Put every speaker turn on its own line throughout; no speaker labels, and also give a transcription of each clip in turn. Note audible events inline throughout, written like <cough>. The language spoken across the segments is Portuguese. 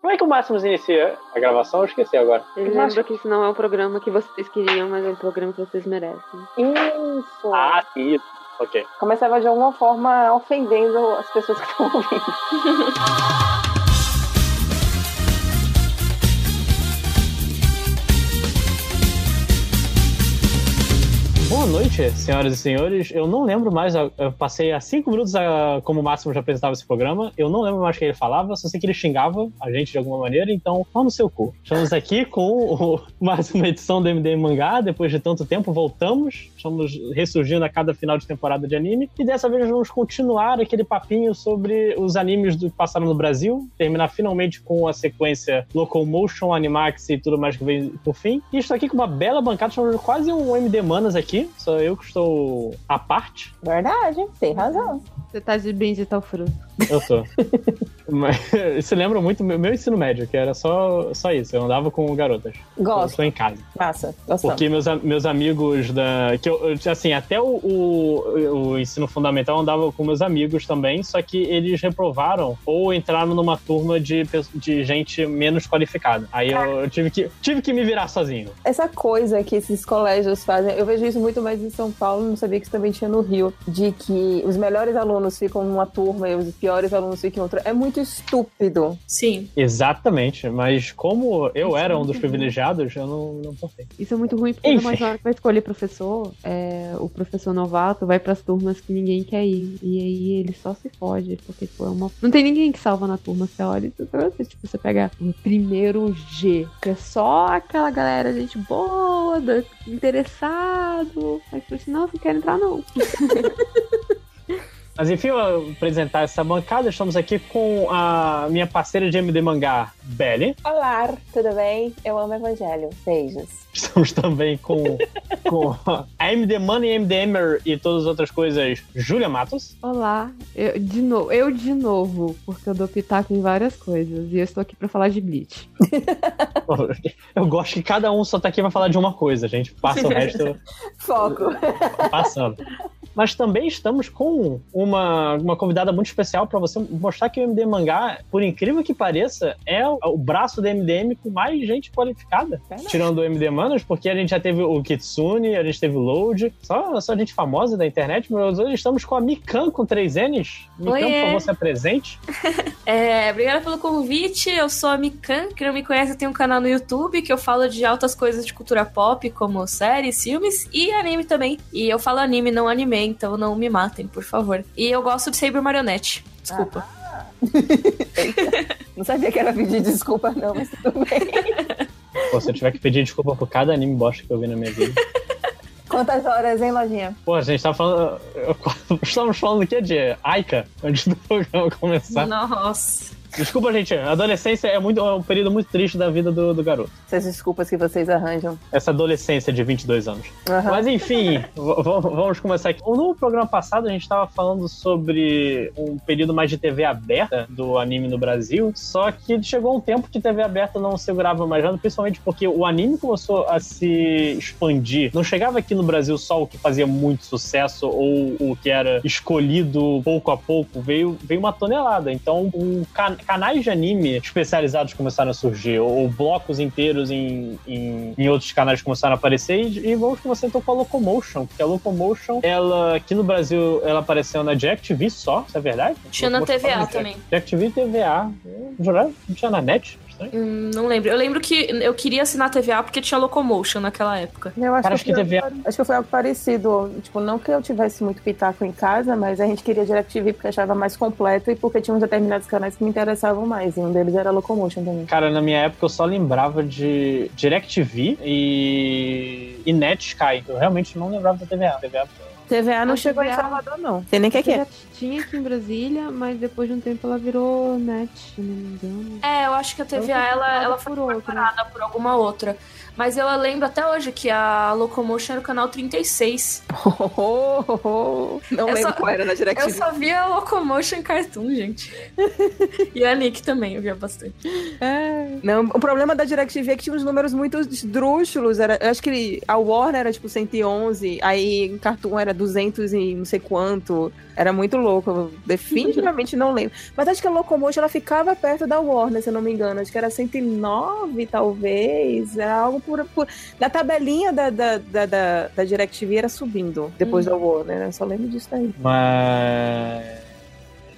Como é que o Máximos inicia a gravação? Eu esqueci agora.
Ele lembra que isso não é o programa que vocês queriam, mas é o programa que vocês merecem.
Isso.
Ah, isso. Ok.
Começava de alguma forma ofendendo as pessoas que estão ouvindo. <laughs>
noite, senhoras e senhores. Eu não lembro mais, eu passei há cinco minutos a, como o Máximo já apresentava esse programa. Eu não lembro mais o que ele falava, só sei que ele xingava a gente de alguma maneira, então pau no seu cu. Estamos aqui com o, <laughs> mais uma edição do MD Mangá. Depois de tanto tempo, voltamos. Estamos ressurgindo a cada final de temporada de anime. E dessa vez vamos continuar aquele papinho sobre os animes que passaram no Brasil. Terminar finalmente com a sequência Locomotion, Animax e tudo mais que vem por fim. E estou aqui com uma bela bancada, quase um MD Manas aqui. Sou eu que estou à parte.
Verdade, tem razão.
Você tá de bem de tal fruto.
Eu tô. Mas, <laughs> isso lembra muito meu, meu ensino médio, que era só, só isso. Eu andava com garotas. Eu
Gosto.
estou em casa.
Massa. Gostamos.
Porque meus, meus amigos da. Que eu, assim, até o, o, o ensino fundamental eu andava com meus amigos também, só que eles reprovaram ou entraram numa turma de, de gente menos qualificada. Aí eu, eu tive, que, tive que me virar sozinho.
Essa coisa que esses colégios fazem, eu vejo isso muito mais em São Paulo, não sabia que isso também tinha no Rio, de que os melhores alunos ficam numa turma e os piores alunos ficam em outra. É muito estúpido.
Sim.
Exatamente, mas como eu era um dos privilegiados, eu não, não.
Isso é muito ruim, porque
Enfim.
mais na hora que vai escolher professor, é, o professor novato vai pras turmas que ninguém quer ir. E aí ele só se fode, porque tipo, é uma... não tem ninguém que salva na turma. Você olha e você, tipo, você pega o primeiro G, que é só aquela galera, gente boa, interessado. Aí você assim, não, não quero entrar não. <laughs>
Mas enfim, eu vou apresentar essa bancada. Estamos aqui com a minha parceira de MD Mangá, Belly.
Olá, tudo bem? Eu amo Evangelho. Beijos.
Estamos também com, <laughs> com a MD Money, MDMer e todas as outras coisas, Júlia Matos.
Olá, eu de, novo, eu de novo, porque eu dou pitaco em várias coisas. E eu estou aqui pra falar de Bleach. <laughs>
Eu gosto que cada um só tá aqui pra falar de uma coisa, a gente passa o <laughs> resto
Foco.
passando. Mas também estamos com uma, uma convidada muito especial para você mostrar que o MD Mangá, por incrível que pareça, é o, o braço do MDM com mais gente qualificada. Tirando o MD Manas, porque a gente já teve o Kitsune, a gente teve o Load, só, só gente famosa da internet, mas hoje estamos com a Mikan com três N's. Mikan, por favor, se apresente. <laughs>
É, obrigada pelo convite. Eu sou a Mikan. Quem não me conhece, eu tenho um canal no YouTube que eu falo de altas coisas de cultura pop, como séries, filmes e anime também. E eu falo anime, não anime, então não me matem, por favor. E eu gosto de Saber Marionette. Desculpa. <laughs>
Não sabia que era pedir desculpa, não, mas tudo bem.
Pô, se eu tiver que pedir desculpa por cada anime bosta que eu vi na minha vida.
Quantas horas, hein, Lojinha?
Pô, a gente tá falando. <laughs> Estamos falando do que de Aika antes do programa começar.
Nossa.
Desculpa, gente. A adolescência é, muito, é um período muito triste da vida do, do garoto.
Essas desculpas que vocês arranjam.
Essa adolescência de 22 anos.
Aham.
Mas enfim, vamos começar aqui. No programa passado a gente estava falando sobre um período mais de TV aberta do anime no Brasil, só que chegou um tempo que TV aberta não segurava mais nada, principalmente porque o anime começou a se expandir. Não chegava aqui no Brasil só o que fazia muito sucesso ou o que era escolhido pouco a pouco, veio, veio uma tonelada. Então, um can- canais de anime especializados começaram a surgir, ou blocos inteiros em, em, em outros canais começaram a aparecer, e, e vamos começar então com a Locomotion, porque a Locomotion, ela aqui no Brasil, ela apareceu na DirecTV só, isso é verdade?
Tinha na TVA também.
DirecTV e TVA. Jurava tinha na net? Estranho.
Hum, não lembro. Eu lembro que eu queria assinar TVA porque tinha Locomotion naquela época.
Eu acho,
Cara, acho
que,
que
foi,
devia-
acho que foi algo parecido. Tipo, não que eu tivesse muito pitaco em casa, mas a gente queria DirecTV porque achava mais completo e porque tinha uns determinados canais que me interessavam mais. E um deles era Locomotion também.
Cara, na minha época eu só lembrava de DirecTV e, e NetSky. Eu realmente não lembrava da TVA. TVA
TVA não chegou em
TVA
Salvador, não. Tem nem o que, que é.
Tinha aqui em Brasília, mas depois de um tempo ela virou net, se não me engano.
É, eu acho que a TVA ela, ela foi
por outra.
incorporada por alguma outra. Mas eu lembro até hoje que a Locomotion era o canal 36. <laughs>
não
Eu
lembro
só-
qual era na
Eu
DirecTV.
só via Locomotion em Cartoon, gente. <laughs> e a Nick também, eu via bastante.
Não, o problema da DirecTV é que tinha uns números muito esdrúxulos. Era, eu acho que a Warner era tipo 111, aí em Cartoon era 200 e não sei quanto. Era muito louco. Eu definitivamente não lembro. Mas acho que a Locomotion ela ficava perto da Warner, se eu não me engano. Acho que era 109, talvez. Era algo por. por... Na tabelinha da, da, da, da, da DirecTV era subindo depois da Warner. né? Eu só lembro disso daí.
Mas.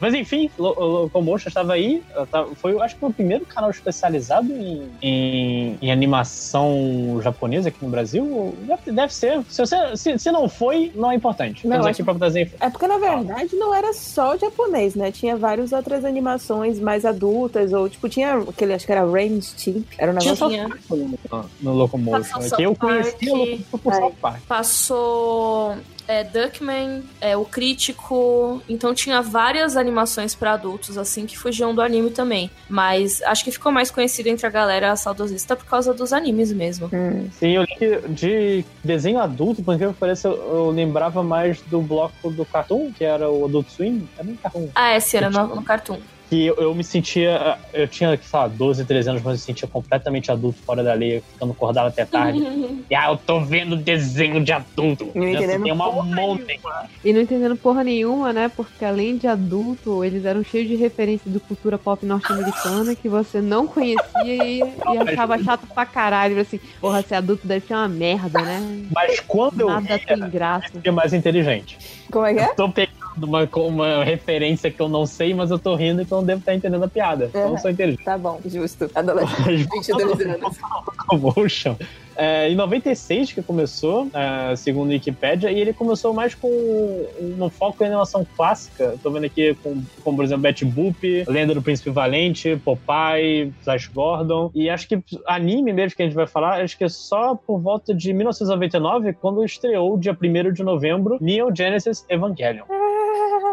Mas enfim, Locomotion estava aí. tava- Foi, acho que foi o primeiro canal especializado em, em, em animação japonesa aqui no Brasil. Deve, deve ser. Se, você, se, se não foi, não é importante.
Não,
Estamos
acho-
aqui para trazer.
É porque, na verdade, não era só o japonês, né? Tinha várias outras animações mais adultas, ou tipo, tinha aquele, acho que era Rain Stick. Era um negócio.
Tinha.
no, no Locomotion.
Passou
Que eu
South Park.
conheci o Locomotion por
É.
South Park.
Passou é, Duckman, é, o Crítico. Então tinha várias animações pra adultos, assim, que fugiam do anime também. Mas acho que ficou mais conhecido entre a galera saudosista por causa dos animes mesmo.
Hum.
Sim, eu lembro que de desenho adulto, por incrível que pareça, eu, eu lembrava mais do bloco do Cartoon, que era o Adult Swim. Era um Cartoon.
Ah, esse era no, no Cartoon.
Que eu, eu me sentia. Eu tinha, sei lá, 12, 13 anos, mas eu me sentia completamente adulto fora da lei, ficando acordado até tarde. <laughs> e ah, eu tô vendo desenho de adulto.
Não entendendo
tem uma
porra
monte.
E não entendendo porra nenhuma, né? Porque além de adulto, eles eram cheios de referência do cultura pop norte-americana que você não conhecia e, e achava chato pra caralho. Assim, porra, ser adulto deve ser uma merda, né?
Mas quando eu
Nada tem graça.
eu fiquei mais inteligente.
Como é que é?
Tô pegando uma, uma referência que eu não sei, mas eu tô rindo, então eu devo estar entendendo a piada. Então eu
Uhum.
sou inteligente.
Tá bom, justo. Adolescente, <laughs> 22 anos. <laughs>
Locomotion. É, em 96 que começou, é, segundo a Wikipedia, e ele começou mais com um foco em animação clássica. Tô vendo aqui com, como, por exemplo, Betty Boop, Lenda do Príncipe Valente, Popeye, Flash Gordon. E acho que anime mesmo que a gente vai falar, acho que é só por volta de 1999, quando estreou, dia 1 de novembro, Neo Genesis Evangelion. Yeah. <laughs>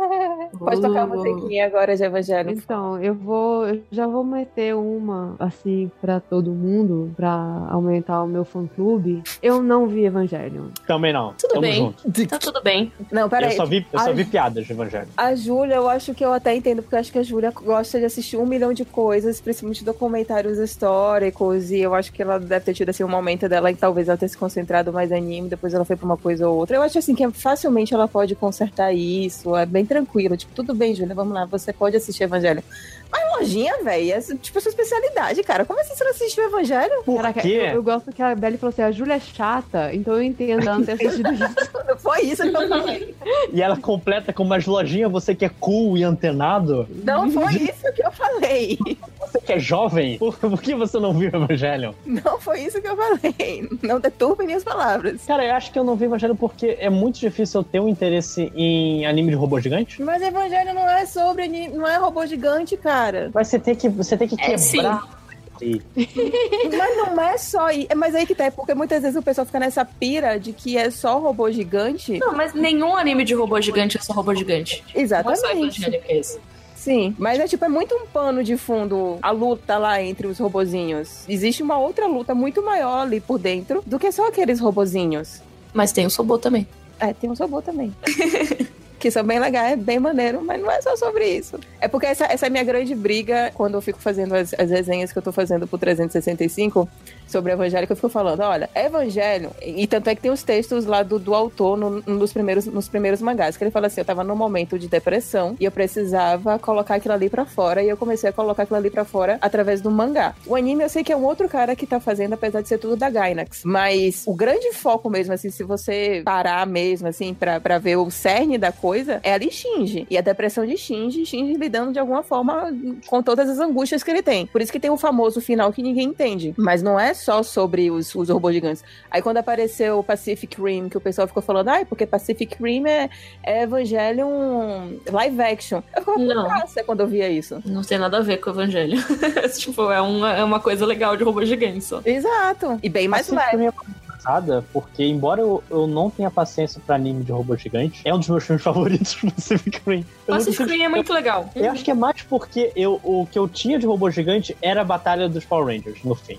Pode tocar uma musiquinha agora de Evangelho.
Então, eu vou. Eu já vou meter uma, assim, pra todo mundo, pra aumentar o meu fã-clube. Eu não vi Evangelion.
Também não.
Tudo
Tamo
bem.
junto.
Tá tudo bem.
Não,
Eu
peraí.
só vi, eu só vi piadas de Evangelho.
A Júlia, eu acho que eu até entendo, porque eu acho que a Júlia gosta de assistir um milhão de coisas, principalmente documentários históricos, e eu acho que ela deve ter tido assim, um momento dela em talvez ela ter se concentrado mais em anime, depois ela foi pra uma coisa ou outra. Eu acho assim que facilmente ela pode consertar isso, é bem tranquilo. Tipo, tudo bem, Júlia, vamos lá, você pode assistir Evangelho. Mas lojinha, velho, é tipo a sua especialidade, cara. Como assim você não assistiu Evangelho?
Por
Caraca,
quê?
eu, eu gosto que a Belly falou assim: a Júlia é chata, então eu entendo ela não ter assistido isso. <laughs>
Não foi isso que eu falei. <laughs>
E ela completa com umas lojinhas, você que é cool e antenado,
Não foi isso que eu falei.
você que é jovem, por, por que você não viu Evangelho?
Não foi isso que eu falei. Não deturpe minhas palavras.
Cara, eu acho que eu não vi Evangelho porque é muito difícil eu ter um interesse em anime de robô gigante.
Mas Evangelho não é sobre, não é robô gigante, cara.
Mas você tem que, você tem que
É,
quebrar. Sim. <laughs>
Mas não é só isso. Mas aí que tá, é porque muitas vezes o pessoal fica nessa pira de que é só robô gigante.
Não, mas nenhum anime de robô gigante é só robô gigante. Não é
Exatamente.
Que é esse.
Sim, mas é tipo, é muito um pano de fundo a luta lá entre os robozinhos. Existe uma outra luta muito maior ali por dentro do que só aqueles robozinhos.
Mas tem o robô também.
É, tem um robô também. <laughs> que são bem legais, bem maneiro, mas não é só sobre isso. É porque essa, essa é a minha grande briga quando eu fico fazendo as, as resenhas que eu tô fazendo pro 365 sobre Evangelho, que eu fico falando, olha, Evangelho, e tanto é que tem os textos lá do, do autor no, nos, primeiros, nos primeiros mangás, que ele fala assim, eu tava num momento de depressão e eu precisava colocar aquilo ali pra fora, e eu comecei a colocar aquilo ali pra fora através do mangá. O anime eu sei que é um outro cara que tá fazendo, apesar de ser tudo da Gainax, mas o grande foco mesmo, assim, se você parar mesmo, assim, pra, pra ver o cerne da coisa, é a de Shinji. E a depressão de Shinji, Shinji lidando de alguma forma com todas as angústias que ele tem. Por isso que tem o famoso final que ninguém entende. Mas não é só sobre os, os robôs gigantes. Aí quando apareceu o Pacific Rim, que o pessoal ficou falando, ai, porque Pacific Rim é, é Evangelion live action. Eu ficava
Não.
putaça quando eu via isso.
Não tem nada a ver com o Evangelho. <laughs> tipo, é uma, é uma coisa legal de robô gigante só.
Exato. E bem mais
Pacific
leve.
Engraçada, porque embora eu, eu não tenha paciência pra anime de robô gigante, é um dos meus filmes <laughs> favoritos, Pacific Rim. Eu
Pacific
consigo
Rim é muito legal.
Eu acho que é mais porque eu, o que eu tinha de robô gigante era a batalha dos Power Rangers, no fim.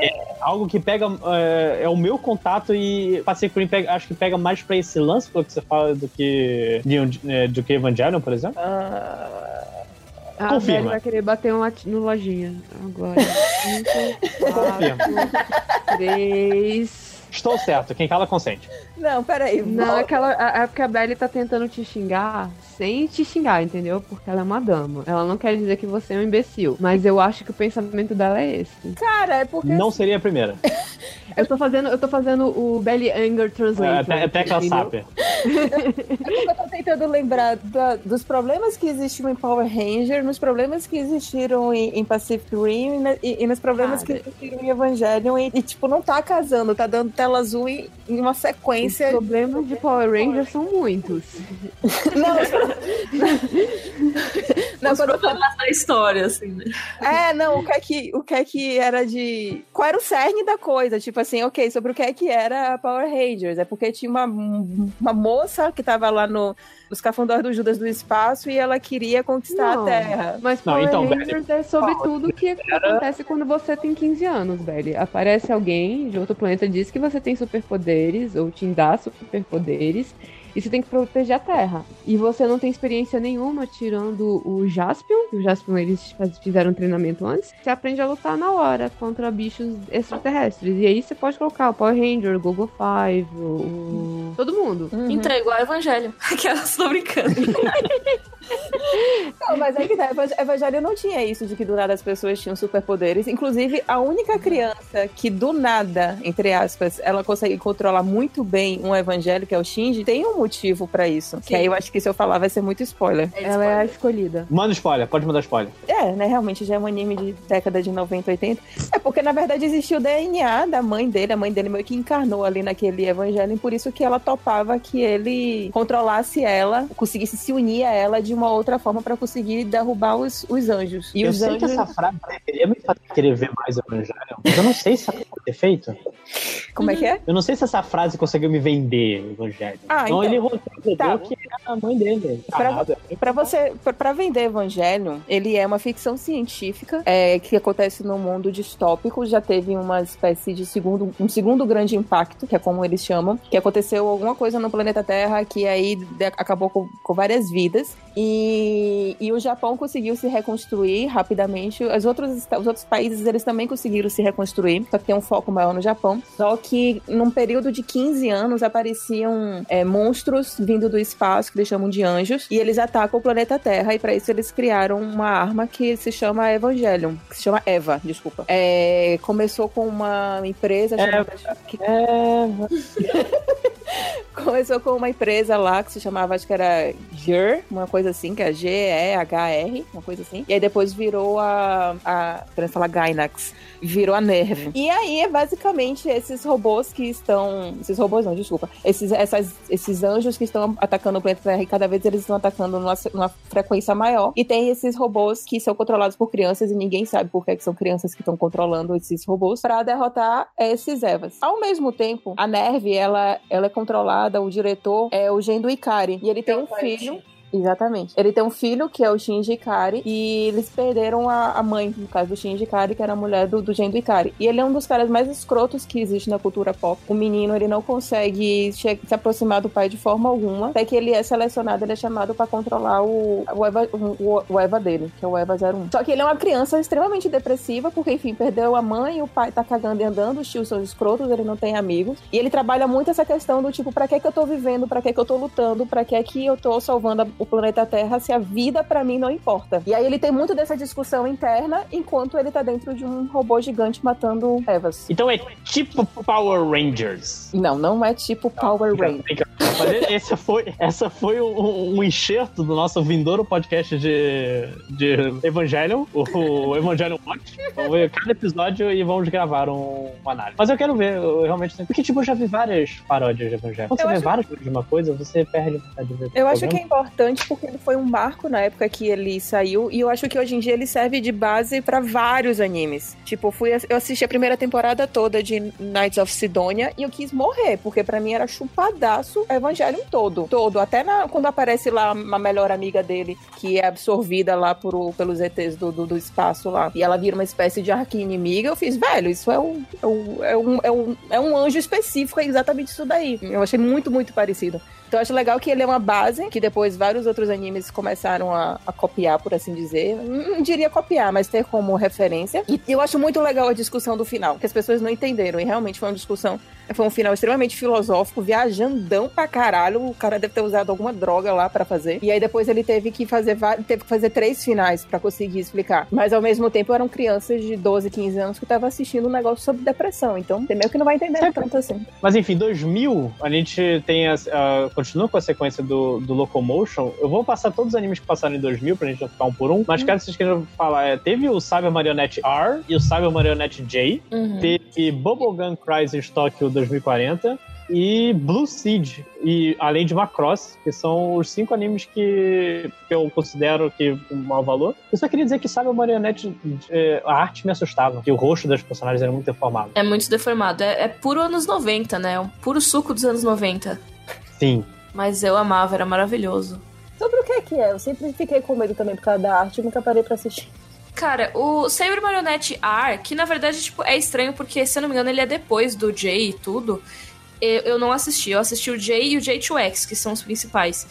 É algo que pega. É, é o meu contato e Pacific Rim pega- acho que pega mais pra esse lance, pelo que você fala, do que, de- é, do que Evangelion, por exemplo.
Ah,
A
Confirma.
Belly vai querer bater um lati- no lojinha agora. <laughs> Cinco,
Confirma.
quatro, três.
Estou certo, quem cala consente.
Não, peraí.
Não,
volta.
aquela, a- é porque a Belly tá tentando te xingar sem te xingar, entendeu? Porque ela é uma dama. Ela não quer dizer que você é um imbecil. Mas eu acho que o pensamento dela é esse.
Cara, é porque.
Não seria a primeira.
Eu tô fazendo, eu tô fazendo o Belly Anger
É,
Translate.
te- tecla
entendeu?
SAP.
Eu tô tentando lembrar da- dos problemas que existiam em Power Ranger, nos problemas que existiram em, em Pacific Rim e, e- e nos problemas
Cara.
que existiram em Evangelion. E, e, tipo, não tá casando, tá dando tela azul em, em uma
Os
sequência.
problemas de Power Rangers são muitos. <laughs>
Não, <laughs> não,
Os
quando
problemas da história, assim, né?
É, não, o que é que, o que é que era de. Qual era o cerne da coisa? Tipo assim, ok, sobre o que é que era a Power Rangers. É porque tinha uma, uma moça que tava lá no, nos cafundós do Judas do espaço e ela queria conquistar
Não.
a Terra.
Mas
Não,
Power
então,
Rangers é sobre tudo que acontece quando você tem 15 anos, Belly. Aparece alguém de outro planeta, diz que você tem superpoderes, ou te dá superpoderes, e você tem que proteger a Terra. E você não tem experiência nenhuma, tirando o Jaspion, que o Jaspion eles fizeram um treinamento antes. Você aprende a lutar na hora contra bichos extraterrestres. E aí você pode colocar o Power Ranger, o Google Five, o... o- todo mundo.
Uhum.
Entregou ao Evangelho. <laughs> Aquelas tô brincando. <laughs>
Não, mas aí que tá. Evang- Evangelho não tinha isso de que do nada as pessoas tinham superpoderes. Inclusive, a única criança que do nada, entre aspas, ela consegue controlar muito bem um evangelho, que é o Shinji, tem um motivo pra isso. Que aí eu acho que se eu falar vai ser muito spoiler.
Ela é a escolhida.
Manda spoiler, pode mandar spoiler.
É, né? Realmente já é um anime de década de 90, 80. É porque, na verdade, existiu o DNA da mãe dele. A mãe dele meio que encarnou ali naquele evangelho. E por isso que ela topava que ele controlasse ela, conseguisse se unir a ela de uma outra forma pra conseguir derrubar os, os anjos. E
eu
os
sei
anjos.
que essa frase deveria me fazer querer ver mais Evangelho, mas eu não sei se ela pode ter feito.
Como é que é?
Eu não sei se essa frase conseguiu me vender Evangelho.
Ah,
então,
então.
ele rodou
Tá.
que era a mãe dele.
Pra-
Caralho.
Pra você, pra vender Evangelho, ele é uma ficção científica é, que acontece no mundo distópico. Já teve uma espécie de segundo, um segundo grande impacto, que é como eles chamam, que aconteceu alguma coisa no planeta Terra que aí acabou com, com várias vidas. E, e o Japão conseguiu se reconstruir rapidamente. Os outros, os outros países eles também conseguiram se reconstruir, só que tem um foco maior no Japão. Só que num período de 15 anos apareciam é, monstros vindo do espaço, que eles chamam de anjos, e eles atacam o planeta Terra, e para isso eles criaram uma arma que se chama Evangelion, que se chama Eva, desculpa. É, começou com uma empresa chamada... que- <laughs>
É,
Começou com uma empresa lá que se chamava, acho que era GER, uma coisa assim, que é G-E-H-R, uma coisa assim. E aí depois virou a. a pra falar Gainax. Virou a Nerve. E aí é basicamente esses robôs que estão. Esses robôs não, desculpa. Esses, essas, esses anjos que estão atacando o planeta Terra e cada vez eles estão atacando numa, numa frequência maior. E tem esses robôs que são controlados por crianças e ninguém sabe por que, que são crianças que estão controlando esses robôs para derrotar esses Evas. Ao mesmo tempo, a Nerve, ela, ela é controlada, o diretor é o Gendo Ikari. E ele tem um filho. Exatamente. Ele tem um filho, que é o Shinji Ikari, e eles perderam a, a mãe, no caso do Shinji Ikari, que era a mulher do, do Gendo Ikari. E ele é um dos caras mais escrotos que existe na cultura pop. O menino, ele não consegue se aproximar do pai de forma alguma, até que ele é selecionado, ele é chamado pra controlar o, o, Eva, o, o Eva dele, que é o Eva 01. Só que ele é uma criança extremamente depressiva, porque, enfim, perdeu a mãe, o pai tá cagando e andando, os tios são escrotos, ele não tem amigos. E ele trabalha muito essa questão do tipo, pra que que eu tô vivendo, pra que que eu tô lutando, pra que que eu tô salvando a- o planeta Terra se a vida pra mim não importa. E aí ele tem muito dessa discussão interna, enquanto ele tá dentro de um robô gigante matando Evas.
Então é tipo Power Rangers.
Não, não é tipo Power Ranger.
Mas essa foi, essa foi um, um enxerto do nosso vindouro podcast de, de Evangelion, o Evangelion Watch. Vamos ver cada episódio e vamos gravar um, uma análise. Mas eu quero ver, eu realmente tenho. Porque, tipo, eu já vi várias paródias de Evangelion. Quando
Eu
você vê
acho-
várias coisas de uma coisa, você perde a vontade de ver.
Eu acho que é
programa.
Importante porque ele foi um marco na época que ele saiu e eu acho que hoje em dia ele serve de base pra vários animes. Tipo, eu fui eu assisti a primeira temporada toda de Knights of Sidonia e eu quis morrer, porque pra mim era chupadaço Evangelion todo, todo, até na- quando aparece lá uma melhor amiga dele que é absorvida lá por, pelos ETs do, do, do espaço lá e ela vira uma espécie de arqui inimiga, eu fiz, velho, isso é um, é um, é um, é um, é um anjo específico, é exatamente isso daí. Eu achei muito, muito parecido. Então acho legal que ele é uma base que depois vários outros animes começaram a, a copiar, por assim dizer. Não, não diria copiar, mas ter como referência. E eu acho muito legal a discussão do final, que as pessoas não entenderam. E realmente foi uma discussão foi um final extremamente filosófico, viajandão pra caralho. O cara deve ter usado alguma droga lá para fazer. E aí depois ele teve que fazer teve que fazer três finais para conseguir explicar. Mas ao mesmo tempo eram crianças de 12, 15 anos que estavam assistindo um negócio sobre depressão. Então tem meio que não vai entender tanto assim.
Mas enfim, 2000, a gente tem a, a, continua com a sequência do, do Locomotion. Eu vou passar todos os animes que passaram em 2000 pra gente não ficar um por um. Mas hum. quero que vocês queiram falar. É, teve o Cyber Marionette R e o Cyber Marionette J. Uhum. Teve Bubblegum Crisis Tokyo 2040 e Blue Seed, e além de Macross, que são os cinco animes que, que eu considero que um mau valor. Eu só queria dizer que, sabe, a marionete, é, a arte me assustava, que o rosto das personagens era muito deformado.
É muito deformado, é, é puro anos 90, né? É um puro suco dos anos 90.
Sim.
Mas eu amava, era maravilhoso.
Sobre o que é que é? Eu sempre fiquei com medo também por causa da arte e nunca parei pra assistir.
Cara, o Saber Marionette R, que na verdade tipo, é estranho porque, se eu não me engano, ele é depois do J e tudo. Eu, eu não assisti, eu assisti o J e o J2X, que são os principais.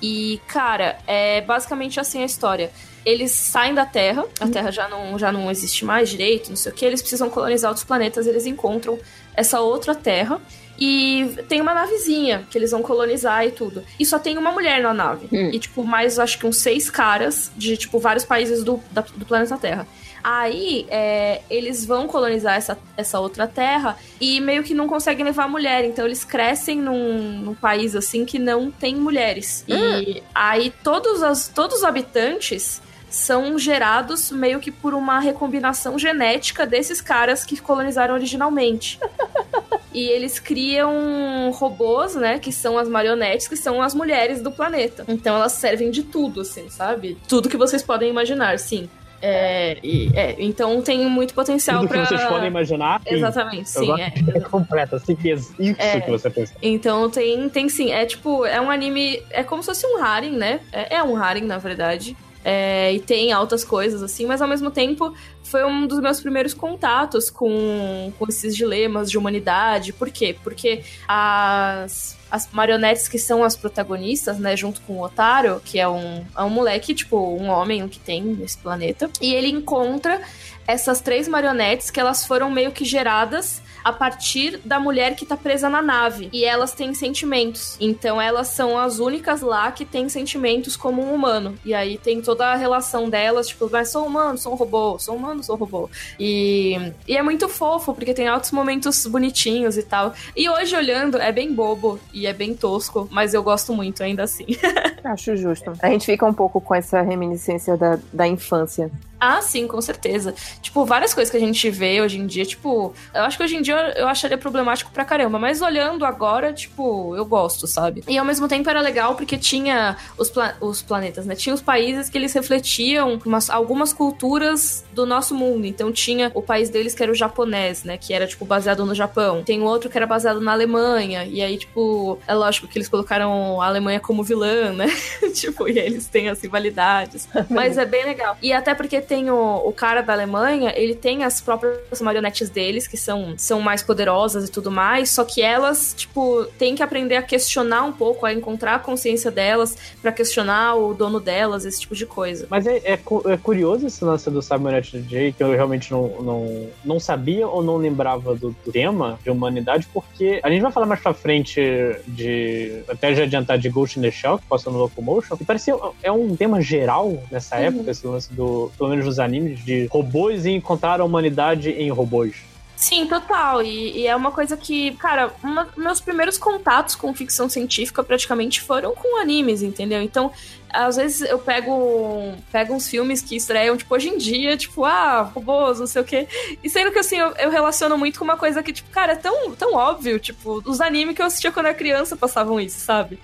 E, cara, é basicamente assim a história. Eles saem da Terra, a. Terra já não, já não existe mais direito, não sei o que, eles precisam colonizar outros planetas, eles encontram essa outra Terra. E tem uma navezinha que eles vão colonizar e tudo. E só tem uma mulher na nave. Hum. E, tipo, mais acho que uns seis caras de, tipo, vários países do, da, do planeta Terra. Aí é, eles vão colonizar essa, essa outra terra e meio que não conseguem levar mulher. Então eles crescem num, num país assim que não tem mulheres. Hum. E aí todos, as, todos os habitantes são gerados meio que por uma recombinação genética desses caras que colonizaram originalmente. <laughs> e eles criam robôs, né, que são as marionetes, que são as mulheres do planeta. Então elas servem de tudo, assim, sabe? Tudo que vocês podem imaginar, sim. É, e, é, então tem muito potencial para.
vocês podem imaginar.
Exatamente, sim.
É. é completa, assim, isso é, que você pensa.
Então tem, tem sim. É tipo, é um anime. É como se fosse um Haring, né? É, é um Haring, na verdade. É, e tem altas coisas assim, mas ao mesmo tempo foi um dos meus primeiros contatos com, com esses dilemas de humanidade. Por quê? Porque as, as marionetes que são as protagonistas, né, junto com o Otário, que é um, é um moleque, tipo, um homem que tem nesse planeta, e ele encontra essas três marionetes que elas foram meio que geradas a partir da mulher que tá presa na nave. E elas têm sentimentos. Então elas são as únicas lá que têm sentimentos como um humano. E aí tem toda a relação delas, tipo, mas sou humano, sou um robô, sou humano, sou um robô. E, e é muito fofo, porque tem altos momentos bonitinhos e tal. E hoje olhando, é bem bobo e é bem tosco, mas eu gosto muito ainda assim. <laughs>
Acho justo. A gente fica um pouco com essa reminiscência da, da infância.
Ah, sim, com certeza. Tipo, várias coisas que a gente vê hoje em dia, tipo, eu acho que hoje em dia eu acharia problemático pra caramba, mas olhando agora, tipo, eu gosto, sabe? E ao mesmo tempo era legal porque tinha os, pla os planetas, né? Tinha os países que eles refletiam umas, algumas culturas do nosso mundo. Então tinha o país deles que era o japonês, né? Que era, tipo, baseado no Japão. Tem outro que era baseado na Alemanha. E aí, tipo, é lógico que eles colocaram a Alemanha como vilã, né? <laughs> tipo, e aí eles têm as rivalidades. <laughs> mas é bem legal. E até porque tem o, o cara da Alemanha, ele tem as próprias marionetes deles, que são, são mais poderosas e tudo mais, só que elas, tipo, têm que aprender a questionar um pouco, a encontrar a consciência delas para questionar o dono delas, esse tipo de coisa.
Mas é, é, é curioso esse lance do Cybernet J, que eu realmente não, não, não sabia ou não lembrava do, do tema de humanidade, porque a gente vai falar mais pra frente de. Até já adiantar de Ghost in the Shell, que passou no Locomotion, e parecia. É um tema geral nessa uhum. época, esse lance do. Pelo menos nos animes de robôs e encontrar a humanidade em robôs.
Sim, total. E, e, é uma coisa que, cara, uma, meus primeiros contatos com ficção científica praticamente foram com animes, entendeu? Então, às vezes eu pego, pego uns filmes que estreiam, tipo, hoje em dia, tipo, ah, robôs, não sei o quê. E sendo que, assim, eu, eu relaciono muito com uma coisa que, tipo, cara, é tão, tão óbvio, tipo, os animes que eu assistia quando era criança passavam isso, sabe?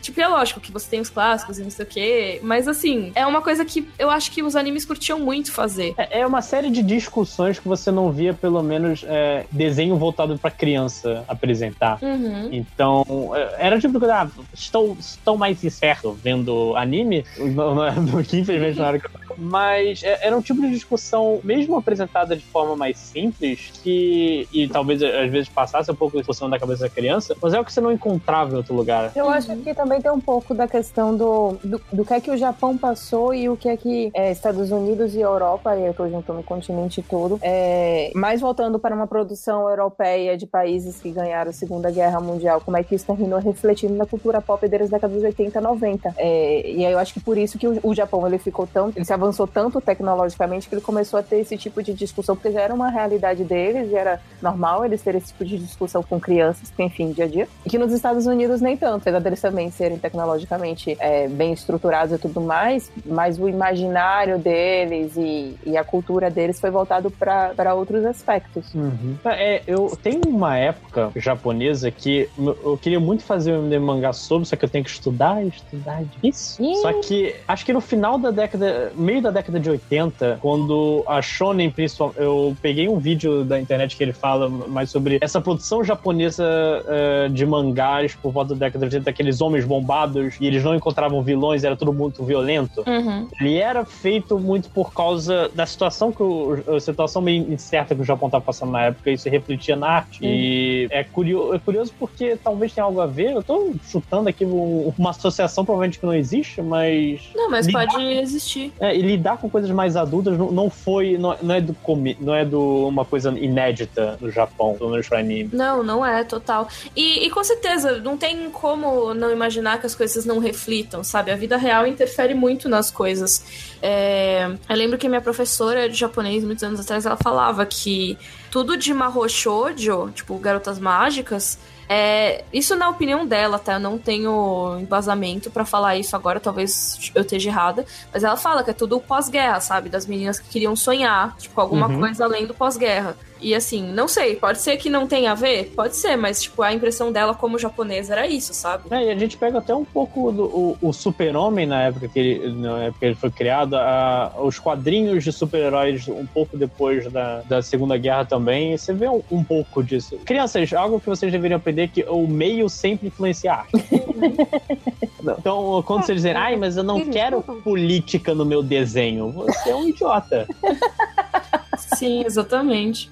Tipo, é lógico que você tem os clássicos e não sei o quê, mas assim, é uma coisa que eu acho que os animes curtiam muito fazer.
É, é uma série de discussões que você não via, pelo menos, é, desenho voltado pra criança apresentar.
Uhum.
Então, é, era tipo, ah, estou, estou mais esperto vendo anime, no, no, no, infelizmente na hora que eu mas é, era um tipo de discussão, mesmo apresentada de forma mais simples, que, e talvez às vezes passasse um pouco de discussão da cabeça da criança, mas é o que você não encontrava em outro lugar.
Eu acho que também tem um pouco da questão do, do, do que é que o Japão passou e o que é que é, Estados Unidos e Europa, e eu tô juntando o continente todo, é, mais voltando para uma produção europeia de países que ganharam a Segunda Guerra Mundial, como é que isso terminou refletindo na cultura pop desde as décadas 80 90. É, e aí eu acho que por isso que o, o, Japão ele ficou tão, ele se avançou tanto tecnologicamente que ele começou a ter esse tipo de discussão, porque já era uma realidade deles, e era normal eles terem esse tipo de discussão com crianças, que enfim, dia a dia. E que nos Estados Unidos nem tanto, deles também serem tecnologicamente é, bem estruturados e tudo mais, mas o imaginário deles e, e a cultura deles foi voltado para outros aspectos.
Uhum. É, eu tenho uma época japonesa que eu queria muito fazer um mangá sobre, só que eu tenho que estudar, estudar, difícil. Só que acho que no final da década, meio da década de 80, quando a Shonen, principalmente, eu peguei um vídeo da internet que ele fala mais sobre essa produção japonesa uh, de mangás por volta da década de 80, aqueles homens bombados e eles não encontravam vilões, era tudo muito violento.
Uhum.
Ele era feito muito por causa da situação que o, a situação meio incerta que o Japão estava passando na época, isso refletia na arte. Uhum. E é curioso, é curioso porque talvez tenha algo a ver. Eu tô chutando aqui uma associação provavelmente que não existe, mas.
Não, mas lidar, pode existir.
É, e lidar com coisas mais adultas não, não foi. Não, não, é do não é do uma coisa inédita no Japão, pelo menos anime.
Não, não é, total. E, e com certeza, não tem como não imaginar que as coisas não reflitam, sabe? A vida real interfere muito nas coisas. É, eu lembro que minha professora de japonês, muitos anos atrás, ela falava que tudo de Mahou Shoujo, tipo, garotas mágicas, é, isso na opinião dela, tá? Eu não tenho embasamento para falar isso agora, talvez eu esteja errada. Mas ela fala que é tudo pós-guerra, sabe? Das meninas que queriam sonhar, tipo, alguma uhum. coisa além do pós-guerra. E assim, não sei, pode ser que não tenha a ver? Pode ser, mas tipo, a impressão dela como japonesa era isso, sabe?
É, e a gente pega até um pouco do o, o super-homem na época que ele, na época que ele foi criado, a, os quadrinhos de super-heróis um pouco depois da, da Segunda Guerra também, você vê um, um, pouco disso. Crianças, algo que vocês deveriam aprender é que o meio sempre influencia a arte. <laughs> então, quando vocês dizem, ai, mas eu não quero política no meu desenho, você é um idiota. <laughs>
Sim, exatamente.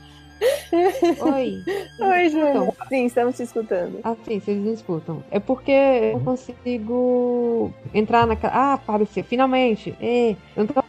Oi.
Oi, João. Sim, estamos te escutando.
Ah, sim, vocês me escutam. É porque eu consigo entrar naquela. Ah, apareceu. Finalmente! É, entra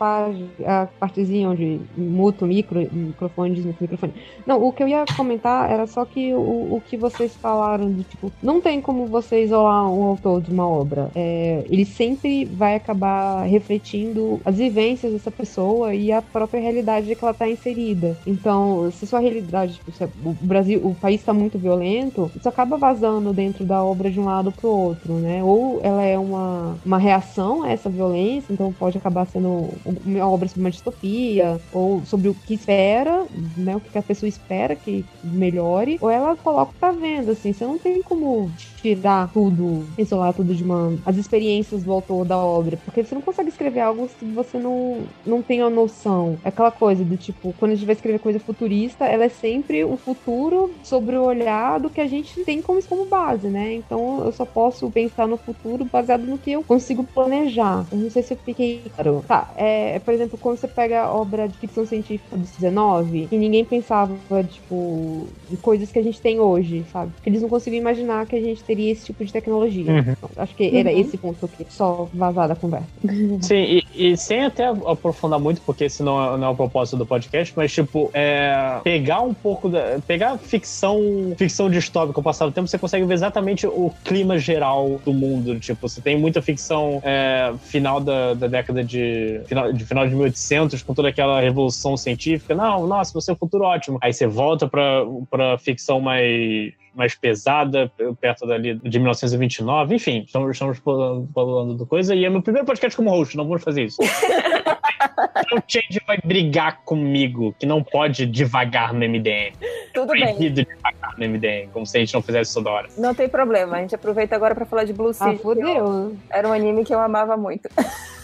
a partezinha onde muto micro, microfone, desmuto microfone. Não, o que eu ia comentar era só que o, o que vocês falaram de tipo, não tem como você isolar um autor de uma obra. É, ele sempre vai acabar refletindo as vivências dessa pessoa e a própria realidade que ela está inserida. Então, se sua realidade realidade, tipo, o Brasil, o país está muito violento, isso acaba vazando dentro da obra de um lado pro outro, né? Ou ela é uma, uma reação a essa violência, então pode acabar sendo uma obra sobre uma distopia, ou sobre o que espera, né? O que a pessoa espera que melhore, ou ela coloca tá vendo, assim, você não tem como tirar tudo, isolar tudo de uma. as experiências do autor da obra. Porque você não consegue escrever algo se você não, não tem a noção. É aquela coisa do tipo, quando a gente vai escrever coisa futurista, ela é sempre o futuro sobre o olhar do que a gente tem como, como base, né? Então eu só posso pensar no futuro baseado no que eu consigo planejar. Eu não sei se eu fiquei claro. Tá, é, por exemplo, quando você pega a obra de ficção científica do 19, que ninguém pensava, tipo, em coisas que a gente tem hoje, sabe? Porque eles não conseguiam imaginar que a gente teria esse tipo de tecnologia. Uhum. Então, acho que era uhum. esse ponto aqui, só vazar da conversa. <laughs>
Sim, e, e, sem até aprofundar muito, porque esse não é, não é o propósito do podcast, mas, tipo, é, pegar um pouco da. Pegar ficção, ficção distópica ao passar do tempo, você consegue ver exatamente o clima geral do mundo. Tipo, você tem muita ficção é, final da, da década de final, de. final de 1800, com toda aquela revolução científica. Não, nossa, você é um futuro ótimo. Aí você volta pra, pra ficção mais mais pesada, perto dali de 1929. Enfim, estamos, estamos falando do coisa. E é meu primeiro podcast como host, não vamos fazer isso. <laughs> <laughs> o Change vai brigar comigo, que não pode devagar no MDM.
Tudo Proibido
bem. devagar no MDM, como se a gente não fizesse toda hora.
Não tem problema, a gente aproveita agora pra falar de Blue City.
Ah, fodeu.
Era um anime que eu amava muito.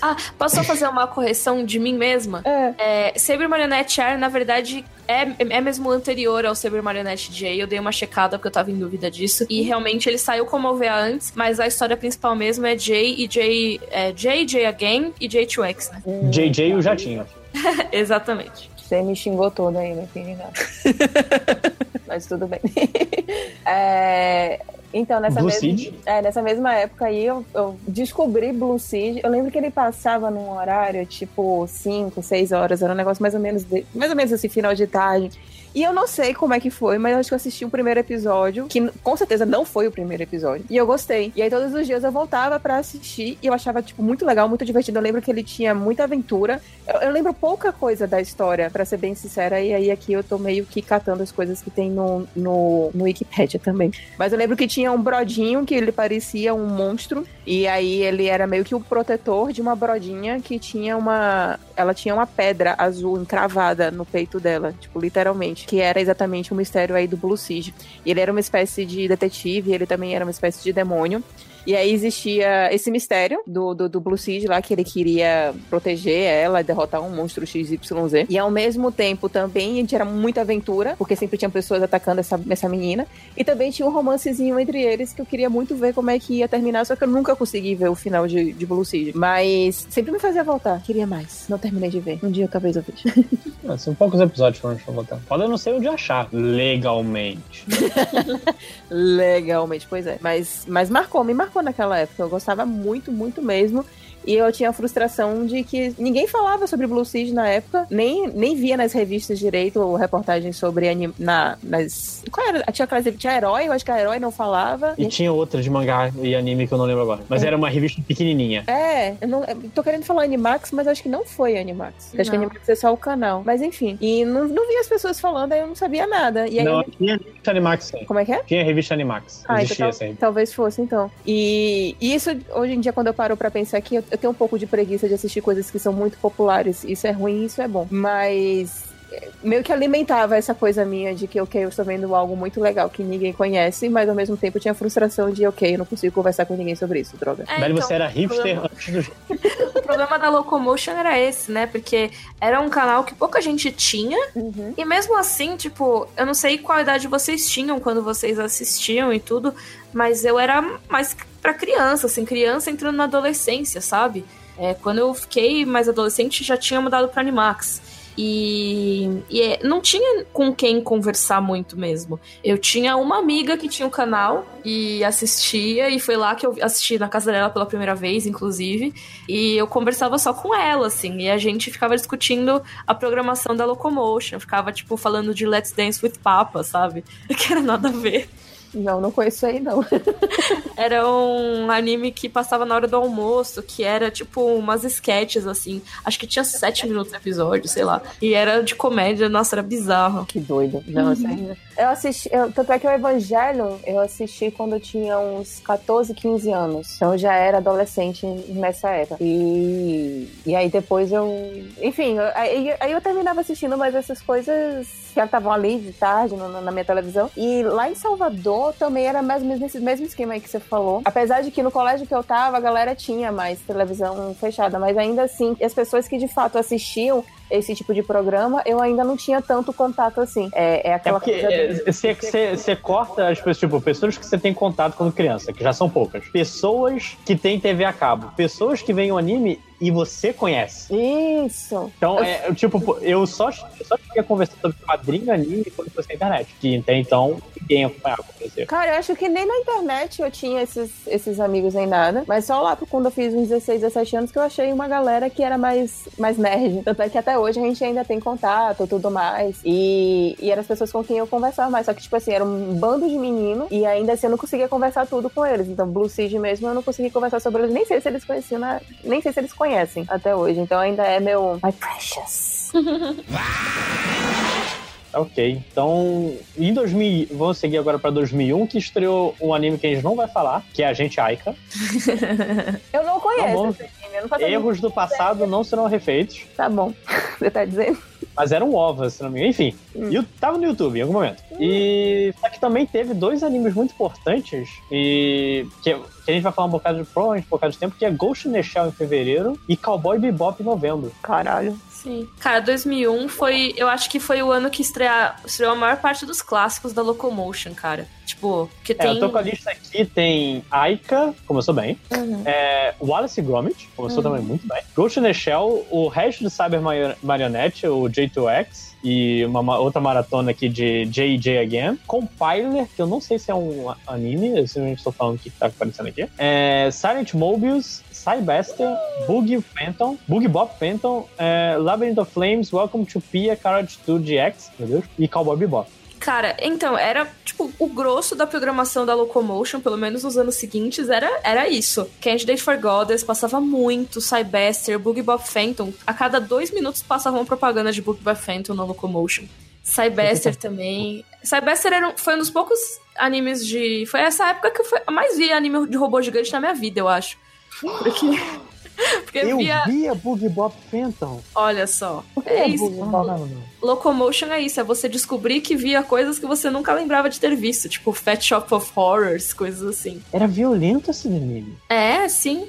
Ah, posso só fazer uma correção de mim mesma? <laughs>
É.
é Saber Marionette Air, na verdade, é, é mesmo anterior ao Saber Marionette J. Eu dei uma checada porque eu tava em dúvida disso. E realmente ele saiu como OVA antes, mas a história principal mesmo é J e J. É J, J Again e J2X, né?
JJ e o Jatinho. <laughs>
Exatamente.
Você me xingou toda aí, meu filho. <laughs> Mas tudo bem. <laughs> É, então, nessa,
Blue
mesma, é, nessa mesma época aí, eu, eu descobri Blue Seed. Eu lembro que ele passava num horário, tipo, 5, 6 horas. Era um negócio mais ou menos, de- mais ou menos assim, final de tarde. E eu não sei como é que foi, mas eu acho que eu assisti o primeiro episódio, que com certeza não foi o primeiro episódio. E eu gostei. E aí todos os dias eu voltava pra assistir e eu achava, tipo, muito legal, muito divertido. Eu lembro que ele tinha muita aventura. Eu, eu lembro pouca coisa da história, pra ser bem sincera. E aí aqui eu tô meio que catando as coisas que tem no, no, no Wikipedia também. Mas eu lembro que tinha um brodinho que ele parecia um monstro. E aí ele era meio que o protetor de uma brodinha que tinha uma. Ela tinha uma pedra azul encravada no peito dela, tipo, literalmente. Que era exatamente o mistério aí do Blue Siege. Ele era uma espécie de detetive, ele também era uma espécie de demônio. E aí existia esse mistério do, do, do Blue Seed lá, que ele queria proteger ela, derrotar um monstro XYZ. E ao mesmo tempo também tinha muita aventura, porque sempre tinha pessoas atacando essa, essa menina. E também tinha um romancezinho entre eles que eu queria muito ver como é que ia terminar, só que eu nunca consegui ver o final de, de Blue Seed. Mas sempre me fazia voltar. Queria mais. Não terminei de ver. Um dia talvez eu veja. <laughs>
Ah, são poucos episódios pra eu botar. Foda eu não sei onde achar, legalmente. <laughs>
Legalmente, pois é. Mas, mas marcou, me marcou naquela época. Eu gostava muito, muito mesmo. E eu tinha a frustração de que ninguém falava sobre Blue Seed na época, nem, nem via nas revistas direito ou reportagens sobre anim, na, nas. Qual era? Tinha, aquelas- tinha herói, eu acho que a herói não falava.
E tinha outra de mangá e anime que eu não lembro agora. Mas era uma revista pequenininha.
É, eu não, eu tô querendo falar Animax, mas acho que não foi Animax. Acho que. Animax é só o canal. Mas enfim. E não, não via as pessoas falando, aí eu não sabia nada. E aí.
não,
eu-
tinha revista Animax, sim.
Como é que é?
Tinha revista Animax.
Ah,
Existia
então, tal-
revista.
talvez fosse, então. E, e isso, hoje em dia, quando eu paro pra pensar aqui, eu, eu tenho um pouco de preguiça de assistir coisas que são muito populares. Isso é ruim isso é bom. Mas meio que alimentava essa coisa minha de que, ok, eu estou vendo algo muito legal que ninguém conhece, mas ao mesmo tempo eu tinha a frustração de, ok, eu não consigo conversar com ninguém sobre isso, droga.
É,
Velho,
então,
você era hipster
problema-
antes do. <laughs>
O problema da Locomotion era esse, né? Porque era um canal que pouca gente tinha. E mesmo assim, tipo, eu não sei qual idade vocês tinham quando vocês assistiam e tudo, mas eu era mais pra criança, assim, criança entrando na adolescência, sabe? É, quando eu fiquei mais adolescente, já tinha mudado pra Animax. E, e é, não tinha com quem conversar muito mesmo. Eu tinha uma amiga que tinha um canal e assistia, e foi lá que eu assisti na casa dela pela primeira vez, inclusive. E eu conversava só com ela, assim, e a gente ficava discutindo a programação da Locomotion, ficava, tipo, falando de Let's Dance with Papa, sabe? <laughs> Que era nada a ver.
Não, não conheço aí, não. <laughs>
Era um anime que passava na hora do almoço, que era tipo umas sketches, assim. Acho que tinha sete minutos de episódio, sei lá. E era de comédia, nossa, era bizarro.
Que doido. Não, aí. Eu assisti, eu- tanto é que o Evangelho eu assisti quando eu tinha uns 14, 15 anos. Então eu já era adolescente nessa época. E, e aí depois eu. Enfim, eu- aí, aí eu terminava assistindo mais essas coisas que estavam ali de tarde no- na minha televisão. E lá em Salvador também era mais ou menos nesse mesmo esquema aí que você falou. Apesar de que no colégio que eu tava, a galera tinha mais televisão fechada, mas ainda assim, as pessoas que de fato assistiam esse tipo de programa, eu ainda não tinha tanto contato assim. É, é
É
aquela
porque
coisa.
é, você, você, você corta as pessoas, tipo, pessoas que você tem contato quando criança, que já são poucas. Pessoas que têm TV a cabo. Pessoas que veem o anime e você conhece.
Isso.
Então, é, tipo, eu só, eu só cheguei a conversar sobre quadrinho anime quando fosse na internet. Que até então ninguém acompanhava acontecer.
Cara, eu acho que nem na internet eu tinha esses, esses amigos nem nada. Mas só lá quando eu fiz uns 16, 17 anos que eu achei uma galera que era mais, mais nerd. Tanto é que até hoje a gente ainda tem contato tudo mais. E, e eram as pessoas com quem eu conversava mais. Só que, tipo assim, era um bando de menino e ainda assim eu não conseguia conversar tudo com eles. Então, Blue Siege mesmo eu não consegui conversar sobre eles. Nem sei se eles conheciam, na- nem sei se eles conhecem até hoje. Então ainda é meu. My precious. <laughs>
Ok, então em 2000, vamos seguir agora pra 2001, que estreou um anime que a gente não vai falar, que é a gente Aika. <laughs>
Eu não conheço
Tá bom.
esse anime. Eu não
Erros do passado não serão refeitos,
Tá bom. <laughs> Você tá dizendo?
mas eram ovas, se não me engano. Enfim,
Hum.
e tava no YouTube em algum momento. E só que também teve dois animes muito importantes e que, que a gente vai falar um bocado de provavelmente um bocado de tempo, que é Ghost in the Shell em fevereiro e Cowboy Bebop em novembro.
Caralho.
Sim. Cara, 2001 foi. Eu acho que foi o ano que estrear, estreou a maior parte dos clássicos da Locomotion, cara. Tipo, que
É,
tem.
eu tô com a lista aqui, tem Aika, começou bem.
Uhum.
É, Wallace Gromit, começou
Uhum.
também muito bem. Ghost in the Shell, o resto do Cyber Mario- Marionette, o J2X, e uma ma- outra maratona aqui de JJ Again. Compiler, que eu não sei se é um anime, eu simplesmente estou falando o que tá aparecendo aqui. É, Silent Mobius, Cybuster, Boogie Phantom, Boogie Bop Phantom, é, Labyrinth of Flames, Welcome to Pia, Carrot 2 GX, meu Deus, e Cowboy Bebop.
Cara, então, era, tipo, o grosso da programação da Locomotion, pelo menos nos anos seguintes, era, era isso. Candidate for Goddess passava muito, Cybuster, Boogie Bob Phantom. A cada dois minutos passava uma propaganda de Boogie Bob Phantom na Locomotion. Cybuster <laughs> também. Cybuster era, um- foi um dos poucos animes de... Foi essa época que eu foi- mais vi anime de robô gigante na minha vida, eu acho. Porque... <laughs> Porque
Eu
via...
via Boogie Bop Phantom.
Olha só.
que
É
é
isso.
Boogie
Não,
Bop?
não, não.
Locomotion é isso, é você descobrir que via coisas que você nunca lembrava de ter visto, tipo Fat Shop of Horrors, coisas assim.
Era violento esse anime.
É, sim.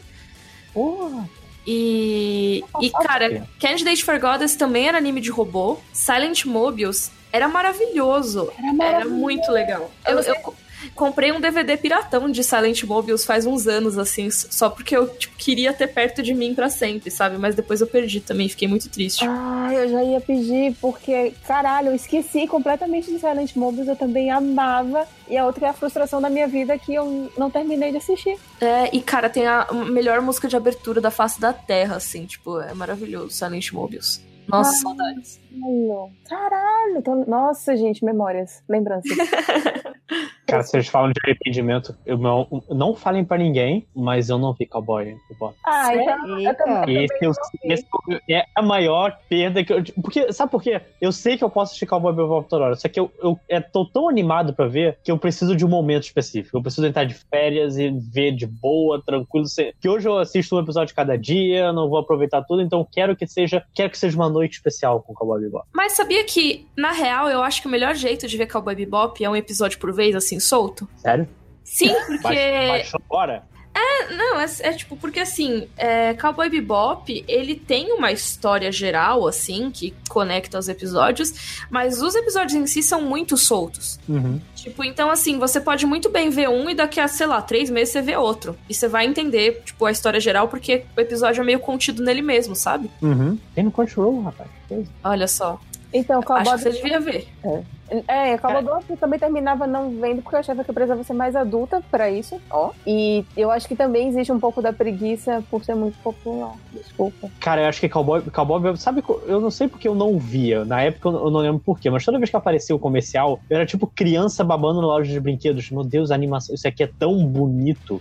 Porra.
E, e cara,
quê?
Candidate for Goddess também era anime de robô. Silent Mobius era maravilhoso. Era muito legal.
Eu
Eu, eu comprei um DVD piratão de Silent Mobius faz uns anos, assim, só porque eu tipo, queria ter perto de mim pra sempre, sabe? Mas depois eu perdi também, fiquei muito triste.
Ah, eu já ia pedir, porque, caralho, eu esqueci completamente de Silent Mobius, eu também amava. E a outra é a frustração da minha vida que eu não terminei de assistir.
É, e cara, tem a melhor música de abertura da face da Terra, assim, tipo, é maravilhoso, Silent Mobius. Nossa,
Ah.
saudades.
Caralho, Caralho, tô- nossa, gente, memórias, lembranças. <laughs>
Cara, vocês falam de arrependimento. Eu não, não falem pra ninguém, mas eu não vi Cowboy.
Ah, então, eu também.
Esse, eu- esse é a maior perda que eu. Porque, sabe por quê? Eu sei que eu posso assistir Cowboy Bebop toda hora, só que eu, eu é, tô tão animado pra ver que eu preciso de um momento específico. Eu preciso entrar de férias e ver de boa, tranquilo. sem- Que hoje eu assisto um episódio cada dia, não vou aproveitar tudo, então quero que seja, quero que seja uma noite especial com Cowboy Bebop.
Mas sabia que, na real, eu acho que o melhor jeito de ver Cowboy Bebop é um episódio por vez, assim, solto?
Sério?
Sim, <laughs> porque...
Baixou agora?
Não, é, é tipo, porque assim, é, Cowboy Bebop, ele tem uma história geral, assim, que conecta os episódios, mas os episódios em si são muito soltos.
Uhum.
Tipo, então assim, você pode muito bem ver um e daqui a, sei lá, três meses você vê outro. E você vai entender, tipo, a história geral, porque o episódio é meio contido nele mesmo, sabe?
Uhum. Tem no Crunchyroll, rapaz.
Olha só.
Então,
Acho
Cowboy
que você devia ver.
É, Cowboy Bebop eu também terminava não vendo porque eu achava que eu precisava ser mais adulta pra isso. Ó. E eu acho que também existe um pouco da preguiça por ser muito popular. Desculpa.
Cara, eu acho que Cowboy, Cowboy sabe, eu não sei porque eu não via. Na época eu não- lembro porquê, mas toda vez que aparecia o comercial, eu era tipo criança babando na loja de brinquedos. Meu Deus, a animação, isso aqui é tão bonito.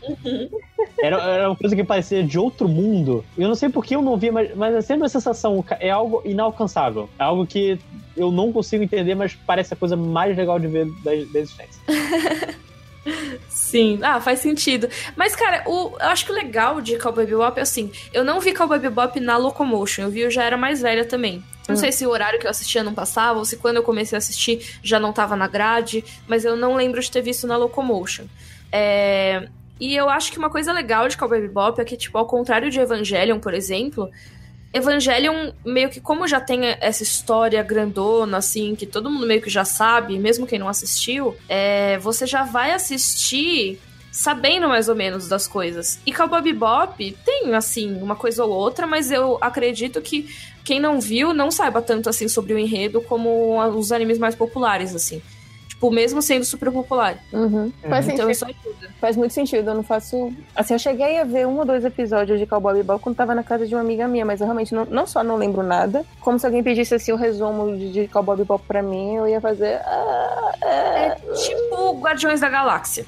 Era, era uma coisa que parecia de outro mundo. Eu não sei por que eu não via, mas, mas é sempre a sensação, é algo inalcançável. É algo que eu não consigo entender, mas parece a coisa mais legal de ver da, da existência. <laughs>
Sim, ah, faz sentido. Mas, cara, o, eu acho que o legal de Cowboy Bebop é assim: eu não vi Cowboy Bebop na Locomotion, eu vi, eu já era mais velha também. Não
Hum.
sei se o horário que eu assistia não passava, ou se quando eu comecei a assistir já não tava na grade, mas eu não lembro de ter visto na Locomotion. É, E eu acho que uma coisa legal de Cowboy Bebop é que, tipo, ao contrário de Evangelion, por exemplo, Evangelion, meio que como já tem essa história grandona, assim, que todo mundo meio que já sabe, mesmo quem não assistiu, é, você já vai assistir sabendo mais ou menos das coisas. E Cowboy Bebop tem, assim, uma coisa ou outra, mas eu acredito que quem não viu não saiba tanto, assim, sobre o enredo como os animes mais populares, assim. Tipo, mesmo sendo super popular.
Uhum. Faz,
Então
sentido,
isso ajuda.
faz muito sentido. Eu não faço. Assim, eu cheguei a ver um ou dois episódios de Cowboy Bebop quando tava na casa de uma amiga minha, mas eu realmente não, não só não lembro nada, como se alguém pedisse assim o resumo de, de Cowboy Bebop pra mim, eu ia fazer. Ah,
É
é,
tipo Guardiões da Galáxia.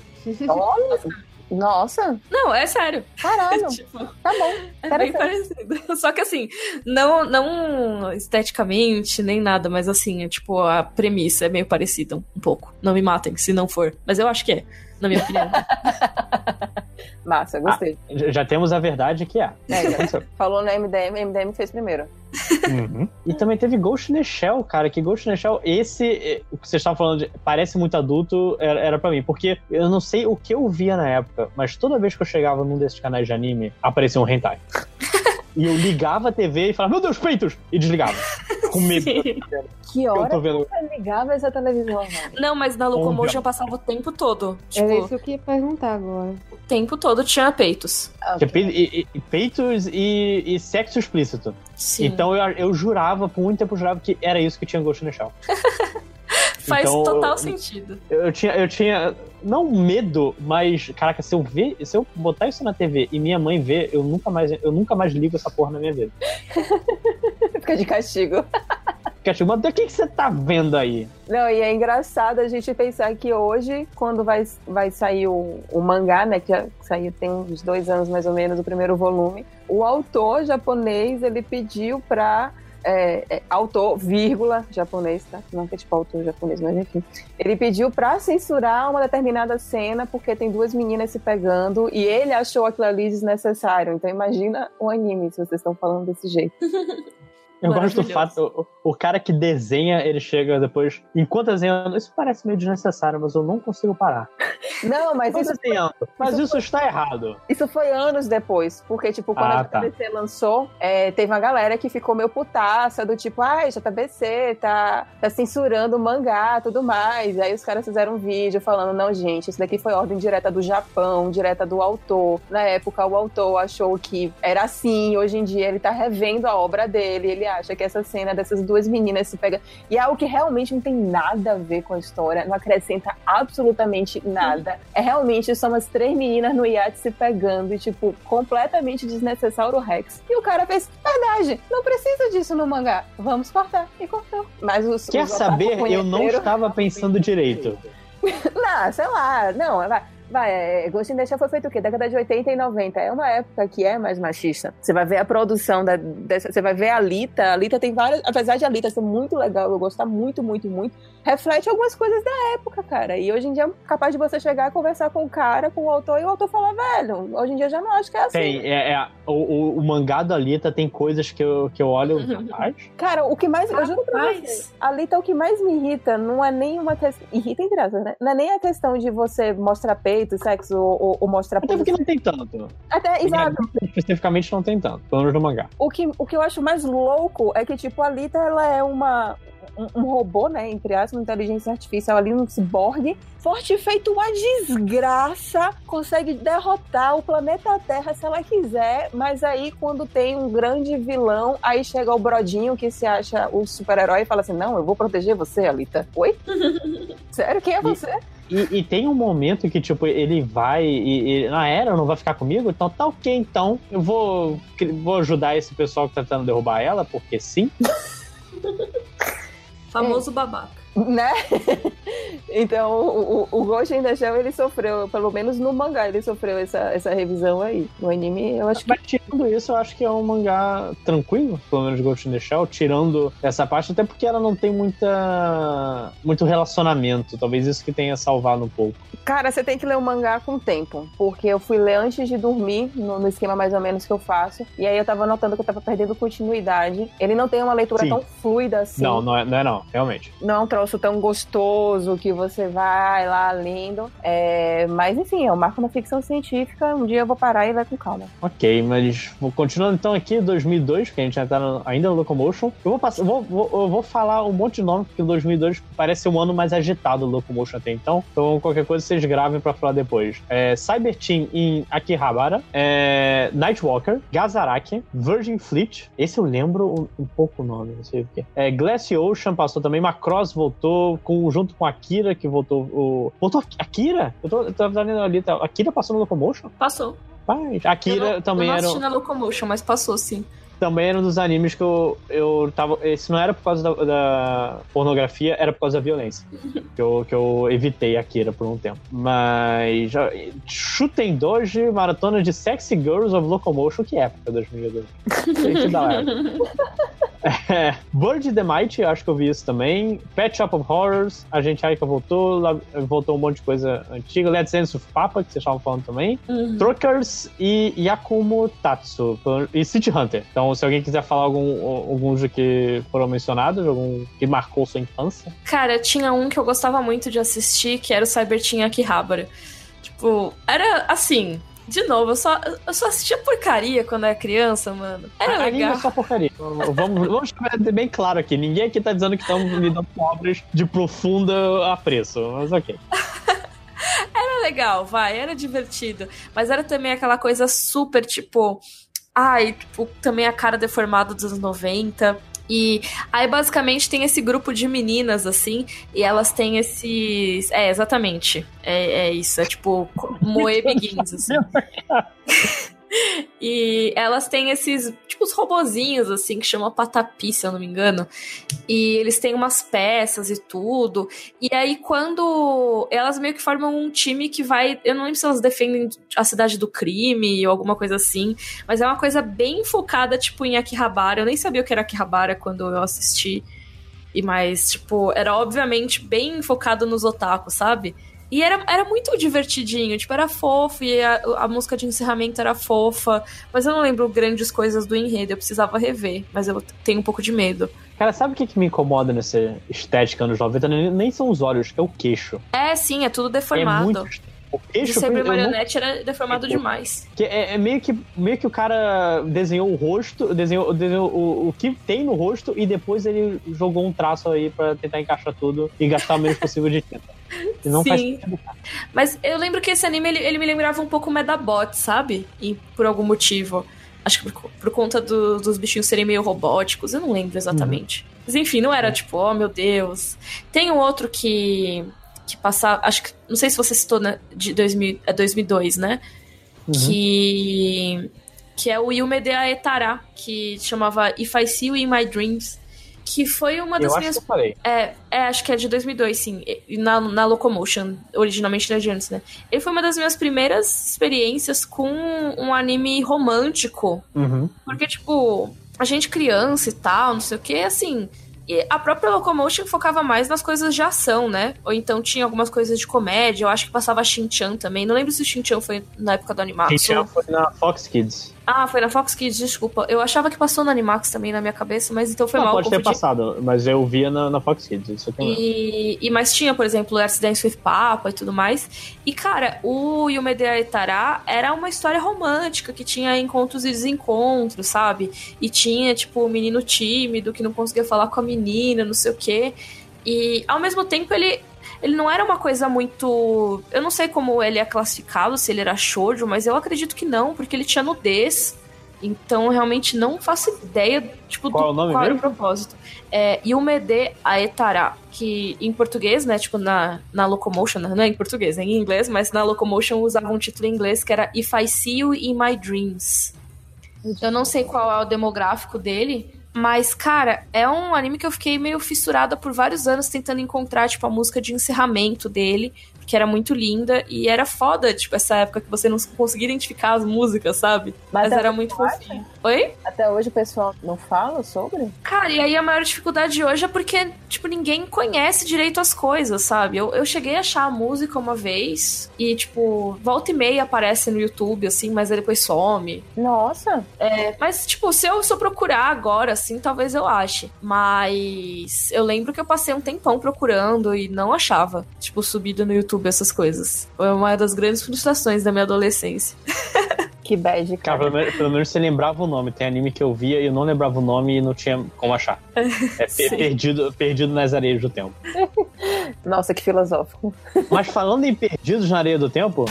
olha. <laughs> Nossa,
Não, é sério.
caralho. <laughs>
Tipo,
Tá bom.
É bem parecido. <laughs> Só que assim, não, não esteticamente, nem nada, mas assim, é tipo, a premissa é meio parecida um pouco. Não me matem, se não for. Mas eu acho que é, na minha opinião. <laughs>
Massa, gostei.
Já já temos a verdade que é.
É. Falou no MDM, MDM fez primeiro.
Uhum. E também teve Ghost in the Shell, cara. Que Ghost in the Shell, esse, eh, o que vocês estavam falando, de, parece muito adulto, era, era pra mim. Porque eu não sei o que eu via na época, mas toda vez que eu chegava num desses canais de anime, aparecia um hentai. <laughs> e eu ligava a TV e falava, meu Deus, peitos! E desligava. <laughs> Com medo.
Que
Eu
hora
tô vendo.
você ligava essa televisão, mano?
Não, mas na Locomotion passava o tempo todo. Tipo,
Era isso que eu queria perguntar agora.
o tempo todo tinha peitos.
Ah,
Tinha pe- e- e- peitos e, e sexo explícito.
Sim.
Então eu, eu jurava, por muito tempo eu jurava que era isso que tinha Ghost in the Shell. <laughs>
Faz
então,
total
eu-
sentido.
Eu tinha, eu tinha, não medo, mas, caraca, se eu ver, se eu botar isso na TV e minha mãe ver, eu nunca mais, eu nunca mais ligo essa porra na minha vida. <laughs>
Fica de castigo.
Tipo, mas o que, que você tá vendo aí?
Não, e é engraçado a gente pensar que hoje, quando vai, vai sair o, o mangá, né, que já saiu tem uns dois anos mais ou menos, o primeiro volume, o autor japonês, ele pediu pra... é, é, autor, vírgula, japonês, tá? Não que é tipo autor japonês, mas enfim. Ele pediu pra censurar uma determinada cena porque tem duas meninas se pegando e ele achou aquilo ali desnecessário. Então imagina o anime, se vocês estão falando desse jeito. <laughs>
Eu gosto do fato, o, o cara que desenha, ele chega depois, enquanto desenhando, isso parece meio desnecessário, mas eu não consigo parar. <laughs>
Não, mas isso
desenhando, mas
isso
isso está errado.
Isso foi anos depois, porque, tipo, quando
Ah,
a
tá.
JBC lançou, é, teve uma galera que ficou meio putaça, do tipo, ai, JBC tá, tá censurando o mangá tudo mais. Aí os caras fizeram um vídeo falando, não, gente, isso daqui foi ordem direta do Japão, direta do autor. Na época, o autor achou que era assim, hoje em dia ele tá revendo a obra dele, ele acha que essa cena dessas duas meninas se pega. E é algo que realmente não tem nada a ver com a história, não acrescenta absolutamente nada. É realmente são as três meninas no iate se pegando e, tipo, completamente desnecessário o Rex. E o cara fez, verdade, não precisa disso no mangá. Vamos cortar. E cortou. Mas os.
Quer
os
saber? Eu não estava pensando direito. <laughs>
Não, sei lá. Não, vai. Vai, é, Ghost in the Shell foi feito o quê? Década de 80 e 90. É uma época que é mais machista. Você vai ver a produção da, dessa. Você vai ver a Alita. A Alita tem várias. Apesar de a Alita ser muito legal, eu gostar muito, muito, muito. Reflete algumas coisas da época, cara. E hoje em dia é capaz de você chegar e conversar com o cara, com o autor, e o autor falar, velho, hoje em dia eu já não acho que é assim.
Tem, é, é, o, o, o mangá da Alita tem coisas que eu, que eu olho, rapaz.
Cara, o que mais. Eu juro pra você.
Rapaz,
A Alita, o que mais me irrita não é nem uma questão. Irrita entre aspas, né? Não é nem a questão de você mostrar peito, sexo ou, ou- ou mostrar
Até porque não tem tanto.
Até, exato.
Especificamente não tem tanto, pelo menos no mangá.
O que, o que eu acho mais louco é que, tipo, a Alita, ela é uma. Um, um robô, né? Entre aspas, uma inteligência artificial ali, um ciborgue, forte feito uma desgraça, consegue derrotar o planeta Terra se ela quiser, mas aí quando tem um grande vilão, aí chega o Brodinho que se acha o super-herói e fala assim: Não, eu vou proteger você, Alita. Oi? <laughs> Sério? Quem é você?
E, e tem um momento que, tipo, ele vai e, e na era não vai ficar comigo, então tá ok, então eu vou, vou ajudar esse pessoal que tá tentando derrubar ela, porque sim. <laughs>
famoso babaca.
Né? <laughs> então, o, o, in the Shell, ele sofreu, pelo menos no mangá, ele sofreu essa, essa revisão aí. No anime, eu acho que
Mas tirando isso, eu acho que é um mangá tranquilo, pelo menos Ghost in the Shell, tirando essa parte, até porque ela não tem muita muito relacionamento. Talvez isso que tenha salvado um pouco.
Cara, você tem que ler o mangá com tempo, porque eu fui ler antes de dormir, no, no esquema mais ou menos que eu faço, e aí eu tava notando que eu tava perdendo continuidade. Ele não tem uma leitura
Sim.
tão fluida assim.
Não, não é, não é não, realmente.
Não é um troço tão gostoso que você vai lá lendo. É, mas enfim, um marco na ficção científica. Um dia eu vou parar e vai com calma.
Ok, mas continuando então aqui, 2002, que a gente já tá no- ainda no Locomotion. Eu vou, passar, vou, vou, eu vou falar um monte de nome, porque 2002 parece um ano mais agitado do Locomotion até então. Então, qualquer coisa vocês gravem pra falar depois. É, Cyber Team em Akihabara, é, Nightwalker, Gazaraki, Virgin Fleet. Esse eu lembro um, um pouco o nome, não sei o que. É, Glass Ocean passou também, Macross voltou, com, junto com Akira, que voltou. O, voltou Akira? Eu tô, tô vendo ali, tá, Akira passou no Locomotion?
Passou.
Paz. Akira
eu não,
também
eu não
era.
assisti na Locomotion, mas passou sim.
Também era um dos animes que eu, eu tava. Esse não era por causa da, da pornografia, era por causa da violência. <laughs> que, eu, que eu evitei Akira por um tempo. Mas. Shuten Doji, maratona de Sexy Girls of Locomotion, que época 2002. Que da época. <laughs> É, Bird the Mighty, acho que eu vi isso também. Pet Shop of Horrors, a gente Aika voltou, lá- voltou um monte de coisa antiga. Let's Dance with Papa, que vocês estavam falando também.
Uhum.
Truckers e Yakumo Tatsu. E City Hunter. Então, se alguém quiser falar algum, alguns que foram mencionados, algum que marcou sua infância.
Cara, tinha um que eu gostava muito de assistir, que era o Cyberteam Akihabara. Tipo, era assim. De novo, eu só, eu só assistia porcaria quando era criança, mano. Era
A- Anime
legal.
é só porcaria. Vamos, vamos deixar bem claro aqui. Ninguém aqui tá dizendo que estamos lidando com obras de profunda apreço. Mas ok. <laughs>
Era legal, vai, era divertido. Mas era também aquela coisa super, tipo. Ai, tipo, também a cara deformada dos anos 90. E aí, basicamente, tem esse grupo de meninas, assim, e elas têm esses. É, exatamente. É, é isso. É tipo <laughs> Moe Begins, assim. E elas têm esses, tipo, os robozinhos, assim, que chama Patapi, se eu não me engano. E eles têm umas peças e tudo. E aí, quando. Elas meio que formam um time que vai. Eu não lembro se elas defendem a cidade do crime ou alguma coisa assim. Mas é uma coisa bem focada, tipo, em Akihabara. Eu nem sabia o que era Akihabara quando eu assisti. E mais, tipo, era obviamente bem focado nos otakus, sabe? E era, era muito divertidinho, tipo, era fofo, e a, a música de encerramento era fofa, mas eu não lembro grandes coisas do enredo, eu precisava rever, mas eu tenho um pouco de medo.
Cara, sabe o que, que me incomoda nessa estética anos 90? Nem são os olhos, é o queixo.
É, sim, é tudo
É
deformado.
muito. O
de
queixo
ser
eu não-
marionete era deformado demais.
que é, é meio que meio que o cara desenhou o rosto, desenhou, desenhou o, o que tem no rosto e depois ele jogou um traço aí pra tentar encaixar tudo e gastar o menos possível de tinta. E não faz
Sim.
cara.
Mas eu lembro que esse anime, ele, ele me lembrava um pouco Medabot, sabe? E por algum motivo. Acho que por, por conta do- dos bichinhos serem meio robóticos, eu não lembro exatamente. Mas enfim, não era tipo, oh meu Deus. Tem um outro que que passava, acho que, não sei se você citou, né, de 2000, é 2002, né?
Uhum.
Que que é o Yume de Aetara, que chamava If I See You in My Dreams, que foi uma das
Eu acho
minhas
que eu falei.
é, é, acho que é de 2002, sim. Na, na Locomotion, originalmente da Giants, né? Ele foi uma das minhas primeiras experiências com um anime romântico.
Uhum.
Porque, tipo, a gente criança e tal, não sei o que, assim. E a própria Locomotion focava mais nas coisas de ação, né? Ou então tinha algumas coisas de comédia. Eu acho que passava Shin-Chan também. Não lembro se o Shin-Chan foi na época do.
Quem tinha foi na Fox Kids.
Ah, foi na Fox Kids, desculpa. Eu achava que passou no Animax também na minha cabeça, mas então foi
Não,
mal.
pode ter passado, mas eu via na, na Fox Kids. Isso eu tenho.
E, e mas tinha, por exemplo, Dance with Papa e tudo mais. E, cara, o Yume de Aetara era uma história romântica que tinha encontros e desencontros, sabe? E tinha, tipo, o menino tímido que não conseguia falar com a menina, não sei o quê. E, ao mesmo tempo, ele... Ele não era uma coisa muito. Eu não sei como ele é classificado, se ele era shoujo, mas eu acredito que não, porque ele tinha nudez. Então, realmente não faço ideia, tipo,
Qual
do
é o nome
qual era o
mesmo?
propósito. É Yumede Aetara, que em português, né, tipo na, na Locomotion, não é em português, é em inglês, mas na Locomotion usava um título em inglês que era If I See You in My Dreams. Eu não sei qual é o demográfico dele, mas, cara, é um anime que eu fiquei meio fissurada por vários anos tentando encontrar, tipo, a música de encerramento dele, que era muito linda, e era foda, tipo, essa época que você não conseguia identificar as músicas, sabe? Mas,
Mas
era
é
muito
forte?
fofinho. Oi?
Até hoje o pessoal não fala sobre?
Cara, e aí a maior dificuldade hoje é porque, tipo, ninguém conhece direito as coisas, sabe? Eu, eu cheguei a achar a música uma vez e, tipo, volta e meia aparece no YouTube, assim, mas aí depois some.
Nossa,
É, mas, tipo, se eu, se eu procurar agora, assim, talvez eu ache. Mas eu lembro que eu passei um tempão procurando e não achava, tipo, subido no YouTube essas coisas. Foi uma das grandes frustrações da minha adolescência. <laughs>
que bad,
Cara,
cara.
pelo menos, pelo menos você lembrava o nome. Tem anime que eu via e eu não lembrava o nome e não tinha como achar. É <laughs> perdido, perdido nas areias do tempo. <laughs>
Nossa, que filosófico.
Mas falando em perdidos na areia do tempo.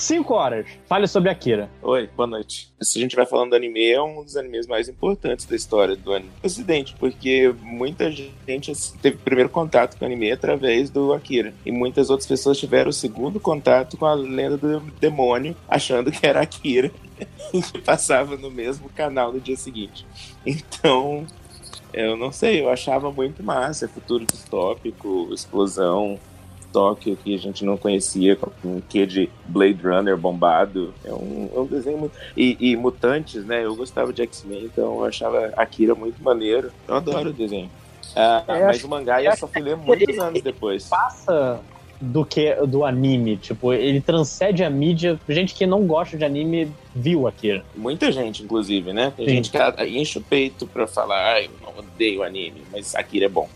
5 horas. Fale sobre Akira.
Oi, boa noite. Se a gente vai falando do anime, é um dos animes mais importantes da história do anime ocidente, porque muita gente teve o primeiro contato com o anime através do Akira. E muitas outras pessoas tiveram o segundo contato com a lenda do demônio, achando que era Akira, que <laughs> passava no mesmo canal no dia seguinte. Então, eu não sei, eu achava muito massa, futuro distópico, explosão, Tóquio que a gente não conhecia, com um quê de Blade Runner bombado. É um, é um desenho muito. E, e, Mutantes, né? Eu gostava de X-Men, então eu achava Akira muito maneiro. Eu adoro o desenho. Ah, mas o mangá eu só fui ler muitos anos depois.
Passa do que do anime. Tipo, ele transcende a mídia. Gente que não gosta de anime viu Akira.
Muita gente, inclusive, né? Tem Sim. gente que enche o peito pra falar, ah, eu não odeio anime, mas Akira é bom.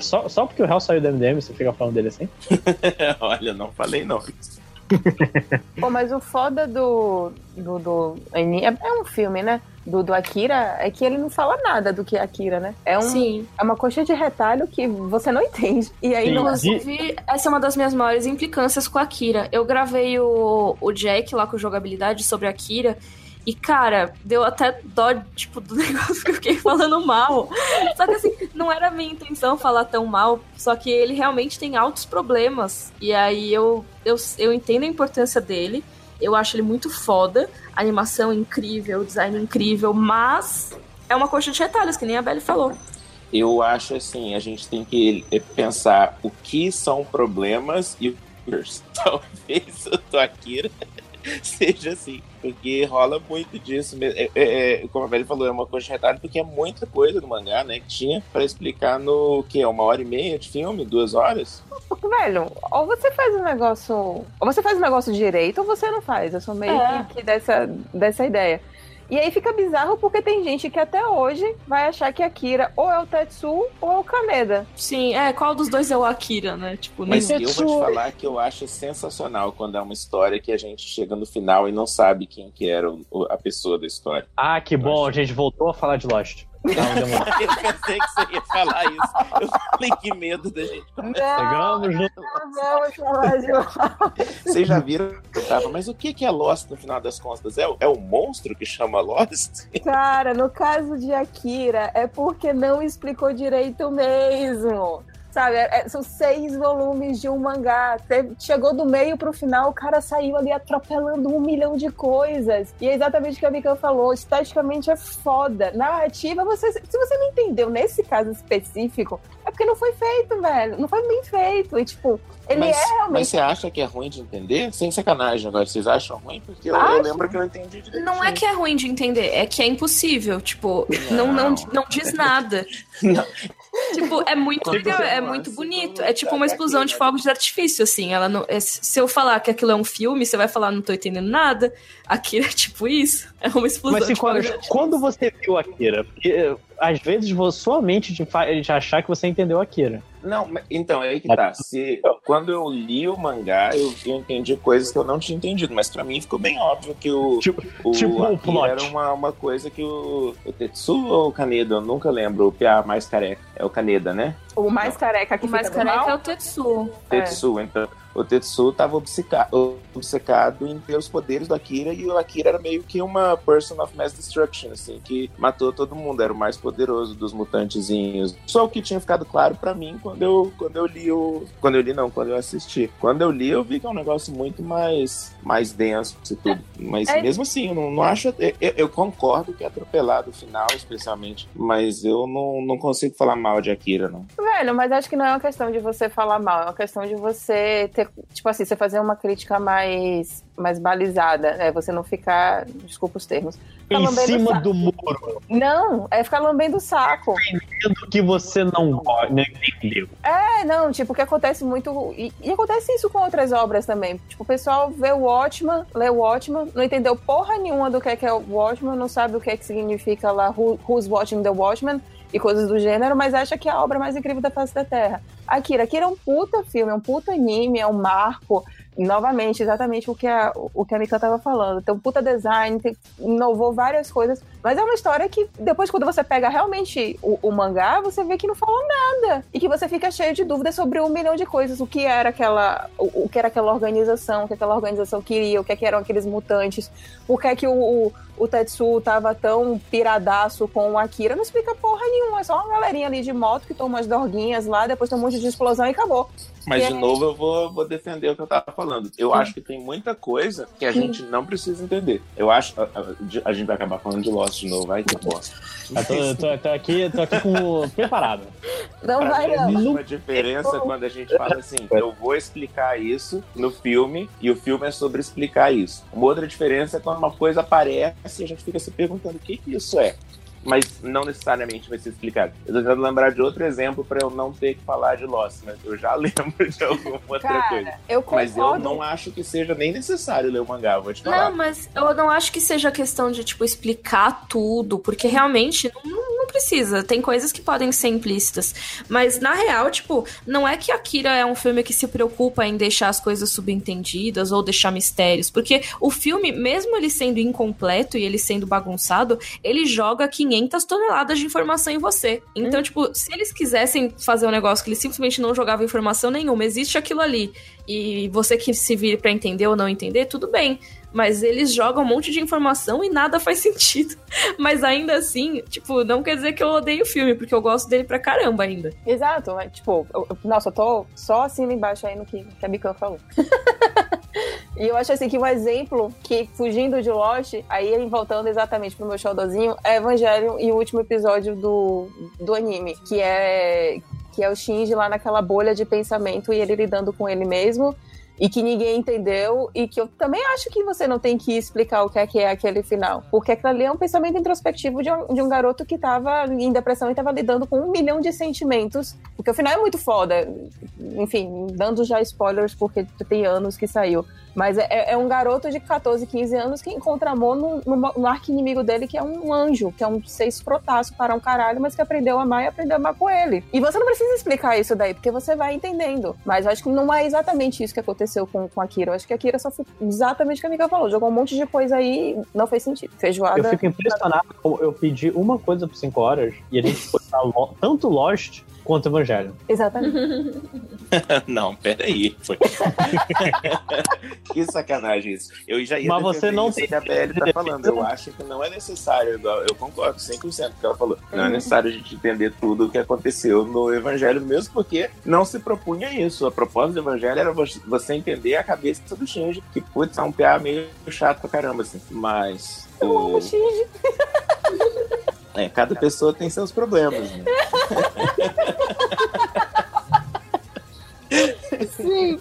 só, só porque o Hell saiu do MDM, você fica falando dele assim? <laughs>
Olha, não falei não.
Pô, mas o foda do, do, do. É um filme, né? do, do Akira é que ele não fala nada do que é Akira, né? É, um, Sim. é uma coxa de retalho que você não entende. E aí,
inclusive, essa é uma das minhas maiores implicâncias com Akira. Eu gravei o, o Jack lá com jogabilidade sobre Akira. E, cara, deu até dó, tipo, do <laughs> negócio que eu fiquei falando mal. Só que, assim, não era minha intenção falar tão mal. Só que ele realmente tem altos problemas. E aí eu, eu, eu entendo a importância dele. Eu acho ele muito foda. animação incrível, design incrível, mas é uma coxa de retalhos, que nem a Belly falou.
Eu acho assim, a gente tem que pensar o que são problemas e <laughs> talvez o Toakira <laughs> seja assim. Porque rola muito disso. É, é, é, como a velha falou, é uma coisa de retalho, porque é muita coisa do mangá, né? Que tinha para explicar no que? Uma hora e meia de filme? Duas horas?
Porque, velho, ou você faz um negócio. Ou você faz um negócio direito, ou você não faz. Eu sou meio é. que dessa, dessa ideia. E aí fica bizarro porque tem gente que até hoje vai achar que Akira ou é o Tetsu ou é o Kaneda.
Sim, é, qual dos dois é o Akira, né? Tipo,
Mas eu vou te falar que eu acho sensacional quando é uma história que a gente chega no final e não sabe quem que era a pessoa da história.
Ah, que bom, a gente voltou a falar de Lost.
Não, <laughs> eu pensei que você ia falar isso. Eu falei que medo da gente
Chegamos. Vamos falar de
Vocês já viram que tava, mas o que é Lost no final das contas? É, é o monstro que chama Lost? <laughs>
Cara, no caso de Akira, é porque não explicou direito mesmo. Sabe, é, é, são seis volumes de um mangá. chegou do meio pro final, o cara saiu ali atropelando um milhão de coisas. E é exatamente o que a Mika falou. Esteticamente é foda. Narrativa, você, se você não entendeu nesse caso específico, é porque não foi feito, velho. Não foi bem feito. E, tipo, ele
mas,
é realmente.
Mas você acha que é ruim de entender? Sem sacanagem agora, vocês acham ruim? Porque eu, eu lembro que eu entendi direito.
Não é que é ruim de entender, é que é impossível. Tipo, não, não, não, não diz nada. <laughs> não. Tipo, é muito legal, é muito bonito. É tipo uma explosão de fogos de artifício, assim. Ela não, é, se eu falar que aquilo é um filme, você vai falar, não tô entendendo nada. Akira é tipo isso. É uma explosão
Mas,
de fogos de.
Quando você viu Akira? Porque às vezes sua mente te faz achar que você entendeu Akira.
Não, então, é aí que tá. Se, quando eu li o mangá, eu, eu entendi coisas que eu não tinha entendido, mas pra mim ficou bem óbvio que o,
tipo,
o
tipo
Akira era uma, uma coisa que o, o Tetsu ou o Kaneda, eu nunca lembro, o PA mais careca. É o Kaneda, né?
O mais careca que
o mais careca é o Tetsu.
Tetsu, é. então o Tetsu estava obcecado, obcecado em ter os poderes do Akira e o Akira era meio que uma person of mass destruction, assim, que matou todo mundo, era o mais poderoso dos mutantezinhos. Só o que tinha ficado claro para mim quando eu, quando eu li o. Quando eu li, não, quando eu assisti. Quando eu li, eu vi que é um negócio muito mais, mais denso e tudo. Mas é. mesmo assim, eu não, não acho. Eu, eu, concordo que é atropelado o final, especialmente, mas eu não, não consigo falar mal de Akira, não.
Velho, mas acho que não é uma questão de você falar mal, é uma questão de você ter tipo assim, você fazer uma crítica mais, mais balizada, né? Você não ficar, desculpa os termos,
em cima do muro.
Não, é ficar lambendo o saco.
Entendendo que você não gosta, né?
É, não, tipo, que acontece muito. E, e, acontece isso com outras obras também. Tipo, o pessoal vê o Watchman, lê o Watchman, não entendeu porra nenhuma do que é, que é o Watchman, não sabe o que é que significa lá Who, Who's Watching the Watchman e coisas do gênero, mas acha que é a obra mais incrível da face da Terra. Akira, Akira é um puta filme, é um puta anime, é um marco. Novamente, exatamente o que a, o que a Mika tava falando. Tem um puta design, tem, inovou várias coisas. Mas é uma história que, depois, quando você pega realmente o, o, mangá, você vê que não falou nada. E que você fica cheio de dúvidas sobre um milhão de coisas. O que era aquela. O, o que era aquela organização, o que aquela organização queria, o que, é que eram aqueles mutantes, por que, é que o, o o Tetsu tava tão piradaço com o Akira, não explica porra nenhuma. É só uma galerinha ali de moto que toma umas dorguinhas lá, depois tem um monte de explosão e acabou.
Mas, de novo, eu vou, vou defender o que eu tava falando. Eu acho que tem muita coisa que a gente não precisa entender. Eu acho. A, a- a gente vai acabar falando de Lost de novo, vai que bosta.
Eu tô, eu tô- tô aqui, tô aqui com preparado.
Não
Pra
vai, não.
existe uma diferença quando a gente fala assim, eu vou explicar isso no filme e o filme é sobre explicar isso. Uma outra diferença é quando uma coisa aparece e a gente fica se perguntando o que, que isso é. Mas não necessariamente vai ser explicado. Eu tô tentando lembrar de outro exemplo para eu não ter que falar de Lost, mas eu já <laughs> lembro de alguma outra coisa.
Cara, eu
Mas eu
concordo.
não acho que seja nem necessário ler o mangá, vou te falar.
Não, mas eu não acho que seja questão de, tipo, explicar tudo, porque realmente não, precisa. Tem coisas que podem ser implícitas. Mas, na real, tipo, não é que Akira é um filme que se preocupa em deixar as coisas subentendidas ou deixar mistérios. Porque o filme, mesmo ele sendo incompleto e ele sendo bagunçado, ele joga 500 toneladas de informação em você. Então, tipo, se eles quisessem fazer um negócio que eles simplesmente não jogavam informação nenhuma, existe aquilo ali. E você que se vire pra entender ou não entender, tudo bem. Mas eles jogam um monte de informação e nada faz sentido. <laughs> Mas ainda assim, tipo, não quer dizer que eu odeio o filme, porque eu gosto dele pra caramba ainda.
Exato, mas, tipo, eu- eu- nossa, eu tô só assim embaixo aí no que, que a Mikan falou. <laughs> e eu acho assim que um exemplo que, fugindo de Lost, aí voltando exatamente pro meu showdozinho, é Evangelho e o último episódio do, do anime, que é que é o Shinji lá naquela bolha de pensamento e ele lidando com ele mesmo. E que ninguém entendeu, e que eu também acho que você não tem que explicar o que é que é aquele final. Porque aquilo ali é um pensamento introspectivo de um, de um garoto que tava em depressão e tava lidando com um milhão de sentimentos. Porque o final é muito foda. Enfim, dando já spoilers, porque tem anos que saiu. Mas é, é um garoto de 14, 15 anos que encontra amor no, no, no arco inimigo dele, que é um anjo, que é um ser escrotaço para um caralho, mas que aprendeu a amar e aprendeu a amar com ele. E você não precisa explicar isso daí, porque você vai entendendo. Mas eu acho que não é exatamente isso que aconteceu com, com a Kira. Eu acho que a Kira só foi exatamente o que a Mika falou. Jogou um monte de coisa aí não fez sentido. Feijoada.
Eu fico impressionado como eu pedi uma coisa por 5 horas e a gente foi pra Lo- tanto Lost quanto Evangelho.
Exatamente. <laughs>
Não, peraí. Foi... <laughs> que sacanagem isso. Eu já ia
Mas você não
isso
tem-
que a BL tá falando. Eu acho que não é necessário, eu concordo 100% com o que ela falou. Não é necessário a gente entender tudo o que aconteceu no Evangelho, mesmo porque não se propunha isso. A proposta do Evangelho era vo- você entender a cabeça do Shinji, que, putz, é um PA meio chato pra caramba, assim. Mas...
Eu amo
o-
o Shinji.
É, cada pessoa tem seus problemas, né? <laughs>
Sim.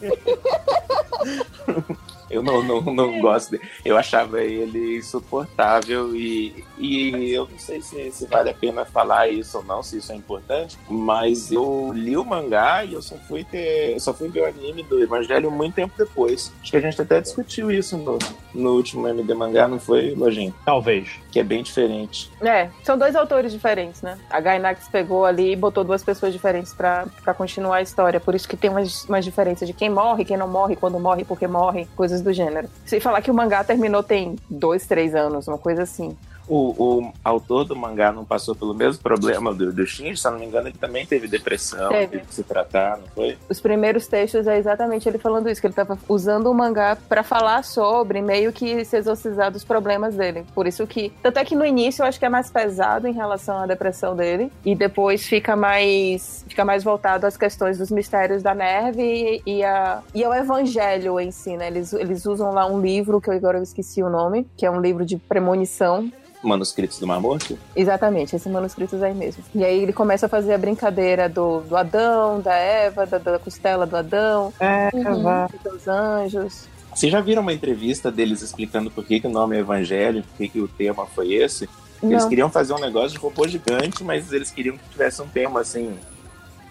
<laughs>
Eu não, não, não gosto dele. Eu achava ele insuportável e, e eu não sei se, se vale a pena falar isso ou não, se isso é importante, mas eu li o mangá e eu só fui ter. só fui ver o anime do Evangelho muito tempo depois. Acho que a gente até discutiu isso no, no último MD mangá, não foi, Lojinha?
Talvez.
Que é bem diferente.
É, são dois autores diferentes, né? A Gainax pegou ali e botou duas pessoas diferentes pra, pra continuar a história. Por isso que tem umas, umas diferenças de quem morre, quem não morre, quando morre, porque morre, coisas do gênero. Sem falar que o mangá terminou tem dois, três anos, uma coisa assim.
O, o autor do mangá não passou pelo mesmo problema do, do Shinji, se não me engano, ele também teve depressão,
Teve.
teve que se tratar, não foi?
Os primeiros textos é exatamente ele falando isso, que ele tava usando o mangá pra falar sobre, meio que se exorcizar dos problemas dele. Por isso que. Tanto é que no início eu acho que é mais pesado em relação à depressão dele. E depois fica mais. fica mais voltado às questões dos mistérios da neve e, e, a, e ao evangelho em si, né? Eles, eles usam lá um livro, que eu agora eu esqueci o nome, que é um livro de premonição.
Manuscritos do Mar Morto?
Exatamente, esses manuscritos aí mesmo. E aí ele começa a fazer a brincadeira do, do Adão, da Eva, da, da costela do Adão,
É,
Uhum.
dos anjos.
Vocês já viram uma entrevista deles explicando por que, que o nome é Evangelho, por que, que o tema foi esse? Eles
Não.
queriam fazer um negócio de robô gigante, mas eles queriam que tivesse um tema assim,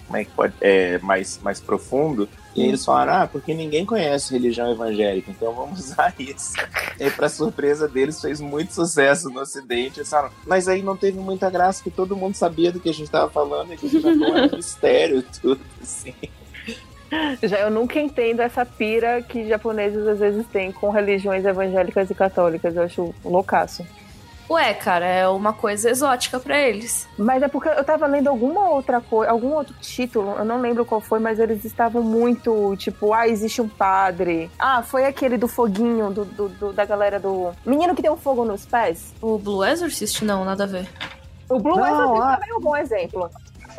como é que pode, é, mais, mais profundo. E aí eles falaram, ah, porque ninguém conhece religião evangélica, então vamos usar <laughs> isso. E aí, pra surpresa deles, fez muito sucesso no Ocidente. Eles falaram, mas aí não teve muita graça, que todo mundo sabia do que a gente tava falando, e que já foi um mistério tudo, <laughs> assim.
Já eu nunca entendo essa pira que japoneses às vezes têm com religiões evangélicas e católicas. Eu acho loucaço.
Ué, cara, é uma coisa exótica pra eles.
Mas é porque eu tava lendo alguma outra coisa, algum outro título, eu não lembro qual foi, mas eles estavam muito, tipo, ah, existe um padre. Ah, foi aquele do foguinho, do, do- do- da galera do. Menino que tem um fogo nos pés.
O Blue Exorcist, não, nada a ver.
O Blue
Não,
Exorcist
ah.
também é um bom exemplo.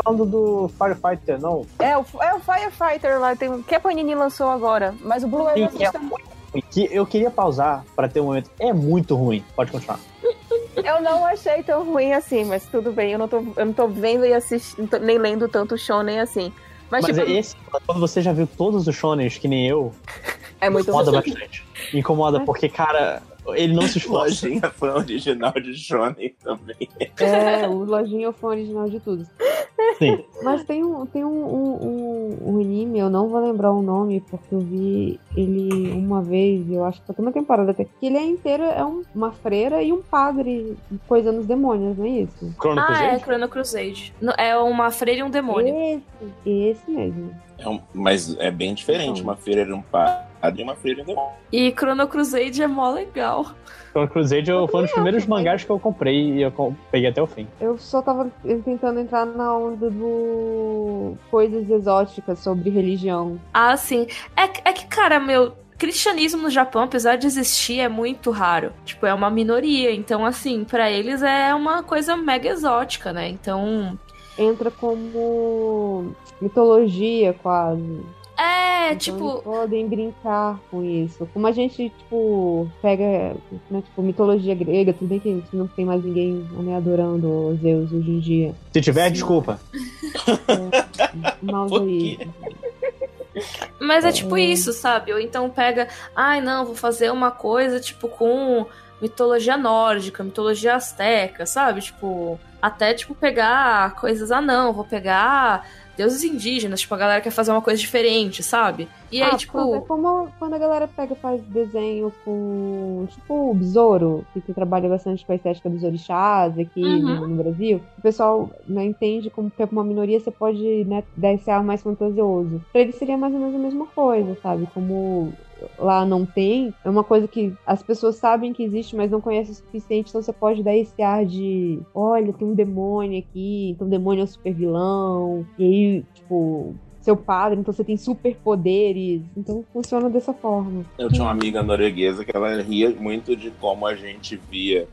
falando do Firefighter, não?
É o, é o Firefighter lá, tem, um- que a Panini lançou agora. Mas o Blue
Sim, é
assista muito.
Que eu queria pausar pra ter um momento. É muito ruim. Pode continuar.
Eu não achei tão ruim assim, mas tudo bem, eu não tô, eu não tô vendo e assistindo, nem lendo tanto shonen assim. Mas,
Mas
tipo,
esse, quando você já viu todos os shonens, que nem eu, <laughs>
é muito
incomoda bastante. Incomoda porque, cara, ele não se esforça. <laughs>
Lojinha fã original de Shonen também.
É, o Lojinha foi original de tudo.
Sim.
Mas tem um, tem um, um, um- um anime, eu não vou lembrar o nome, porque eu vi ele uma vez, eu acho que foi uma temporada até. Que ele é inteiro, é um- uma freira e um padre coisando os demônios, não é isso?
Chrono
Ah, é
Crusade?
Chrono Crusade. É uma freira e um demônio.
Esse, esse mesmo.
É um- mas é bem diferente. Uma feira era um padre e uma feira era um demônio.
E Chrono Crusade é mó legal.
Chrono Crusade eu- foi um dos primeiros mangás que eu comprei e eu com- peguei até o fim.
Eu só tava tentando entrar na onda do coisas exóticas sobre religião.
Ah, sim. É, que- é que, cara, meu. Cristianismo no Japão, apesar de existir, é muito raro. Tipo, é uma minoria. Então, assim, pra eles é uma coisa mega exótica, né? Então.
Entra como mitologia quase.
É,
Então
tipo.
eles podem brincar com isso. Como a gente, tipo, pega, né, tipo, mitologia grega, tudo bem que a gente não tem mais ninguém né, adorando os Zeus hoje em dia.
Se tiver, desculpa.
Mal <laughs>
Por
aí.
quê?
Mas é tipo isso, sabe? Ou então pega, ai não, vou fazer uma coisa tipo com mitologia nórdica, mitologia asteca, sabe? Tipo, até tipo pegar coisas, ah não, vou pegar deuses indígenas, tipo, a galera quer fazer uma coisa diferente, sabe? E aí,
Ah,
tipo,
pronto, é como quando a galera pega e faz desenho com, tipo, o besouro, que, trabalha bastante com a estética dos orixás aqui
Uhum.
no, no Brasil. O pessoal né, entende como que é uma minoria você pode né, dar esse ar mais fantasioso. Pra eles seria mais ou menos a mesma coisa, sabe? Como lá não tem, é uma coisa que as pessoas sabem que existe, mas não conhecem o suficiente, então você pode dar esse ar de, olha, tem um demônio aqui, então o demônio é o super vilão, e aí, tipo, seu padre, então você tem superpoderes, então funciona dessa forma.
Eu tinha uma amiga norueguesa que ela ria muito de como a gente via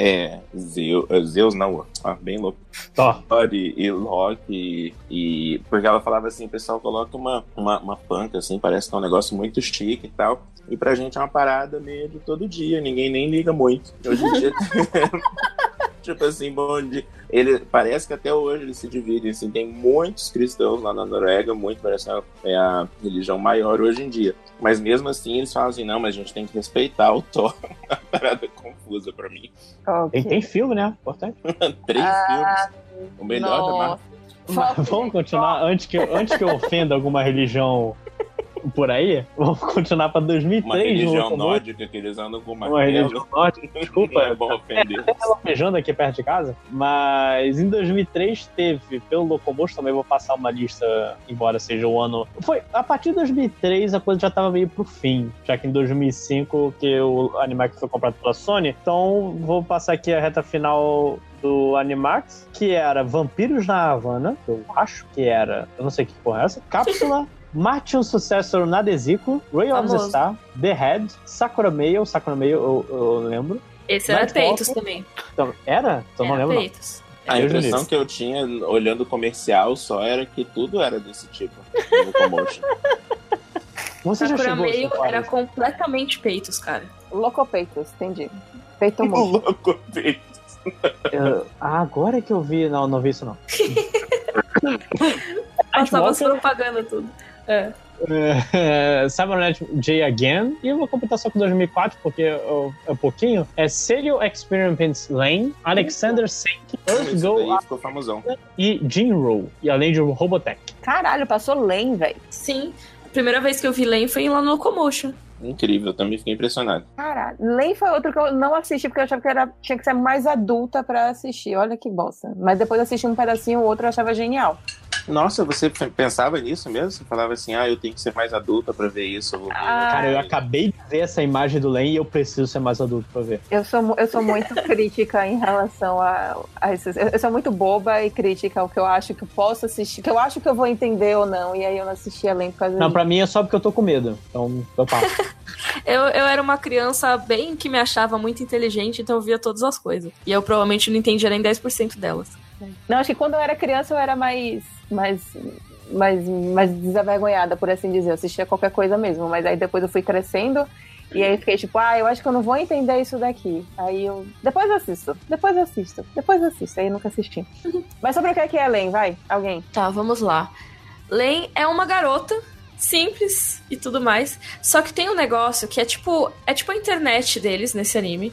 é, Zeus, Zeus não, ah, bem louco.
Thor.
Thor e, e Loki e porque ela falava assim, o pessoal coloca uma, uma, uma panca assim, parece que é um negócio muito chique e tal. E pra gente é uma parada meio de todo dia, ninguém nem liga muito. Hoje em dia <laughs> <laughs> <laughs> Tipo assim, bom dia. Ele parece que até hoje eles se dividem. Assim, tem muitos cristãos lá na Noruega, muito parece que é a religião maior hoje em dia. Mas mesmo assim eles falam assim, não, mas a gente tem que respeitar o Thor. <laughs> Uma parada confusa pra mim.
Tem, tem filme, né? Importante. <laughs>
Três
Ah,
filmes. O melhor da Marvel.
Vamos continuar antes que, eu, antes que eu ofenda alguma religião por aí. Vamos continuar pra 2003.
Uma religião nórdica que eles andam com
Uma
martelo.
religião nórdica. Desculpa,
é bom ofender.
Tá relojando aqui perto de casa, mas em 2003 teve, pelo Locomotion, também vou passar uma lista, embora seja o ano. Foi a partir de 2003 a coisa já tava meio pro fim, já que em 2005 que o Animax foi comprado pela Sony. Então vou passar aqui a reta final do Animax, que era Vampiros na Havana, eu acho que era, eu não sei que porra é essa, Cápsula. <laughs> Mate um sucesso na Desico, Ray of the. Star, The Head, Sakura Mail, Sakura Mail eu, eu lembro.
esse era. Peitos também.
Então, era? Então não
Era
lembro. não.
Peitos.
A
Deus
impressão que eu tinha olhando o comercial só era que tudo era desse tipo. <laughs>
Você já
Sakura
chegou
Meio
Sofia?
era completamente peitos, cara.
Locopeitos, entendi. Peito
O
muito.
louco dele.
Eu- ah, agora que eu vi. Não, não vi isso não. <laughs>
Passava as propaganda tudo. É.
É, Cybernet J Again. E eu vou completar só com 2004, porque é é pouquinho. É Serial Experiments Lane, Alexander Senk, Earth Go
ficou famosão.
e Jinro. E além de Robotech.
Caralho, passou lane, velho.
Sim. A primeira vez que eu vi Len foi lá no Locomotion.
Incrível, eu também fiquei impressionado.
Caralho. Lane foi outro que eu não assisti porque eu achava que era, tinha que ser mais adulta pra assistir. Olha que bosta. Mas depois assisti um pedacinho, o outro eu achava genial.
Nossa, você pensava nisso mesmo? Você falava assim, ah, eu tenho que ser mais adulta pra ver isso. Eu.
Ah,
Cara, eu acabei de ver essa imagem do Lane e eu preciso ser mais adulto pra ver.
Eu sou, eu sou muito <laughs> crítica em relação a, a esses. Eu, eu sou muito boba e crítica ao que eu acho que eu posso assistir, que eu acho que eu vou entender ou não. E aí eu não assisti além por causa
Não,
disso.
pra mim é só porque eu tô com medo. Então, eu passo. <laughs>
Eu, eu era uma criança bem que me achava muito inteligente, então eu via todas as coisas. E eu provavelmente não entendia nem 10% delas.
Não, acho que quando eu era criança eu era mais, mais, mais, mais desavergonhada, por assim dizer. Eu assistia qualquer coisa mesmo, mas aí depois eu fui crescendo e aí fiquei tipo, ah, eu acho que eu não vou entender isso daqui. Aí eu, depois eu assisto, depois eu assisto, depois eu assisto. Aí eu nunca assisti. <laughs> mas sobre o que é que é Len? Vai, alguém.
Tá, vamos lá. Len é uma garota simples e tudo mais. Só que tem um negócio que é tipo. É tipo a internet deles nesse anime.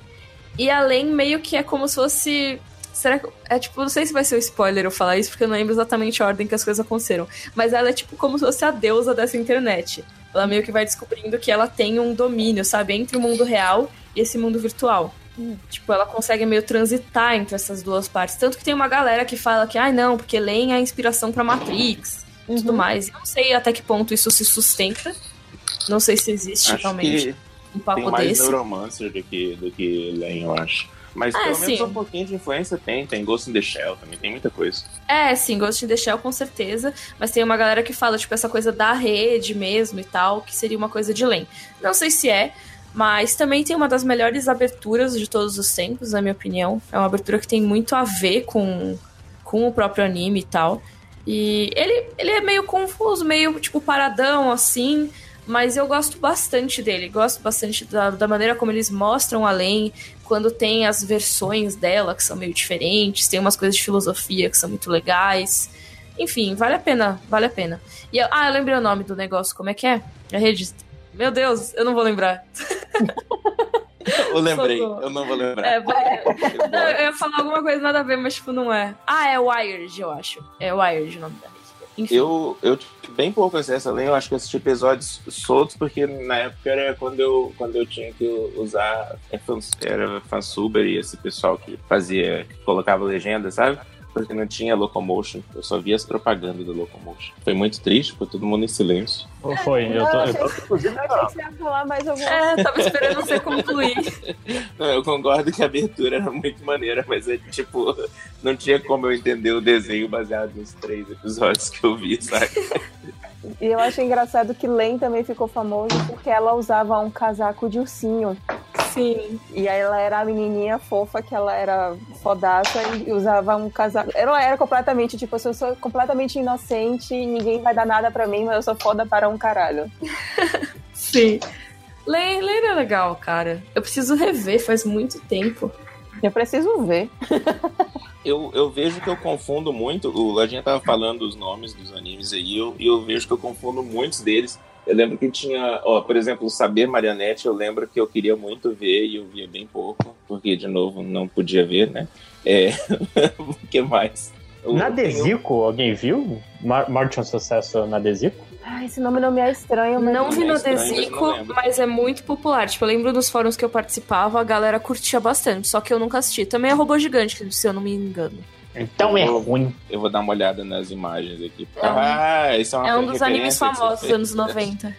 E além meio que é como se fosse. Será que. É tipo, não sei se vai ser um spoiler eu falar isso, porque eu não lembro exatamente a ordem que as coisas aconteceram. Mas ela é tipo como se fosse a deusa dessa internet. Ela meio que vai descobrindo que ela tem um domínio, sabe, entre o mundo real e esse mundo virtual. Tipo, ela consegue meio transitar entre essas duas partes. Tanto que tem uma galera que fala que, ai ah, não, porque Len é a inspiração pra Matrix e uhum. tudo mais. Eu não sei até que ponto isso se sustenta. Não sei se existe
acho
realmente
um papo tem mais desse. Neuromancer do que, do que Len, eu acho. Mas ah, pelo menos um pouquinho de influência tem. Tem Ghost in the Shell também, tem muita coisa.
É, sim, Ghost in the Shell com certeza. Mas tem uma galera que fala, tipo, essa coisa da rede mesmo e tal, que seria uma coisa de Len. Não sei se é, mas também tem uma das melhores aberturas de todos os tempos, na minha opinião. É uma abertura que tem muito a ver com, com o próprio anime e tal. E ele, ele é meio confuso, meio tipo paradão assim, mas eu gosto bastante dele. Gosto bastante da, da maneira como eles mostram além, quando tem as versões dela que são meio diferentes, tem umas coisas de filosofia que são muito legais. Enfim, vale a pena, vale a pena. E eu, ah, eu lembrei o nome do negócio, como é que é? A rede. Meu Deus, eu não vou lembrar.
Eu lembrei, eu não vou lembrar. É, <laughs>
eu ia falar alguma coisa nada a ver, mas tipo, não é. Ah, é Wired, eu acho. É Wired o nome dela.
Enfim. Eu, eu bem pouco acesso além, eu acho que eu assisti episódios soltos, porque na época era quando eu, quando eu tinha que usar. É era fansuber e esse pessoal que fazia, que colocava legenda, sabe? porque não tinha Locomotion. Eu só via as propagandas do Locomotion. Foi muito triste, ficou todo mundo em silêncio.
Foi, eu tô. Eu tô...
você ia falar mais alguma
É, tava esperando você concluir. <laughs>
Não, eu concordo que a abertura era muito maneira, mas é tipo, não tinha como eu entender o desenho baseado nos três episódios que eu vi, sabe?
E eu acho engraçado que Len também ficou famoso porque ela usava um casaco de ursinho.
Sim.
E aí ela era a menininha fofa, que ela era fodaça e usava um casaco. Ela era completamente, tipo, eu sou completamente inocente, ninguém vai dar nada pra mim, mas eu sou foda para um caralho.
Sim. Len é legal, cara. Eu preciso rever, faz muito tempo.
Eu preciso ver.
eu, eu vejo que eu confundo muito. O Ladinha tava falando os nomes dos animes aí, e eu, eu vejo que eu confundo muitos deles. Eu lembro que tinha, ó, por exemplo, o Saber Marionete, eu lembro que eu queria muito ver e eu via bem pouco, porque, de novo, não podia ver, né? É... <laughs> o que mais?
Na Desico, alguém viu? Mar Martin Sucesso na Desico?
Ah, esse nome não me é estranho, mas...
Não vi
no
é Desico, mas é muito popular. Tipo, eu lembro dos fóruns que eu participava, a galera curtia bastante, só que eu nunca assisti. Também é Robô Gigante, se eu não me engano.
Então é ruim.
Eu vou dar uma olhada nas imagens aqui. É um, ah, isso é uma
É um dos animes famosos dos anos <laughs> 90.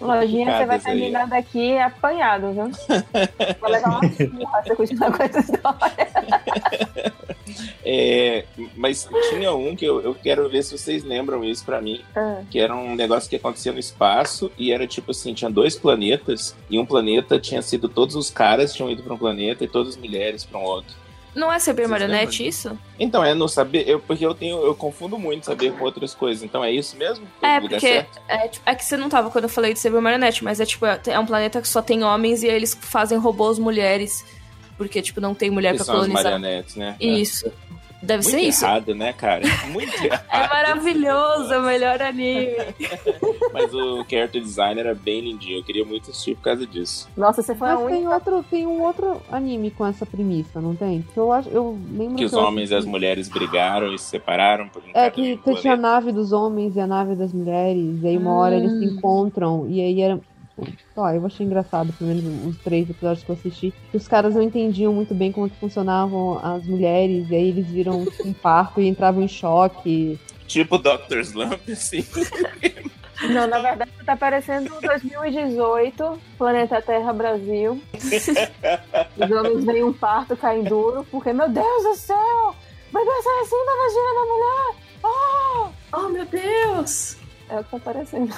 Lojinha, você vai terminar daqui apanhado, viu? <laughs> Vou levar uma surra se continuar com essa história. <laughs>
É, mas tinha um que eu, eu quero ver se vocês lembram isso para mim, ah. que era um negócio que acontecia no espaço e era tipo assim, tinha dois planetas e um planeta tinha sido todos os caras tinham ido para um planeta e todas as mulheres para um outro.
Não é saber marionete isso?
Então, é no saber, eu, porque eu tenho, eu confundo muito saber com outras coisas. Então é isso mesmo?
É, porque é, tipo, é, que você não tava quando eu falei de saber marionete, mas é tipo, é um planeta que só tem homens e aí eles fazem robôs mulheres. Porque, tipo, não tem mulher que pra
são
colonizar.
As marionetes, né?
Isso. É. Deve
Muito
ser isso.
errado, né, cara? <laughs> Muito é errado.
É maravilhoso, é o melhor anime. <laughs>
Mas o character design era bem lindinho. Eu queria muito assistir por causa disso.
Nossa, você foi
Mas
a única...
tem, outro, tem um outro anime com essa premissa, não tem? Que eu, acho, eu lembro
que, que
os
homens e as mulheres brigaram e se separaram. Por
é que, que tinha a nave dos homens e a nave das mulheres. E aí uma hora eles se hum. encontram. E aí era Ó, eu achei engraçado, pelo menos os três episódios que eu assisti, que os caras não entendiam muito bem como que funcionavam as mulheres, e aí eles viram um parto e entravam em choque.
Tipo Dr. Slump, sim.
Não, na verdade tá parecendo 2018, Planeta Terra Brasil. Os homens veem um parto caem duro, porque, meu Deus do céu! Vai sai assim da vagina da mulher! Oh!
oh, meu Deus!
É o que tá parecendo.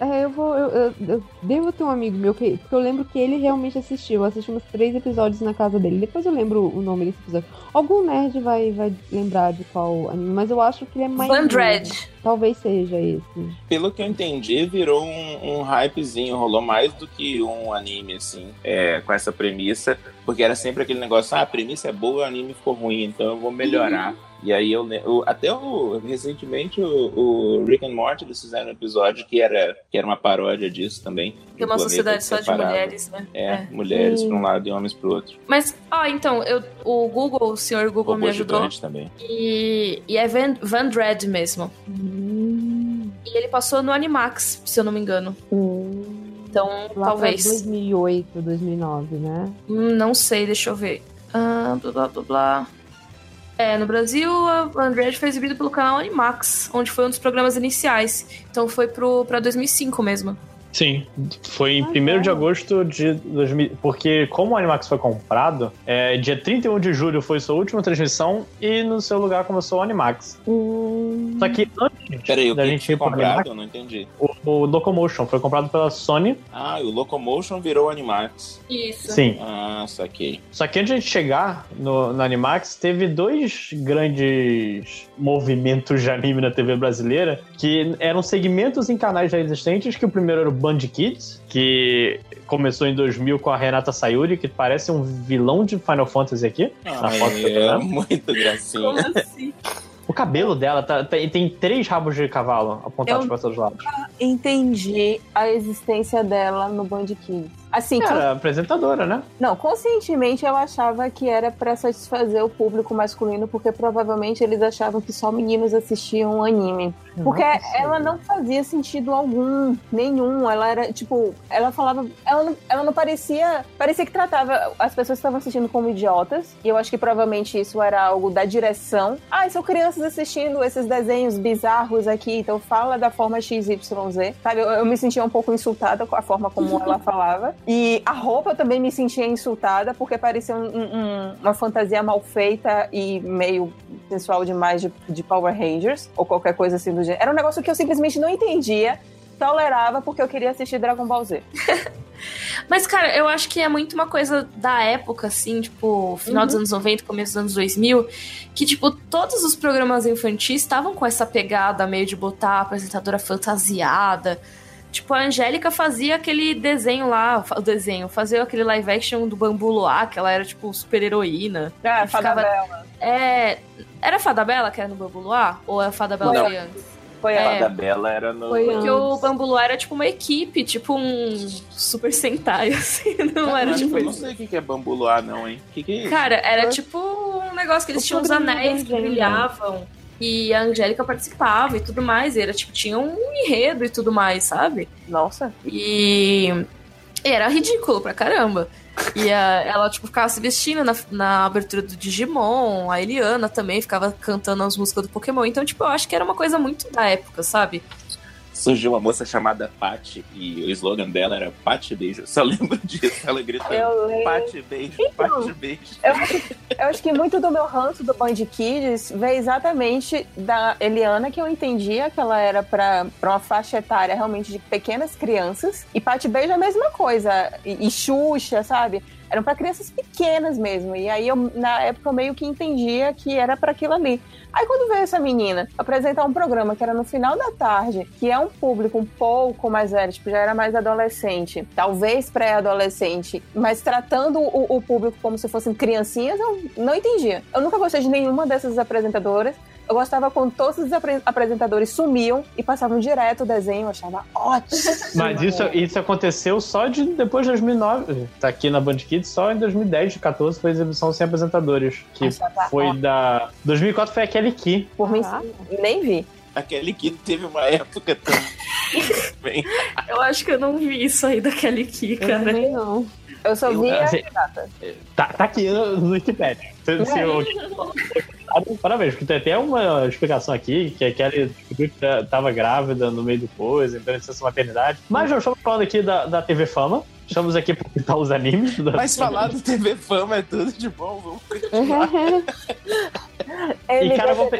É, eu vou. Eu, eu, eu devo ter um amigo meu que. Porque eu lembro que ele realmente assistiu. Eu assisti uns três episódios na casa dele. Depois eu lembro o nome desse episódio. Algum nerd vai, vai lembrar de qual anime, mas eu acho que ele é mais.
Dread.
Talvez seja esse.
Pelo que eu entendi, virou um, um hypezinho, rolou mais do que um anime, assim, é, com essa premissa, porque era sempre aquele negócio, ah, a premissa é boa, o anime ficou ruim, então eu vou melhorar. E aí eu, o- até o, recentemente o, o Rick and Morty eles fizeram um episódio que era, que era uma paródia disso também.
Tem uma
do planeta
sociedade só de mulheres, né?
É,
É.
mulheres
Sim.
para um lado e homens para o outro.
Mas, ó, então, eu, o Google, o senhor Google me
Robô
ajudou.
também.
E, e é Van, Van Dread mesmo.
Hum,
E ele passou no Animax, se eu não me engano. Então,
lá
talvez.
pra 2008, 2009, né?
Hum, Não sei, deixa eu ver. Ah, blá blá blá blá. É, no Brasil, a Android foi exibido pelo canal Animax, onde foi um dos programas iniciais. Então foi pro, pra 2005 mesmo.
Sim, foi em
Ah,
1 de agosto de 2000. Porque, como o Animax foi comprado, é, dia 31 de julho foi sua última transmissão e no seu lugar começou o Animax.
Hum,
Só que antes
Peraí, o
da
que
gente
foi
ir pro
comprado?
Animax,
Eu não entendi.
o, o Locomotion foi comprado pela Sony.
Ah, e o Locomotion virou Animax.
Isso.
Sim.
Ah, saquei.
Só que antes de a gente chegar no, no Animax, teve dois grandes movimentos de anime na TV brasileira, que eram segmentos em canais já existentes, que o primeiro era o Band Kids, que começou em 2000 com a Renata Sayuri, que parece um vilão de Final Fantasy aqui. Na foto que eu tô
é muito gracinha.
Como assim?
O cabelo dela tá- tem, tem três rabos de cavalo apontados para todos os lados.
Entendi a existência dela no Band Kids. Assim,
Era apresentadora, né?
Não, conscientemente eu achava que era pra satisfazer o público masculino, porque provavelmente eles achavam que só meninos assistiam anime. Porque
possível.
ela não fazia sentido algum, nenhum. Ela era, tipo, ela falava. Ela não, ela não parecia. Parecia que tratava as pessoas que estavam assistindo como idiotas. E eu acho que provavelmente isso era algo da direção. Ah, são crianças assistindo esses desenhos bizarros aqui, então fala da forma XYZ. Sabe, eu, eu me sentia um pouco insultada com a forma como ela <laughs> falava. E a roupa também me sentia insultada, porque parecia um- um- uma fantasia mal feita e meio sensual demais de, de Power Rangers, ou qualquer coisa assim do gênero. Era um negócio que eu simplesmente não entendia, tolerava, porque eu queria assistir Dragon Ball Z. <laughs>
Mas, cara, eu acho que é muito uma coisa da época, assim, tipo, final dos anos 90, começo dos anos 2000, que, tipo, todos os programas infantis estavam com essa pegada meio de botar a apresentadora fantasiada. Tipo, a Angélica fazia aquele desenho lá, o desenho, fazia aquele live action do Bambu Luar, que ela era, tipo, super heroína.
Ah,
ficava-
Fada
É. Era a Fada Bela que era no Bambu Luar? Ou a Fada Bela foi antes?
Foi
É.
A da Bela era no.
Foi
Porque
antes.
o Bambu Luar era tipo uma equipe, tipo um Super Sentai, <laughs> assim. Não era
Caralho,
tipo
eu não sei o que que é bambu luar, não, hein? O que, que é isso?
Cara, era tipo um negócio que eles
O
tinham os anéis que brilhavam. E a Angélica participava e tudo mais. E era tipo, tinha um enredo e tudo mais, sabe?
Nossa.
E, e era ridículo pra caramba. E a- ela, tipo, ficava se vestindo na, na abertura do Digimon, a Eliana também ficava cantando as músicas do Pokémon. Então, tipo, eu acho que era uma coisa muito da época, sabe?
Surgiu uma moça chamada Patty e o slogan dela era Patty Beijo. Eu só lembro <laughs> disso, ela gritando. Patty Beijo,
Então,
Patty Beijo.
Eu acho, eu acho que muito do meu ranço do Band Kids veio exatamente da Eliana, que eu entendia que ela era pra pra uma faixa etária realmente de pequenas crianças. E Pati Beijo é a mesma coisa. E, e Xuxa, sabe? Eram pra crianças pequenas mesmo. E aí, eu, na época, eu meio que entendia que era pra aquilo ali. Aí, quando veio essa menina apresentar um programa que era no final da tarde, que é um público um pouco mais velho, tipo, já era mais adolescente, talvez pré-adolescente, mas tratando o, o público como se fossem criancinhas, eu não entendia. Eu nunca gostei de nenhuma dessas apresentadoras. Eu gostava quando todos os apre- apresentadores sumiam e passavam direto o desenho, eu achava ótimo. <laughs>
Mas isso, isso aconteceu só de depois de 2009. Tá aqui na Band Kids, só em 2010, 2014 foi a exibição sem apresentadores. Que
Achava
foi
ótimo.
da. 2004 foi aquele Key.
Por mim, nem vi.
Aquele que teve uma época também. <laughs>
Eu acho que eu não vi isso aí da Kelly Key,
Eu
cara.
também não.
Eu só
Eu-
vi a
Assim,
pirata.
Tá, tá aqui no, no Wikipedia. Se, se eu- <laughs> Parabéns, porque tem até uma explicação aqui, que a Kelly descobriu que tá- tava grávida no meio do coisa, então licença maternidade. Mas já estamos falando aqui da, da TV Fama. Estamos aqui para citar os animes. Da...
Mas falar do TV Fama é tudo de bom. Vamos continuar. <laughs>
E, cara, eu vou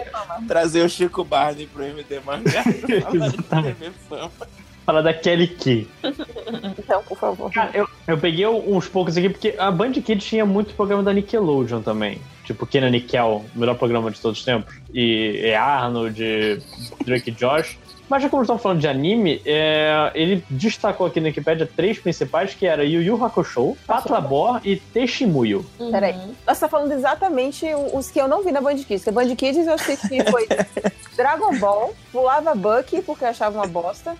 trazer o Chico Barney pro MD Mangá. <laughs>
Exatamente.
TV Fama.
Para da Kelly Key.
Então, por favor.
Cara, eu, eu peguei uns poucos aqui, porque a Band Kids tinha muito programa da Nickelodeon também. Tipo, Kenan Nickel, o melhor programa de todos os tempos. E, e Arnold, Drake e Josh. Mas já como estamos falando de anime, é, ele destacou aqui no Wikipedia três principais, que era Yu Yu Hakusho, Patlabor e Teshimuyo.
Uhum.
Peraí. Você tá falando exatamente os que eu não vi na Band Kids. Porque Band Kids eu assisti foi <laughs> Dragon Ball, pulava Bucky porque eu achava uma bosta.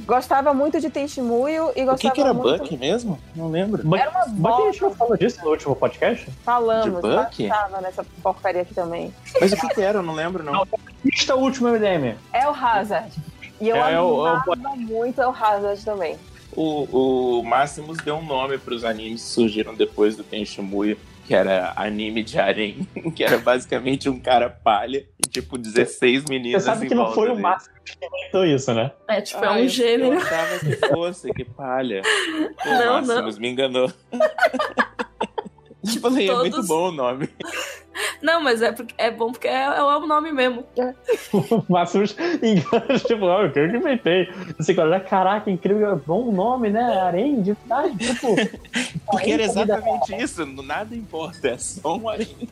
Gostava muito de Tenshimuyo e
O
gostava
que, que era
muito...
Buck mesmo? Não lembro.
Era uma
Mas a gente não falou disso no último podcast?
Falamos,
De Bucky?
tava nessa porcaria aqui também.
Mas o que, que era? Eu não lembro, não.
Lista o último MDM.
É o Hazard. E eu
É, o-
amava muito o Hazard também.
O, o Máximos deu um nome para os animes que surgiram depois do Tenshimuyo, que era anime de harem, <laughs> que era basicamente um cara palha e tipo 16
Você
meninas
sabe
em
que não
volta
foi o
dele.
Máximo que inventou isso, né?
É, tipo,
Ah,
é um
eu-
gênero.
Eu achava que fosse, que palha. <laughs> Pô,
Não,
Máximos, me enganou. <laughs> Eu <laughs> falei, é muito
todos-
bom o nome. <laughs>
Não, mas é, porque, é bom porque é, é o nome mesmo. <laughs>
O Máximo engana, tipo, ah, eu que eu que inventei. Sei qual, caraca, incrível, bom nome, né? Arém, de verdade, tipo.
Porque era
Arém, comida-
exatamente isso, nada importa, é só um anime.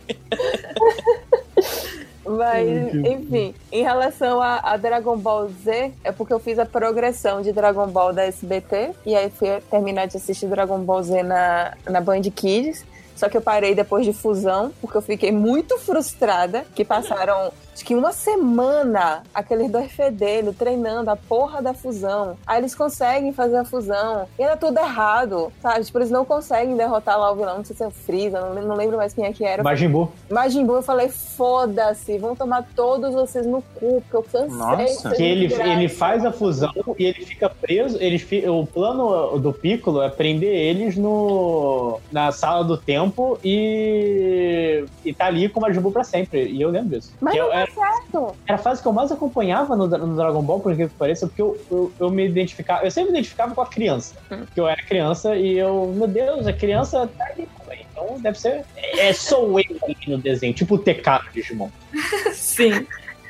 Mas, enfim, em relação a, a Dragon Ball Z, é porque eu fiz a progressão de Dragon Ball da SBT, e aí fui terminar de assistir Dragon Ball Z na, na Band Kids. Só que eu parei depois de fusão, porque eu fiquei muito frustrada, que passaram acho que uma semana aqueles dois fedelhos treinando a porra da fusão. Aí eles conseguem fazer a fusão. E era tudo errado, sabe? Tipo, eles não conseguem derrotar lá o vilão. Não sei se é o Freeza, não, não lembro mais quem é que era.
Majin Buu.
Majin Buu, eu falei, foda-se, vão tomar todos vocês no cu, porque eu cansei.
Nossa.
Que ele, ele faz a fusão e ele fica preso. Ele, fi- o plano do Piccolo é prender eles no, na sala do tempo e, e tá ali com o Majin Buu pra sempre. E eu lembro disso.
Mas
Que
não
eu- era,
certo.
era a fase que eu mais acompanhava no, no Dragon Ball, por incrível que pareça, porque eu, eu, eu me identificava. Eu sempre me identificava com a criança. Porque eu era criança e eu, meu Deus, a criança tá ali também. Então deve ser. É, sou eu ali no desenho, tipo o TK do Digimon. <laughs>
Sim.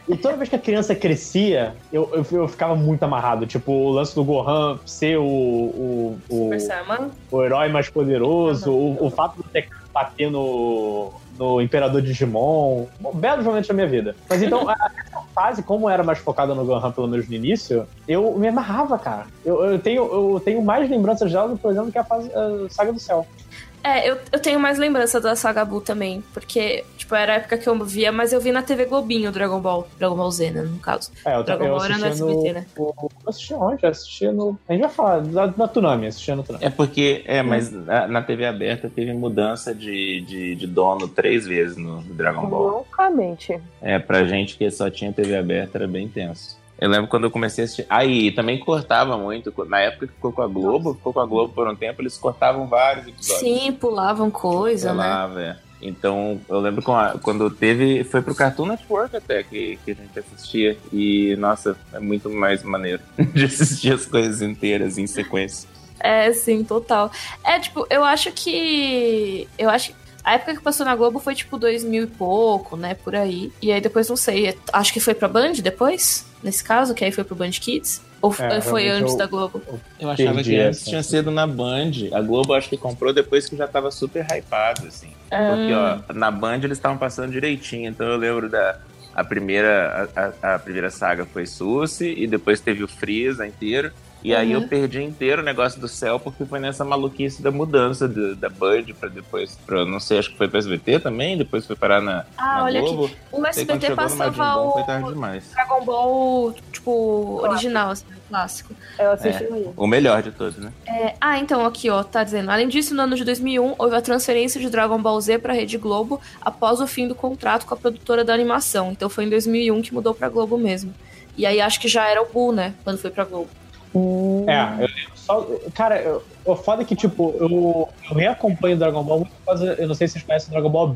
E toda vez que a criança crescia, eu, eu, eu ficava muito amarrado. Tipo, o lance do Gohan ser o, o, o, o herói mais poderoso, o, o fato do TK bater no, no Imperador Digimon. Belos momentos da minha vida. Mas então, <laughs> a- essa fase, como era mais focada no Gohan, pelo menos no início, eu me amarrava, cara. Eu, eu, tenho, eu tenho mais lembranças dela, por exemplo, que a fase a Saga do Céu.
É, eu, eu tenho mais lembrança da Saga Buu também, porque, tipo, era a época que eu via, mas eu vi na TV Globinho o Dragon Ball. Dragon Ball Z, né, no caso.
É, eu,
Dragon
eu
Ball era no SBT, né?
o- Eu assistia onde? Eu assistia no. A gente vai falar, da, da Tsunami, assistia no Tsunami.
É porque, é, mas na, na TV aberta teve mudança de, de, de dono três vezes no Dragon Ball.
Loucamente.
É, pra gente que só tinha TV aberta era bem tenso. Eu lembro quando eu comecei a assistir. Aí também cortava muito. Na época que ficou com a Globo, ficou com a Globo por um tempo, eles cortavam vários episódios.
Sim, pulavam coisa,
Sei
né?
velho. Então, eu lembro quando teve. Foi pro Cartoon Network até que, que a gente assistia. E, nossa, é muito mais maneiro <laughs> de assistir as coisas inteiras em sequência.
É, sim, total. É, tipo, eu acho que. Eu acho que. A época que passou na Globo foi tipo 2000 e pouco, né? Por aí. E aí depois não sei. Acho que foi pra Band depois, nesse caso, que aí foi pro Band Kids. Ou
É,
foi antes
eu-
da Globo?
Eu achava que antes
essa.
tinha sido na Band. A Globo acho que comprou depois que já tava super hypado, assim. Porque, ó, na Band eles estavam passando direitinho. Então eu lembro da. A primeira, a, a- primeira saga foi Susi, e depois teve o Freeza inteiro. E aí
Uhum.
eu perdi inteiro o negócio do céu, porque foi nessa maluquice da mudança do- da Band pra depois, pra, não sei, acho que foi pra SBT também, depois foi parar na,
Ah,
na
olha
Globo.
aqui. O SBT passava
foi
o
tarde demais.
Dragon Ball, tipo, original, assim, clássico.
Eu assisti aí.
O melhor de todos, né?
É, ah, então aqui, ó, tá dizendo. Além disso, no ano de 2001, houve a transferência de Dragon Ball Z pra Rede Globo após o fim do contrato com a produtora da animação. Então foi em 2001 que mudou pra Globo mesmo. E aí acho que já era o Buu, né? Quando foi pra Globo.
É, eu lembro só. Cara, eu- o foda é que, tipo, eu, eu reacompanho Dragon Ball muito por causa. Eu não sei se vocês conhecem Dragon Ball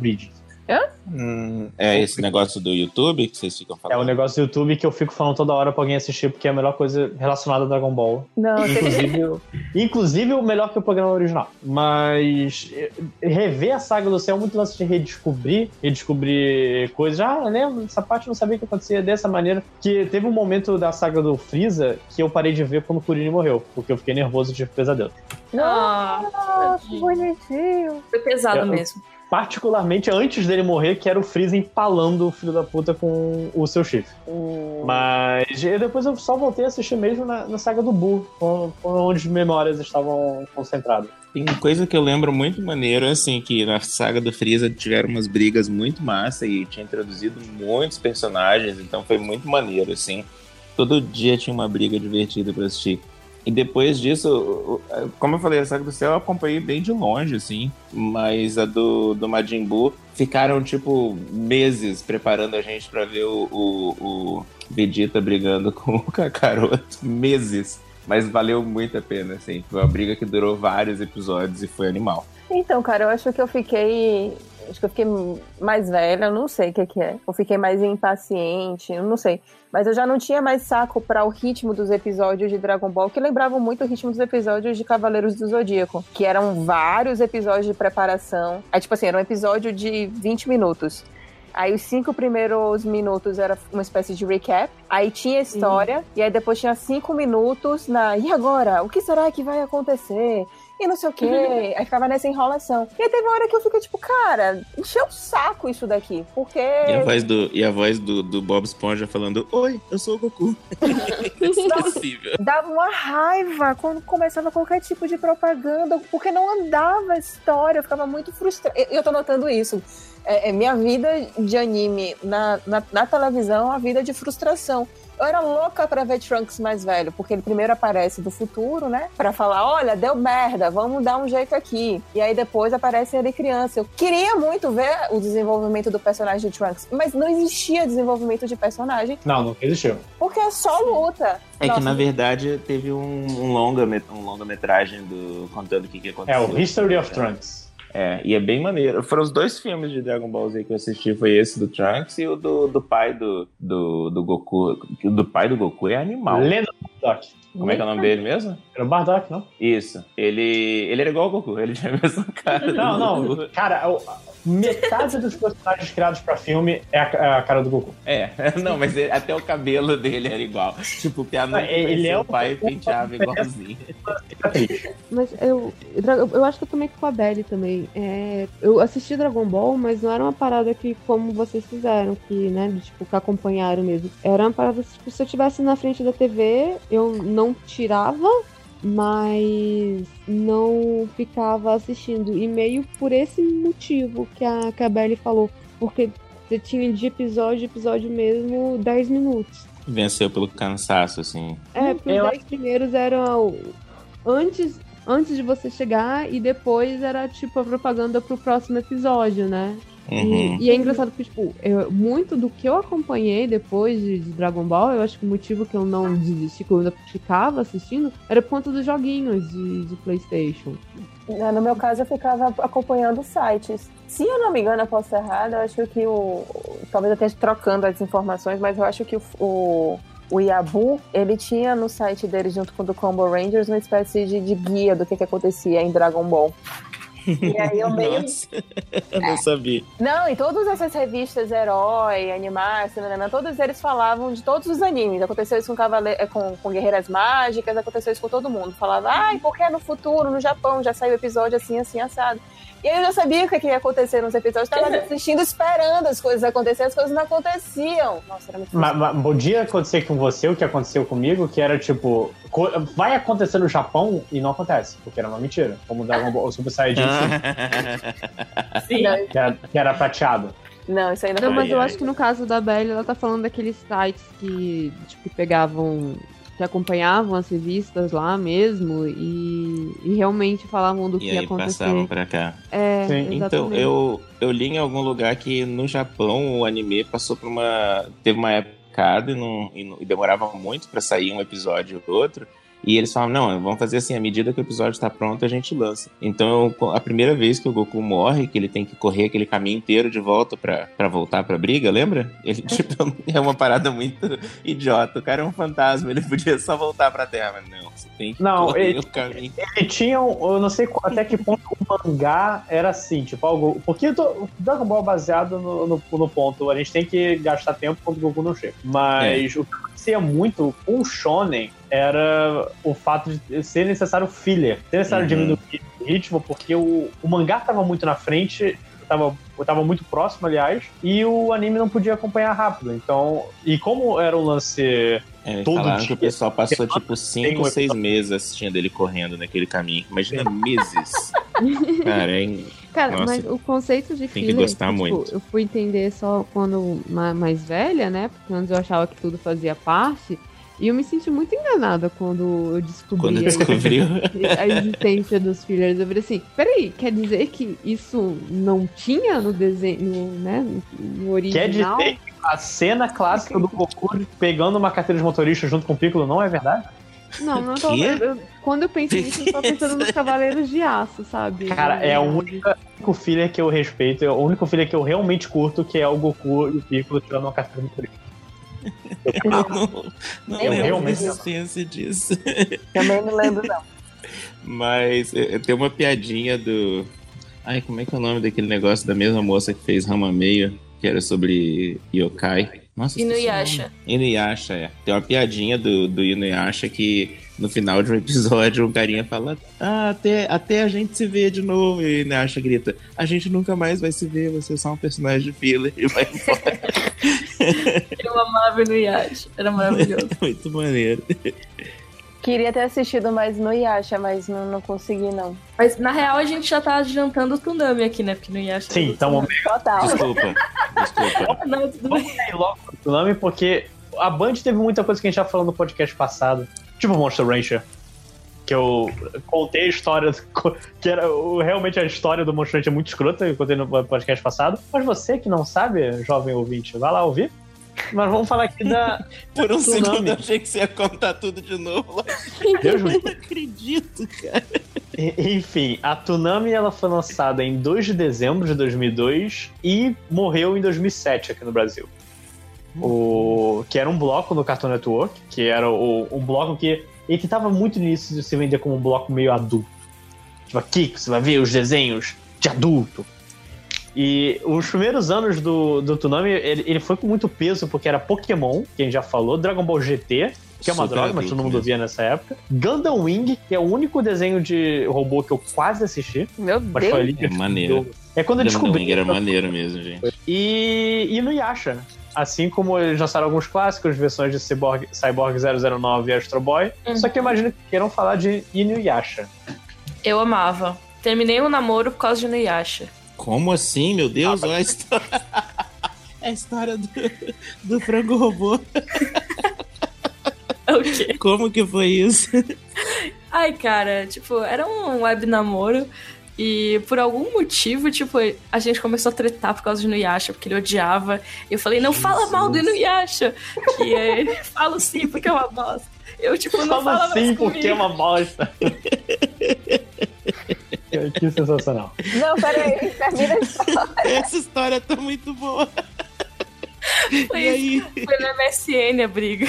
Bridge.
Hum, é esse negócio do YouTube que vocês ficam
É
falando.
um negócio do YouTube que eu fico falando toda hora pra alguém assistir, porque é a melhor coisa relacionada a Dragon Ball.
Não,
Inclusive, eu- Inclusive o melhor que o programa original. Mas eh, rever a saga do céu é muito lance de redescobrir, redescobrir coisas. Ah, eu lembro dessa parte, eu não sabia que acontecia dessa maneira. Que teve um momento da saga do Freeza que eu parei de ver quando o Kuririn morreu, porque eu fiquei nervoso de pesadelo.
Ah,
Nossa, que bonitinho.
foi pesado
Eu-
mesmo.
Particularmente antes dele morrer, que era o Freeza empalando o filho da puta com o seu chifre.
Hum.
Mas e depois eu só voltei a assistir mesmo na, na saga do com onde as memórias estavam concentradas.
Tem coisa que eu lembro muito maneiro, assim, que na saga do Freeza tiveram umas brigas muito massa e tinha introduzido muitos personagens, então foi muito maneiro, assim. Todo dia tinha uma briga divertida pra assistir. E depois disso, como eu falei, a Saga do Céu eu acompanhei bem de longe, assim. Mas a do, do Majin Buu ficaram, tipo, meses preparando a gente pra ver o, o, o Vegeta brigando <laughs> com o Kakaroto. Meses. Mas valeu muito a pena, assim. Foi uma briga que durou vários episódios e foi animal.
Então, cara, eu acho que eu fiquei. Acho que eu fiquei mais velha, eu não sei o que, que é. Eu fiquei mais impaciente, eu não sei. Mas eu já não tinha mais saco para o ritmo dos episódios de Dragon Ball, que lembravam muito o ritmo dos episódios de Cavaleiros do Zodíaco, que eram vários episódios de preparação. Aí, tipo assim, era um episódio de 20 minutos. Aí os cinco primeiros minutos era uma espécie de recap. Aí tinha história. E aí depois tinha cinco minutos na. E agora? O que será que vai acontecer? E não sei o quê. <laughs> aí ficava nessa enrolação. E aí teve uma hora que eu fiquei tipo, cara, encheu o saco isso daqui. Porque.
E a voz do, e a voz do, do Bob Esponja falando: Oi, eu sou o Goku. <laughs> Inesquecível.
Dava uma raiva quando começava qualquer tipo de propaganda, porque não andava a história, eu ficava muito frustrada. Eu, eu tô notando isso. É, é minha vida de anime na, na, na televisão, é uma vida de frustração. Eu era louca pra ver Trunks mais velho, porque ele primeiro aparece do futuro, né? Pra falar, olha, deu merda, vamos dar um jeito aqui. E aí depois aparece ele criança. Eu queria muito ver o desenvolvimento do personagem de Trunks, mas não existia desenvolvimento de personagem,
Não, não existiu.
porque é só luta.
É
Nossa,
que na verdade teve um, um longa um longa metragem do contando o que, que
É
aconteceu.
o History of Trunks.
É, e é bem maneiro. Foram os dois filmes de Dragon Ball Z que eu assisti, foi esse do Trunks e o do, do pai do, do, do Goku. O do pai do Goku é animal.
Lenda do Bardock.
Como é que é o nome dele mesmo?
Era o Bardock, não?
Isso. Ele, ele era igual ao Goku, ele tinha a mesma cara.
Não, não. Cara, o- metade dos personagens criados pra filme é a, é a cara do Goku.
É, <laughs> não, mas ele- até o cabelo dele era igual. Tipo, o Piano
Ele é
o
o-
pai penteava igualzinho.
Mas eu, eu, acho que eu também com a Belly também. É, eu assisti Dragon Ball, mas não era uma parada que, como vocês fizeram, que, né, de, tipo, que acompanharam mesmo. Era uma parada, tipo, se eu estivesse na frente da TV, eu não tirava, mas não ficava assistindo. E meio por esse motivo que a, que a Belly falou. Porque você tinha de episódio, episódio mesmo, 10 minutos.
Venceu pelo cansaço, assim.
É, porque
Eu
os 10 primeiros eram antes, antes de você chegar e depois era tipo a propaganda pro próximo episódio, né?
Uhum.
E, e é engraçado porque, tipo, eu- muito do que eu acompanhei depois de, de Dragon Ball, eu acho que o motivo que eu não desisti, que eu ainda ficava assistindo, era por conta dos joguinhos de, de Playstation.
Né, No meu caso, eu ficava acompanhando sites. Se eu não me engano, eu posso estar errada, eu acho que o. Talvez eu esteja trocando as informações, mas eu acho que o. o... O Yabu, ele tinha no site dele, junto com o do Combo Rangers, uma espécie de, de guia do que, que acontecia em Dragon Ball. E aí eu meio.
Nossa, eu não sabia.
Não, em todas essas revistas Herói, Animais, todos eles falavam de todos os animes. Aconteceu isso com, Cavale... eh, com, com Guerreiras Mágicas, aconteceu isso com todo mundo. Falava, ai, porque no futuro, no Japão, já saiu episódio assim, assim, assado. E aí eu já sabia o que que ia acontecer nos episódios, tava <laughs> assistindo, esperando as coisas acontecerem, as coisas não aconteciam. Nossa, era muito
Mas, mas podia acontecer com você o que aconteceu comigo, que era tipo, vai acontecer no Japão e não acontece, porque era uma mentira. Como Dragon Ball o Super Saiyajin, <laughs>
Sim.
Não,
que, era, que era prateado.
não, isso aí não
Não,
foi.
mas eu acho que no caso da Belly, ela tá falando daqueles sites que, tipo, que pegavam, que acompanhavam as revistas lá mesmo e, e realmente falavam do que
E
ia
aí
acontecer.
passavam pra cá.
É,
Sim.
Então, eu, eu li em algum lugar que no Japão o anime passou por uma. Teve uma época e, não, e, não- e demorava muito pra sair um episódio ou outro. E eles falam, não, vamos fazer assim, à medida que o episódio está pronto, a gente lança. Então, a primeira vez que o Goku morre, que ele tem que correr aquele caminho inteiro de volta para voltar pra briga, lembra? Ele, tipo, <laughs> é uma parada muito idiota. O cara é um fantasma, ele podia só voltar pra Terra, mas não, você tem que
Não,
correr
ele-
o caminho.
Ele tinha, um- eu não sei até que ponto o mangá era assim, tipo, algo. Porque o Dragon Ball é baseado no, no, no ponto, a gente tem que gastar tempo quando o Goku não chega. Mas o que acontecia muito com o Shonen era o fato de ser necessário filler, ser necessário
Uhum.
diminuir o ritmo, porque o, o mangá tava muito na frente. Tava, tava muito próximo, aliás, e o anime não podia acompanhar rápido. Então, e como era um lance
É,
Todo
falaram
dia.
que o pessoal passou tipo
Tem
5
um
ou 6 meses assistindo ele correndo naquele caminho. Imagina meses. <laughs> Cara, é en-
Cara,
Nossa,
mas o conceito de
tem que
filler,
gostar
tipo,
muito.
eu fui entender só quando ma- mais velha, né? Porque antes eu achava que tudo fazia parte. E eu me senti muito enganada quando eu descobri
quando
a-
descobriu. <laughs>
a existência dos fillers. Eu falei assim, peraí, quer dizer que isso não tinha no desenho, no, né, no
Quer
original?
dizer que a cena clássica do Goku pegando uma carteira de motorista junto com o Piccolo não é verdade?
Não, não tô,
Quê?
eu- quando eu pensei nisso, eu tô pensando nos Cavaleiros de Aço, sabe?
Cara, é o único filler que eu respeito, é o único filler que eu realmente curto, que é o Goku e o Piccolo tirando uma carteira de motorista.
Não não
Eu
lembro da
realmente não.
existência disso.
Também não lembro, não.
Mas é, tem uma piadinha do. Ai, como é que é o nome daquele negócio da mesma moça que fez Rama Meio, que era sobre yokai? Nossa,
Inuyasha.
Inuyasha, é. Tem uma piadinha do, do Inuyasha que no final de um episódio o carinha fala: Ah, até, até a gente se vê de novo. E o Inuyasha grita: A gente nunca mais vai se ver, você é só um personagem de filler. E vai embora. <laughs>
Eu amava no Yasha. Era maravilhoso. <laughs>
Muito maneiro.
Queria ter assistido mais no Yasha, mas não, não consegui, não.
Mas na real a gente já tá adiantando o Tsunami aqui, né? Porque no Yasha.
Sim, então
Total.
Desculpa. Desculpa. <laughs>
Não, tudo bem.
logo do Tsunami, porque a Band teve muita coisa que a gente já falou no podcast passado. Tipo Monster Rancher. Que eu contei a história, que era realmente a história do Monster Rancher é muito escrota, eu contei no podcast passado. Mas você que não sabe, jovem ouvinte, vai lá ouvir. Mas vamos falar aqui da. <laughs>
Por um
Tsunami.
segundo eu achei que você ia contar tudo de novo.
Deus me
Eu não acredito, cara.
E- Enfim, a Tsunami ela foi lançada em 2 de dezembro de 2002 e morreu em 2007 aqui no Brasil. O, que era um bloco no Cartoon Network, que era o, um bloco que ele tava muito nisso de se vender como um bloco meio adulto. Tipo, aqui que você vai ver os desenhos de adulto. E os primeiros anos do, do Tsunami, ele, ele foi com muito peso, porque era Pokémon, que a gente já falou, Dragon Ball GT, que é uma
Super
droga, mas todo mundo
mesmo.
via nessa época. Gundam Wing, que é o único desenho de robô que eu quase assisti.
Meu
Mas foi
Deus.
ali que
É
eu
maneiro.
É quando eu
Gundam
descobri.
Wing era maneiro mesmo, gente.
E, e no Yasha. Assim como eles lançaram alguns clássicos, versões de Cyborg, Cyborg 009 e Astro Boy.
Uhum.
Só que eu imagino que queiram falar de Inuyasha.
Eu amava. Terminei o namoro por causa de Inuyasha.
Como assim, meu Deus? Olha a história. <laughs> É a história do, do frango robô. <laughs>
O quê?
Como que foi isso?
Ai, cara, tipo, era um web namoro. E por algum motivo, tipo, a gente começou a tretar por causa de Inuyasha, porque ele odiava. E eu falei, não fala mal do Inuyasha. E aí, ele <laughs> falo sim, porque é uma bosta. Eu, tipo, não
Fala
fala mais
porque é uma bosta. que, <laughs> que sensacional.
Não, peraí, termina a história.
Essa história tá muito boa.
Foi,
E aí?
foi no MSN a briga.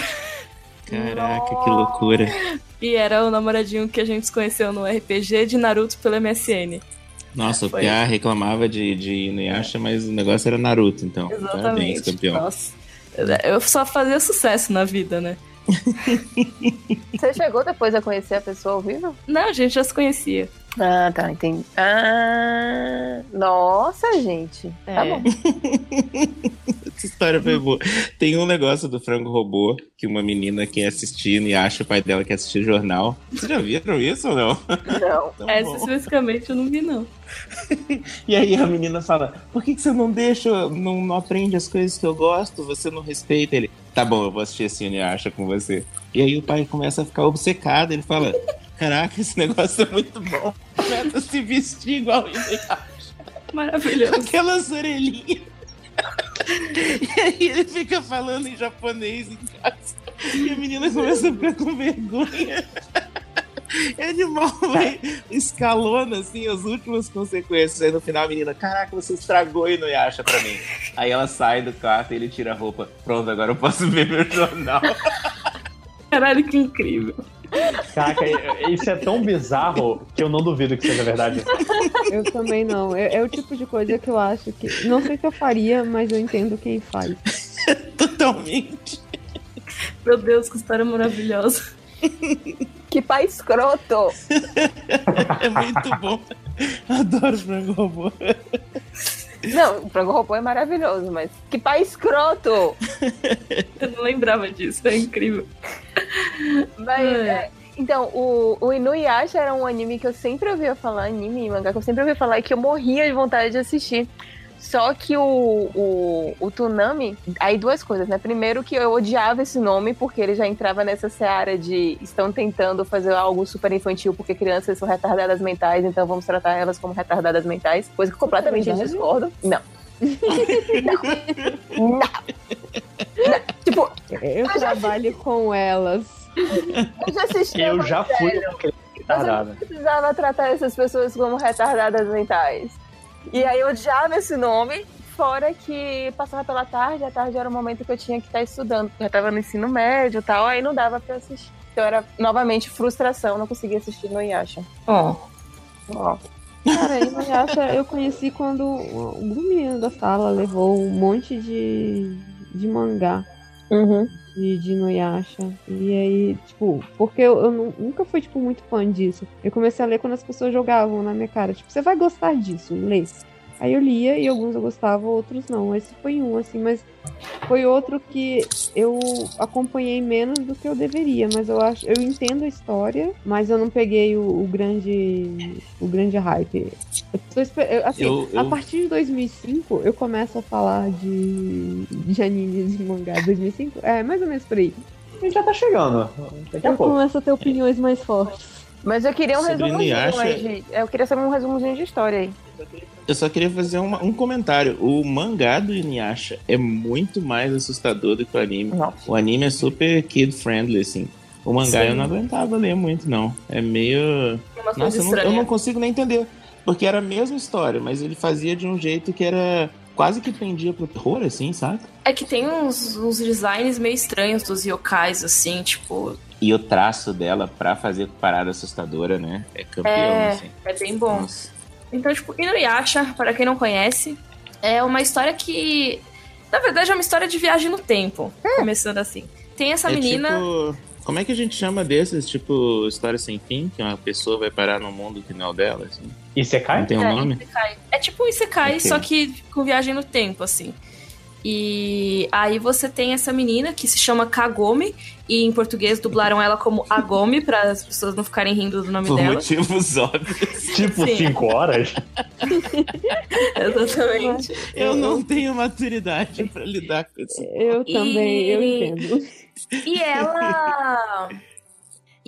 Caraca, que loucura.
E era o namoradinho que a gente se conheceu no RPG de Naruto pelo MSN.
Nossa, o. Pia reclamava de, de Inuyasha, mas o negócio era Naruto, então. Parabéns,
Exatamente.
campeão.
Nossa. Eu só fazia sucesso na vida, né?
Você chegou depois a conhecer a pessoa ao vivo?
Não, a gente já se conhecia.
Ah, tá, entendi. Ah, nossa, gente. Tá
É.
bom. <laughs>
Essa história foi boa. Tem um negócio do frango robô que uma menina quer assistir e acha o pai dela quer assistir jornal. Vocês já viram isso ou não?
Não. <laughs>
Tão
Essa
bom.
especificamente eu não vi, não. <laughs>
E aí a menina fala: Por que, que você não deixa, não, não aprende as coisas que eu gosto? Você não respeita ele. Tá bom, eu vou assistir esse Inuyasha com você. E aí o pai começa a ficar obcecado. Ele fala: Caraca, esse negócio é muito bom. Começa a se vestir igual o.
Maravilhoso.
Aquelas orelhinhas. E aí ele fica falando em japonês em casa. E a menina começa a ficar com vergonha. É animal, velho. Escalona, assim, as últimas consequências. Aí no final a menina, caraca, você estragou e não acha pra mim. Aí ela sai do quarto e ele tira a roupa. Pronto, agora eu posso ver meu jornal.
Caralho, que incrível.
Caraca, isso é tão bizarro que eu não duvido que seja verdade.
Eu também não. É, é o tipo de coisa que eu acho que. Não sei se eu faria, mas eu entendo quem faz. <laughs>
Totalmente.
Meu Deus, que história maravilhosa.
Que pai escroto! <laughs>
É muito bom. Adoro frango robô.
Não, o frango robô é maravilhoso, mas que pai escroto! <laughs>
Eu não lembrava disso, é incrível.
Mas, é, então, o, o Inuyasha era um anime que eu sempre ouvia falar, anime e mangá que eu sempre ouvia falar e que eu morria de vontade de assistir. Só que o, o, o Tsunami, aí duas coisas, né? Primeiro que eu odiava esse nome, porque ele já entrava nessa seara de estão tentando fazer algo super infantil, porque crianças são retardadas mentais, então vamos tratar elas como retardadas mentais. Coisa que eu completamente
É
discordo. Não. <laughs> não. Não. Não. Tipo,
Eu trabalho com elas.
eu já assisti.
Eu já fui
Mas eu
retardada.
não precisava tratar essas pessoas como retardadas mentais. E aí eu odiava esse nome, fora que passava pela tarde, a tarde era o momento que eu tinha que estar estudando, porque eu estava no ensino médio e tal, aí não dava pra assistir. Então era novamente frustração, não conseguia assistir no Yasha.
Ó,
Ó.
Cara, Inuyasha eu conheci quando o menino da sala levou um monte de, de mangá
Uhum.
De, de Inuyasha. E aí, tipo, porque eu, eu nu- nunca fui, tipo, muito fã disso. Eu comecei a ler quando as pessoas jogavam na minha cara. Tipo, você vai gostar disso, lê. Aí eu lia e alguns eu gostava, outros não. Esse foi um, assim, mas foi outro que eu acompanhei menos do que eu deveria. Mas eu acho, eu entendo a história, mas eu não peguei o, o grande, o grande hype. Eu tô eu- assim,
Eu-
a partir de 2005 eu começo a falar de, de animes e mangá. 2005? É, mais ou menos por aí.
A gente já tá chegando. Daqui a
Eu
pouco.
começo a ter opiniões mais fortes.
Mas eu queria um
Sobre
resumozinho aí de... Eu queria saber um resumozinho de história aí.
Eu só queria fazer uma- um comentário. O mangá do Inuyasha é muito mais assustador do que o anime.
Nossa.
O anime é super kid-friendly, assim. O mangá
Sim.
eu não aguentava ler muito, não. É meio...
uma coisa
Nossa, eu não, eu não consigo nem entender. Porque era a mesma história, mas ele fazia de um jeito que era... Quase que prendia pro terror, assim, sabe?
É que tem uns, uns designs meio estranhos dos yokais, assim, tipo,
E o traço dela pra fazer parada assustadora, né? É campeão,
É.
assim.
é bem bom.
Nossa.
Então, tipo, Inuyasha, para quem não conhece, é uma história que, na verdade, é uma história de viagem no tempo. Começando assim. Tem essa
É
menina.
tipo... Como é que a gente chama desses? Tipo, história sem fim? Que uma pessoa vai parar num mundo que não é o dela, assim?
E cai?
Não tem um
é,
nome?
Isekai. É tipo um Isekai,
Ok.
só que com viagem no tempo, assim. E aí você tem essa menina que se chama Kagome, e em português dublaram ela como Agome, para as pessoas não ficarem rindo do nome
Por
dela.
motivos óbvios. <laughs>
Tipo,
Sim.
5 horas? <laughs>
Exatamente.
Eu não tenho maturidade pra lidar com isso.
Eu também, eu
E-
entendo.
E ela.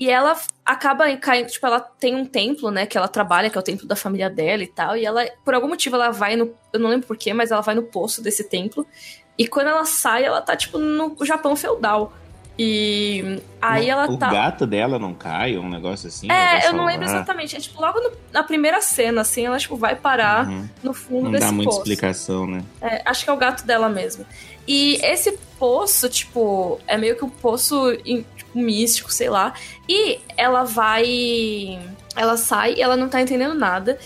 E ela acaba caindo, tipo, ela tem um templo, né, que ela trabalha, que é o templo da família dela e tal, e ela, por algum motivo, ela vai no, eu não lembro porquê, mas ela vai no poço desse templo, e quando ela sai, ela tá, tipo, no Japão feudal. E aí ela
o
tá...
gato dela não cai, um negócio assim?
É, eu não lembro exatamente, é tipo, logo no- na primeira cena, assim, ela, tipo, vai parar
Uhum.
no fundo
Não
desse
dá muita
poço.
explicação, né?
É, acho que é o gato dela mesmo. E esse poço, tipo, é meio que um poço místico, sei lá. E ela vai. Ela sai ela não tá entendendo nada.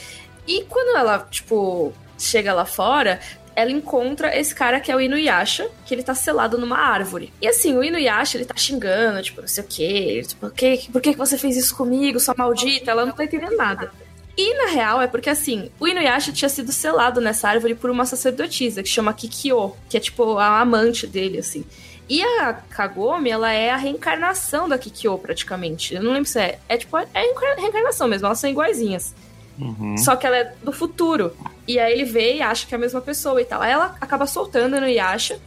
E quando ela, tipo, chega lá fora. Ela encontra esse cara que é o Inuyasha, que ele tá selado numa árvore. E assim, o Inuyasha, ele tá xingando, tipo, não sei o quê. Tipo, "Que- por que que você fez isso comigo, sua maldita? Ela não tá entendendo nada. E na real é porque assim, o Inuyasha tinha sido selado nessa árvore por uma sacerdotisa que chama Kikyo, que é tipo a amante dele, assim. E a Kagome, ela é a reencarnação da Kikyo, praticamente. Eu não lembro se é. É tipo, é reencarnação mesmo, elas são iguaizinhas.
Uhum.
Só que ela é do futuro. E aí ele vê e acha que é a mesma pessoa e tal. Aí ela acaba soltando no Yasha.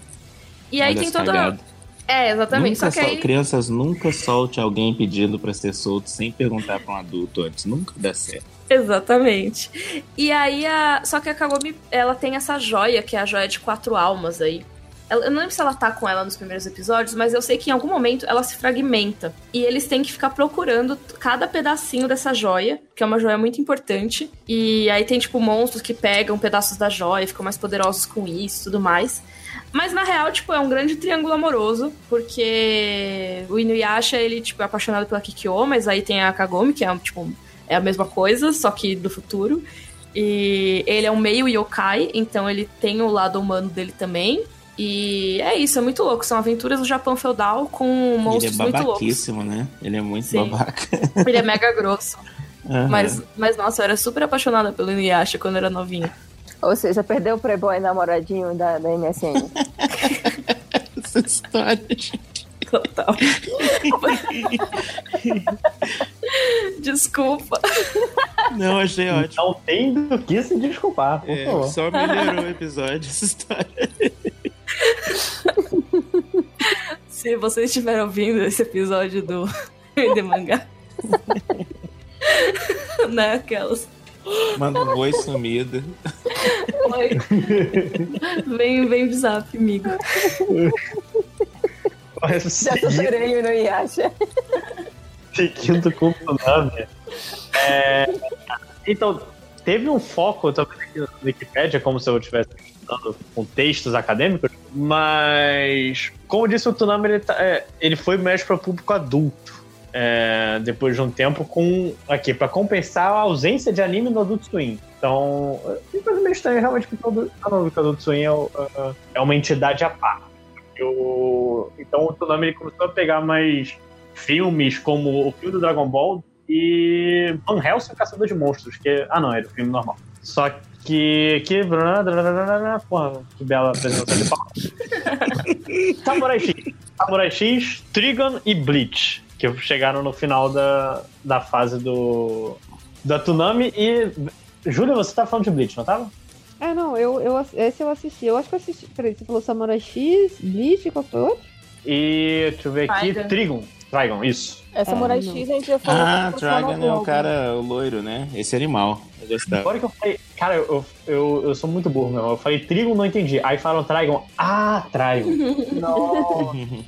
E aí
Olha
tem toda. É, exatamente.
Nunca
Só que
sol-
aí.
Crianças nunca solte alguém pedindo pra ser solto sem perguntar pra um adulto antes. Nunca dá certo.
Exatamente. E aí a. Só que a Kagome, ela tem essa joia, que é a joia de quatro almas aí. Ela- eu não lembro se ela tá com ela nos primeiros episódios, mas eu sei que em algum momento ela se fragmenta. E eles têm que ficar procurando cada pedacinho dessa joia, que é uma joia muito importante. E aí tem, tipo, monstros que pegam pedaços da joia, ficam mais poderosos com isso tudo mais. Mas na real, tipo, é um grande triângulo amoroso, porque o Inuyasha, ele, tipo, é apaixonado pela Kikyo, mas aí tem a Kagome, que é, tipo, é a mesma coisa, só que do futuro. E ele é um meio yokai, então ele tem o lado humano dele também. E é isso, é muito louco. São aventuras do Japão feudal com
Ele é
monstros muito loucos.
babaquíssimo, né? Ele é muito
Sim.
babaca.
Ele é mega grosso.
Aham.
Mas, mas, nossa, eu era super apaixonada pelo Inuyasha quando eu era novinha.
Ou seja, perdeu o Playboy namoradinho da, da MSN. <laughs>
Essa história, gente.
Total. <laughs> Desculpa.
Não, achei ótimo.
Não tem do que se desculpar, por
É,
favor.
só melhorou o episódio, essa história.
Se vocês estiverem ouvindo esse episódio do <laughs> de mangá. <laughs> né, aquelas.
Manda um oi sumido.
Oi. vem, vem amigo.
Mas
Já superei o Inuyasha.
seguindo com o Tsunami. É, então, teve um foco também aqui na Wikipedia, como se eu estivesse estudando com textos acadêmicos, mas, como disse, o Tsunami ele, tá- é, ele foi mais para o público adulto. é, depois de um tempo, com aqui para compensar a ausência de anime no Adult Swim. Então, é uma coisa meio estranha, realmente, porque que o Adult Swim é, é- é uma entidade à parte. Então, o Tsunami ele começou a pegar mais filmes como o filme do Dragon Ball e Van Helsing, Caçador de Monstros, que ah não, era o filme normal. Só que que porra, que bela apresentação de palmas. <laughs> Samurai X, Samurai X, Trigon e Bleach, que chegaram no final da, da fase do da Tsunami e Júlia, você tá falando de Bleach, não tava?
É, não, eu, eu, esse eu assisti. Eu acho que eu assisti. Peraí, você falou Samurai X, Bleach, qual foi o outro?
E deixa eu ver aqui.
Trigon,
Trigon, isso.
É Samurai
não.
X, a gente já falou.
Ah, Dragon é o cara, o loiro, né? Esse animal. Eu gostava.
Agora que eu falei, cara, eu, eu, eu sou muito burro, meu. Eu falei Trigon, não entendi. Aí falaram Trigon, ah, Trigon. <laughs>
Não.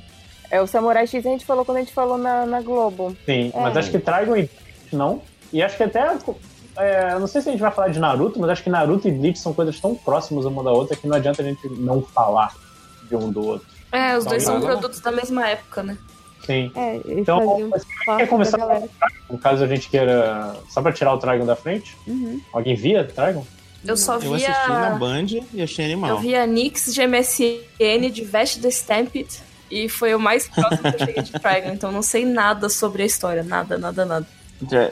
É o Samurai X, a gente falou quando a gente falou na, na Globo.
Sim, mas
É.
acho que Trigon e não. E acho que até. é, não sei se a gente vai falar de Naruto, mas acho que Naruto e Bleach são coisas tão próximas uma da outra que não adianta a gente não falar de um do outro.
É, os dois são
Então,
produtos da mesma época, né?
Sim.
É,
Então, mas quer começar. No caso a gente queira. Só pra tirar o Trigon da frente?
Uhum.
Alguém via Trigon?
Eu só
Eu assisti na
via.
Band e achei
Eu
animal.
via Nix de MSN de Vest the Stampede. E foi o mais próximo que eu cheguei de Trigon. Então não sei nada sobre a história. Nada, nada, nada.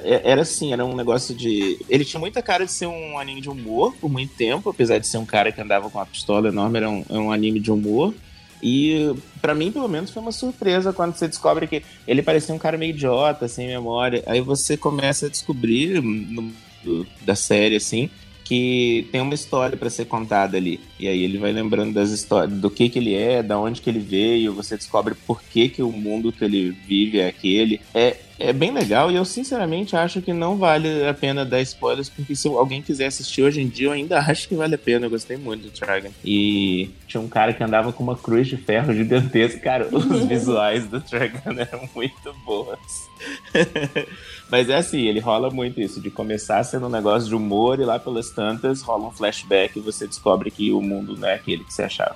É- Era assim, era um negócio de. Ele tinha muita cara de ser um anime de humor por muito tempo, apesar de ser um cara que andava com uma pistola enorme, era um, é um anime de humor. E pra mim, pelo menos, foi uma surpresa quando você descobre que ele parecia um cara meio idiota, sem memória. Aí você começa a descobrir no, da série, assim, que tem uma história pra ser contada ali. E aí ele vai lembrando das histórias, do que que ele é, da onde que ele veio, você descobre por que que o mundo que ele vive é aquele. É, é bem legal e eu sinceramente acho que não vale a pena dar spoilers, porque se alguém quiser assistir hoje em dia, eu ainda <laughs> acho que vale a pena. Eu gostei muito do Dragon. E tinha um cara que andava com uma cruz de ferro gigantesca. Cara, os <laughs> visuais do Dragon eram muito boas. <laughs> Mas é assim, ele rola muito isso, de começar sendo um negócio de humor e lá pelas tantas rola um flashback e você descobre que o mundo não é aquele que você achava.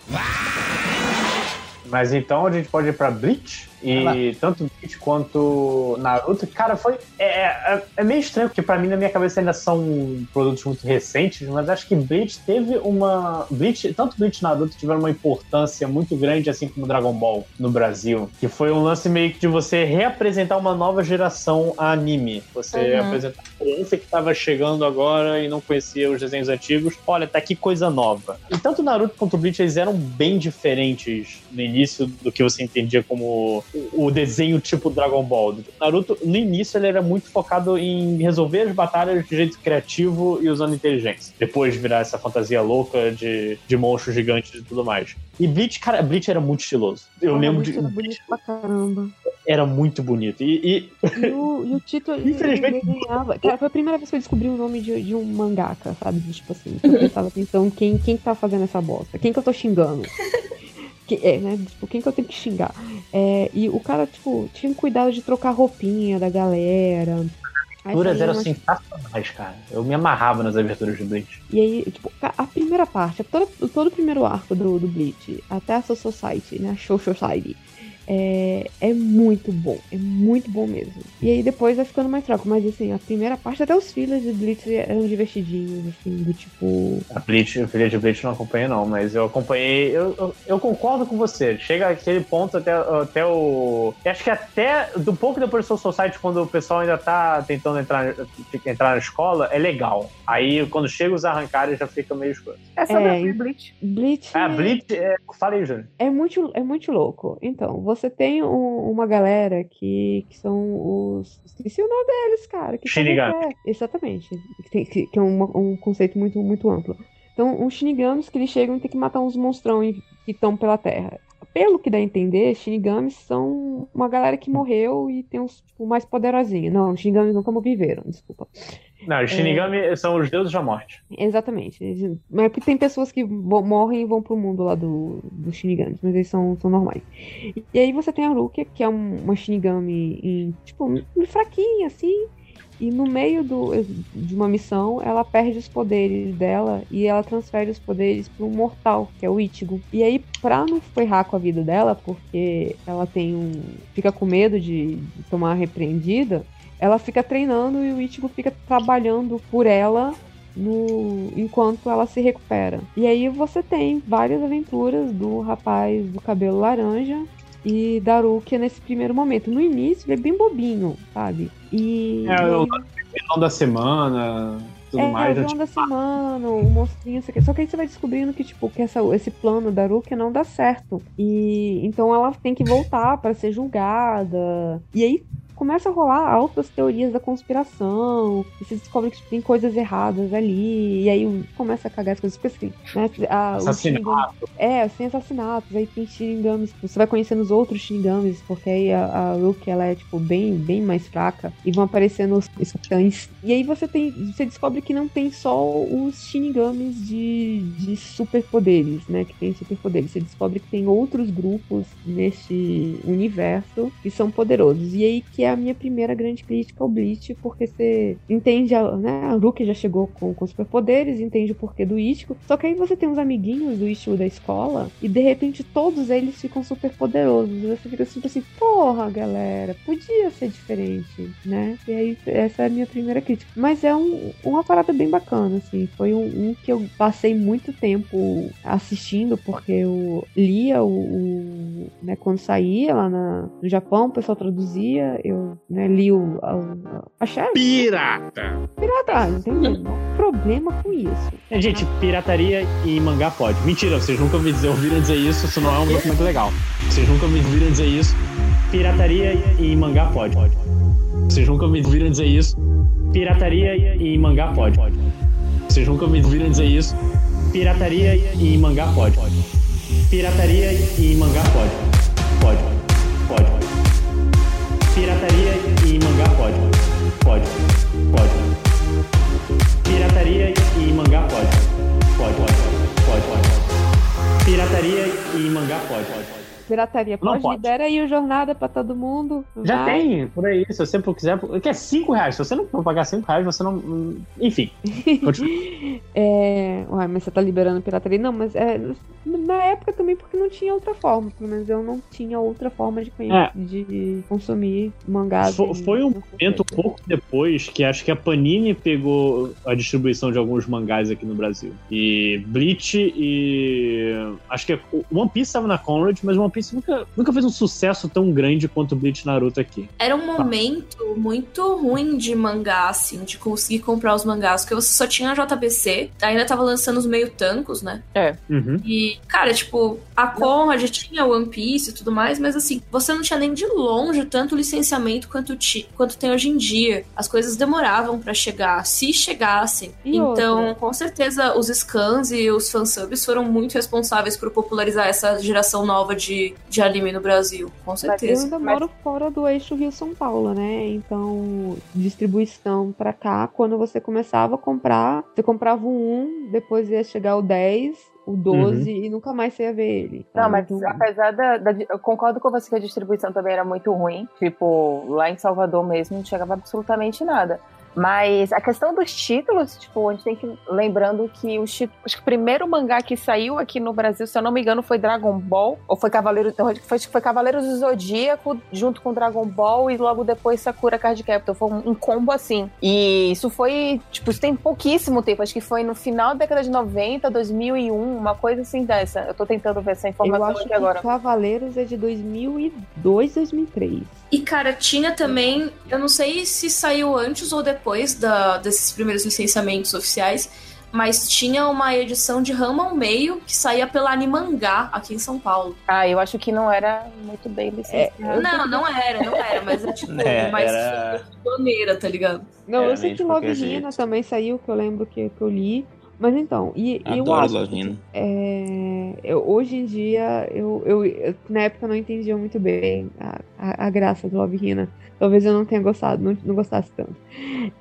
Mas então a gente pode ir pra Bleach. E tanto Bleach quanto Naruto, cara, foi. É, é, é meio estranho, porque pra mim, na minha cabeça, ainda são produtos muito recentes, mas acho que Bleach teve uma. Bleach, tanto Bleach e Naruto tiveram uma importância muito grande, assim como Dragon Ball no Brasil. Que foi um lance meio que de você reapresentar uma nova geração a anime. Você
Uhum.
apresentar a criança que tava chegando agora e não conhecia os desenhos antigos. Olha, tá aqui coisa nova. E tanto Naruto quanto Bleach, eles eram bem diferentes no início do que você entendia como o, desenho tipo Dragon Ball. Naruto, no início, ele era muito focado em resolver as batalhas de jeito criativo e usando inteligência. Depois de virar essa fantasia louca de, de monstros gigantes e tudo mais. E Bleach, cara, Bleach era muito estiloso. Eu lembro
Bleach
de.
Era bonito pra caramba.
Era muito bonito. E, e
E o, e o título ele
Infelizmente-
desenhava. Cara, foi a primeira vez que eu descobri o nome de, de um mangaka, sabe? Tipo assim, que eu prestava atenção quem, quem tá fazendo essa bosta, quem que eu tô xingando. Que, é, né? Tipo, quem que eu tenho que xingar? É, e o cara, tipo, tinha cuidado de trocar roupinha da galera.
As aberturas eram umas... sensacionais, cara. Eu me amarrava nas aberturas de Bleach.
E aí, tipo, a primeira parte, todo, todo o primeiro arco do, do Bleach, até a Soul Society, né? Show Society é, é muito bom, é muito bom mesmo. E aí depois vai ficando mais fraco, mas assim, a primeira parte, até os filhos de Blitz eram divertidinhos, assim, do tipo.
A Blitz, o filho de Blitz não acompanhei, não, mas eu acompanhei. Eu, eu, eu, concordo com você. Chega aquele ponto até, até o. Acho que até do pouco depois do Soul Society, quando o pessoal ainda tá tentando entrar, entrar na escola, é legal. Aí quando chega os arrancares já fica meio escuro.
Essa é, é Blitz. Blitz.
É, Blitz, é... falei, Júnior.
É muito, é muito louco. Então, você você tem um, uma galera que, que são os. Esqueci o nome deles, cara. Que
Shinigami.
Exatamente. Que, tem, que, que é um, um, conceito muito, muito amplo. Então, os Shinigamis que eles chegam e tem que matar uns monstrão que estão pela Terra. Pelo que dá a entender, Shinigamis são uma galera que morreu e tem uns tipo, mais poderosinhos. Não, os Shinigamis nunca viveram, desculpa.
Não, os Shinigami é... são os deuses da morte.
Exatamente. Mas é porque tem pessoas que morrem e vão pro mundo lá do, dos Shinigamis, mas eles são, são normais. E aí você tem a Rukia, que é uma Shinigami em, tipo, fraquinha, assim. E no meio do, de uma missão, ela perde os poderes dela e ela transfere os poderes para um mortal, que é o Ichigo. E aí, pra não ferrar com a vida dela, porque ela tem um. fica com medo de, de tomar repreendida, ela fica treinando e o Ichigo fica trabalhando por ela no enquanto ela se recupera. E aí você tem várias aventuras do rapaz do cabelo laranja e da Rukia nesse primeiro momento. No início ele é bem bobinho, sabe? E
é, o final da semana, tudo
é,
mais.
É, o da semana, o monstrinho, isso aqui. Só que aí você vai descobrindo que, tipo, que essa, esse plano da Rukia não dá certo. E então ela tem que voltar para ser julgada. E aí começa a rolar altas teorias da conspiração, e você descobre que tem coisas erradas ali, e aí começa a cagar as coisas, porque assim, né,
a, Assassinato.
É, sem assassinatos, aí tem Shinigamis, você vai conhecendo os outros Shinigamis, porque aí a, a Ruki, ela é, tipo, bem, bem mais fraca, e vão aparecendo os, capitães, e aí você tem, você descobre que não tem só os Shinigamis de, de superpoderes, né, que tem superpoderes, você descobre que tem outros grupos nesse universo que são poderosos, e aí que é a minha primeira grande crítica ao Bleach, porque você entende, a, né? A Ruki já chegou com, com superpoderes, entende o porquê do Ichigo. Só que aí você tem uns amiguinhos do Ichigo da escola e de repente todos eles ficam super poderosos. Você fica sempre assim, porra, galera, podia ser diferente, né? E aí essa é a minha primeira crítica. Mas é um, uma parada bem bacana, assim. Foi um, um que eu passei muito tempo assistindo, porque eu lia o, o né, quando saía lá na, no Japão, o pessoal traduzia, eu né, li o. A, a,
Pirata!
Pirata, não tem nenhum problema com isso.
É, gente, pirataria e mangá pode. Mentira, vocês nunca me dizer, ouviram dizer isso, isso não é um documento legal. Vocês nunca me ouviram dizer isso. Pirataria e mangá pode. Vocês nunca me ouviram dizer isso. Pirataria e mangá pode. Vocês nunca me ouviram dizer isso. Pirataria e mangá pode. Pirataria e mangá pode. Pode. Pode. Pirataria e mangá pode. Pode. Pode. Pirataria e mangá pode. Pode. Pode. Pode. Pirataria e mangá pode.
Pirataria pode, pode. libera aí o jornada pra todo mundo.
Já vai. tem, por aí, se você quiser. Que é 5 reais. Se você não for pagar 5 reais, você não. Enfim. <laughs>
é. Ué, mas você tá liberando pirataria? Não, mas é. Na época também, porque não tinha outra forma. Pelo menos eu não tinha outra forma de, é. de consumir mangás.
Foi, foi um momento um pouco depois que acho que a Panini pegou a distribuição de alguns mangás aqui no Brasil. E Bleach e. Acho que One Piece estava na Conrad, mas One Piece nunca, nunca fez um sucesso tão grande quanto o Bleach Naruto aqui.
Era um momento tá. muito ruim de mangá, assim, de conseguir comprar os mangás, porque você só tinha a JBC, ainda tava lançando os meio tancos, né?
É.
Uhum.
E, cara, tipo, a Conrad tinha One Piece e tudo mais, mas assim, você não tinha nem de longe tanto licenciamento quanto, ti, quanto tem hoje em dia. As coisas demoravam para chegar, se chegassem. E então, outra? com certeza, os scans e os fansubs foram muito responsáveis por popularizar essa geração nova de de, anime no Brasil, com certeza.
Eu ainda Mas... moro fora do eixo Rio-São Paulo, né? Então, distribuição pra cá, quando você começava a comprar, você comprava o 1, depois ia chegar o 10, o 12 e nunca mais você ia ver ele.
Não,
sabe?
mas
Então,
apesar da, da- Eu concordo com você que a distribuição também era muito ruim. Tipo, lá em Salvador mesmo não chegava absolutamente nada. Mas a questão dos títulos, tipo, a gente tem que ir lembrando que o, chi- acho que o primeiro mangá que saiu aqui no Brasil, se eu não me engano, foi Dragon Ball, ou foi Cavaleiro, que foi, foi Cavaleiros do Zodíaco junto com Dragon Ball e logo depois Sakura Card Captor, foi um, um combo assim. E isso foi, tipo, isso tem pouquíssimo tempo, acho que foi no final da década de 90, 2001, uma coisa assim dessa. Eu tô tentando ver essa
eu
informação
acho
aqui
que
agora.
Cavaleiros é de 2002, 2003.
E, cara, tinha também. Eu não sei se saiu antes ou depois da, desses primeiros licenciamentos oficiais, mas tinha uma edição de Rama ao Meio que saía pela Animangá aqui em São Paulo.
Ah, eu acho que não era muito bem licenciado.
Não, não era, não era, mas é tipo <laughs>
É,
mais
era-
pioneira, tá ligado?
Não,
Era
eu sei que Love
jeito.
também saiu, que eu lembro que, que eu li. Mas então, e eu
Adoro
acho que,
Lavina.
é, eu- hoje em dia, eu, eu, eu- na época eu não entendia muito bem a, a, a graça do Love Hina. Talvez eu não tenha gostado, não, não gostasse tanto.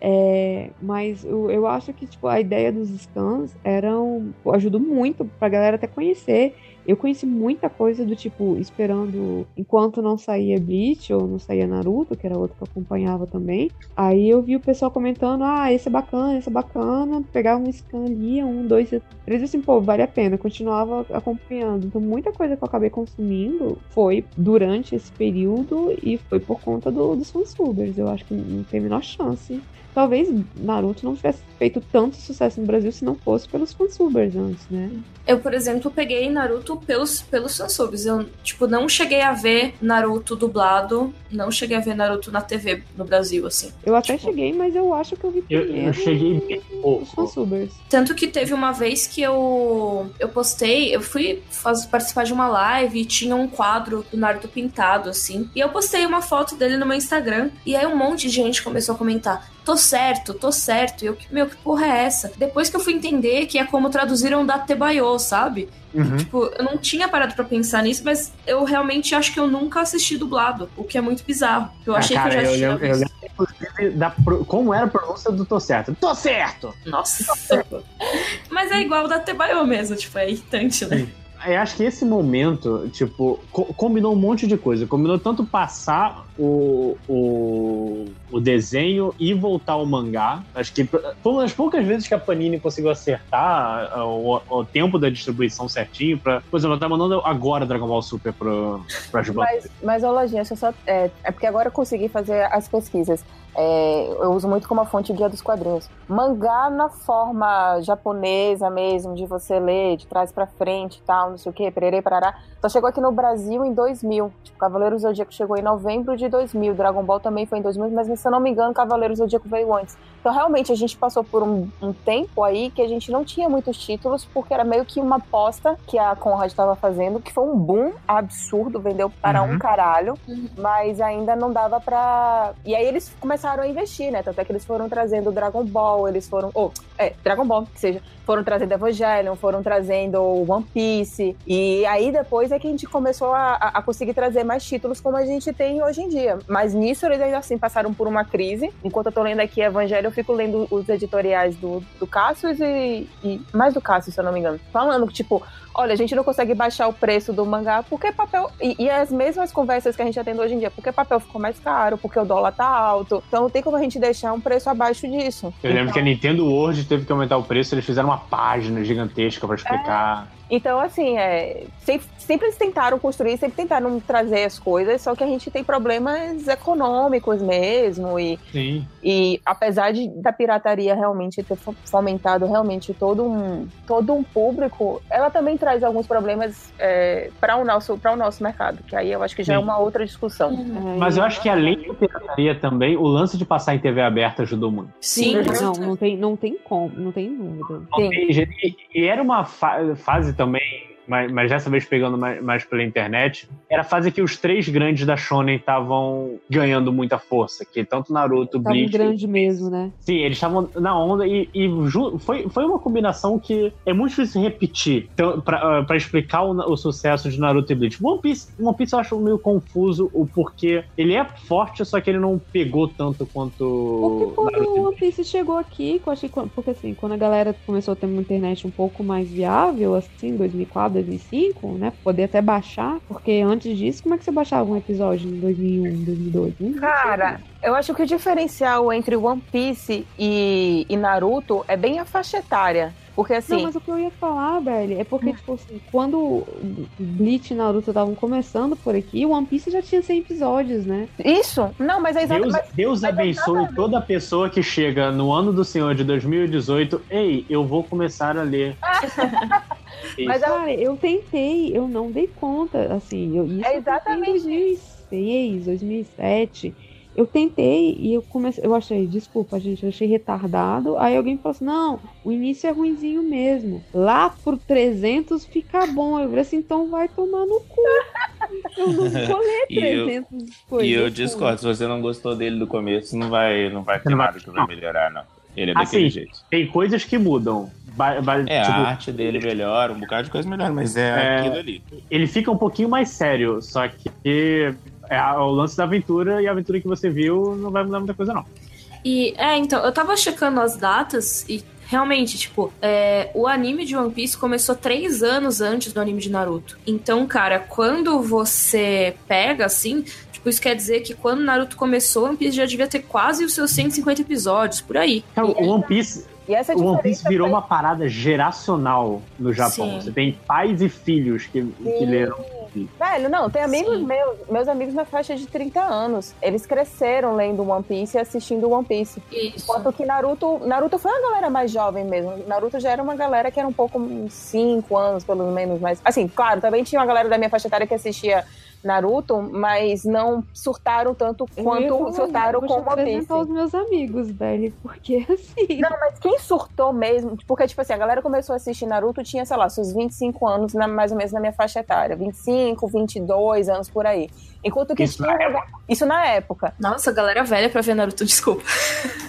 É, mas eu, eu acho que tipo, a ideia dos scans eram, ajudou muito pra galera até conhecer. Eu conheci muita coisa do tipo, esperando enquanto não saía Bleach ou não saía Naruto, que era outro que eu acompanhava também. Aí eu vi o pessoal comentando: ah, esse é bacana, esse é bacana. Pegava um scan ali, um, dois, três, assim, pô, vale a pena. Continuava acompanhando. Então, muita coisa que eu acabei consumindo foi durante esse período e foi por conta do- dos fansubers. Eu acho que não tem a menor chance. Talvez Naruto não tivesse feito tanto sucesso no Brasil se não fosse pelos fansubers antes, né?
Eu, por exemplo, peguei Naruto pelos, pelos fansubs. Eu, tipo, não cheguei a ver Naruto dublado, não cheguei a ver Naruto na TV no Brasil, assim.
Eu até
Tipo,
cheguei, mas eu acho que eu vi
Eu,
primeiro
eu cheguei bem
os
pouco.
fansubers.
Tanto que teve uma vez que eu, eu postei, eu fui faz- participar de uma live e tinha um quadro do Naruto pintado, assim. E eu postei uma foto dele no meu Instagram. E aí um monte de gente começou a comentar: tô certo, tô certo. E eu, meu, que porra é essa? Depois que eu fui entender que é como traduziram da Tebayo, sabe?
Uhum.
Tipo, eu não tinha parado pra pensar nisso, mas eu realmente acho que eu nunca assisti dublado, o que é muito bizarro. Eu
Ah,
achei
cara,
que eu já
eu lembro, eu inclusive, da como era a pronúncia do tô certo. Tô certo!
Nossa. <laughs> mas é igual da Tebayo mesmo, tipo, é irritante, né?
Eu acho que esse momento, tipo, co- combinou um monte de coisa. Combinou tanto passar o, o, o desenho e voltar ao mangá. Acho que foi uma das poucas vezes que a Panini conseguiu acertar ah, o, o tempo da distribuição certinho. Pra, por exemplo, ela tá mandando agora Dragon Ball Super pro, pras bandas.
Mas, mas Lojinha, só. É, é porque agora eu consegui fazer as pesquisas. É, eu uso muito como fonte o guia dos quadrinhos. Mangá na forma japonesa mesmo, de você ler de trás pra frente e tal, não sei o que, pererê, parará. Só chegou aqui no Brasil em 2000. Tipo, Cavaleiro Zodíaco chegou em novembro de 2000. Dragon Ball também foi em 2000, mas se eu não me engano, Cavaleiro Zodíaco veio antes. Então, realmente, a gente passou por um, um tempo aí que a gente não tinha muitos títulos, porque era meio que uma aposta que a Conrad estava fazendo, que foi um boom absurdo, vendeu para
Uhum.
um caralho, mas ainda não dava pra. E aí eles começaram a investir, né? Tanto é que eles foram trazendo Dragon Ball, eles foram. Oh, é, Dragon Ball, que seja. Foram trazendo Evangelion, foram trazendo One Piece. E aí depois é que a gente começou a, a- conseguir trazer mais títulos como a gente tem hoje em dia. Mas nisso eles ainda assim passaram por uma crise. Enquanto eu tô lendo aqui Evangelho, fico lendo os editoriais do, do Cassius e, e. Mais do Cassius, se eu não me engano. Falando que, tipo, olha, a gente não consegue baixar o preço do mangá porque papel. E, e as mesmas conversas que a gente já tem hoje em dia, porque papel ficou mais caro, porque o dólar tá alto. Então não tem como a gente deixar um preço abaixo disso.
Eu lembro
Então-
que a Nintendo World teve que aumentar o preço, eles fizeram uma página gigantesca pra explicar.
Então, assim, é, sempre, sempre eles tentaram construir, sempre tentaram trazer as coisas, só que a gente tem problemas econômicos mesmo. E,
Sim.
e apesar de, da pirataria realmente ter fo- fomentado realmente todo um, todo um público, ela também traz alguns problemas para o, nosso, pra o nosso mercado, que aí eu acho que já é
Sim.
uma outra discussão.
É,
Mas eu acho que além da pirataria também, o lance de passar em TV aberta ajudou muito.
Sim, com
Não, não tem, não tem como, não tem dúvida.
Não tem. E, e era uma fa- fase também mas, mas dessa vez pegando mais, mais, pela internet, era a fase que os três grandes da Shonen estavam ganhando muita força, que tanto Naruto,
Estavam
Bleach...
grande mesmo, né?
Sim, eles estavam na onda e, e foi, foi uma combinação que é muito difícil repetir então, pra, ah, pra explicar o, o sucesso de Naruto e Bleach. One Piece, One Piece eu acho meio confuso o porquê. Ele é forte, só que ele não pegou tanto quanto
Porque quando o One. Piece chegou aqui, eu achei que- porque assim, quando a galera começou a ter uma internet um pouco mais viável, assim, 2004, 2005, né, poder até baixar, porque antes disso, como é que você baixava um episódio em 2001, 2002? Não
Cara, eu acho que o diferencial entre One Piece e, e Naruto é bem a faixa etária. Porque assim.
Não, mas o que eu ia falar, velho, é porque, tipo assim, quando Bleach e Naruto estavam começando por aqui, o One Piece já tinha 100 episódios, né?
Isso! Não, mas é
Deus,
exatamente.
Deus
mas
abençoe toda pessoa que chega no ano do Senhor de 2018. Ei, eu vou começar a ler. <laughs>
Mas é-
Cara, eu tentei, eu não dei conta, assim, eu, isso
É
eu tentei
exatamente
em 2006, 2007. Eu tentei e eu comecei, eu achei, desculpa, gente, eu achei retardado. Aí alguém falou assim: "Não, o início é ruinzinho mesmo. Lá pro 300 fica bom". Eu falei assim: "Então vai tomar no cu". <laughs> Eu não vou ler
E eu-
300 coisas.
E eu
assim.
discordo, se você não gostou dele do começo, não vai, não vai ter nada que vai melhorar, não. Ele é daquele
sim.
jeito.
Tem coisas que mudam. Ba- ba-
É,
tipo,
a arte dele melhora, um bocado de coisa melhor, mas é,
É.
aquilo ali.
ele fica um pouquinho mais sério, só que é o lance da aventura e a aventura que você viu não vai mudar muita coisa, não.
E, é, então, eu tava checando as datas e realmente, tipo, é, o anime de One Piece começou três anos antes do anime de Naruto. Então, cara, quando você pega assim. Tipo, isso quer dizer que quando Naruto começou, One Piece já devia ter quase os seus 150 episódios, por aí.
Cara, o One Piece,
E essa
o One Piece virou
foi-
uma parada geracional no Japão.
Sim.
Você tem pais e filhos que, que
Sim. Velho, não, tem amigos
Sim.
meus, meus amigos na faixa de 30 anos. Eles cresceram lendo One Piece e assistindo One Piece.
Isso.
Enquanto que Naruto, Naruto foi uma galera mais jovem mesmo. Naruto já era uma galera que era um pouco uns 5 anos, pelo menos, mais. Assim, claro, também tinha uma galera da minha faixa etária que assistia Naruto, mas não surtaram tanto
Eu
quanto
falar,
surtaram
vou
com
te
One Piece.
os meus amigos, velho, porque assim.
Não, mas quem surtou mesmo, porque, tipo assim, a galera começou a assistir Naruto, tinha, sei lá, seus 25 anos, na- mais ou menos na minha faixa etária. 25, 22 anos por aí. Enquanto que
Isso
tinha.
na
uma- Isso na época.
Nossa, galera velha pra ver Naruto, <laughs> desculpa.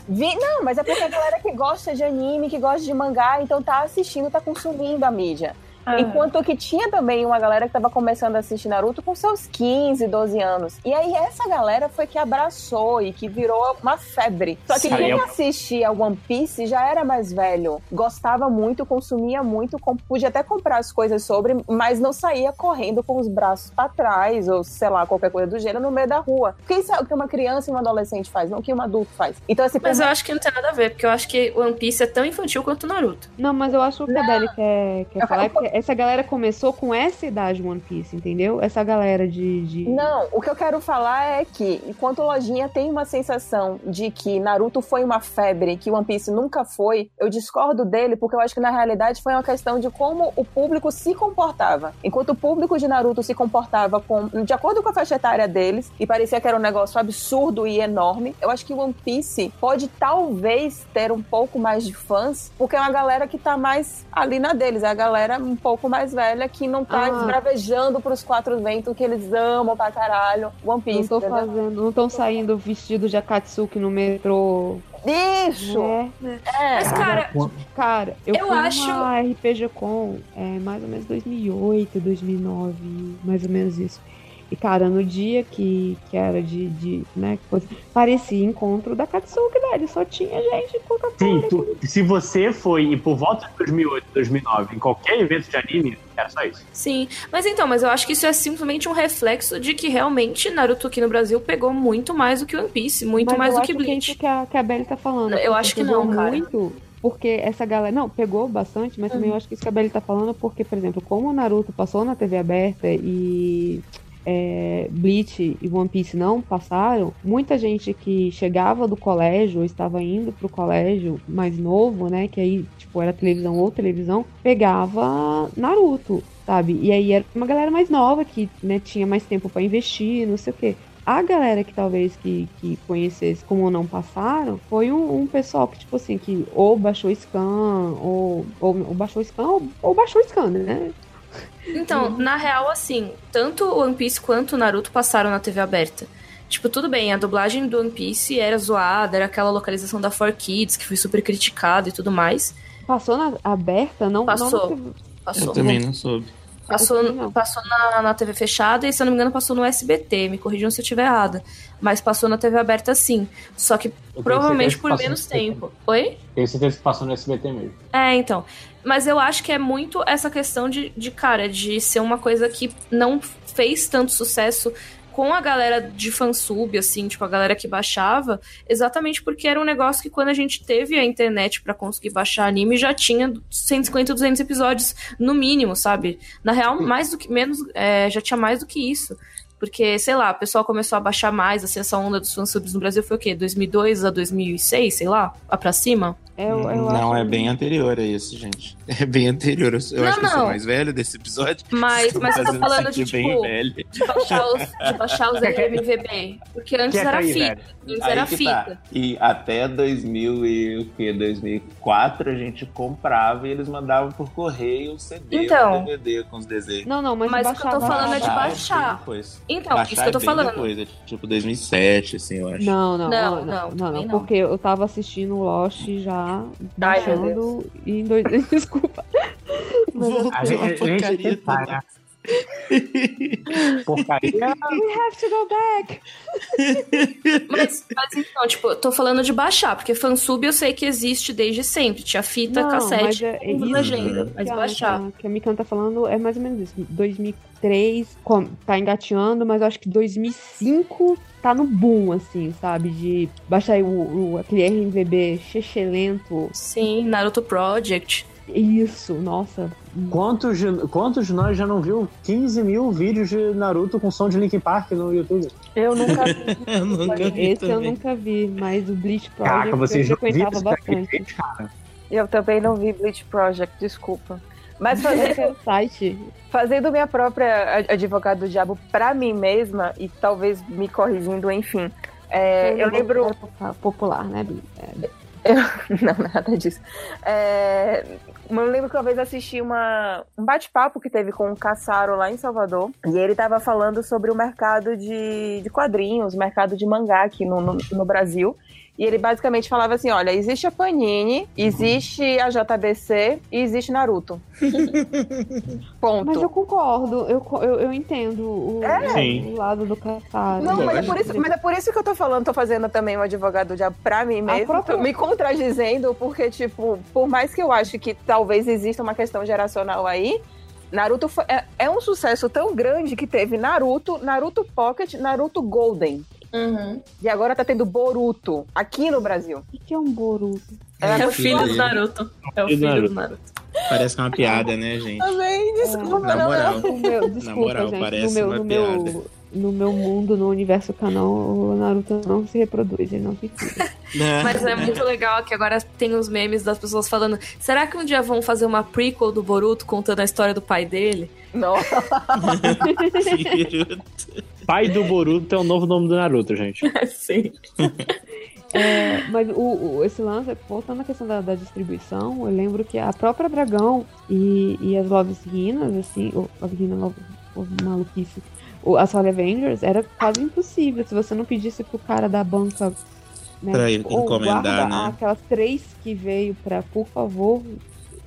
Vi- Não, mas é porque a galera que gosta de anime, que gosta de mangá, então tá assistindo, tá consumindo a mídia. Enquanto que tinha também uma galera que tava começando a assistir Naruto com seus 15, 12 anos. E aí essa galera foi que abraçou e que virou uma febre. Só que
Sim.
quem assistia One Piece já era mais velho, gostava muito, consumia muito, com- podia até comprar as coisas sobre, mas não saía correndo com os braços pra trás ou sei lá, qualquer coisa do gênero no meio da rua. Porque isso é o que uma criança e um adolescente faz, não o que um adulto faz. Então assim,
Mas eu acho que não tem nada a ver, porque eu acho que One Piece é tão infantil quanto Naruto.
Não, mas eu acho que o que a Belly quer, quer
Eu
falar é
falo-
que essa galera começou com essa idade One Piece, entendeu? Essa galera de. de...
Não, o que eu quero falar é que, enquanto Lojinha tem uma sensação de que Naruto foi uma febre, que One Piece nunca foi, eu discordo dele, porque eu acho que na realidade foi uma questão de como o público se comportava. Enquanto o público de Naruto se comportava com, de acordo com a faixa etária deles, e parecia que era um negócio absurdo e enorme, eu acho que One Piece pode talvez ter um pouco mais de fãs, porque é uma galera que tá mais ali na deles, é a galera um pouco mais velha que não tá
Ah.
esbravejando pros quatro ventos que eles amam pra caralho One
Não
Piece.
tô
entendeu?
fazendo, não estão saindo vestido de Akatsuki no metrô.
Isso!
né?
É.
Mas, cara,
Cara, eu,
Eu
fui
acho-
numa RPG Com é, mais ou menos 2008, 2009, mais ou menos isso. E, cara, no dia que, que era de, de né, coisa, parecia encontro da Katsuki, velho. Só tinha gente com
Sim, tu- se você foi e por volta de 2008, 2009, em qualquer evento de anime, era só isso.
Sim, mas então, mas eu acho que isso é simplesmente um reflexo de que realmente Naruto aqui no Brasil pegou muito mais do que One Piece, muito
Mas
mais
eu
do que
acho que é
Bleach.
que a, que a Belly tá falando.
Eu
porque
acho que não, cara.
muito porque essa galera. Não, pegou bastante, mas também eu acho que isso que a Belly tá falando, porque, por exemplo, como o Naruto passou na TV aberta e. é, Bleach e One Piece não passaram, muita gente que chegava do colégio ou estava indo pro colégio mais novo, né? Que aí, tipo, era televisão ou televisão, pegava Naruto, sabe? E aí era uma galera mais nova que né, tinha mais tempo pra investir, não sei o quê a galera que talvez que, que conhecesse como não passaram foi um, um pessoal que, tipo assim, que ou baixou Scan, ou, ou, ou baixou Scan, ou, ou baixou Scan, né?
Então, na real, assim, tanto o One Piece quanto o Naruto passaram na TV aberta. Tipo, tudo bem, a dublagem do One Piece era zoada, era aquela localização da 4Kids que foi super criticada e tudo mais.
Passou na aberta? Não,
Passou.
Não,
Passou.
Eu também não soube.
Passou,
Eu
passou na, na TV fechada e, se eu não me engano, passou no SBT. Me corrijam se eu estiver errada. Mas passou na TV aberta sim. Só que
tenho
provavelmente por menos tempo. Oi?
Tenho certeza que passou no SBT mesmo.
É, então. Mas eu acho que é muito essa questão de, de, cara, de ser uma coisa que não fez tanto sucesso com a galera de fansub, assim, tipo, a galera que baixava, exatamente porque era um negócio que quando a gente teve a internet pra conseguir baixar anime, já tinha 150, 200 episódios no mínimo, sabe? Na real, mais do que, menos, é, já tinha mais do que isso. Porque, sei lá, o pessoal começou a baixar mais, assim, essa onda dos fansubs no Brasil foi o quê? 2002 a 2006, sei? Lá pra cima?
Eu, eu
não,
acho
é bem anterior a isso, gente. <laughs> É bem anterior. Eu,
Não,
acho que eu sou
não.
mais velho desse episódio.
Mas,
Tô
mas eu tô falando de, tipo,
velho.
de baixar os, de baixar os <laughs> MVB. Porque antes era
cair,
fita.
velho?
Antes
Aí
era
que
fita.
tá. E até 2000 e o que 2004 a gente comprava e eles mandavam por correio o CD,
Então.
o DVD com os desenhos.
Não, não, mas,
Mas o que eu tô falando é de
Baixar depois.
Então,
Baixar
isso que eu tô
é bem
falando.
Depois, é tipo 2007, assim, eu acho.
Não, não,
Não,
não,
não,
não, não,
também não.
porque eu tava assistindo Lost já,
Ai, meu
baixando e em dois... <laughs> Desculpa. Mas
A
a
gente, a gente tá, né? Porcaria.
We have to go back!
Mas, mas então, tipo, tô falando de baixar, porque fansub eu sei que existe desde sempre. Tinha fita,
Não, mas
cassete,
é- é isso
legenda.
que
Mas
a-
baixar.
Que a, que a Mikan tá falando é mais ou menos isso. 2003 com- tá engateando, mas eu acho que 2005 tá no boom, assim, sabe? De baixar o, o, aquele RMVB lento.
Sim, Naruto Project.
Isso, nossa.
Quantos, de- quantos de nós já não viu 15 mil vídeos de Naruto com som de Linkin Park no YouTube?
Eu nunca vi. <laughs>
Eu nunca vi
Esse eu
também.
nunca vi, mas o Bleach Project
Caraca, vocês
eu frequentava bastante.
Cara?
Eu também não vi Bleach Project, desculpa. Mas fazendo,
é o site.
fazendo minha própria ad- advogado do diabo pra mim mesma, e talvez me corrigindo, enfim. é, eu lembro.
Popular, né, Bi? <laughs>
Não, nada disso. É, eu lembro que uma vez assisti uma, um bate-papo que teve com o Caçaro lá em Salvador. E ele tava falando sobre o mercado de, de quadrinhos, mercado de mangá aqui no, no, no Brasil. E ele basicamente falava assim: olha, existe a Panini, existe a JBC e existe Naruto. <laughs> Ponto.
Mas eu concordo, eu, eu, eu entendo o,
Sim.
o lado do Caçaro.
Não, mas é, por isso, mas é por isso que eu tô falando, tô fazendo também um advogado do diabo pra mim mesmo,
própria-
tô me contradizendo, porque, tipo, por mais que eu ache que talvez exista uma questão geracional aí, Naruto foi- é, é um sucesso tão grande que teve Naruto, Naruto Pocket, Naruto Golden.
Uhum.
E agora tá tendo Boruto aqui no Brasil.
O que é um Boruto?
É o
filho
do. Naruto. É o
Filho do Naruto.
Parece que é uma piada, né, gente?
Também, desculpa,
Na
não,
moral.
No <laughs> meu, desculpa,
moral,
gente.
parece
no meu,
uma
no,
piada.
meu, no meu mundo, no universo canal, o Naruto não se reproduz, ele não se cria. <laughs>
Mas é muito legal que agora tem os memes das pessoas falando: será que um dia vão fazer uma prequel do Boruto contando a história do pai dele?
não. <laughs>
Pai do Boruto é o novo nome do Naruto, gente. <laughs>
Sim.
É, mas o, o- esse lance, voltando à questão da, da distribuição, eu lembro que a própria Dragão e, e as Love Hinas, assim, o Love Hina, Love, Love maluquice, o, as Holy Avengers, era quase impossível se você não pedisse pro cara da banca né,
Pra ele
ou
encomendar,
guarda
né?
aquelas três que veio pra, por favor,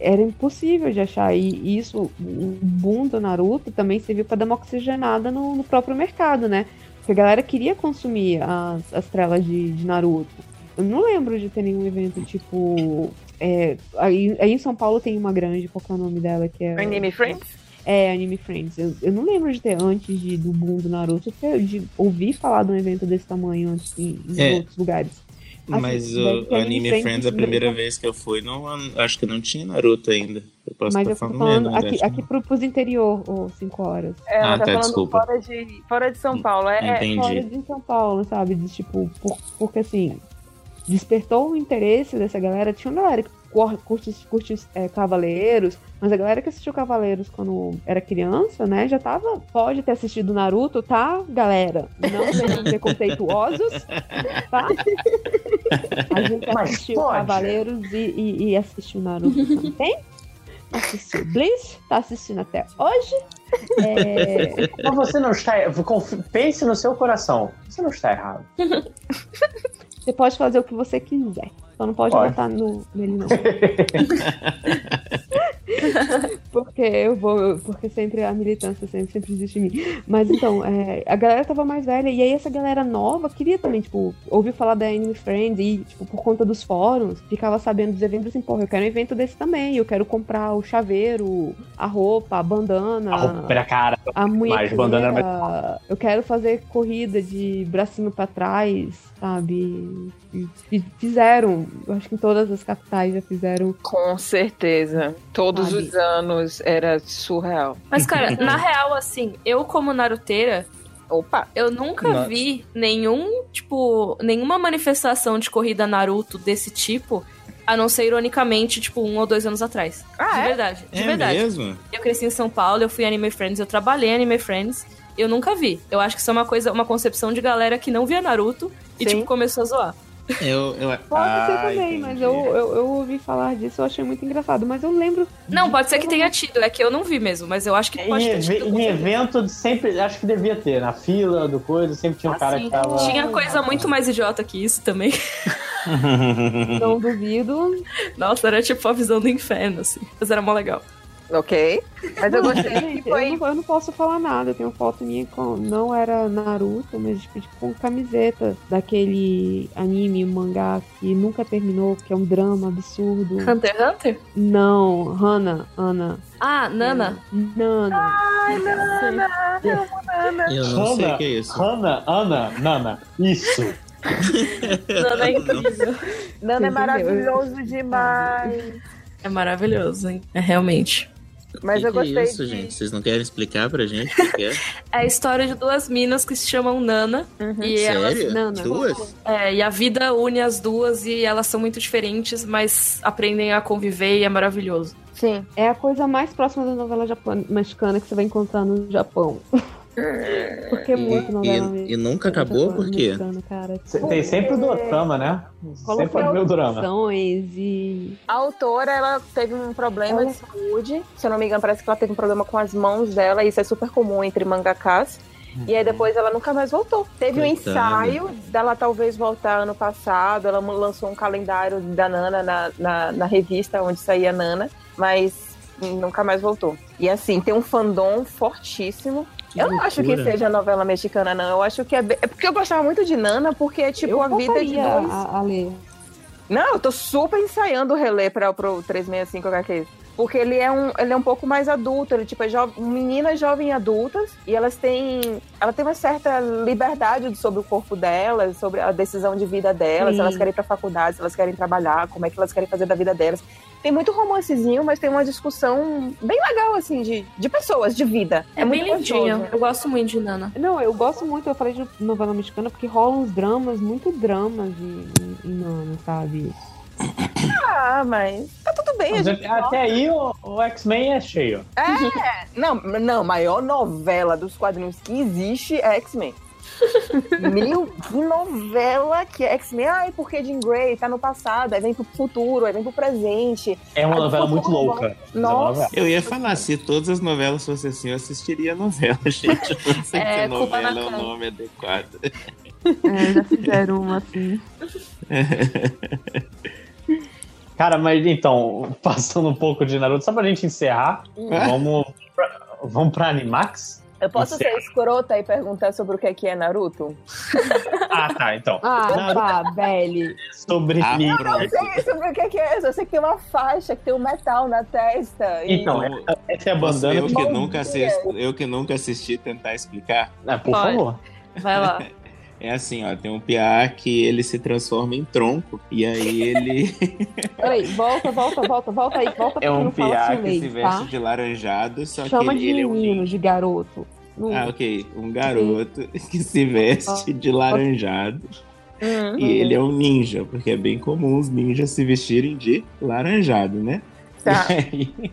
era impossível de achar. E isso, o boom do Naruto também serviu pra dar uma oxigenada no, no próprio mercado, né? Porque a galera queria consumir as, as trelas de, de Naruto. Eu não lembro de ter nenhum evento tipo. É, aí, aí em São Paulo tem uma grande, qual que é o nome dela? Que é,
Anime Friends?
É, Anime Friends. Eu, eu não lembro de ter, antes de, do boom do Naruto, ter, de ouvir falar de um evento desse tamanho antes em, em
É.
outros lugares.
Mas
Assim,
o
deve ter
Anime
Friends
Friends, a primeira vez que eu fui, não, acho que não tinha Naruto ainda. Eu posso
Mas
estar
eu tô
falando,
falando
menos, mas
aqui, aqui pro, pros interior, ou 5 horas.
É, ela
Ah,
tá,
tá,
falando
desculpa.
fora de, fora de São Paulo. É, é,
Entendi.
Fora de São Paulo, sabe? De, tipo, por- porque assim, despertou o interesse dessa galera. Tinha uma galera que curte, curte é, Cavaleiros, mas a galera que assistiu Cavaleiros quando era criança, né, já tava. Pode ter assistido Naruto, tá, galera? Não <laughs> sejam preconceituosos, tá? A gente
Mas
assistiu
pode.
Cavaleiros e, e, e assistiu Naruto também. assistiu Bleach, tá assistindo até hoje. É,
Mas você não está. Pense no seu coração. Você não está errado.
Você pode fazer o que você quiser. Só não pode
Pode.
votar no, nele, não. <laughs> <laughs> porque eu vou. Porque sempre a militância sempre, sempre existe em mim. Mas então, é, a galera tava mais velha. E aí essa galera nova queria também, tipo, ouvir falar da Anime Friends e, tipo, por conta dos fóruns, ficava sabendo dos eventos assim, porra, eu quero um evento desse também. Eu quero comprar o chaveiro, a roupa, a bandana.
A roupa era cara.
A
Mais bandana era
munhequeira, eu quero fazer corrida de bracinho pra trás, sabe? E fi- Fizeram, eu acho que em todas as capitais já fizeram.
Com certeza. Todos
Sabe?
os anos era surreal.
Mas, cara, <laughs> na real, assim, eu como naruteira,
Opa!
eu nunca
Nossa.
vi nenhum, tipo, nenhuma manifestação de corrida Naruto desse tipo, a não ser ironicamente, tipo, um ou dois anos atrás.
Ah,
de
é?
verdade, de
É
verdade.
mesmo?
Eu cresci em São Paulo, eu fui Anime Friends, eu trabalhei Anime Friends. Eu nunca vi. Eu acho que isso é uma coisa, uma concepção de galera que não via Naruto e,
Sim.
tipo, começou a zoar.
Eu, eu,
Pode
ah,
ser também, mas
entendi.
eu, eu, eu ouvi falar disso, eu achei muito engraçado. Mas eu lembro.
Não, pode ser que tenha tido, é que eu não vi mesmo, mas eu acho que pode
Em,
ter tido.
em
certeza.
evento, sempre. Acho que devia ter. Na fila do coisa, sempre tinha um
Ah,
cara
sim.
que tava.
Tinha coisa muito mais idiota que isso também.
Não duvido.
Nossa, era tipo a visão do inferno, assim. Mas era mó legal.
Ok. Mas eu gostei
Gente, eu,
foi.
não, eu não posso falar nada. Eu tenho foto minha com. Não era Naruto, mas tipo, tipo, com camiseta daquele anime, mangá que nunca terminou, que é um drama absurdo.
Hunter x Hunter?
Não, Hana, Ana.
Ah, Nana.
Nana.
Ai, Nana, Nana.
Eu não sei o
Hana,
que é isso.
Hana, Ana, Nana. Isso. <laughs>
Nana é incrível.
Nana é maravilhoso demais.
É maravilhoso, hein? É realmente.
Mas
que
eu
que é
gostei
isso,
de...
gente? Vocês não querem explicar pra gente o que é? <laughs>
É a história de duas minas que se chamam Nana. E elas.
Sério?
Nana.
Duas?
É, e a vida une as duas e elas são muito diferentes, mas aprendem a conviver e é maravilhoso.
Sim.
É a coisa mais próxima da novela mexicana que você vai encontrar no Japão. <laughs> Porque é muito
E,
novela
e, e nunca acabou? Por quê?
Tem sempre o drama, né? Sempre é o meu drama.
E
A autora, ela teve um problema
Ela-
de saúde. Se eu não me engano, parece que ela teve um problema com as mãos dela. Isso é super comum entre mangakas. E aí depois ela nunca mais voltou. Teve um
Coitada.
ensaio dela talvez voltar ano passado. Ela lançou um calendário da Nana na, na, na revista onde saía Nana, mas nunca mais voltou. E assim, tem um fandom fortíssimo.
Que
eu não acho que seja novela mexicana, não. Eu acho que é. bem- É porque eu gostava muito de Nana, porque é tipo
eu
a vida de
votaria
dois.
a, a ler.
Não, eu tô super ensaiando o relé para pro 365 HQ. Porque ele é um, ele é um pouco mais adulto, ele tipo é jo meninas jovens adultas e elas têm, ela tem uma certa liberdade sobre o corpo delas, sobre a decisão de vida delas,
Sim.
se elas querem ir pra faculdade, se elas querem trabalhar, como é que elas querem fazer da vida delas. Tem muito romancezinho, mas tem uma discussão bem legal assim de, de pessoas, de vida.
É, bem
muito
lindinho.
gostoso.
Eu gosto muito de Nana.
Não, eu gosto muito, eu falei de novela mexicana porque rolam uns dramas, muito dramas em, em, em Nana, sabe?
Ah, mas tá tudo bem, a
Mas
gente
Até aí o, o X-Men é cheio. <laughs>
Não, não, maior novela dos quadrinhos que existe é X-Men. <laughs> Meu, que novela que é X-Men. Ai, porque Jean Grey tá no passado, aí vem pro futuro, aí vem pro presente.
É uma
Aí,
novela muito louca. É
Nossa.
Eu ia falar, se todas as novelas fossem assim, eu assistiria a novela, <laughs> gente. Eu não sei
É,
se novela é o nome adequado.
É, já fizeram uma assim.
Cara, mas então, passando um pouco de Naruto, só pra gente encerrar, vamos pra, vamos pra Animax?
Eu posso ser escrota e perguntar sobre o que é, que é Naruto?
Ah, tá, então.
Ah,
Naruto
tá, Belly.
sobre
Ah, pronto.
Eu sei sobre o que é, que é. Eu sei que tem uma faixa, que tem um metal na testa. E...
Então, essa- essa é a bandana
eu,
que...
que nunca assisti, eu que nunca assisti tentar explicar.
Ah, por
Pode.
favor.
Vai lá. <laughs>
É assim, ó, tem um piá que ele se transforma em tronco e aí ele <laughs>
Peraí, volta, volta, volta, volta aí, volta
é um piá
assim
que se veste
tá?
de laranjado, só
Chama
que
de
ele é um
menino, de garoto. Não-
Ah, ok. Um garoto <laughs> que se veste de laranjado
Uhum.
e ele é um ninja, porque é bem comum os ninjas se vestirem de laranjado, né?
Tá. <laughs>
E, aí-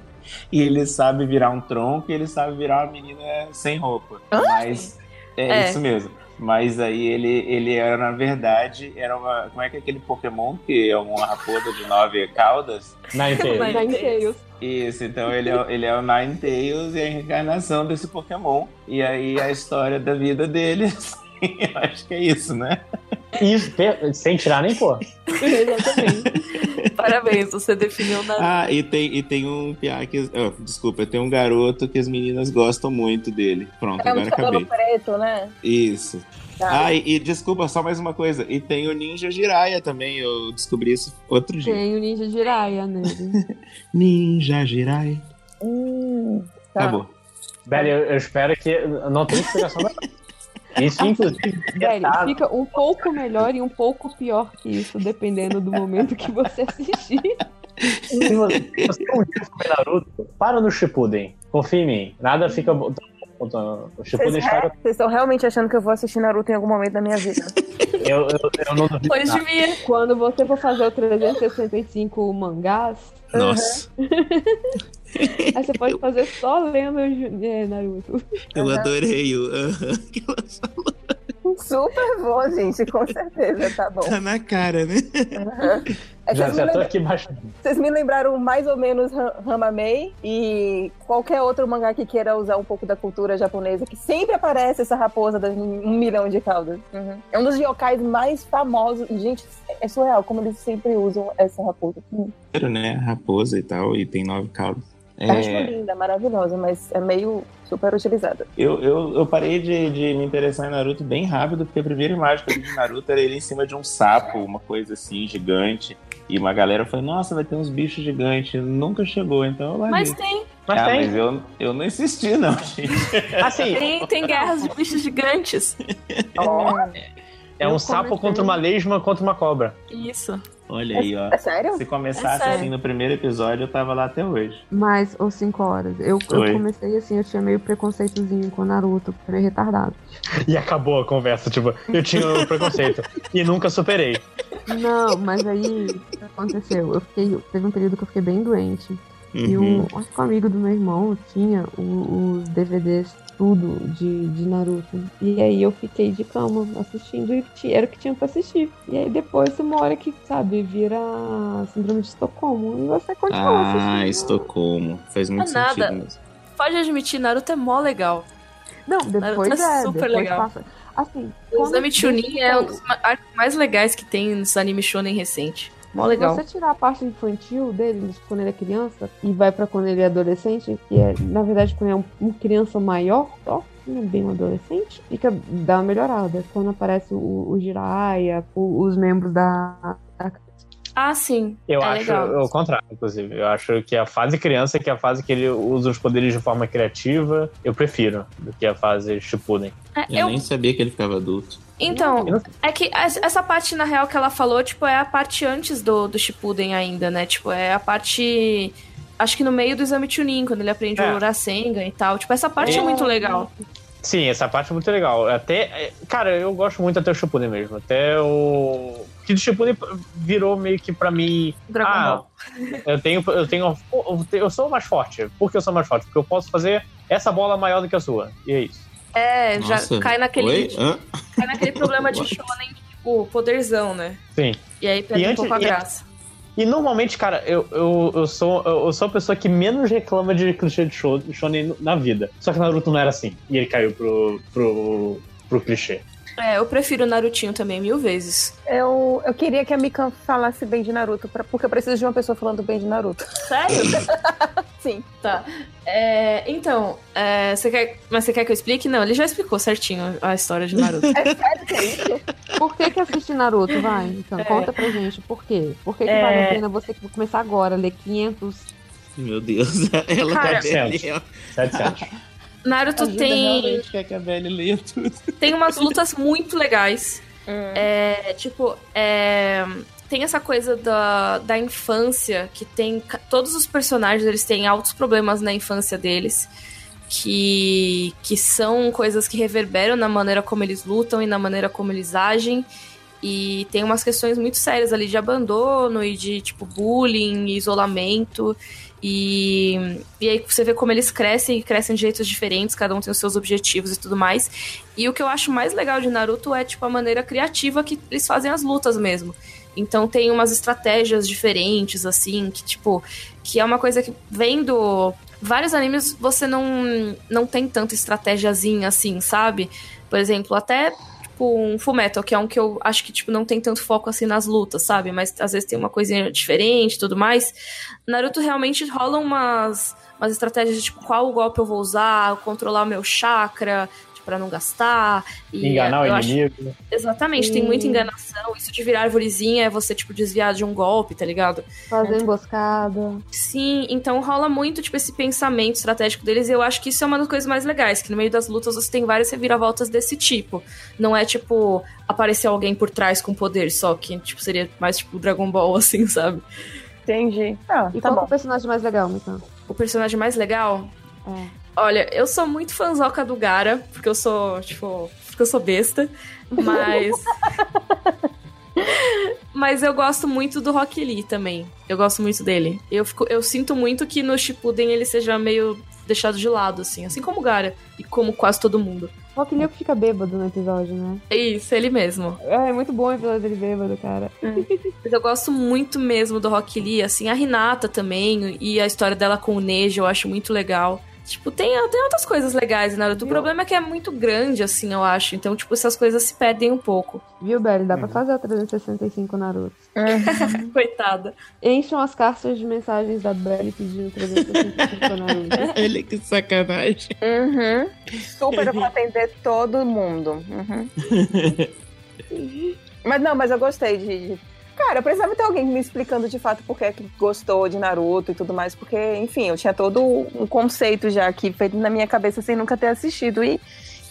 e ele sabe virar um tronco e ele sabe virar uma menina sem roupa. Mas é,
É.
isso mesmo.
Mas aí ele, ele era, na verdade, era uma. Como é que é aquele Pokémon que é uma raposa de nove caudas?
Ninetales.
Ninetales.
Isso, então ele é, ele é o Ninetales e a reencarnação desse Pokémon. E aí a história da vida dele, <laughs> assim, eu acho que é isso, né?
Isso, sem tirar nem pôr. <laughs>
Exatamente.
Parabéns, você definiu o Naruto.
Ah, e tem, e tem um piá que. oh, desculpa, tem um garoto que as meninas gostam muito dele. Pronto,
É um
agora
cabelo
acabei.
preto, né?
Isso.
Tá.
Ah, e, e desculpa, só mais uma coisa. E tem o Ninja Jiraiya também, eu descobri isso outro dia.
Tem o Ninja Jiraiya nele. <laughs>
Ninja Jiraiya.
Hum, tá.
Acabou.
Velho, eu, eu espero que não tenha explicação da <laughs> Isso, inclusive, <laughs>
Velho,
detalhe.
fica um pouco melhor e um pouco pior que isso, dependendo do momento que você assistir.
Se você, se você um dia for ver Naruto, para no Shippuden. Confia em mim. Nada fica bom. O Shippuden
Vocês estão realmente achando que eu vou assistir Naruto em algum momento da minha vida? <laughs>
Eu, eu, eu não duvido.
Quando você for fazer o 365 mangás, <laughs>
Nossa, <laughs>
aí você pode fazer só lendo é, Naruto.
eu adorei o. que ela
Super bom, gente, com <laughs> certeza, tá bom.
tá na cara, né?
Aham. É,
Já,
vocês, me
já tô
lembra-
aqui baixo.
vocês me lembraram mais ou menos Ramamei e qualquer outro mangá que queira usar um pouco da cultura japonesa, que sempre aparece essa raposa de um milhão de caudas. Uhum. É um dos yokais mais famosos. Gente, é surreal como eles sempre usam essa raposa. Hum.
né? Raposa e tal, e tem nove caudas.
Acho
É,
linda, maravilhosa, mas é meio super utilizada.
eu, eu, eu parei de, de me interessar em Naruto bem rápido, porque a primeira imagem que eu vi de Naruto era ele em cima de um sapo, uma coisa assim, gigante. E uma galera foi, nossa, vai ter uns bichos gigantes. Nunca chegou, então eu larguei.
Mas tem.
Mas
ah,
tem.
mas eu, eu não insisti, não, <laughs> gente.
Assim,
Tem, tem guerras de bichos gigantes. <laughs>
é um sapo contra uma lesma contra uma cobra.
Isso.
Olha aí, ó.
É sério?
Se começasse
É sério.
assim no primeiro episódio, eu tava lá até hoje.
Mas, ou 5 horas. Eu, eu comecei assim, eu tinha meio preconceitozinho com Naruto, porque eu era retardado. <laughs>
E acabou a conversa. Tipo, eu tinha um preconceito. e nunca superei.
Não, mas aí o que aconteceu? Eu fiquei. Teve um período que eu fiquei bem doente. E
Uhum.
um, acho que um amigo do meu irmão tinha o- os DVDs tudo de, de Naruto. E aí eu fiquei de cama assistindo e era o que tinha pra assistir. E aí depois uma hora que, sabe, vira síndrome de Estocolmo. E você continua
Ah,
assistindo.
Estocolmo. Faz muito
É nada.
sentido mesmo.
Pode admitir, Naruto é mó legal.
Não, depois
Naruto é
é,
super
depois
legal.
passa. Assim,
O Exame Chunin é um dos arcos mais legais que tem nos anime shonen recente. Mó legal.
Você tirar a parte infantil dele, de quando ele é criança, e vai pra quando ele é adolescente, que é, na verdade, quando é um, um criança maior, só, é bem um adolescente, fica, dá uma melhorada. Quando aparece o, o Jiraiya, os membros da, da
Ah, sim.
Eu
é
acho
legal.
o contrário, inclusive. Eu acho que a fase criança, que é a fase que ele usa os poderes de forma criativa, eu prefiro do que a fase Shippuden.
É,
Eu,
eu-
nem sabia que ele ficava adulto.
Então, é que es- essa parte, na real, que ela falou, tipo, é a parte antes do, do Shippuden ainda, né? Tipo, é a parte... Acho que no meio do Exame Chunin, quando ele aprende
É.
o Rasengan e tal. Tipo, essa parte é,
É.
muito legal.
Sim, essa parte é muito legal. Até, é, cara, eu gosto muito até o Shippuden mesmo. Até o que Shippuden virou meio que pra mim,
Dragon
ah,
Ball.
eu tenho eu tenho eu sou mais forte. Por que eu sou mais forte? Porque eu posso fazer essa bola maior do que a sua. E é isso.
É, já
Nossa.
cai naquele, cai naquele problema de <laughs> shonen, tipo, poderzão, né?
Sim.
E aí perde
E
um
antes-
pouco a graça.
E normalmente, cara, eu, eu, eu, sou, eu sou a pessoa que menos reclama de clichê de shonen na vida. Só que Naruto não era assim. E ele caiu pro, pro, pro clichê.
É, eu prefiro o Narutinho também mil vezes.
Eu, eu queria que a Mika falasse bem de Naruto, pra- porque eu preciso de uma pessoa falando bem de Naruto.
Sério? <laughs>
Sim.
Tá. É, então, é, você quer, mas você quer que eu explique? Não, ele já explicou certinho a história de Naruto. <laughs>
É sério que é isso?
Por que que assiste Naruto, vai? Então, conta pra gente, por quê? Por que que
É.
vale a pena você começar agora a ler 500...
Meu Deus, <laughs> ela
Cara,
tá velha.
700.
Naruto tem,
realmente quer que a leia tudo. <laughs>
tem umas lutas muito legais. É, tipo, é, tem essa coisa da, da infância, que tem. Todos os personagens eles têm altos problemas na infância deles. Que, que são coisas que reverberam na maneira como eles lutam e na maneira como eles agem. E tem umas questões muito sérias ali de abandono e de, tipo, bullying, isolamento. E, e aí você vê como eles crescem e crescem de jeitos diferentes, cada um tem os seus objetivos e tudo mais. E o que eu acho mais legal de Naruto é, tipo, a maneira criativa que eles fazem as lutas mesmo. Então tem umas estratégias diferentes, assim, que, tipo, que é uma coisa que vendo vários animes você não, não tem tanta estratégiazinha assim, sabe? Por exemplo, até tipo um Fullmetal, que é um que eu acho que tipo não tem tanto foco assim nas lutas, sabe? Mas às vezes tem uma coisinha diferente, tudo mais. Naruto realmente rola umas umas estratégias de tipo qual golpe eu vou usar, controlar o meu chakra, para não gastar. E
Enganar o
eu acho-
inimigo.
Exatamente, tem muita enganação. Isso de virar arvorezinha é você, tipo, desviar de um golpe, tá ligado?
Fazer emboscada.
Sim, então rola muito, tipo, esse pensamento estratégico deles, e eu acho que isso é uma das coisas mais legais, que no meio das lutas você tem várias reviravoltas desse tipo. Não é, tipo, aparecer alguém por trás com poder só, que, tipo, seria mais, tipo, Dragon Ball, <laughs> assim, sabe?
Entendi. Ah,
E
tá
qual que é
bom.
o personagem mais legal, então?
O personagem mais legal...
É.
Olha, eu sou muito fãzoca do Gara, porque eu sou, tipo, porque eu sou besta, mas... <laughs> Mas eu gosto muito do Rock Lee também. Eu gosto muito dele. Eu, fico, eu sinto muito que no Shippuden ele seja meio deixado de lado, assim. Assim como o Gara. E como quase todo mundo.
Rock Lee é o que fica bêbado no episódio, né?
É isso, ele mesmo.
É, é muito bom o episódio dele bêbado, cara.
Mas eu gosto muito mesmo do Rock Lee. Assim, a Hinata também. E a história dela com o Neji eu acho muito legal. Tipo, tem, tem outras coisas legais em Naruto. O problema é que é muito grande, assim, eu acho. Então, tipo, essas coisas se perdem um pouco.
Viu, Belly? Dá pra fazer o 365 Naruto. <laughs>
Coitada.
Encham as caixas de mensagens da Belly pedindo 365 Naruto. <laughs>
Olha que sacanagem.
Uhum. Super pra atender todo mundo. Uhum. <laughs> mas não, mas eu gostei de. de- Cara, eu precisava ter alguém me explicando de fato por que, é que gostou de Naruto e tudo mais, porque, enfim, eu tinha todo um conceito já aqui feito na minha cabeça sem nunca ter assistido. E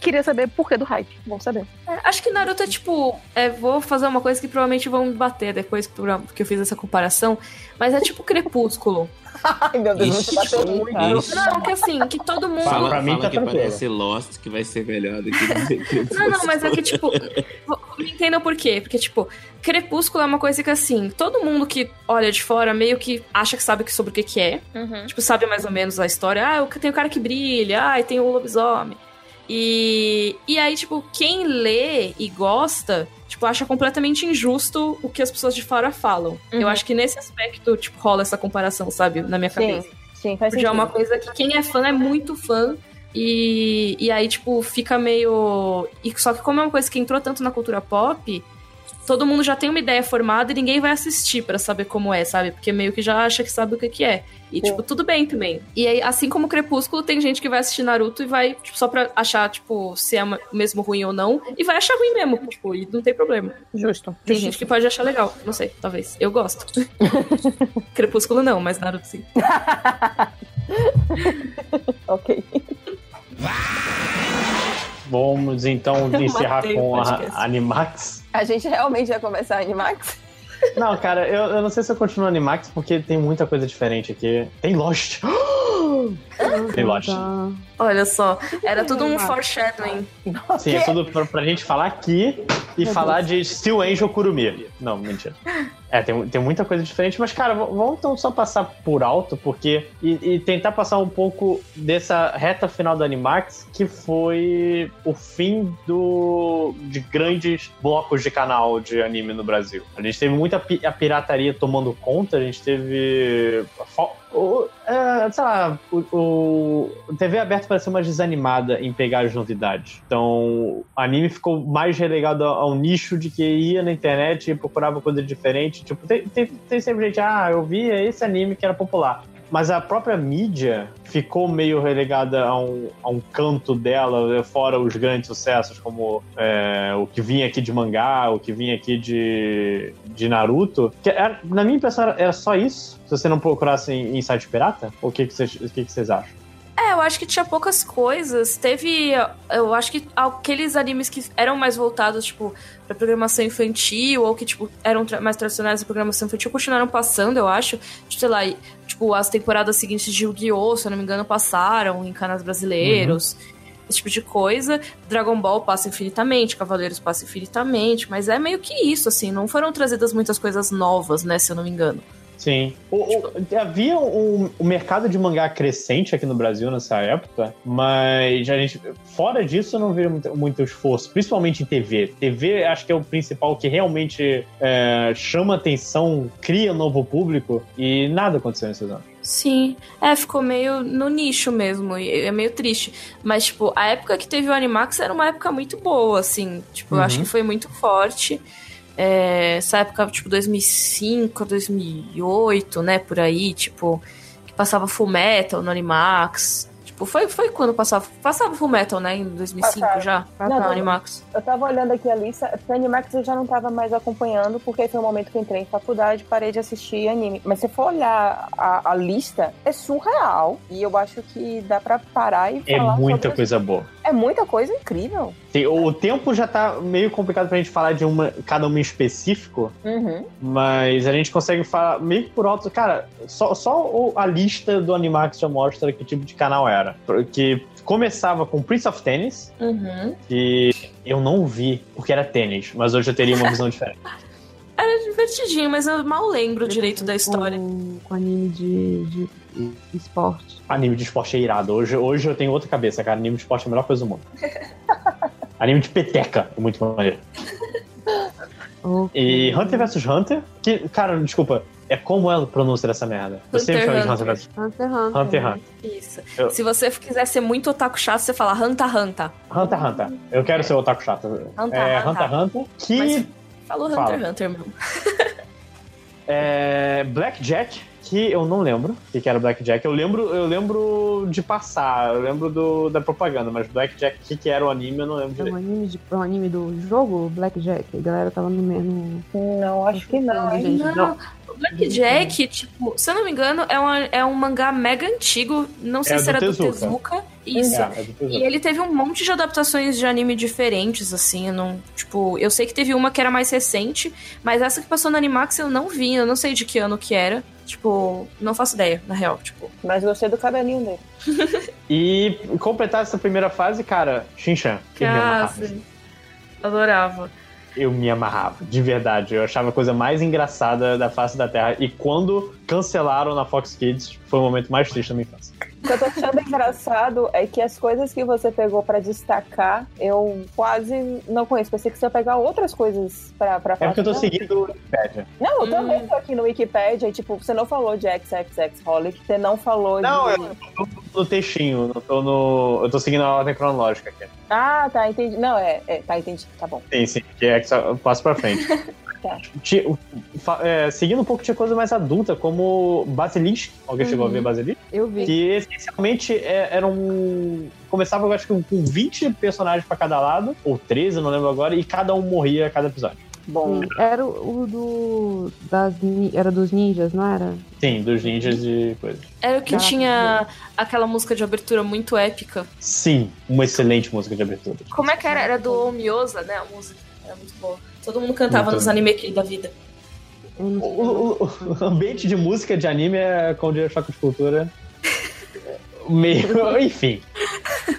queria saber por que do hype. Bom saber.
É, acho que Naruto é tipo. É, vou fazer uma coisa que provavelmente vão me bater depois por- porque eu fiz essa comparação. Mas é tipo <laughs> Crepúsculo.
Ai, meu Deus,
Ixi,
muito bateu
Ixi.
Não, que assim, que todo mundo.
Fala,
pra mim
fala
tá
que
tranquilo.
parece Lost, que vai ser melhor do que <laughs>
Não, não, mas é que, tipo, me entendam por quê. Porque, tipo, Crepúsculo é uma coisa que, assim, todo mundo que olha de fora meio que acha que sabe que- sobre o que, que é.
Uhum.
Tipo, sabe mais ou menos a história. Ah, tem o cara que brilha, ah, tem o lobisomem. E, e aí, tipo, quem lê e gosta, tipo, acha completamente injusto o que as pessoas de fora falam.
Uhum.
Eu acho que nesse aspecto, tipo, rola essa comparação, sabe? Na minha
Sim,
cabeça.
sim, faz
Porque é
sentido.
uma coisa que quem é fã é muito fã. E, e aí, tipo, fica meio. E, só que como é uma coisa que entrou tanto na cultura pop, todo mundo já tem uma ideia formada e ninguém vai assistir pra saber como é, sabe? Porque meio que já acha que sabe o que, que é. E,
Sim.
tipo, tudo bem também. E aí, assim como Crepúsculo, tem gente que vai assistir Naruto e vai, tipo, só pra achar, tipo, se é mesmo ruim ou não. E vai achar ruim mesmo, tipo, e não tem problema.
Justo.
Tem gente que pode achar legal. Não sei, talvez. Eu gosto. <laughs> Crepúsculo não, mas Naruto sim. <laughs>
Ok.
Vamos então <laughs> encerrar
Matei o
com a. Animax.
A gente realmente vai começar Animax?
Não, cara, eu, eu não sei se eu continuo Animax porque tem muita coisa diferente aqui. Tem Lost. <gasps> Tem Lost.
Olha só, era tudo um foreshadowing.
Sim, é tudo pra, pra gente falar aqui e falar de Steel Angel Kurumi. Não, mentira. É, tem, tem muita coisa diferente, mas, cara, vamos então só passar por alto, porque. E, e tentar passar um pouco dessa reta final do Animax, que foi o fim do de grandes blocos de canal de anime no Brasil. A gente teve muita pi- a pirataria tomando conta, a gente teve. a o- é, sei lá, o, o TV aberta pareceu mais desanimada em pegar as novidades. Então, o anime ficou mais relegado a um nicho de que ia na internet e procurava coisa diferente. Tipo, tem, tem, tem sempre gente, ah, eu via esse anime que era popular. Mas a própria mídia ficou meio relegada a um, a um canto dela, fora os grandes sucessos, como é, o que vinha aqui de mangá, o que vinha aqui de, de Naruto. Que era- na minha impressão, era, só isso? Se você não procurasse em, em site pirata? O que, que, vocês, o que, que vocês acham?
É, eu acho que tinha poucas coisas. Teve. Eu acho que aqueles animes que eram mais voltados, tipo, pra programação infantil, ou que, tipo, eram tra- mais tradicionais da programação infantil, continuaram passando, eu acho. Tipo, sei lá, tipo, as temporadas seguintes de Yu-Gi-Oh!, se eu não me engano, passaram em canais brasileiros. esse tipo de coisa. Dragon Ball passa infinitamente, Cavaleiros passa infinitamente, mas é meio que isso, assim, não foram trazidas muitas coisas novas, né, se eu não me engano.
Sim. O, o- havia um, um mercado de mangá crescente aqui no Brasil nessa época, mas a gente, fora disso, eu não vi muito, muito esforço, principalmente em TV. TV acho que é o principal que realmente é, chama atenção, cria novo público, e nada aconteceu nesses anos.
Sim, é, ficou meio no nicho mesmo, e é meio triste. Mas, tipo, a época que teve o Animax era uma época muito boa, assim. Tipo, eu
Uhum.
acho que foi muito forte. É, essa época, tipo, 2005, 2008, né, por aí, tipo, que passava Full Metal no Animax. Tipo, foi, foi quando passava... Passava Full Metal, né, em 2005
Passava.
já,
Não,
no. Animax.
Eu tava olhando aqui a lista, o Animax eu já não tava mais acompanhando, porque foi o momento que eu entrei em faculdade e parei de assistir anime. Mas se for olhar a, a lista, é surreal. E eu acho que dá pra parar e
É
falar
muita
sobre-
coisa boa.
É muita coisa incrível.
Sim, o tempo já tá meio complicado pra gente falar de uma, cada uma em específico,
Uhum.
Mas a gente consegue falar meio que por alto. Cara, só, só a lista do Animax já mostra que tipo de canal era. Porque começava com Prince of Tennis,
Uhum.
que eu não vi porque era tênis, mas hoje eu teria uma visão <laughs> diferente.
Era divertidinho, mas eu mal lembro direito da história.
Com, com anime de, de esporte.
Anime de esporte é irado. Hoje, hoje eu tenho outra cabeça, cara. Anime de esporte é a melhor coisa do mundo. <laughs> Anime de peteca é muito maneiro.
Ok.
E Hunter vs Hunter, que, cara, desculpa, é como ela pronuncia essa merda. Eu
Hunter
sempre chamo de
Hunter.
Hunter vs
Hunter Hunter.
Hunter x Hunter.
Isso.
Eu-
Se você quiser ser muito otaku chato, você fala Hanta.
Hunter x Hunter. Eu quero ser otaku chato.
Hunter
é, Hunter x Hunter. Que
Mas- Falou
Fala.
Hunter x Hunter mesmo. <laughs>
É, Blackjack, que eu não lembro o que, que era Blackjack. Eu lembro, eu lembro de passar, eu lembro do, da propaganda, mas Blackjack, o que, que era o anime, eu não lembro
É um anime, de, um anime do jogo Blackjack. A galera tava no mesmo.
Não, acho que não, hein?
Gente,
Não, o Blackjack, tipo, se eu não me engano, é, uma, é um mangá mega antigo. Não sei
É
se
do
era do
Tezuka.
Tezuka. Isso.
É, é do Tesouro.
E ele teve um monte de adaptações de anime diferentes, assim, eu não, tipo, eu sei que teve uma que era mais recente, mas essa que passou no Animax eu não vi, eu não sei de que ano que era, tipo, não faço ideia, na real, tipo.
Mas gostei do cabelinho dele. <laughs>
E completar essa primeira fase, cara, Shinchan. Eu me amarrava.
Cara, adorava.
Eu me amarrava, de verdade. Eu achava a coisa mais engraçada da face da Terra. E quando cancelaram na Fox Kids, foi o momento mais triste da minha infância.
O que eu tô achando engraçado é que as coisas que você pegou pra destacar, eu quase não conheço. Pensei que você ia pegar outras coisas pra, pra
É
falar.
porque eu tô
Não,
seguindo o Wikipedia.
Não, eu
Hum.
também tô aqui no Wikipedia e, tipo, você não falou de XXX Holic, você não falou
Não,
de...
eu tô no textinho, não tô no. Eu tô seguindo a ordem cronológica aqui.
Ah, tá, entendi. Não, é, é, tá, entendi. Tá bom.
Sim, sim, que é que eu passo pra frente. <laughs>
Tá.
Ti- o- fa- é, seguindo um pouco, tinha coisa mais adulta, como Basilisk. Alguém chegou a ver Basilisk?
Eu vi.
Que essencialmente é, era um. Começava, eu acho que com 20 personagens pra cada lado, ou 13, não lembro agora, e cada um morria a cada episódio.
Bom,
Era o, o do. Das, era dos ninjas, não era?
Sim, dos ninjas e coisas.
Era o que
Caraca,
tinha aquela música de abertura muito épica.
Sim, uma excelente música de abertura.
Como é que era? Era do Omiosa, né? A música. Era muito boa. Todo mundo cantava
Muito
nos anime aqui da vida.
Eu.
O, o- o ambiente de música de anime é, como diria Choque de Cultura, <laughs> meio. Enfim.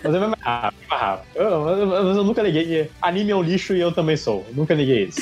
Mas eu me amarrava, me amarrava. Eu, mas eu nunca liguei que anime é um lixo e eu também sou. Nunca liguei isso.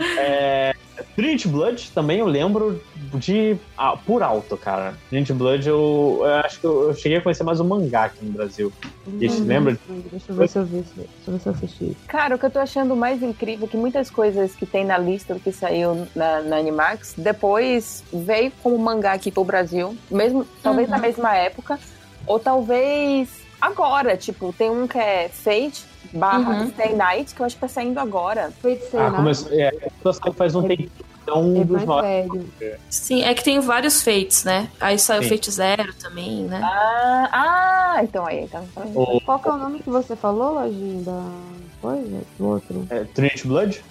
<laughs> é, Trinity Blood também eu lembro de. ah, por alto, cara. Trinity Blood eu, eu acho que eu, eu cheguei a conhecer mais o mangá aqui no Brasil. Isso,
Não
lembra?
Deixa eu ver se eu vi. Deixa eu ver se eu assisti.
cara, o que eu tô achando mais incrível é que muitas coisas que tem na lista do que saiu na, na Animax, depois veio como mangá aqui pro Brasil, mesmo, talvez
Uhum.
na mesma época, ou talvez agora, tipo, tem um que é Fate barra
Uhum.
Stay Night, que eu acho que tá saindo agora.
Feiticeiro,
Ah, começou. É, começou faz um tempo. É um
É
dos
mais
nossos.
velho.
Sim, é que tem vários Fates, né? Aí saiu
Sim.
Fate Zero também, né?
Ah, ah então aí, então.
O,
Qual que é o nome que você falou, Lojinha, da coisa? Do outro?
é, Trinity Blood?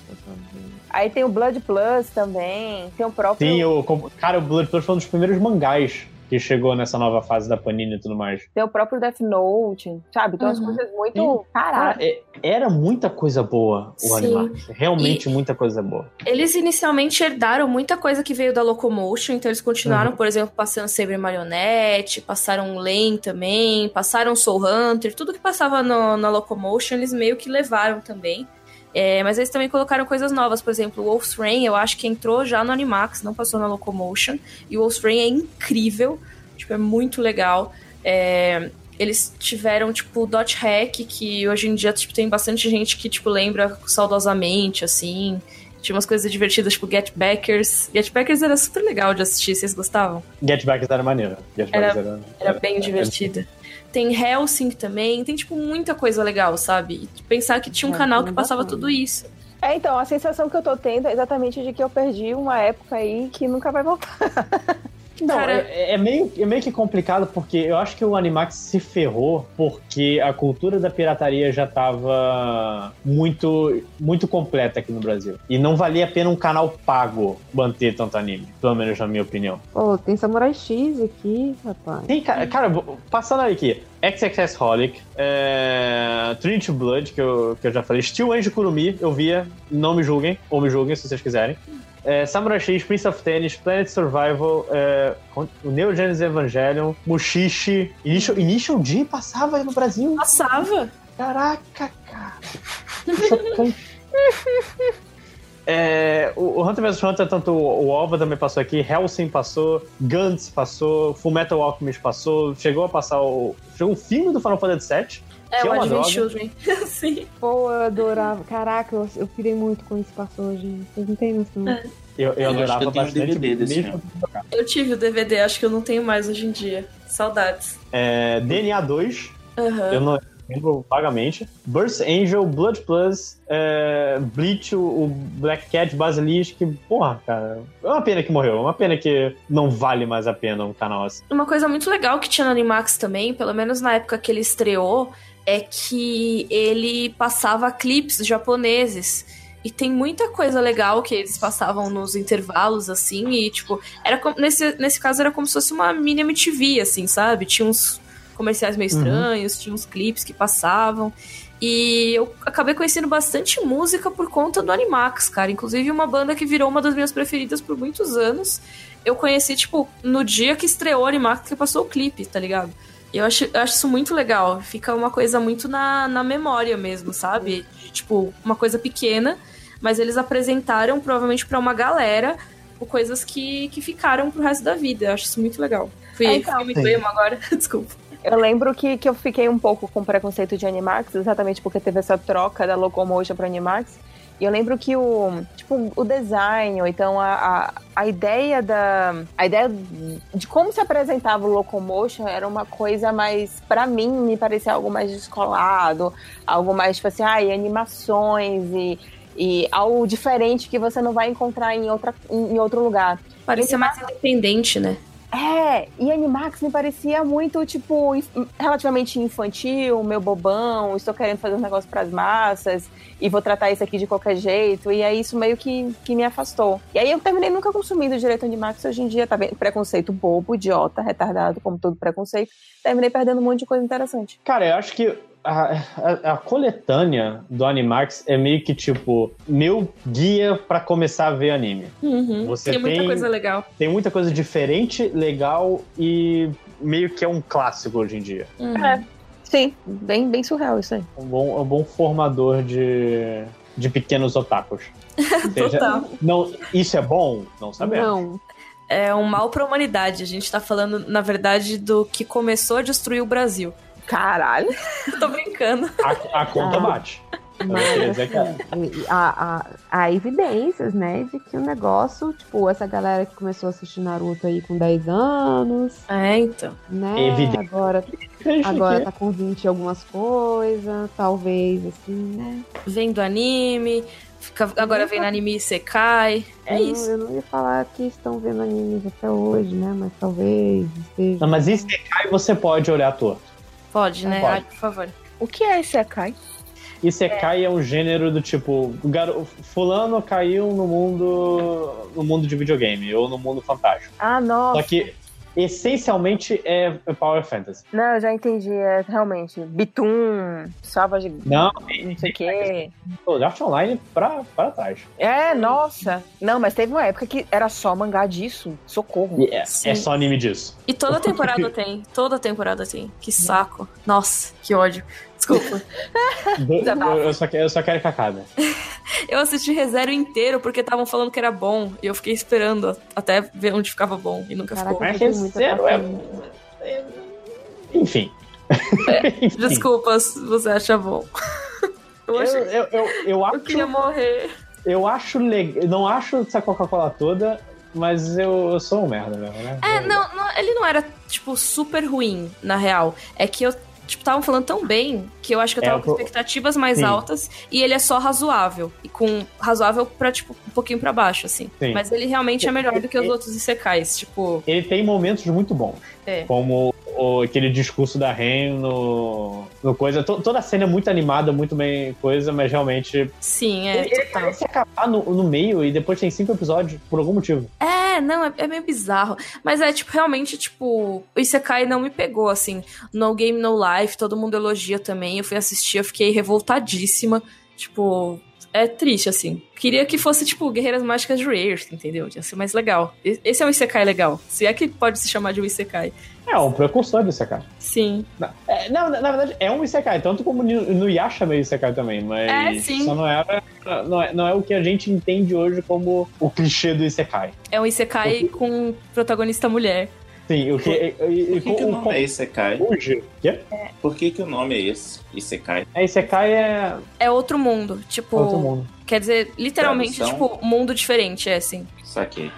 Aí tem o Blood Plus também, tem o próprio.
Sim, o, cara, o Blood Plus foi um dos primeiros mangás que chegou nessa nova fase da Panini e tudo mais.
Tem o próprio Death Note, sabe? Tem umas
Uhum.
coisas muito. Caralho.
Cara, é- era muita coisa boa o. Animax. Realmente muita coisa boa.
Eles inicialmente herdaram muita coisa que veio da Locomotion, então eles continuaram,
Uhum.
por exemplo, passando Saber Marionette, passaram Lane também, passaram Soul Hunter, tudo que passava no- na Locomotion eles meio que levaram também. É, mas eles também colocaram coisas novas, por exemplo, o Wolf's Rain, eu acho que entrou já no Animax, não passou na Locomotion, e o Wolf's Rain é incrível, tipo, é muito legal. É, eles tiveram, tipo, o Dot Hack, que hoje em dia, tipo, tem bastante gente que, tipo, lembra saudosamente, assim. Tinha umas coisas divertidas, tipo Get Backers. Get Backers era super legal de assistir, vocês gostavam?
Get Back era maneiro. Get
Era-
era,
Era bem divertida. Tem Helsing também, tem, tipo, muita coisa legal, sabe? E pensar que tinha um
É,
canal que passava
bacana.
tudo isso.
É, então, a sensação que eu tô tendo é exatamente de que eu perdi uma época aí que nunca vai voltar. <laughs>
Não,
Cara-
é, é meio, é meio que complicado porque eu acho que o Animax se ferrou porque a cultura da pirataria já tava muito, muito completa aqui no Brasil. E não valia a pena um canal pago manter tanto anime, pelo menos na minha opinião.
Pô, tem Samurai X aqui, rapaz.
Tem, ca- cara, vou- passando aqui, XXS Holic, é, Trinity Blood, que eu, que eu já falei, Steel Angel Kurumi, eu via, não me julguem, ou me julguem se vocês quiserem. É, Samurai X, Prince of Tennis, Planet Survival, é, o Neo Genesis Evangelion, Mushishi, Initial, Initial D passava aí no Brasil.
Passava.
Caraca, cara. <laughs> É, o, o Hunter vs Hunter, tanto o, o Alva também passou aqui, Helsing passou, Gantz passou, Fullmetal Alchemist passou, chegou a passar o. Chegou o filme do Final Fantasy VII.
É,
Que é
o
uma
Advent
droga.
Children. <laughs> Sim.
Pô, eu adorava. Caraca, eu, eu pirei muito com isso passou, gente. Vocês não têm noção.
É.
Eu, eu
Eu
adorava
eu
bastante.
DVD desse
mesmo-
Eu tive o DVD, acho que eu não tenho mais hoje em dia. Saudades.
É, DNA 2,
Aham.
eu não lembro vagamente. Burst Angel, Blood Plus, é, Bleach, o, o Black Cat, Basilisk. Porra, cara. É uma pena que morreu. É uma pena que não vale mais a pena um canal assim.
Uma coisa muito legal que tinha no Animax também, pelo menos na época que ele estreou, é que ele passava clipes japoneses. E tem muita coisa legal que eles passavam nos intervalos, assim, e, tipo, era como, nesse, nesse caso era como se fosse uma mini MTV, assim, sabe? Tinha uns comerciais meio
Uhum.
estranhos, tinha uns clipes que passavam. E eu acabei conhecendo bastante música por conta do Animax, cara. Inclusive uma banda que virou uma das minhas preferidas por muitos anos. Eu conheci, tipo, no dia que estreou o Animax, que passou o clipe, tá ligado? E eu acho, eu acho isso muito legal. Fica uma coisa muito na, na memória mesmo, sabe? Tipo, uma coisa pequena, mas eles apresentaram provavelmente pra uma galera coisas que, que ficaram pro resto da vida. Eu acho isso muito legal. Fui,
É, então.
fui muito
Sim.
emo agora, <laughs> desculpa.
Eu lembro que, que eu fiquei um pouco com preconceito de Animax, exatamente porque teve essa troca da Locomotion para Animax. E eu lembro que o, tipo, o design, ou então a, a, a ideia da. A ideia de como se apresentava o Locomotion era uma coisa mais. para mim, me parecia algo mais descolado, algo mais, tipo assim, ai, animações e, e algo diferente que você não vai encontrar em, outra, em, em outro lugar.
Parecia mais independente, né?
É, e Animax me parecia muito, tipo, relativamente infantil, meu bobão, estou querendo fazer um negócio pras massas e vou tratar isso aqui de qualquer jeito. E aí isso meio que, que me afastou. E aí eu terminei nunca consumindo direito Animax. Hoje em dia tá bem preconceito bobo, idiota, retardado, como todo preconceito. Terminei perdendo um monte de coisa interessante.
Cara, eu acho que a, a- a coletânea do Animax é meio que tipo meu guia pra começar a ver anime.
Uhum.
Você
tem muita
tem-
coisa legal.
Tem muita coisa diferente, legal e meio que é um clássico hoje em dia.
Uhum.
É. Sim, bem, bem surreal isso aí.
Um bom, um bom formador de, de pequenos otakus. <laughs> Seja-
Total.
não, isso é bom? Não sabemos.
Não.
É um mal pra humanidade. A gente tá falando, na verdade, do que começou a destruir o Brasil.
Caralho. <laughs>
Tô brincando.
A, a conta
Ah.
bate.
Mas, assim, há, há- há evidências, né, de que o negócio, tipo, essa galera que começou a assistir Naruto aí com 10 anos,
É, então.
né,
Evidente.
agora, agora tá com 20 e algumas coisas, talvez, assim, né.
Vem do anime, fica- agora vem no anime e Sekai. É
eu, não-
isso.
Eu não ia falar que estão vendo animes até hoje, né, mas talvez esteja.
Não, mas isso cai você pode olhar torto.
Pode, né?
Pode.
Ai, por favor.
O que é esse Akai?
Isekai é. um gênero do tipo, o garo... fulano caiu no mundo no mundo de videogame ou no mundo fantástico.
Ah, nossa.
Só que essencialmente é Power Fantasy.
Não, eu já entendi. É realmente Bitum, Savage,
Não,
não sei o quê.
o Art Online pra, pra trás.
É, nossa. Não, mas teve uma época que era só mangá disso. Socorro.
É,
Sim.
é só anime disso.
E toda temporada tem. Toda temporada tem. Que saco. Nossa, que ódio. Desculpa.
Eu, eu só quero, eu só quero que acabe.
Eu assisti ReZero inteiro porque estavam falando que era bom. E eu fiquei esperando até ver onde ficava bom. E nunca
Caraca,
ficou.
Mas
eu tenho muita
Zero é-
paciência.
Enfim. <laughs> Enfim.
Desculpa se você acha bom. Eu,
Eu,
achei...
eu, eu, eu
eu
acho,
queria morrer.
eu acho legal. Não acho essa Coca-Cola toda, mas eu, eu sou um merda mesmo, né?
É,
Eu-
não, não, ele não era, tipo, super ruim, na real. É que eu, tipo, estavam falando tão bem que eu acho que eu
É,
tava
eu
com expectativas mais
Sim.
altas e ele é só razoável. E com razoável pra, tipo, um pouquinho pra baixo, assim.
Sim.
Mas ele realmente é melhor do que os
E-
outros Isekais, tipo.
Ele tem momentos muito bons.
É.
Como o- aquele discurso da Ren no, no coisa. To- toda a cena é muito animada, muito bem coisa, mas realmente.
Sim, é,
ele, ele parece acabar no, no meio e depois tem cinco episódios, por algum motivo.
É, não, é, é meio bizarro. Mas é, tipo, realmente, tipo, o Isekai não me pegou, assim. No Game No Life, todo mundo elogia também. Eu fui assistir, eu fiquei revoltadíssima. Tipo, é triste, assim. Queria que fosse, tipo, Guerreiras Mágicas de Rare, entendeu? Ia ser mais legal. Esse é um Isekai legal. Se é que pode se chamar de um Isekai.
É, um precursor do Isekai.
Sim.
É, não, na, na verdade, é um Isekai, tanto como no, no Yasha é meio Isekai também, mas
É, sim.
só não é, não, é, não é o que a gente entende hoje como o clichê do Isekai.
É um Isekai com protagonista mulher.
Sim, o que. E, e,
Por que, que o
com-
nome é Isekai?
Hoje. Quê?
Por que, que o nome é esse? Isekai?
É, Isekai é
É outro mundo. Tipo,
outro mundo.
quer dizer, literalmente,
Tradução.
tipo, mundo diferente, é assim.
Saquei.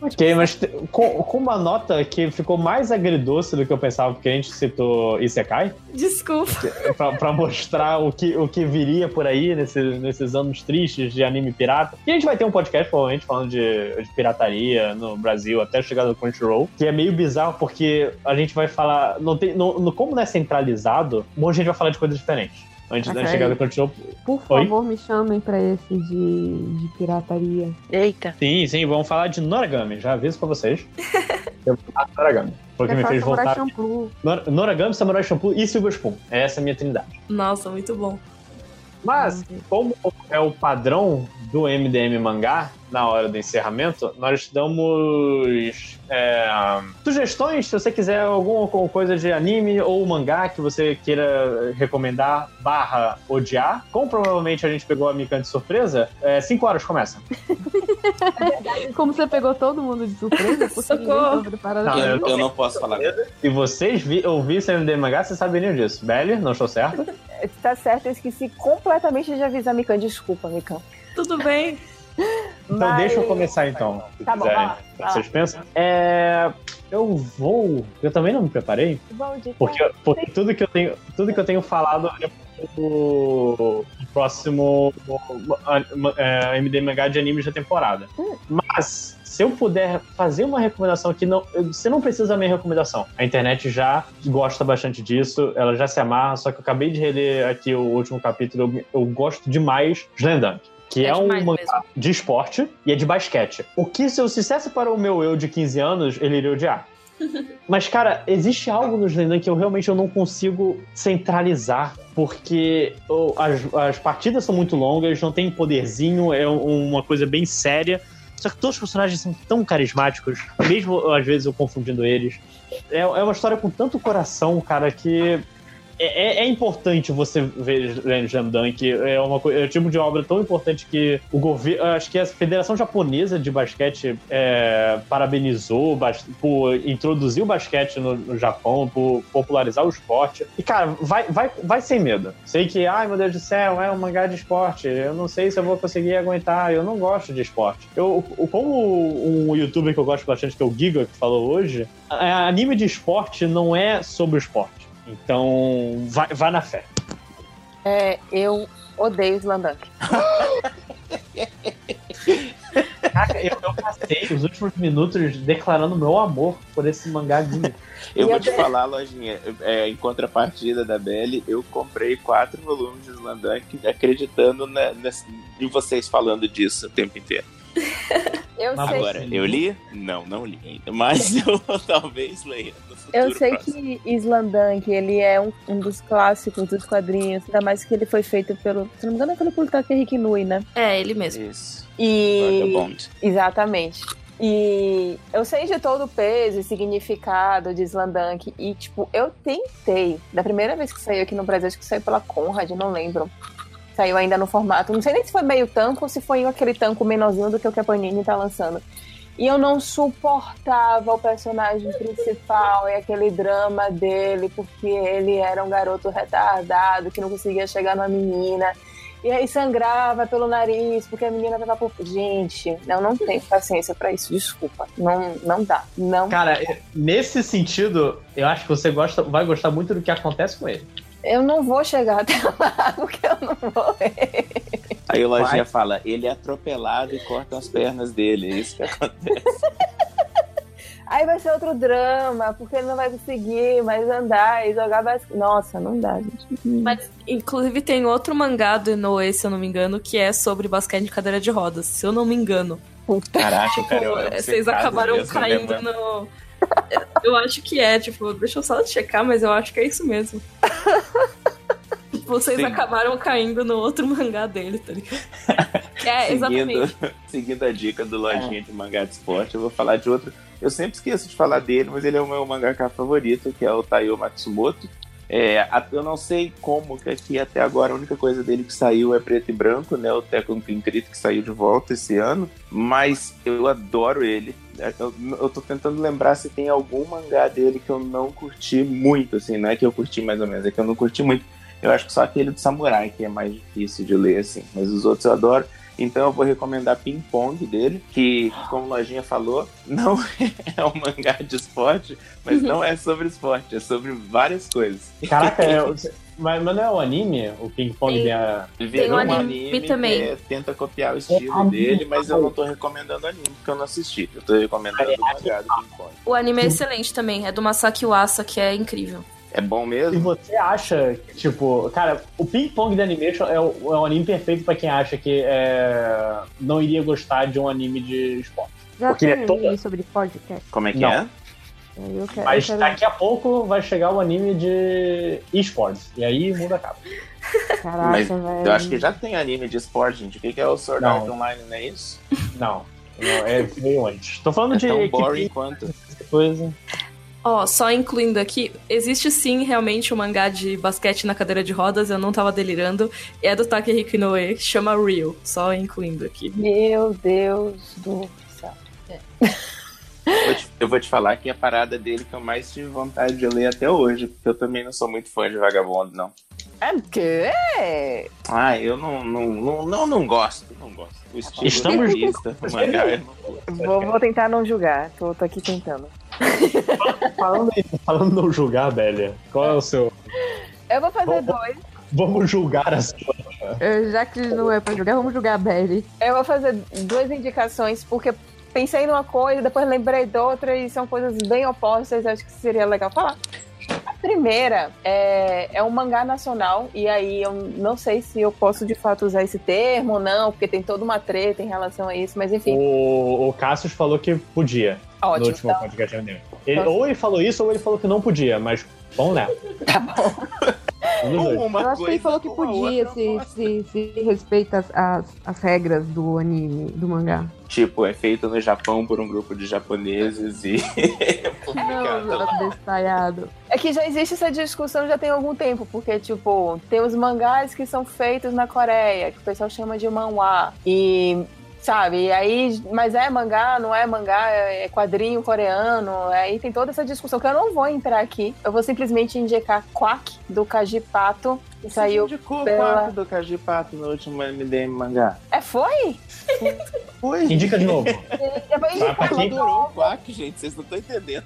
Ok, mas com, com uma nota que ficou mais agridoce do que eu pensava, porque a gente citou Isekai,
Desculpa.
pra, pra mostrar o que, o que viria por aí nesse- nesses anos tristes de anime pirata. E a gente vai ter um podcast, provavelmente, falando de, de pirataria no Brasil, até chegar no Crunchyroll, que é meio bizarro porque a gente vai falar. Não tem, não, como não é centralizado, um monte de gente vai falar de coisas diferentes. Antes de
Ok.
chegar no Crunchyroll.
Por
Oi?
favor, me chamem pra esse de, de pirataria.
Eita.
Sim, sim, vamos falar de Noragami, já aviso pra vocês. <laughs> eu vou falar de Noragami. Porque me fez
Samurai
voltar.
Champloo.
Nor- Noragami, Samurai Shampoo e Silver Spoon. Essa é a minha trindade.
Nossa, muito bom.
Mas, como é o padrão do MDM Mangá, na hora do encerramento, nós damos é, sugestões, se você quiser alguma co- coisa de anime ou mangá que você queira recomendar barra odiar. Como provavelmente a gente pegou a Mikan de surpresa, 5 horas começa. <laughs>
Como você pegou todo mundo de surpresa,
Socorro.
Não,
eu, eu não posso falar.
Se vocês vi, ouvissem MDM Mangá, vocês saberiam disso. Belly, não estou certo? <laughs>
Tá certo, eu esqueci completamente de avisar a Mikan. Desculpa, Mikan.
Tudo bem.
Então
Mas-
deixa eu começar então. Se
Tá bom,
quiserem.
vai lá.
Vocês pensam? É, eu vou. Eu também não me preparei.
Bom dia.
Porque, porque tudo, que eu tenho, tudo que eu tenho falado é pro próximo é, MD Mangá de animes da temporada. Mas, se eu puder fazer uma recomendação aqui, não, eu- você não precisa da minha recomendação. A internet já gosta bastante disso, ela já se amarra, só que eu acabei de reler aqui o último capítulo, eu, eu gosto demais de Slam que é,
É
um mangá de esporte e é de basquete. O que se eu dissesse para o meu eu de 15 anos, ele iria odiar. <laughs> Mas, cara, existe algo no Slendan que eu realmente eu não consigo centralizar, porque oh, as, as partidas são muito longas, não tem poderzinho, é um- uma coisa bem séria. Só que todos os personagens são tão carismáticos, mesmo às vezes eu confundindo eles. É, é uma história com tanto coração, cara, que é, é- é importante você ver Jam Dunk. É, é o tipo de obra tão importante que o governo. Acho que a Federação Japonesa de Basquete é, parabenizou bas- por introduzir o basquete no, no Japão, por popularizar o esporte. E, cara, vai, vai, vai sem medo. Sei que, ai meu Deus do céu, é um mangá de esporte. Eu não sei se eu vou conseguir aguentar. Eu não gosto de esporte. Eu, como um youtuber que eu gosto bastante, que é o Giga, que falou hoje, anime de esporte não é sobre o esporte. Então, vai, vai na fé.
É, eu odeio Slandunk.
Caraca, eu, eu passei os últimos minutos declarando meu amor por esse mangazinho.
Eu
E
vou
eu
te falar, lojinha, é, em contrapartida da Belly, eu comprei quatro volumes de Slandunk acreditando na- ness- em vocês falando disso o tempo inteiro. <laughs>
Eu sei,
Agora, eu li? Não, não li ainda. Mas <laughs> eu talvez leia
eu sei
próximo.
que Islandank, ele é um, um dos clássicos dos quadrinhos, ainda mais que ele foi feito pelo, se não me engano, é pelo Plutarco Henrique Nui, né?
É, ele mesmo.
Isso.
E
Vagabond.
Exatamente. E eu sei de todo o peso e significado de Slandank. E, tipo, eu tentei. Da primeira vez que saiu aqui no Brasil, acho que saiu pela Conrad, não lembro. Saiu ainda no formato. Não sei nem se foi meio tanco ou se foi aquele tanco menorzinho do que o que a Panini tá lançando. E eu não suportava o personagem principal e aquele drama dele, porque ele era um garoto retardado que não conseguia chegar numa menina. E aí sangrava pelo nariz, porque a menina tava por. Gente, eu não tenho paciência pra isso, desculpa. Não, não dá. Não.
Cara, nesse sentido, eu acho que você gosta, vai gostar muito do que acontece com ele.
Eu não vou chegar <laughs> até lá, porque eu não vou ler.
Aí o Lojinha fala, ele é atropelado e cortam as pernas dele. É isso que acontece. <laughs>
Aí vai ser outro drama, porque ele não vai conseguir mais andar e jogar basquete. Nossa, não dá, gente.
Mas, inclusive, tem outro mangá do Inoue, se eu não me engano, que é sobre basquete de cadeira de rodas. Se eu não me engano.
Caraca, cara, eu, eu
Vocês acabaram
mesmo,
caindo
né, mano?
no. <laughs> Eu acho que é, tipo, deixa eu só checar, mas eu acho que é isso mesmo. <laughs> Vocês
Sim.
acabaram caindo no outro <laughs> mangá dele, tá ligado? É, exatamente.
Seguindo, seguindo a dica do Lojinha de mangá de esporte, eu vou falar de outro. Eu sempre esqueço de falar dele, mas ele é o meu mangaka favorito, que é o Taiyo Matsumoto. É, eu não sei como que aqui até agora a única coisa dele que saiu é preto e branco, né? O Tekken Pincrit que saiu de volta esse ano. Mas eu adoro ele. É, Eu, eu tô tentando lembrar se tem algum mangá dele que eu não curti muito, assim, não é que eu curti mais ou menos, é que eu não curti muito. Eu acho que só aquele do Samurai que é mais difícil de ler, assim. Mas os outros eu adoro. Então eu vou recomendar Ping Pong dele, que, como o Lojinha falou, não <laughs> é um mangá de esporte, mas não é sobre esporte, é sobre várias coisas.
Caraca, é, <laughs> mas, não é o anime? O Ping Pong
Tem-
da.
Tem
virou
um anime
anime
também.
que é- tenta copiar o estilo
É,
dele, mas eu não tô recomendando anime, porque eu não assisti. Eu tô recomendando o mangá do Ping Pong.
O anime é excelente também, é do Masaki Uasa, que é incrível.
É bom
E
mesmo?
você acha, que, tipo, cara, o Ping Pong da Animation é o, é o anime perfeito pra quem acha que é, não iria gostar de um anime de esporte.
Já
Porque
tem
ele é todo-
sobre podcast.
Como é que
Não.
é?
Eu quero,
Mas
eu quero...
daqui a pouco vai chegar o anime de esportes. E aí muda a capa.
Caraca,
Mas
velho.
Eu acho que já tem anime de esporte, gente. O que que é o Sword
Não.
Art Online, não é isso?
Não. não é veio antes. Tô falando
É
de
tão
equipe,
boring quanto.
coisa.
Ó, só incluindo aqui, existe sim realmente um mangá de basquete na cadeira de rodas, eu não tava delirando. É do Takehiko Inoue, chama Real, só incluindo aqui.
Meu Deus do céu. <laughs>
Te- Eu vou te falar que a parada dele que eu mais tive vontade de ler até hoje, porque eu também não sou muito fã de Vagabundo, não.
É o quê?
Ah, eu não, não, não, não, não gosto, não gosto. O estilo
Estamos-
o mangá, eu não gosto.
Vou, vou tentar não julgar. Tô, tô aqui tentando.
Falando, em- falando não julgar, Bélia, qual é o seu.
Eu vou fazer
Bom,
dois.
Vamos julgar a sua.
Já que não é pra jogar, vamos jogar a Belly.
Eu vou fazer duas indicações, porque pensei numa coisa, depois lembrei de outra, e são coisas bem opostas, acho que seria legal falar. A primeira é, é um mangá nacional, e aí eu não sei se eu posso de fato usar esse termo ou não, porque tem toda uma treta em relação a isso, mas enfim,
O, o Cassius falou que podia no
ótimo.
último
Então,
podcast dele. Ele, ou ele falou isso ou ele falou que não podia, mas vamos nessa.
tá bom.
Uma
Eu acho que ele falou que podia,
outra,
se, se, se respeita as, as, as regras do anime, do mangá.
Tipo, é feito no Japão por um grupo de japoneses e. lá. <laughs>
Não, detalhado.
É que já existe essa discussão já tem algum tempo, porque, tipo, tem os mangás que são feitos na Coreia, que o pessoal chama de manhwa. E, sabe, e aí, mas é mangá, não é mangá, é quadrinho coreano. Aí tem toda essa discussão que eu não vou entrar aqui. Eu vou simplesmente indicar Quack, do Kaji Pato, que
Você
saiu.
indicou
pela-
quatro do Kajipato no último MDM mangá.
É, foi?
Foi?
Indica de novo.
De novo.
Adorou o Quack, gente. Vocês não estão entendendo.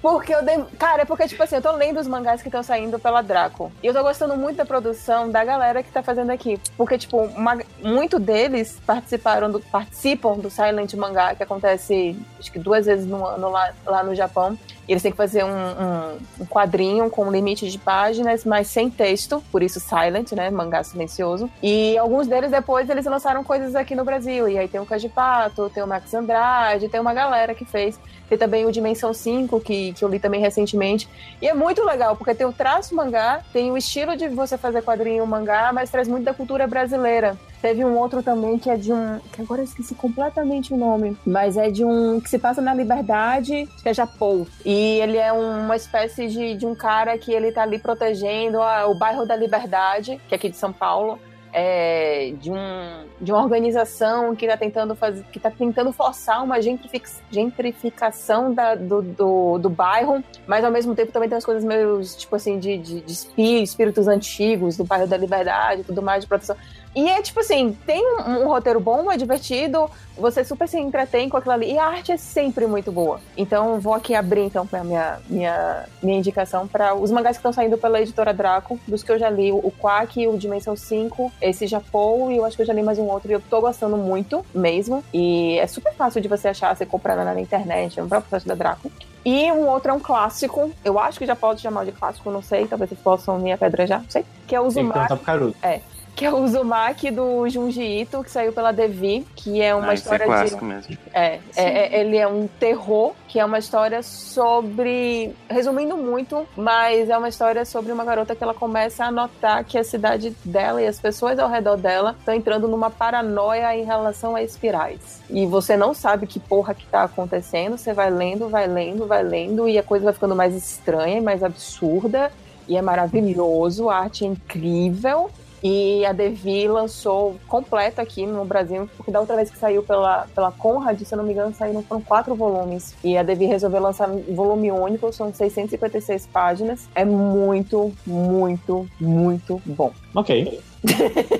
Porque eu dei... Cara, é porque, tipo assim, eu tô lendo os mangás que estão saindo pela Draco. E eu tô gostando muito da produção da galera que tá fazendo aqui. Porque, tipo, uma... muito deles participaram do... participam do Silent Mangá, que acontece acho que duas vezes no ano lá, lá no Japão. Eles têm que fazer um, um- um quadrinho com um limite de páginas, mas sem texto. Por isso isso Silent, né? Mangá silencioso. E alguns deles depois eles lançaram coisas aqui no Brasil. E aí tem o Cajipato, tem o Max Andrade, tem uma galera que fez. Tem também o Dimensão 5, que, que eu li também recentemente. E é muito legal, porque tem o traço mangá, tem o estilo de você fazer quadrinho mangá, mas traz muito da cultura brasileira. Teve um outro também que é de um. que agora eu esqueci completamente o nome. Mas é de um. que se passa na Liberdade, que é Japão. E ele é uma espécie de, de um cara que ele tá ali protegendo a, o bairro da Liberdade, que é aqui de São Paulo é, de, um, de uma organização que está tentando fazer, que está tentando forçar uma gentrificação da, do, do, do, bairro, mas ao mesmo tempo também tem as coisas meio tipo assim de, de, de espíritos antigos do bairro da Liberdade, tudo mais de proteção. E é tipo assim, tem um, um, roteiro bom, é divertido, você super se entretém com aquilo ali. E a arte é sempre muito boa. Então vou aqui abrir então a minha, minha, minha indicação para os mangás que estão saindo pela editora Draco, dos que eu já li, o Quack, o Dimensão 5, esse Japão, e eu acho que eu já li mais um outro, e eu tô gostando muito mesmo. E é super fácil de você achar, você comprar na internet, no próprio site da Draco. E um outro é um clássico, eu acho que já pode chamar de clássico, não sei, talvez vocês possam me apedrejar, não sei, que é o Uzumaki.
Então tá
é, que é o Uzumaki do Junji Ito, que saiu pela Devi, que é uma
ah,
história
é clássico
de.
mesmo.
É, é, é, ele é um terror, que é uma história sobre. Resumindo muito, mas é uma história sobre uma garota que ela começa a notar que a cidade dela e as pessoas ao redor dela estão entrando numa paranoia em relação a espirais. E você não sabe que porra que tá acontecendo, você vai lendo, vai lendo, vai lendo, e a coisa vai ficando mais estranha e mais absurda. E é maravilhoso, a arte é incrível. E a Devi lançou completo aqui no Brasil, porque da outra vez que saiu pela, pela Conrad, se eu não me engano, saíram foram quatro volumes. E a Devi resolveu lançar volume único, são 656 páginas. É muito, muito, muito bom.
Ok. <laughs>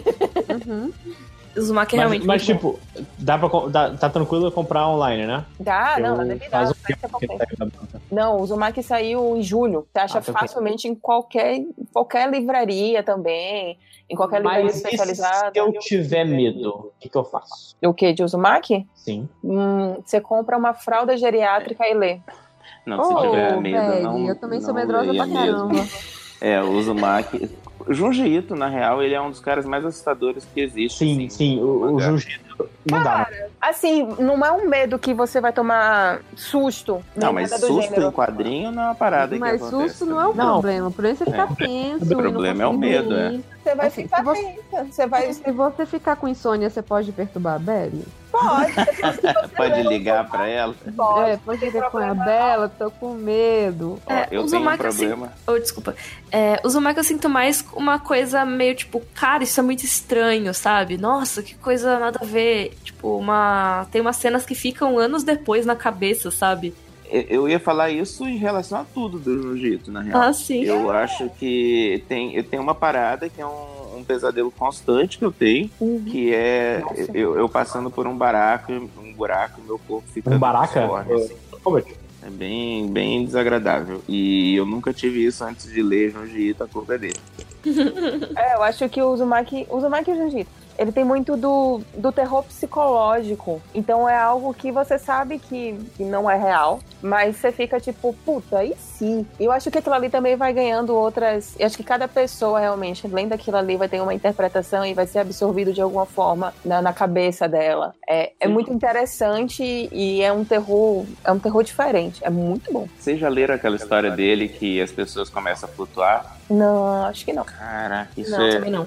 Uhum.
É
Mas,
realmente
mas
muito bom.
tipo, dá pra, dá, tá tranquilo comprar online, né?
Dá,
Eu
não, dá.
um aí na-
Não, o Uzumaki saiu em julho. Você acha
Ah,
facilmente em qualquer, qualquer livraria também. Em qualquer livraria
Mas
especializada.
se eu tiver medo, o que, que eu faço?
O que? De Uzumaki?
Sim.
Hum, você compra uma fralda geriátrica e lê.
Não, se
Oh,
tiver medo,
velho,
não.
eu também sou
não
medrosa
leia
pra caramba. <laughs>
É, o Uzumaki. O Junji Ito, na real, ele é um dos caras mais assustadores que existe.
Sim,
assim,
sim. O, o
mangá.
Jiu-Jitsu não dá.
Assim, não é um medo que você vai tomar susto. nem
Não, mas susto em quadrinho não é uma parada que
Mas susto não é o
Não.
problema. O problema é você ficar tenso. e não
problema é o medo,
dormir.
Você vai
Assim,
ficar
se você-.
Você vai.
Se você ficar com insônia, você pode perturbar a Belly?
Pode. <laughs>
Pode ligar pra ela.
Pode.
é, pode ligar com a Bela, tô com medo.
É,
eu tenho um
Uzumaki, assim,
problema.
Oh, desculpa. É, Uzumaki eu sinto mais uma coisa meio tipo, cara, isso é muito estranho, sabe? Nossa, que coisa nada a ver. Tipo, uma. Tem umas cenas que ficam anos depois na cabeça, sabe?
Eu- Eu ia falar isso em relação a tudo do Jiu-Jitsu, na real.
Ah, sim.
Eu acho que tem, eu tenho uma parada que é um, um pesadelo constante que eu tenho, que é eu, eu passando por um baraco, um buraco, meu corpo fica
Um baraca?
assim. É bem, bem desagradável. E eu nunca tive isso antes de ler Junji Ito, a culpa é dele. <laughs>
É, eu acho que o Uzumaki, o Uzumaki e o Jiu-Jitsu, ele tem muito do, do terror psicológico. Então é algo que você sabe que, que não é real, mas você fica tipo, puta, e se? E eu acho que aquilo ali também vai ganhando outras. Eu acho que cada pessoa realmente, além daquilo ali, vai ter uma interpretação e vai ser absorvido de alguma forma na, na cabeça dela. É, é
Sim.
muito interessante e é um terror. É um terror diferente. É muito bom.
Vocês já leram aquela história dele que as pessoas começam a flutuar?
Não, acho que não.
Caraca, isso
Não,
é.
também não.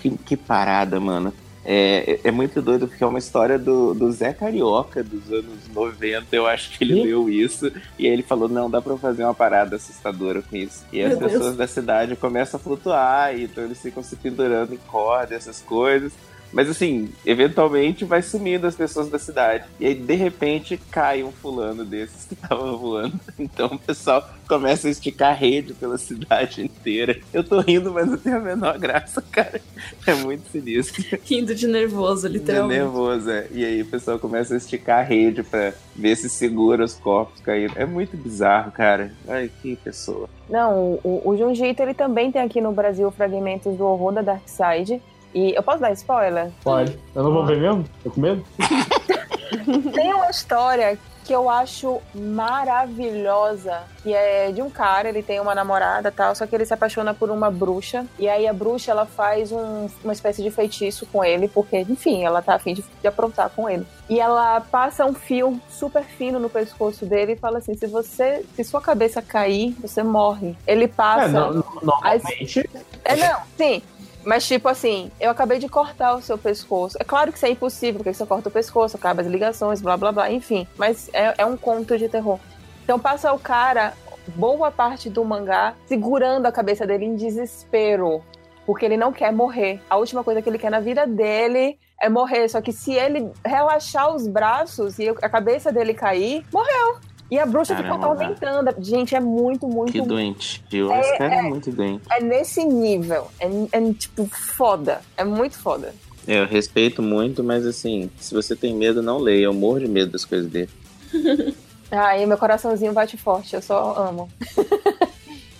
Que, que parada, mano. É, é muito doido porque é uma história do, do Zé Carioca dos anos 90. Eu acho que ele
Ih.
leu isso e aí ele falou: não, dá pra fazer uma parada assustadora com isso. E as
Meu Deus.
pessoas da cidade começam a flutuar, e então eles ficam se pendurando em corda, essas coisas. Mas assim, eventualmente vai sumindo as pessoas da cidade. E aí, de repente, cai um fulano desses que <laughs> tava voando. Então o pessoal começa a esticar a rede pela cidade inteira. Eu tô rindo, mas não tem a menor graça, cara. É muito sinistro.
Rindo de nervoso, literalmente.
nervoso, é. E aí o pessoal começa a esticar a rede pra ver se segura os corpos caindo. É muito bizarro, cara. Ai, que pessoa.
Não, o, o Junji Ito, ele também tem aqui no Brasil fragmentos do horror da Dark Side. E eu posso dar spoiler?
Pode. Eu não vou ver mesmo? Tô com medo? <laughs>
Tem uma história que eu acho maravilhosa, que é de um cara, ele tem uma namorada tal, só que ele se apaixona por uma bruxa, e aí a bruxa ela faz um- uma espécie de feitiço com ele, porque, enfim, ela tá afim de, de aprontar com ele. E ela passa um fio super fino no pescoço dele e fala assim: se você, se sua cabeça cair, você morre. Ele passa.
É, no- no- normalmente,
É, não, sim. Mas, tipo assim, eu acabei de cortar o seu pescoço. É claro que isso é impossível, porque você corta o pescoço, acaba as ligações, blá blá blá, enfim. Mas é, é um conto de terror. Então passa o cara, boa parte do mangá, segurando a cabeça dele em desespero. Porque ele não quer morrer. A última coisa que ele quer na vida dele é morrer. Só que se ele relaxar os braços e a cabeça dele cair, morreu. E a bruxa ficou
Caramba,
atormentando. Gente, é muito, muito,
Que doente. Esse cara é muito doente.
é nesse nível. É, é, tipo foda. É muito foda.
Eu respeito muito, mas assim, se você tem medo, não leia. Eu morro de medo das coisas dele. <laughs>
Ai, meu coraçãozinho bate forte. Eu só amo.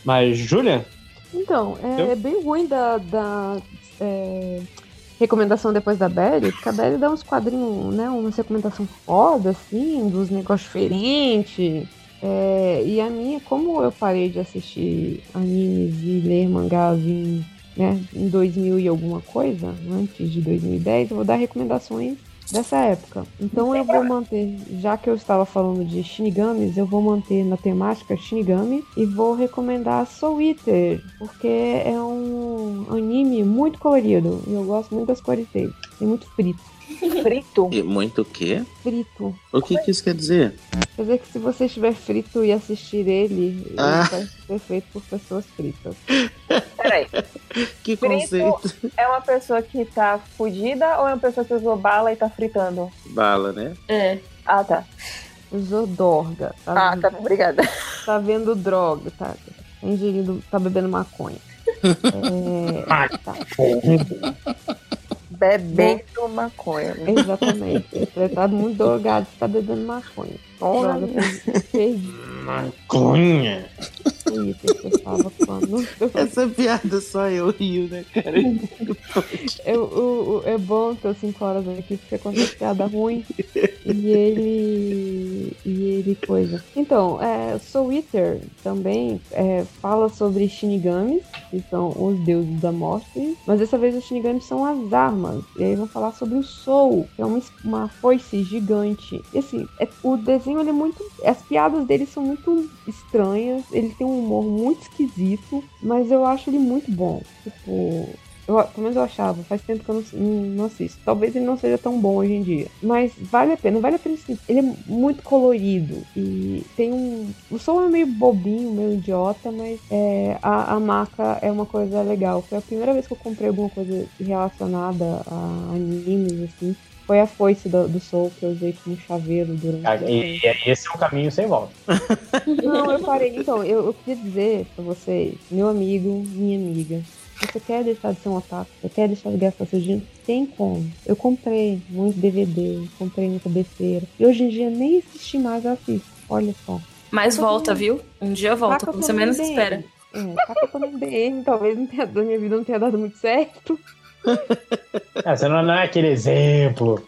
mas, Júlia,
Então, é,
Eu?
é bem ruim da, da é, recomendação depois da Belly, porque a Belly dá uns quadrinhos, né? Uma recomendação foda, assim, dos negócios diferentes. É, e a minha, como eu parei de assistir animes e ler mangás em, né, em 2000 e alguma coisa, antes de 2010, eu vou dar recomendações dessa época. Então eu vou manter, já que eu estava falando de Shinigamis, eu vou manter na temática Shinigami e vou recomendar Soul Eater, porque é um anime muito colorido e eu gosto muito das cores dele. Tem muito frito.
Frito.
E muito o quê?
Frito.
O que, que isso quer dizer?
Quer dizer que se você estiver frito e assistir ele,
Ah.
ele vai ser feito por pessoas fritas.
Peraí. <laughs>
Que
Frito
conceito?
é uma pessoa que tá fudida ou é uma pessoa que usou bala e tá fritando?
Bala, né?
É.
Ah, tá.
Usou dorga, tá,
Ah, tá. Obrigada.
tá vendo droga, tá, tá ingerindo, tá bebendo maconha. <laughs> É, tá.
Bebendo maconha. <laughs>
Exatamente. Você tá muito drogado, você tá bebendo maconha.
Olha.
Perdi
maconha.
quando.
Essa piada só eu rio, né, cara?
Eu, o- o- é bom ter 5 horas aqui porque acontece piada ruim. E ele. E ele coisa. Então, é, Soul Eater também é, fala sobre Shinigamis, que são os deuses da morte. Mas dessa vez os Shinigamis são as armas. E aí vão falar sobre o Soul, que é uma, uma foice gigante. E assim, é- o desenho ele é muito. As piadas dele são muito estranhas. Ele tem um humor muito esquisito. Mas eu acho ele muito bom. Tipo. Eu, pelo menos eu achava, faz tempo que eu não, não, assisto. Talvez ele não seja tão bom hoje em dia. Mas vale a pena, vale a pena sim. Ele é muito colorido. E tem um. O som é meio bobinho, meio idiota, mas é, a, a marca é uma coisa legal. Foi a primeira vez que eu comprei alguma coisa relacionada a animes, assim. Foi a foice do, do Soul que eu usei como chaveiro durante.
Cara, E, e esse é um caminho sem volta. <laughs>
Não, eu parei. Então, eu, eu queria dizer pra vocês, meu amigo, minha amiga, você quer deixar de ser um otaku? Você quer deixar de gastar seu dinheiro? Tem como. Eu comprei muito DVD, comprei muita besteira. E hoje em dia nem assisti mais, eu assisto. Olha só.
Mas
Tá
volta, viu? Um dia volta,
Tá
quando
tô
você
no
menos espera.
É, tá que eu tô no talvez não tenha, minha vida não tenha dado muito certo.
É, você não, não é aquele exemplo.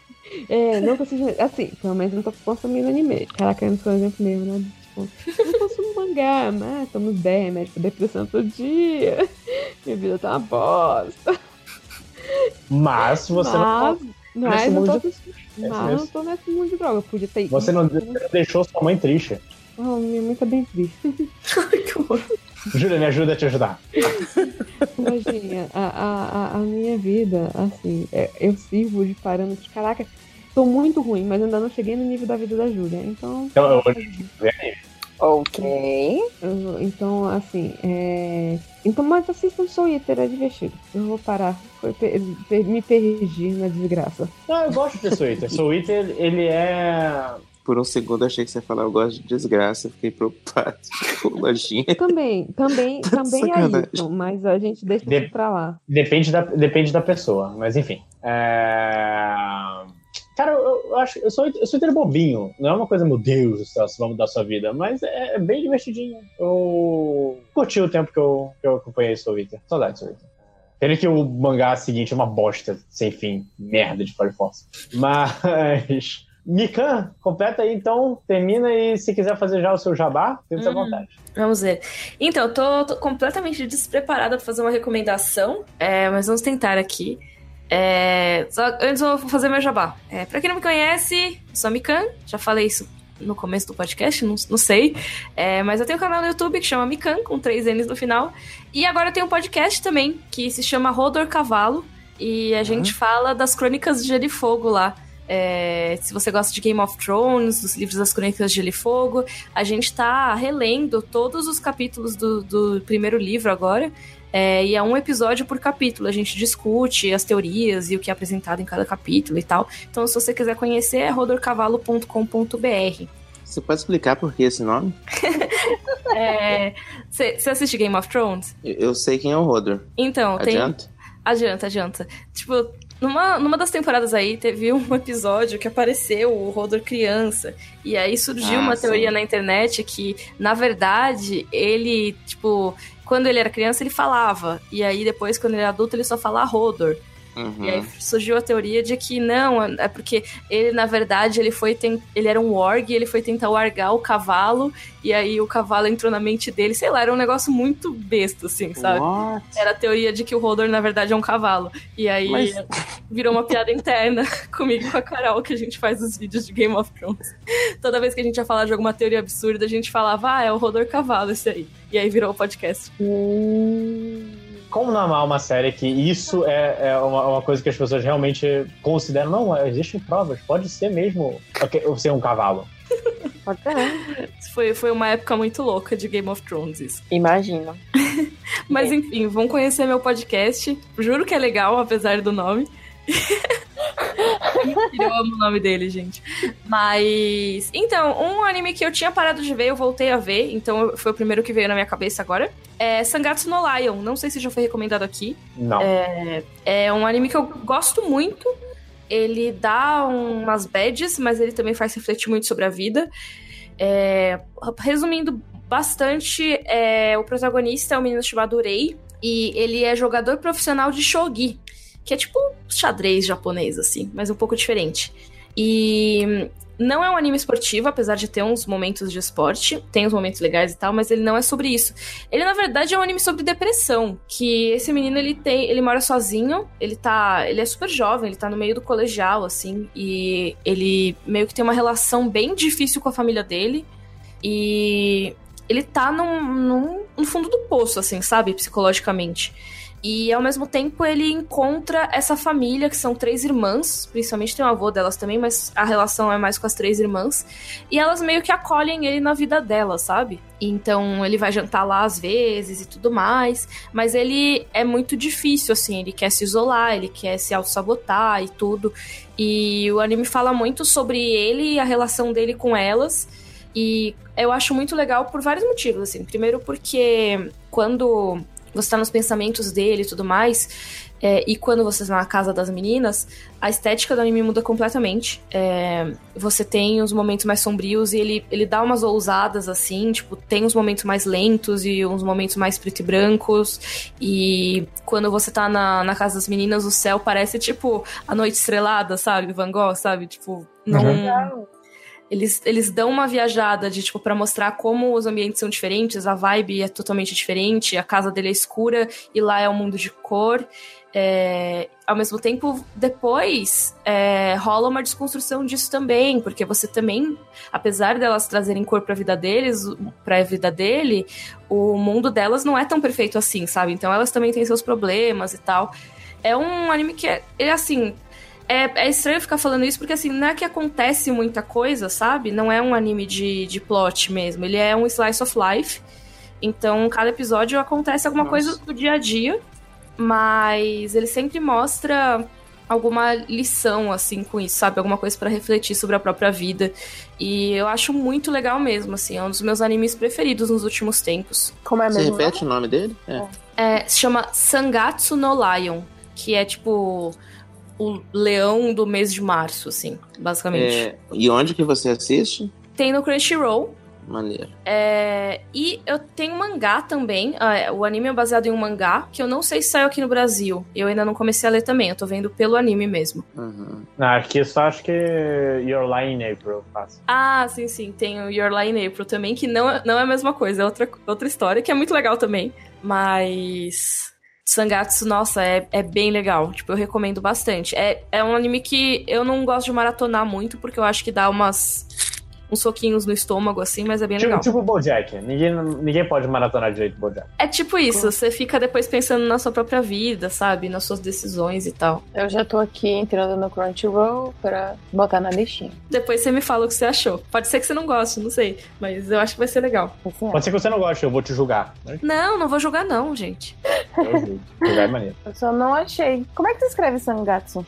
É, não consigo. Assim, pelo menos não tô consumindo anime. Caraca, eu não sou um exemplo mesmo, né? Tipo, eu não consumo mangá, mas tomo 10 remédios pra depressão todo dia. Minha vida tá uma bosta.
Mas se você não.
mas,
nesse
mas não tô,
mundo
nesse-
Esse
mas não tô nesse mundo de droga. Podia ter.
Você não não deixou sua mãe triste.
Oh, minha mãe tá bem triste. <laughs>
Júlia, me ajuda a te ajudar.
Imagina, a, a, a- minha vida, assim, é- eu sirvo de parâmetro. Caraca, tô muito ruim, mas ainda não cheguei no nível da vida da Júlia. Então.
Então, eu-
Ok.
Eu- então, assim, é... Então, mas assistam Soul Eater, é divertido. Eu vou parar. Foi per- per- me perdi na desgraça.
Não, eu gosto de Soul Eater. Soul Eater, ele é.
Por um segundo achei que você ia falar, eu gosto de desgraça, fiquei preocupado. <laughs> Tipo, lojinha.
Também, também, também é
Sacanagem.
isso, mas a gente deixa
De-
isso pra lá.
Depende da, depende da pessoa, mas enfim. É... Cara, eu, eu acho. Eu sou, eu sou inteiro bobinho. Não é uma coisa, meu Deus do céu, se vai mudar a sua vida. Mas é, é bem divertidinho. Eu curti o tempo que eu, que eu acompanhei Soul Eater. Saudade de Soul Eater. Pena que o mangá seguinte é uma bosta sem fim. Merda de Fire Force. Mas. Mikan, completa aí então, termina e se quiser fazer já o seu jabá, fique à
Hum.
vontade.
Vamos ver. Então, eu tô, tô completamente despreparada pra fazer uma recomendação, é, mas vamos tentar aqui. É, só, antes eu vou fazer meu jabá. É, pra quem não me conhece, eu sou a Mikan, já falei isso no começo do podcast, não, não sei. É, mas eu tenho um canal no YouTube que chama Mikan, com três N's no final. E agora eu tenho um podcast também, que se chama Rodor Cavalo. E a gente fala das crônicas de Gelo e Fogo lá. É, se você gosta de Game of Thrones, dos livros das Crônicas de Gelo e Fogo, a gente tá relendo todos os capítulos do, do primeiro livro agora. É, e é um episódio por capítulo. A gente discute as teorias e o que é apresentado em cada capítulo e tal. Então, se você quiser conhecer, é rodorcavalo.com.br.
Você pode explicar por que esse nome? <laughs>
Você É, assiste Game of Thrones?
Eu, eu sei quem é o Rodor.
Então, tem.
Adianta?
Adianta, adianta. Tipo, numa, numa das temporadas aí, teve um <laughs> episódio que apareceu o Rodor criança. E aí surgiu
Ah,
uma
sim.
teoria na internet que, na verdade, ele, tipo, quando ele era criança, ele falava. E aí, depois, quando ele era adulto, ele só fala Rodor.
Uhum.
E aí surgiu a teoria de que não, é porque ele, na verdade, ele foi ten- ele era um e ele foi tentar wargar o cavalo, e aí o cavalo entrou na mente dele, sei lá, era um negócio muito besta, assim, sabe?
What?
Era a teoria de que o Hodor, na verdade, é um cavalo. E aí
Mas- <laughs>
virou uma piada interna <laughs> comigo e com a Carol, que a gente faz os vídeos de Game of Thrones. Toda vez que a gente ia falar de alguma teoria absurda, a gente falava, ah, é o Rodor Cavalo esse aí. E aí virou o podcast.
Como não amar uma série que isso é, é uma, uma coisa que as pessoas realmente consideram? Não, existem provas, pode ser mesmo ser um cavalo.
Pode ser.
Foi, foi uma época muito louca de Game of Thrones isso.
Imagina. <laughs>
Mas enfim, vão conhecer meu podcast. Juro que é legal, apesar do nome. Eu amo o nome dele, gente. Mas. Então, um anime que eu tinha parado de ver, eu voltei a ver. Então foi o primeiro que veio na minha cabeça agora. É Sangatsu no Lion. Não sei se já foi recomendado aqui.
Não.
É um anime que eu gosto muito. Ele dá umas badges, mas ele também faz refletir muito sobre a vida. É, resumindo bastante, é, o protagonista é um menino chamado Rei. E ele é jogador profissional de shogi. Que é tipo xadrez japonês, assim, mas um pouco diferente. E não é um anime esportivo, apesar de ter uns momentos de esporte, tem uns momentos legais e tal, mas ele não é sobre isso. Ele, na verdade, é um anime sobre depressão. Que esse menino, ele tem. Ele mora sozinho, ele tá. Ele é super jovem, ele tá no meio do colegial, assim. E ele meio que tem uma relação bem difícil com a família dele. E ele tá num, num, no fundo do poço, assim, sabe? Psicologicamente. E ao mesmo tempo ele encontra essa família, que são três irmãs, principalmente tem o avô delas também, mas a relação é mais com as três irmãs. E elas meio que acolhem ele na vida delas, sabe? Então ele vai jantar lá às vezes e tudo mais. Mas ele é muito difícil, assim, ele quer se isolar, ele quer se auto-sabotar e tudo. E o anime fala muito sobre ele e a relação dele com elas. E eu acho muito legal por vários motivos, assim. Primeiro porque quando você tá nos pensamentos dele e tudo mais, é, e quando você tá na casa das meninas, a estética do anime muda completamente. É, você tem os momentos mais sombrios e ele, ele dá umas ousadas assim, tipo, tem uns momentos mais lentos e uns momentos mais preto e brancos. E quando você tá na, na casa das meninas, o céu parece tipo a noite estrelada, sabe? Van Gogh, sabe? Tipo, não.
Uhum.
Eles, eles dão uma viajada de, tipo, pra mostrar como os ambientes são diferentes, a vibe é totalmente diferente, a casa dele é escura e lá é um mundo de cor. É, ao mesmo tempo, depois é, rola uma desconstrução disso também, porque você também, apesar delas trazerem cor pra vida deles, pra vida dele, o mundo delas não é tão perfeito assim, sabe? Então elas também têm seus problemas e tal. É um anime que é, ele, assim, é, é, estranho ficar falando isso, porque assim, não é que acontece muita coisa, sabe? Não é um anime de, de plot mesmo. Ele é um slice of life. Então, cada episódio acontece alguma
Nossa.
coisa do dia a dia. Mas ele sempre mostra alguma lição, assim, com isso, sabe? Alguma coisa pra refletir sobre a própria vida. E eu acho muito legal mesmo, assim. É um dos meus animes preferidos nos últimos tempos.
Como é
Você
mesmo?
repete o nome dele? É.
É, se chama Sangatsu no Lion, que é tipo o leão do mês de março, assim, basicamente.
É, E onde que você assiste?
Tem no Crunchyroll.
Maneiro.
É, e eu tenho um mangá também. ah, o anime é baseado em um mangá, que eu não sei se saiu aqui no Brasil. Eu ainda não comecei a ler também, eu tô vendo pelo anime mesmo.
Uhum.
Não, aqui só acho que Your Lie in April passa.
Ah, sim, sim. Tem o Your Lie in April também, que não, é- não é a mesma coisa, é outra, outra história, que é muito legal também. Mas. Sangatsu, nossa, é, é bem legal. Tipo, eu recomendo bastante. É, é um anime que eu não gosto de maratonar muito, porque eu acho que dá umas. Uns soquinhos no estômago, assim, mas é bem
Tipo,
legal.
tipo Bojack. Ninguém, ninguém pode maratonar direito Bojack.
É tipo isso, você fica depois pensando na sua própria vida, sabe? Nas suas decisões e tal.
Eu já tô aqui entrando no Crunchyroll pra botar na listinha.
Depois você me fala o que você achou. Pode ser que você não goste, não sei. Mas eu acho que vai ser legal.
Assim, é.
Pode ser que você não goste, eu vou te julgar. né?
Não, não vou jogar não, gente.
Eu julgo. Julgar é maneiro.
Eu só não achei. Como é que você escreve Sangatsu?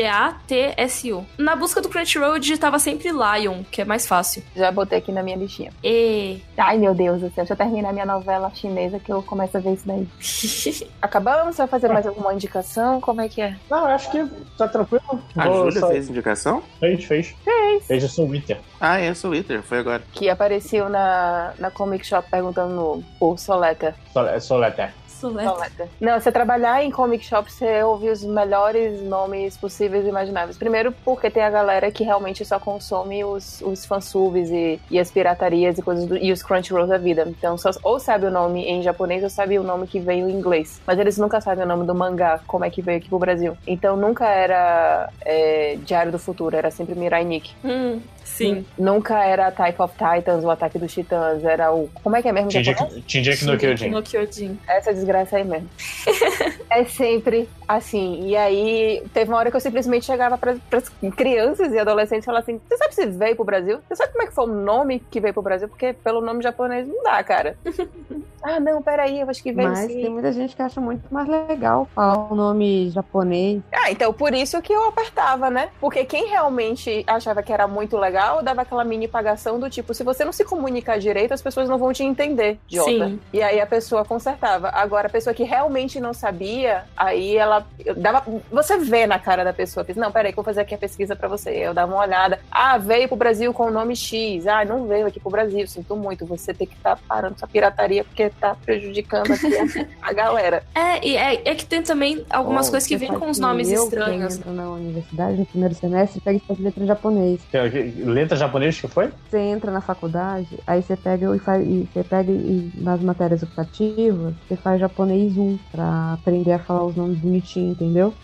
S-A-N-G-A-T-S-U. Na busca do Crunchyroll eu digitava sempre Lion, que é mais fácil.
Já botei aqui na minha listinha.
E...
Ai, meu Deus do céu. Deixa eu terminar minha novela chinesa que eu começo a ver isso daí. <laughs> Acabamos? Você vai fazer mais alguma indicação? Como é que é?
Não, eu acho que tá tranquilo.
A
Vou
Júlia
só-
fez indicação?
Fez, fez.
Fez.
Fez isso no Twitter.
Ah, é, sou Twitter, foi agora.
Que apareceu na, na Comic Shop perguntando no, por Soleta.
Sol-.
Soleta.
Soleta. Não, você trabalhar em Comic Shop, você ouve os melhores nomes possíveis e imagináveis. Primeiro, porque tem a galera que realmente só consome os, os fansubs e, e as piratarias e coisas do, e os Crunchyrolls da vida. Então, só, ou sabe o nome em japonês ou sabe o nome que veio em inglês. Mas eles nunca sabem o nome do mangá, como é que veio aqui pro Brasil. Então, nunca era é, Diário do Futuro, era sempre Mirai Nikki.
Hum, sim.
Nunca era Type of Titans, o Ataque dos Titãs, era o... Como é que é mesmo?
Shinji no Kyojin.
No Kyojin.
Essa desgraça aí mesmo. <laughs> é sempre assim. E aí, teve uma hora que eu simplesmente chegava para as crianças e adolescentes e falava assim: Você sabe se veio pro Brasil? Você sabe como é que foi o nome que veio pro Brasil? Porque pelo nome japonês não dá, cara. <laughs> ah, não, peraí, eu acho que veio
Mas
sim.
tem muita gente que acha muito mais legal falar o nome japonês.
Ah, então por isso que eu apertava, né? Porque quem realmente achava que era muito legal, dava aquela mini pagação do tipo, se você não se comunicar direito, as pessoas não vão te entender, idiota.
Sim.
E aí a pessoa consertava. Agora, a pessoa que realmente não sabia, aí ela eu dava. Você vê na cara da pessoa, diz, não, peraí, que eu vou fazer aqui a pesquisa pra você. Eu dava uma olhada. Ah, veio pro Brasil com o nome X. Ah, não veio aqui pro Brasil, sinto muito. Você tem que estar parando sua pirataria porque tá prejudicando aqui a, <laughs> a galera.
É, e é, é que tem também algumas
Oh,
coisas que vêm com os nomes
eu,
estranhos.
Quando entra na universidade, no primeiro semestre, pega e faz letra em japonês.
Que- que- Letra japonesa que foi?
Você entra na faculdade, aí você pega e faz. E você pega e nas matérias optativas, você faz japonês 1 pra aprender a falar os nomes bonitinho, entendeu?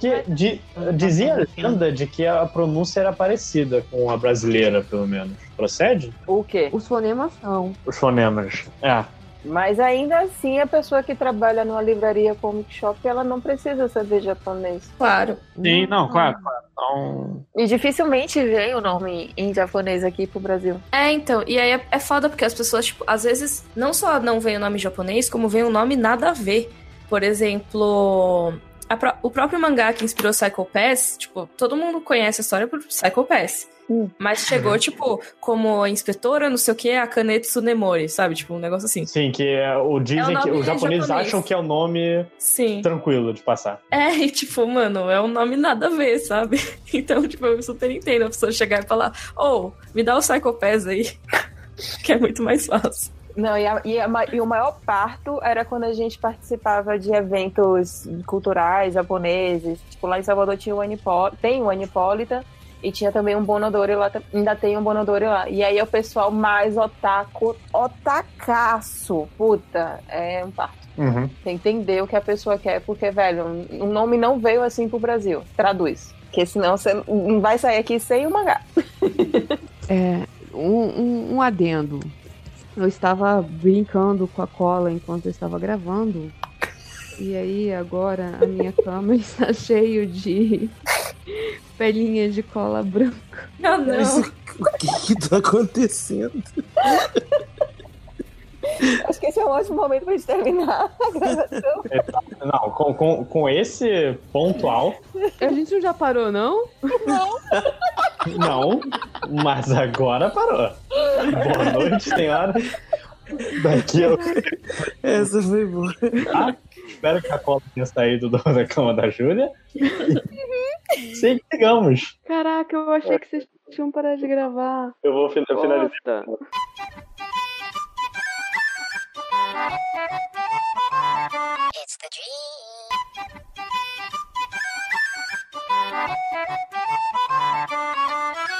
Que di- dizia a lenda de que a pronúncia era parecida com a brasileira, pelo menos. Procede?
O quê?
Os fonemas são.
Os fonemas. É.
Mas ainda assim, a pessoa que trabalha numa livraria comic shop, ela não precisa saber japonês.
Claro.
Sim, não, claro, claro. Então,
E dificilmente vem o nome em japonês aqui pro Brasil.
É, então, e aí é, é foda porque as pessoas, tipo, às vezes não só não vem o nome japonês, como vem o nome nada a ver. Por exemplo, a pró- o próprio mangá que inspirou Psycho Pass, tipo, todo mundo conhece a história por Psycho Pass.
Hum.
Mas chegou, tipo, como inspetora, não sei o que, a Kanetsu Tsunemori, sabe? Tipo, um negócio assim.
sim, que é, o, dizem
É o
que os japoneses
japonês.
acham que é o nome
Sim.
tranquilo de passar.
É, <laughs> e tipo, mano, é um nome nada a ver, sabe? <laughs> Então, tipo, eu super entendo a pessoa chegar e falar, ô, me dá o Psycho Pass aí. <laughs> que é muito mais fácil.
Não, e, a- e a e o maior parto era quando a gente participava de eventos culturais japoneses. Tipo, lá em Salvador tinha o Anipó, tem o Anipólita e tinha também um Bonodori lá, ainda tem um Bonodori lá. E aí é o pessoal mais otaku, otacaço. Puta, é um parto.
Uhum.
Tem que entender o que a pessoa quer, porque, velho, o nome não veio assim pro Brasil. Traduz. Porque senão você não vai sair aqui sem o mangá.
É, um, um, um adendo. Eu estava brincando com a cola enquanto eu estava gravando. E aí agora a minha cama <laughs> está cheio de <laughs> pelinhas de cola branca.
Ah, não.
O que que tá acontecendo? <laughs> <laughs>
Acho que esse é um ótimo momento pra gente terminar a gravação.
Não, com, com, com esse pontual,
A gente não já parou, não?
não, mas agora parou. Boa noite, senhora. Daqui eu
Essa foi boa.
espero que a cola tenha saído do- da cama da Júlia. Sim, sigamos.
Caraca, eu achei que vocês Vamos parar de gravar.
Eu vou fin- eu finalizar.
Bosta.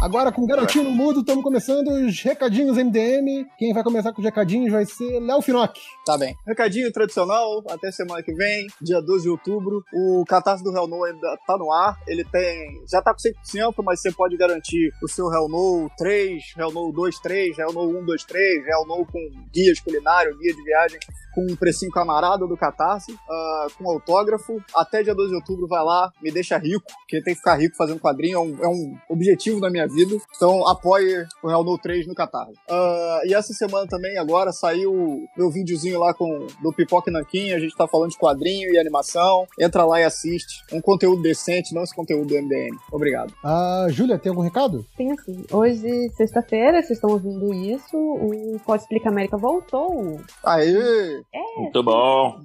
Agora com o Garotinho no Mudo, estamos começando os recadinhos MDM. Quem vai começar com os recadinhos vai ser Léo Finock.
Tá bem. Recadinho tradicional, até semana que vem, dia 12 de outubro. O Catarse do Hell No ainda tá no ar. Ele tem. Já tá com 100%, mas você pode garantir o seu Hell No 3, Hell No 2, 3, Hell No 1, 2, 3, Hell No com guias culinário, guia de viagem, com um precinho camarada do Catarse, ah, com autógrafo. Até dia 12 de outubro, vai lá, me deixa rico, porque tem que ficar rico fazendo quadrinho, é um, é um objetivo da minha vida. Então apoie o Hell No 3 no Catarse. Ah, e essa semana também, agora, saiu meu videozinho lá com do Pipoca e Nanquim, a gente tá falando de quadrinho e animação. Entra lá e assiste. Um conteúdo decente, não esse conteúdo do MDM. Obrigado.
Ah, Júlia, tem algum recado?
Tem assim, hoje, sexta-feira, vocês estão ouvindo isso, o Pode Explica América voltou.
Aê!
Muito bom.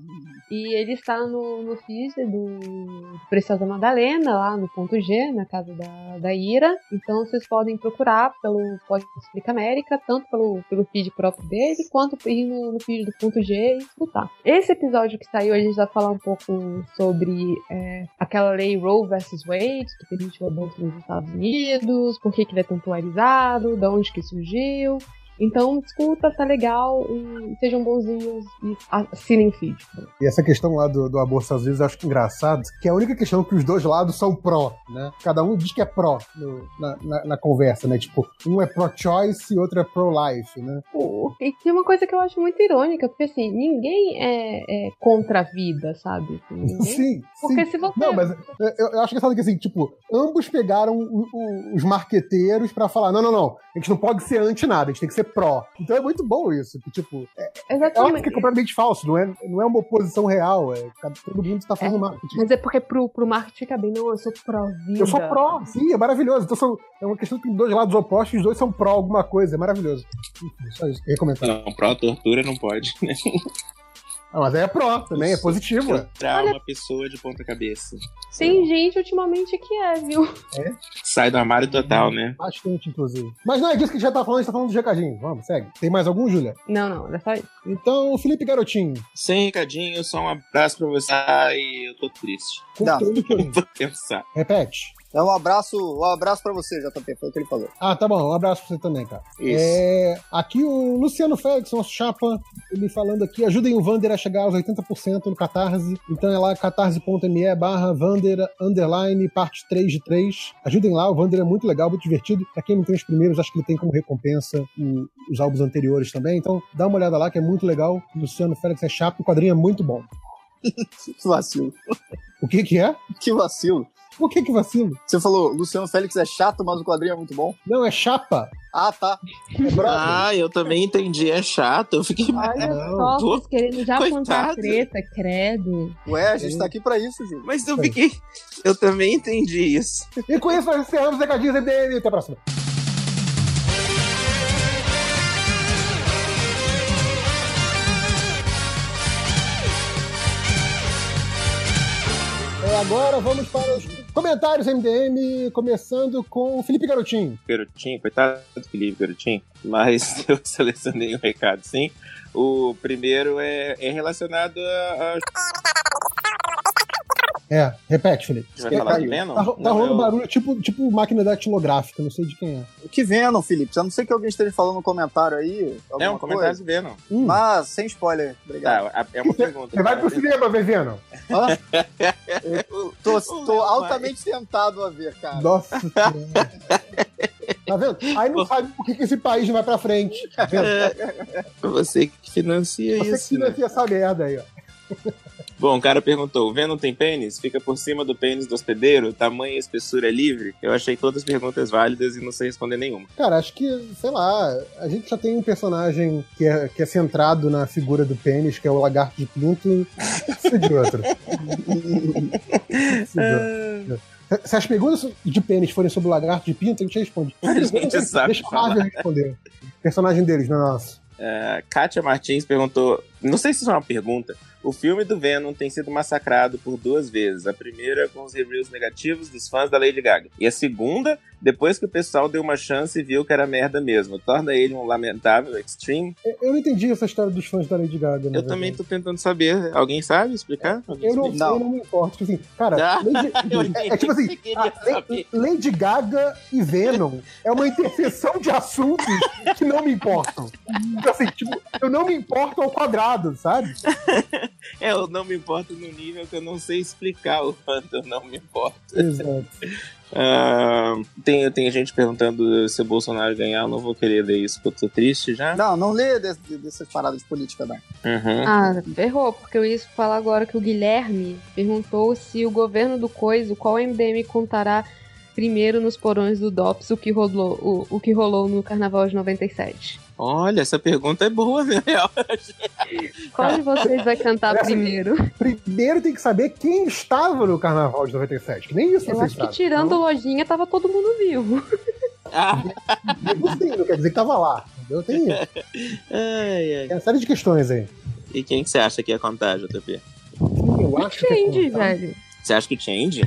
E ele está no, no feed do Preciosa Madalena, lá no ponto G, na casa da, da Ira. Então vocês podem procurar pelo Pode Explica América, tanto pelo, pelo feed próprio dele, quanto ir no, no feed do ponto G e escutar. Esse episódio que saiu, a gente vai falar um pouco sobre é, aquela lei Roe vs. Wade, que permite o aborto nos Estados Unidos, por que, que ele é tão polarizado, de onde que surgiu. Então, escuta, tá legal e sejam bonzinhos e assinem feed.
E essa questão lá do, do aborto às vezes eu acho que é engraçado, que é a única questão que os dois lados são pró, né? Cada um diz que é pró no- na, na- na conversa, né? Tipo, um é pro-choice e outro é pro-life, né?
Pô, E tem uma coisa que eu acho muito irônica, porque assim, ninguém é, é contra a vida, sabe? Assim, <laughs> ninguém-
Sim,
Porque
sim.
se você.
Não, mas eu, eu acho engraçado que assim, tipo, ambos pegaram o- o- os marqueteiros pra falar: não, não, não, a gente não pode ser anti nada, a gente tem que ser pró. Então é muito bom isso, que tipo, é óbvio
Exatamente.
que é completamente falso, não é, não é uma oposição real, é, cada- todo mundo tá fazendo marketing.
Mas é porque pro, pro marketing fica bem, não, eu sou pró-vida.
Eu sou pró, sim, é maravilhoso. Então são, é uma questão que tem dois lados opostos, os dois são pró alguma coisa, é maravilhoso. Enfim, só isso. Comentar.
Não, pró-tortura não pode. né? <laughs>
Ah, mas aí é pró também, é positivo. é.
Entrar uma pessoa de ponta cabeça.
Tem gente ultimamente que é, viu?
Sai do armário total, né?
Bastante, inclusive. Mas não é disso que a gente já tá falando, a gente tá falando dos recadinhos. Vamos, segue. Tem mais algum, Júlia?
Não, não, só isso.
Então, Felipe Garotinho.
Sem recadinho, só um abraço pra você. Ai, eu tô triste.
com
Dá.
tudo que eu-
Vou pensar.
Repete.
É um abraço, um abraço pra você, JP, foi o que ele falou.
Ah, tá bom. Um abraço pra você também, cara.
Isso.
É, aqui o Luciano Félix, nosso chapa, ele falando aqui, ajudem o Vander a chegar aos 80% no Catarse. Então é lá catarse.me barra Vander underline parte 3 de 3. Ajudem lá, o Vander é muito legal, muito divertido. Pra quem não tem os primeiros, acho que ele tem como recompensa os álbuns anteriores também. Então dá uma olhada lá, que é muito legal. O Luciano Félix é chapa, o quadrinho é muito bom. <laughs>
Que vacilo.
O que que é?
Que vacilo.
Por que que vacilo?
Você falou, Luciano Félix é chato, mas o quadrinho é muito bom.
Não, é chapa.
Ah, tá. <laughs>
É.
Ah, eu também entendi. É chato. Eu fiquei.
Olha <laughs> só,
pô,
vocês querendo já
coitado.
plantar treta, credo.
Ué, a gente tá aqui pra isso, Júlio.
Mas eu fiquei. Eu também entendi isso.
E com isso nós encerramos os recadinhos MDM. Até a próxima. É, agora vamos para os comentários MDM, começando com Felipe Garotinho.
Garotinho, coitado do Felipe Garotinho. Mas <laughs> eu selecionei um recado, sim. O primeiro é, é relacionado a. a...
É, repete, Felipe.
Você vai falar de Venom?
Tá, tá
Não,
rolando
eu-
barulho tipo, tipo máquina datilográfica, não sei de quem é.
O que Venom, Felipe? A não ser que alguém esteja falando no comentário aí.
É um comentário
coisa.
de Venom.
Hum,
Mas sem spoiler, obrigado.
Tá, é uma pergunta.
Você vai pro cinema ver Venom.
Hã? <laughs>
O-
Tô, tô altamente tentado a ver, cara.
Nossa. Tá vendo? Aí não sabe por que, que esse país não vai pra frente. Tá vendo? <laughs>
Você que financia
Você que
isso, né?
financia essa merda aí, ó.
Bom, o cara perguntou: o Venom tem pênis? Fica por cima do pênis do hospedeiro? Tamanho e espessura é livre? Eu achei todas as perguntas válidas e não sei responder nenhuma.
Cara, acho que, sei lá, a gente já tem um personagem que é, que é centrado na figura do pênis, que é o lagarto de pinto. Precisa de outro. <laughs> Precisa de outro. Se as perguntas de pênis forem sobre o lagarto de pinto, a gente responde.
A gente sabe
Deixa a Marvel responder. O personagem deles, não é nosso.
É, Kátia Martins perguntou: não sei se isso é uma pergunta,
O filme do Venom tem sido massacrado por duas vezes. A primeira com os reviews negativos dos fãs da Lady Gaga. E a segunda, depois que o pessoal deu uma chance e viu que era merda mesmo. Torna ele um lamentável extreme.
Eu não entendi essa história dos fãs da Lady Gaga.
Eu também
verdade.
tô tentando saber. Alguém sabe explicar? Alguém
Eu não,
explica?
eu não me importo. Tipo assim, cara,
Ah,
Lady- <laughs>
eu
é, é tipo assim. <laughs> Lady Gaga e Venom é uma interseção de assuntos que não me importam. Então, assim, tipo, eu não me importo ao quadrado, sabe? <laughs> <laughs>
É, eu não me importo no nível que eu não sei explicar o quanto eu não me importo.
Exato. <laughs>
Ah, tem, tem gente perguntando se o Bolsonaro ganhar, eu não vou querer ler isso, porque eu tô triste já.
Não, não lê desse- dessas paradas de política, não.
Uhum.
Ah, ferrou, porque eu ia falar agora que o Guilherme perguntou se o governo do Coiso, qual MDM contará primeiro nos porões do DOPS o que rolou, o, o que rolou no Carnaval de 97.
Olha, essa pergunta é boa, na <laughs> real.
Qual de vocês vai cantar
Essa-
primeiro?
Primeiro tem que saber quem estava no carnaval de 97. Que nem isso
Eu
vocês
acho que tirando
Então,
lojinha tava todo mundo vivo.
Ah,
não quer dizer que tava lá. Entendeu? Tem,
ai, ai.
tem uma série de questões aí.
E quem que você acha que ia contar, JP?
Eu acho que é
Change, velho.
Você acha que Change?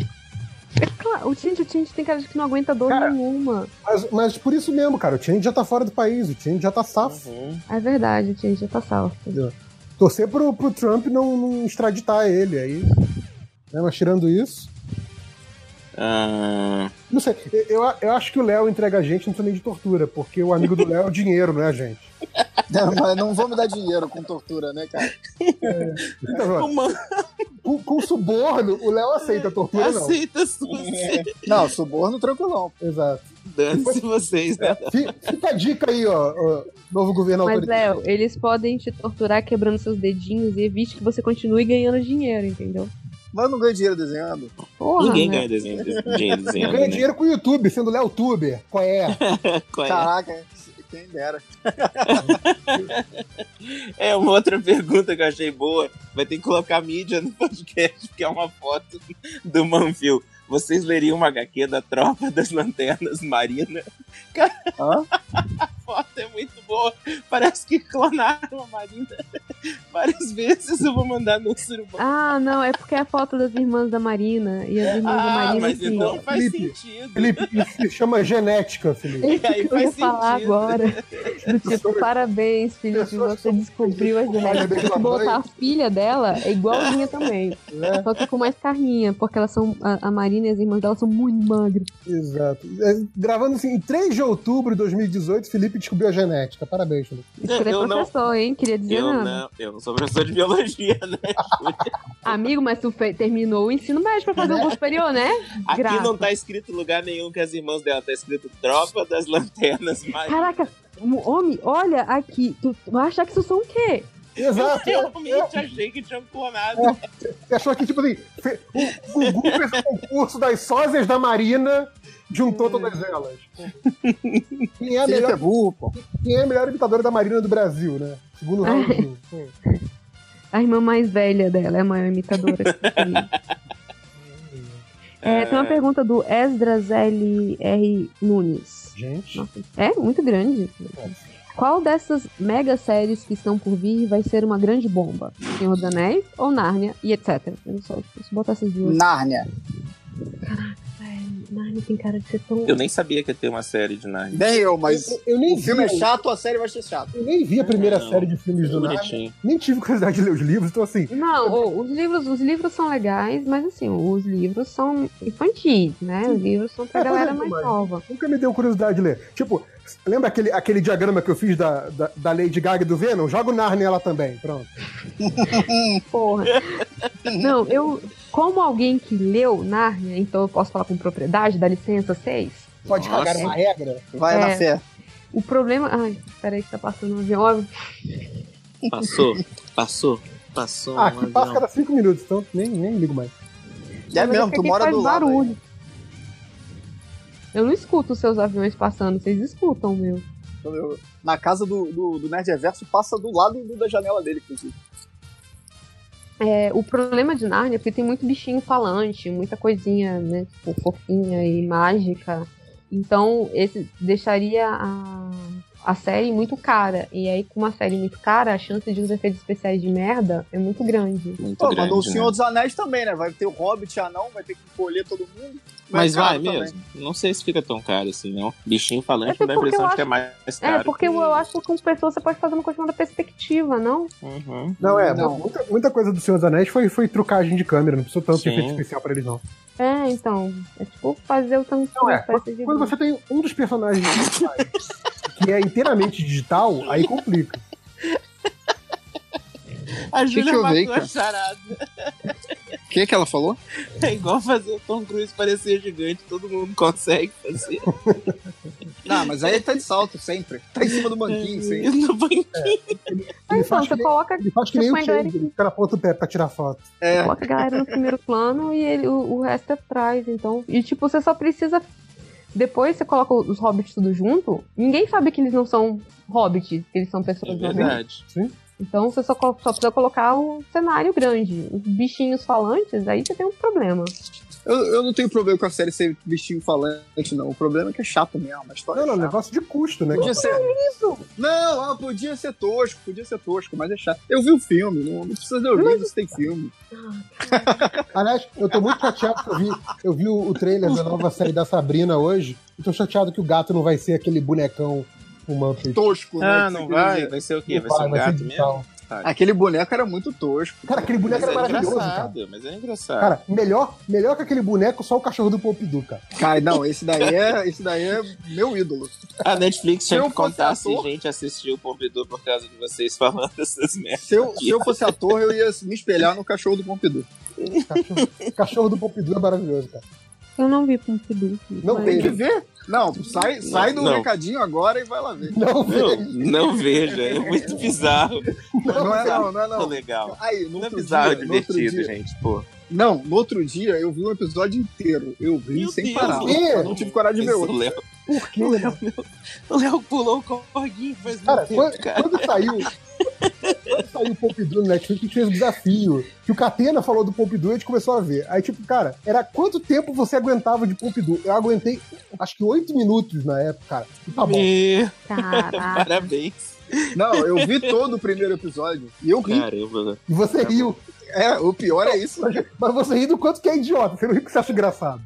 É claro, o Change, o Change tem cara de que não aguenta dor
Cara,
nenhuma.
Mas, mas por isso mesmo, cara, o Change já tá fora do país, o Change já tá safo.
Uhum.
É verdade, o Change já tá salvo.
Torcer pro, pro Trump não, não extraditar ele aí. Né? Mas tirando isso.
Ah,
Não sei, eu, eu- acho que o Léo entrega a gente não precisa nem de tortura, porque o amigo do Léo é o dinheiro, não é a gente.
Não, mas não vou me dar dinheiro com tortura, né, cara?
Então, ó,
uma
com, com suborno, o Léo aceita a tortura, não.
aceita você. <laughs>
Não, suborno tranquilão.
Exato.
Dane-se vocês, né?
Fi- Fica a dica aí, ó, ó, novo governo
Mas,
autoritário.
Léo, eles podem te torturar quebrando seus dedinhos e evite que você continue ganhando dinheiro, entendeu?
Mas não ganho dinheiro desenhando.
Porra,
Ninguém
né?
ganha desenho, dinheiro desenhando.
Ganha
né?
dinheiro com o YouTube, sendo Léo Tuber. Qual é? <laughs>
Qual é?
Caraca, quem dera. <laughs>
É uma outra pergunta que eu achei boa. Vai ter que colocar mídia no podcast, porque é uma foto do Manfil. Vocês leriam uma HQ da Tropa das Lanternas Marina?
Hã?
Foto é muito boa. Parece que clonaram a Marina várias vezes. Eu vou mandar no surubão.
Ah, não, é porque é a foto das irmãs da Marina. E as irmãs da
Ah,
Marina,
mas
assim,
então faz
Felipe,
sentido.
Felipe, isso se chama genética, Felipe.
É isso
aí
que eu ia
faz
falar
sentido.
agora. Do tipo, parabéns, Felipe, você descobriu a genética. Botar a filha dela, é igualzinha também.
né?
Só que com mais carninha, porque elas são. A, a Marina e as irmãs dela são muito magras.
Exato. É, gravando assim, em 3 de outubro de 2018, Felipe descobriu a genética. Parabéns, Felipe.
Isso que ele é
Eu não-
professor, hein? Queria dizer
Eu
nada.
não, eu não sou professor de biologia, né? <laughs>
Amigo, mas tu fe- terminou o ensino médio pra fazer um curso superior, né?
Aqui
Graça.
não tá escrito lugar nenhum que as irmãs dela, tá escrito Tropa das Lanternas Marina.
Caraca, homem, olha aqui. Tu, vai achar que isso são o quê?
Exato.
Eu
é,
realmente achei que tinham clonado.
Você achou que, tipo assim, o Gugu fez o concurso das sósias da Marina, juntou todas elas. <laughs> Quem é a
Felipe é
melhor,
burro, pô.
quem é a melhor imitadora da Marina do Brasil, né? Segundo o Raul. Hum.
A irmã mais velha dela é a maior imitadora. <laughs> É, tem uma pergunta do Esdras L.R. Nunes.
Gente.
Nossa, é muito grande. Qual dessas mega séries que estão por vir vai ser uma grande bomba? Senhor dos Anéis ou Nárnia e etc. Eu eu botar essas duas.
Nárnia.
Ai, Nárnia tem cara de ser tão.
Eu nem sabia que ia ter uma série de Narnia.
Nem eu, mas
Eu, eu nem
o filme é
vi,
chato, a série vai ser chata.
eu nem vi a primeira
Não.
série de filmes do Narnia. Nem tive curiosidade de ler os livros, então assim.
Não, os livros, os livros são legais, mas assim, os livros são infantis, né? Os livros são pra
É,
galera
exemplo,
mais
mas-
nova.
Nunca me deu curiosidade de ler. Tipo, lembra aquele, aquele diagrama que eu fiz da, da, da Lady Gaga e do Venom? Joga o Narnia lá também, pronto.
Porra. Não, eu, como alguém que leu Nárnia, então eu posso falar com propriedade, dá licença 6.
Pode
Nossa.
cagar uma regra.
Vai
É.
na fé.
O problema. Ai, peraí que tá passando um avião.
Passou, passou, passou.
Ah,
um
aqui passa cada cinco minutos, então nem, nem ligo mais.
É
mas
mesmo, tu mora
faz
do lado. aí.
barulho. Eu não escuto os seus aviões passando, vocês escutam o meu.
Eu- Na casa do, do, do Nerd Reverso passa do lado do- da janela dele, inclusive.
É, o problema de Nárnia é porque tem muito bichinho falante, muita coisinha, né, tipo, fofinha e mágica. Então, esse deixaria a, a série muito cara. E aí, com uma série muito cara, a chance de os efeitos especiais de merda é muito grande.
Muito
Pô,
grande,
mas o
né?
Senhor dos Anéis também, né? Vai ter o Hobbit anão, vai ter que encolher todo mundo.
Mas
é
vai
também.
mesmo. Não sei se fica tão caro assim, não. Bichinho falante
É
dá a impressão de que é mais caro.
É, porque eu, eu acho que com pessoas você pode fazer uma questão da perspectiva, não?
Uhum.
Não, é,
Não.
Muita, muita coisa do Senhor dos Anéis foi, foi trucagem de câmera, não precisou tanto de efeito especial pra eles, não.
É, então. É tipo fazer o tanto
Não, é,
de
Quando você tem um dos personagens que é inteiramente digital, aí complica.
A
que
Júlia matou a charada.
O que, que ela falou?
É igual fazer o Tom Cruise parecer gigante, todo mundo consegue fazer.
Não, mas aí ele tá de salto sempre. Tá em cima do banquinho sempre.
No banquinho.
Ele
então,
faz,
você
nem,
coloca,
ele faz que nem o ele fica na ponta do pé pra tirar foto.
É.
coloca a galera no primeiro plano e ele, o, o resto é atrás. Então. E tipo, você só precisa. Depois você coloca os hobbits tudo junto, ninguém sabe que eles não são hobbits, que eles são
É
pessoas normais.
verdade.
Então você só, só precisa colocar o cenário grande. Os bichinhos falantes, aí você tem um problema.
Eu, eu não tenho problema com a série ser bichinho falante, não. O problema é que é chato mesmo. A história
Não, não,
é chata.
negócio de custo, né?
Podia ser. Não, ah, podia ser tosco, podia ser tosco, mas é chato. Eu vi o filme, não, não precisa de eu ver se tem filme. <laughs>
Aliás, eu tô muito chateado que eu vi, eu vi o, o trailer da nova série da Sabrina hoje. E tô chateado que o gato não vai ser aquele bonecão Muppet.
Tosco, né?
Ah, não vai? Vai ser o quê?
Não
Vai ser um
vai, vai ser
gato mesmo? Tá.
Aquele boneco era muito tosco.
Cara, aquele boneco
Mas
era
é
maravilhoso, cara.
mas é engraçado.
Cara, melhor, melhor que aquele boneco, só o cachorro do Pompidou, cara.
Cara, não, esse daí é, esse daí é meu ídolo.
A Netflix tinha
eu
que contar se gente assistiu o Pompidou por causa de vocês falando essas merdas.
Se eu, se eu fosse ator, eu ia me espelhar no cachorro do Pompidou.
Cachorro, cachorro do Pompidou é maravilhoso, cara.
Eu não vi Pompidou.
Não
mas-
Tem que ver? Não, sai, sai do
não.
recadinho agora e vai lá ver.
Não
Não,
vejo.
não veja, é muito bizarro.
Não, é não, não é
Não
não.
legal.
Aí, no
Não é bizarro,
dia, outro
divertido,
dia,
gente, pô.
Não, no outro dia eu vi um episódio inteiro. Eu vi
Meu
sem
Deus,
parar. Eu não tive coragem de ver outro.
Léo,
Por quê?
o <laughs> Léo, o Léo pulou o corguinho faz muito
Cara,
tempo,
quando,
cara.
quando saiu. Quando saiu o Pompidou no Netflix, a gente fez um desafio. Que o Catena falou do Pompidou e a gente começou a ver. Aí, tipo, cara, era quanto tempo você aguentava de Pompidou? Eu aguentei, acho que oito minutos na época, cara. E tá bom. <laughs>
Parabéns.
Não, eu vi todo o primeiro episódio e eu ri.
Caramba.
E você riu.
É, o pior é isso.
Mas você ri do quanto que é idiota. Você não ri porque você acha engraçado.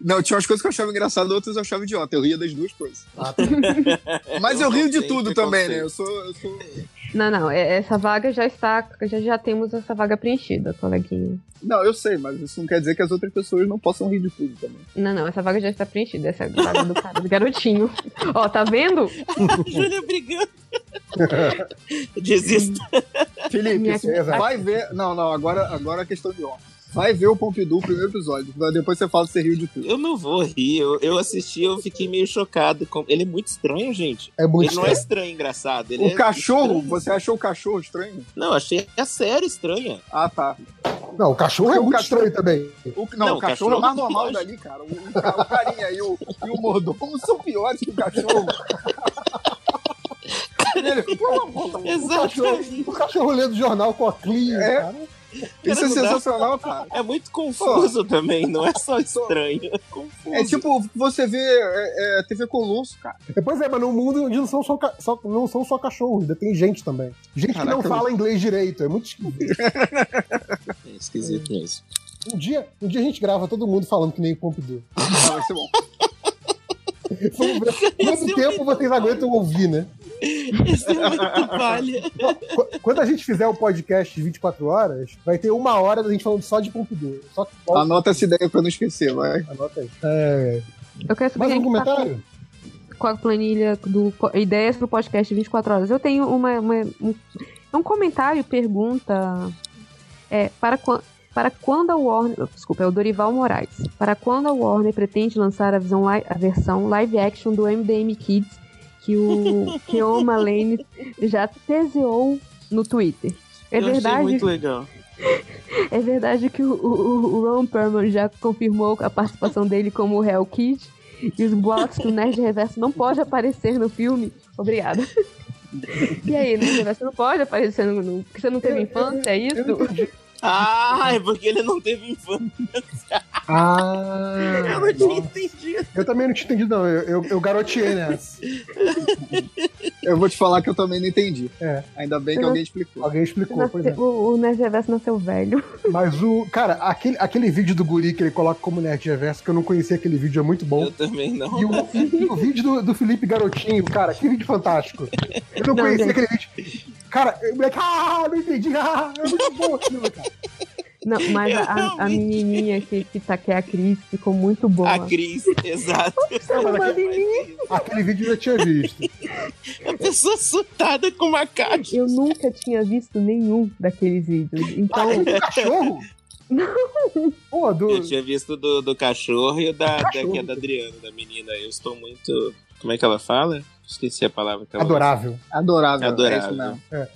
Não, tinha umas coisas que eu achava engraçado, outras eu achava idiota. Eu ria das duas coisas.
Ah, tá.
Mas eu,
Eu
rio de tudo também, né? Eu sou. Eu sou...
Não, não, é- essa vaga já está. Já, já temos essa vaga preenchida, coleguinha.
Não, eu sei, mas isso não quer dizer que as outras pessoas não possam rir de tudo também.
Não, não, essa vaga já está preenchida. Essa é a vaga do cara, do garotinho. Ó, tá vendo? <laughs>
Júlia brigando. Desista.
Felipe,
Minha-
vai ver. Não, não, agora, agora é questão de honra. Vai ver o Pompidou, o primeiro episódio. Depois você fala que você riu de tudo.
Eu não vou rir. Eu, eu assisti, eu fiquei meio chocado. Com... Ele é muito estranho, gente.
É muito
Ele não é
estranho.
estranho, engraçado. Ele
O
é
cachorro,
estranho.
você achou o cachorro estranho?
Não, achei a série estranha.
Ah, tá.
Não, o cachorro é
o
muito
cachorro-
estranho também.
O, não,
Não,
o
o
cachorro, é o mais
cachorro
normal dali, cara. O, o, o carinha e o, e o mordomo são piores que o cachorro. <laughs> Ele,
O
Exatamente.
cachorro, o cachorro lendo jornal com a Clean,
É.
cara.
Isso é sensacional, cara.
É muito confuso também, não é só estranho. É confuso.
É tipo você vê é, é, TV Colosso, cara.
Pois é, mas num mundo onde não são só, só- não são só cachorros, ainda tem gente também. Gente que não
Caraca,
fala inglês direito, é muito esquisito.
É esquisito mesmo.
Um dia, um dia a gente grava todo mundo falando que nem o Pompidou.
Ah, vai ser bom.
Quanto tempo vocês aguentam ouvir, né?
Isso é muito palha.
Qu- Quando a gente fizer o podcast de 24 horas, vai ter uma hora da gente falando só de Pompidou. Só que
Anota essa ideia pra não esquecer, vai.
Anota aí. É,
Eu quero saber
mais um
é tá
comentário?
com a planilha do ideias pro podcast 24 horas. Eu tenho uma, uma- um, é um comentário, pergunta é para para quando a Warner, desculpa, é o Dorival Moraes. Para quando a Warner pretende lançar a, visão li- a versão live action do MDM Kids que o <laughs> Keoma Lane já teseou no Twitter? É
eu achei
verdade,
muito legal. <laughs>
é verdade que o, o, o Ron Perlman já confirmou a participação dele como o Hell Kid e os boatos que o Nerd Reverso não pode aparecer no filme. Obrigada. <laughs> E aí, Nerd Reverso não pode aparecer no. no porque você não teve infância, é
Eu não
isso?
entendi.
Ah, é porque ele não teve infância.
Ah!
Eu não tinha entendido.
Eu também não tinha entendido, não. Eu, eu, eu garoteei nessa.
Eu vou te falar que eu também não entendi.
É.
Ainda bem que
Eu
alguém explicou.
Alguém explicou, pois é.
O, o Nerd Reverso nasceu velho.
Mas o. Cara, aquele, aquele vídeo do Guri que ele coloca como Nerd Reverso, que eu não conhecia aquele vídeo, é muito bom.
Eu também não.
E o, e o vídeo do, do Felipe Garotinho, cara, que vídeo fantástico. Eu não,
Não,
conhecia
gente.
aquele vídeo. Cara, o moleque, ah, não entendi, ah, é muito bom aquilo, cara.
Não, mas
Eu
a, a menininha que, que, tá, que é a Cris ficou muito boa.
A Cris, exato. <laughs>
Não, aquele, vídeo eu já tinha visto.
A pessoa surtada com uma caixa.
Eu nunca tinha visto nenhum daqueles vídeos. Então,
Ah, é <laughs> cachorro? Não. Pô, do.
Eu tinha visto do, do cachorro e o da, da,
Cachorro.
é da Adriana, da menina. Eu estou muito. Como é que ela fala? Esqueci a palavra que ela
Adorável.
Adorável.
Adorável.
É isso mesmo.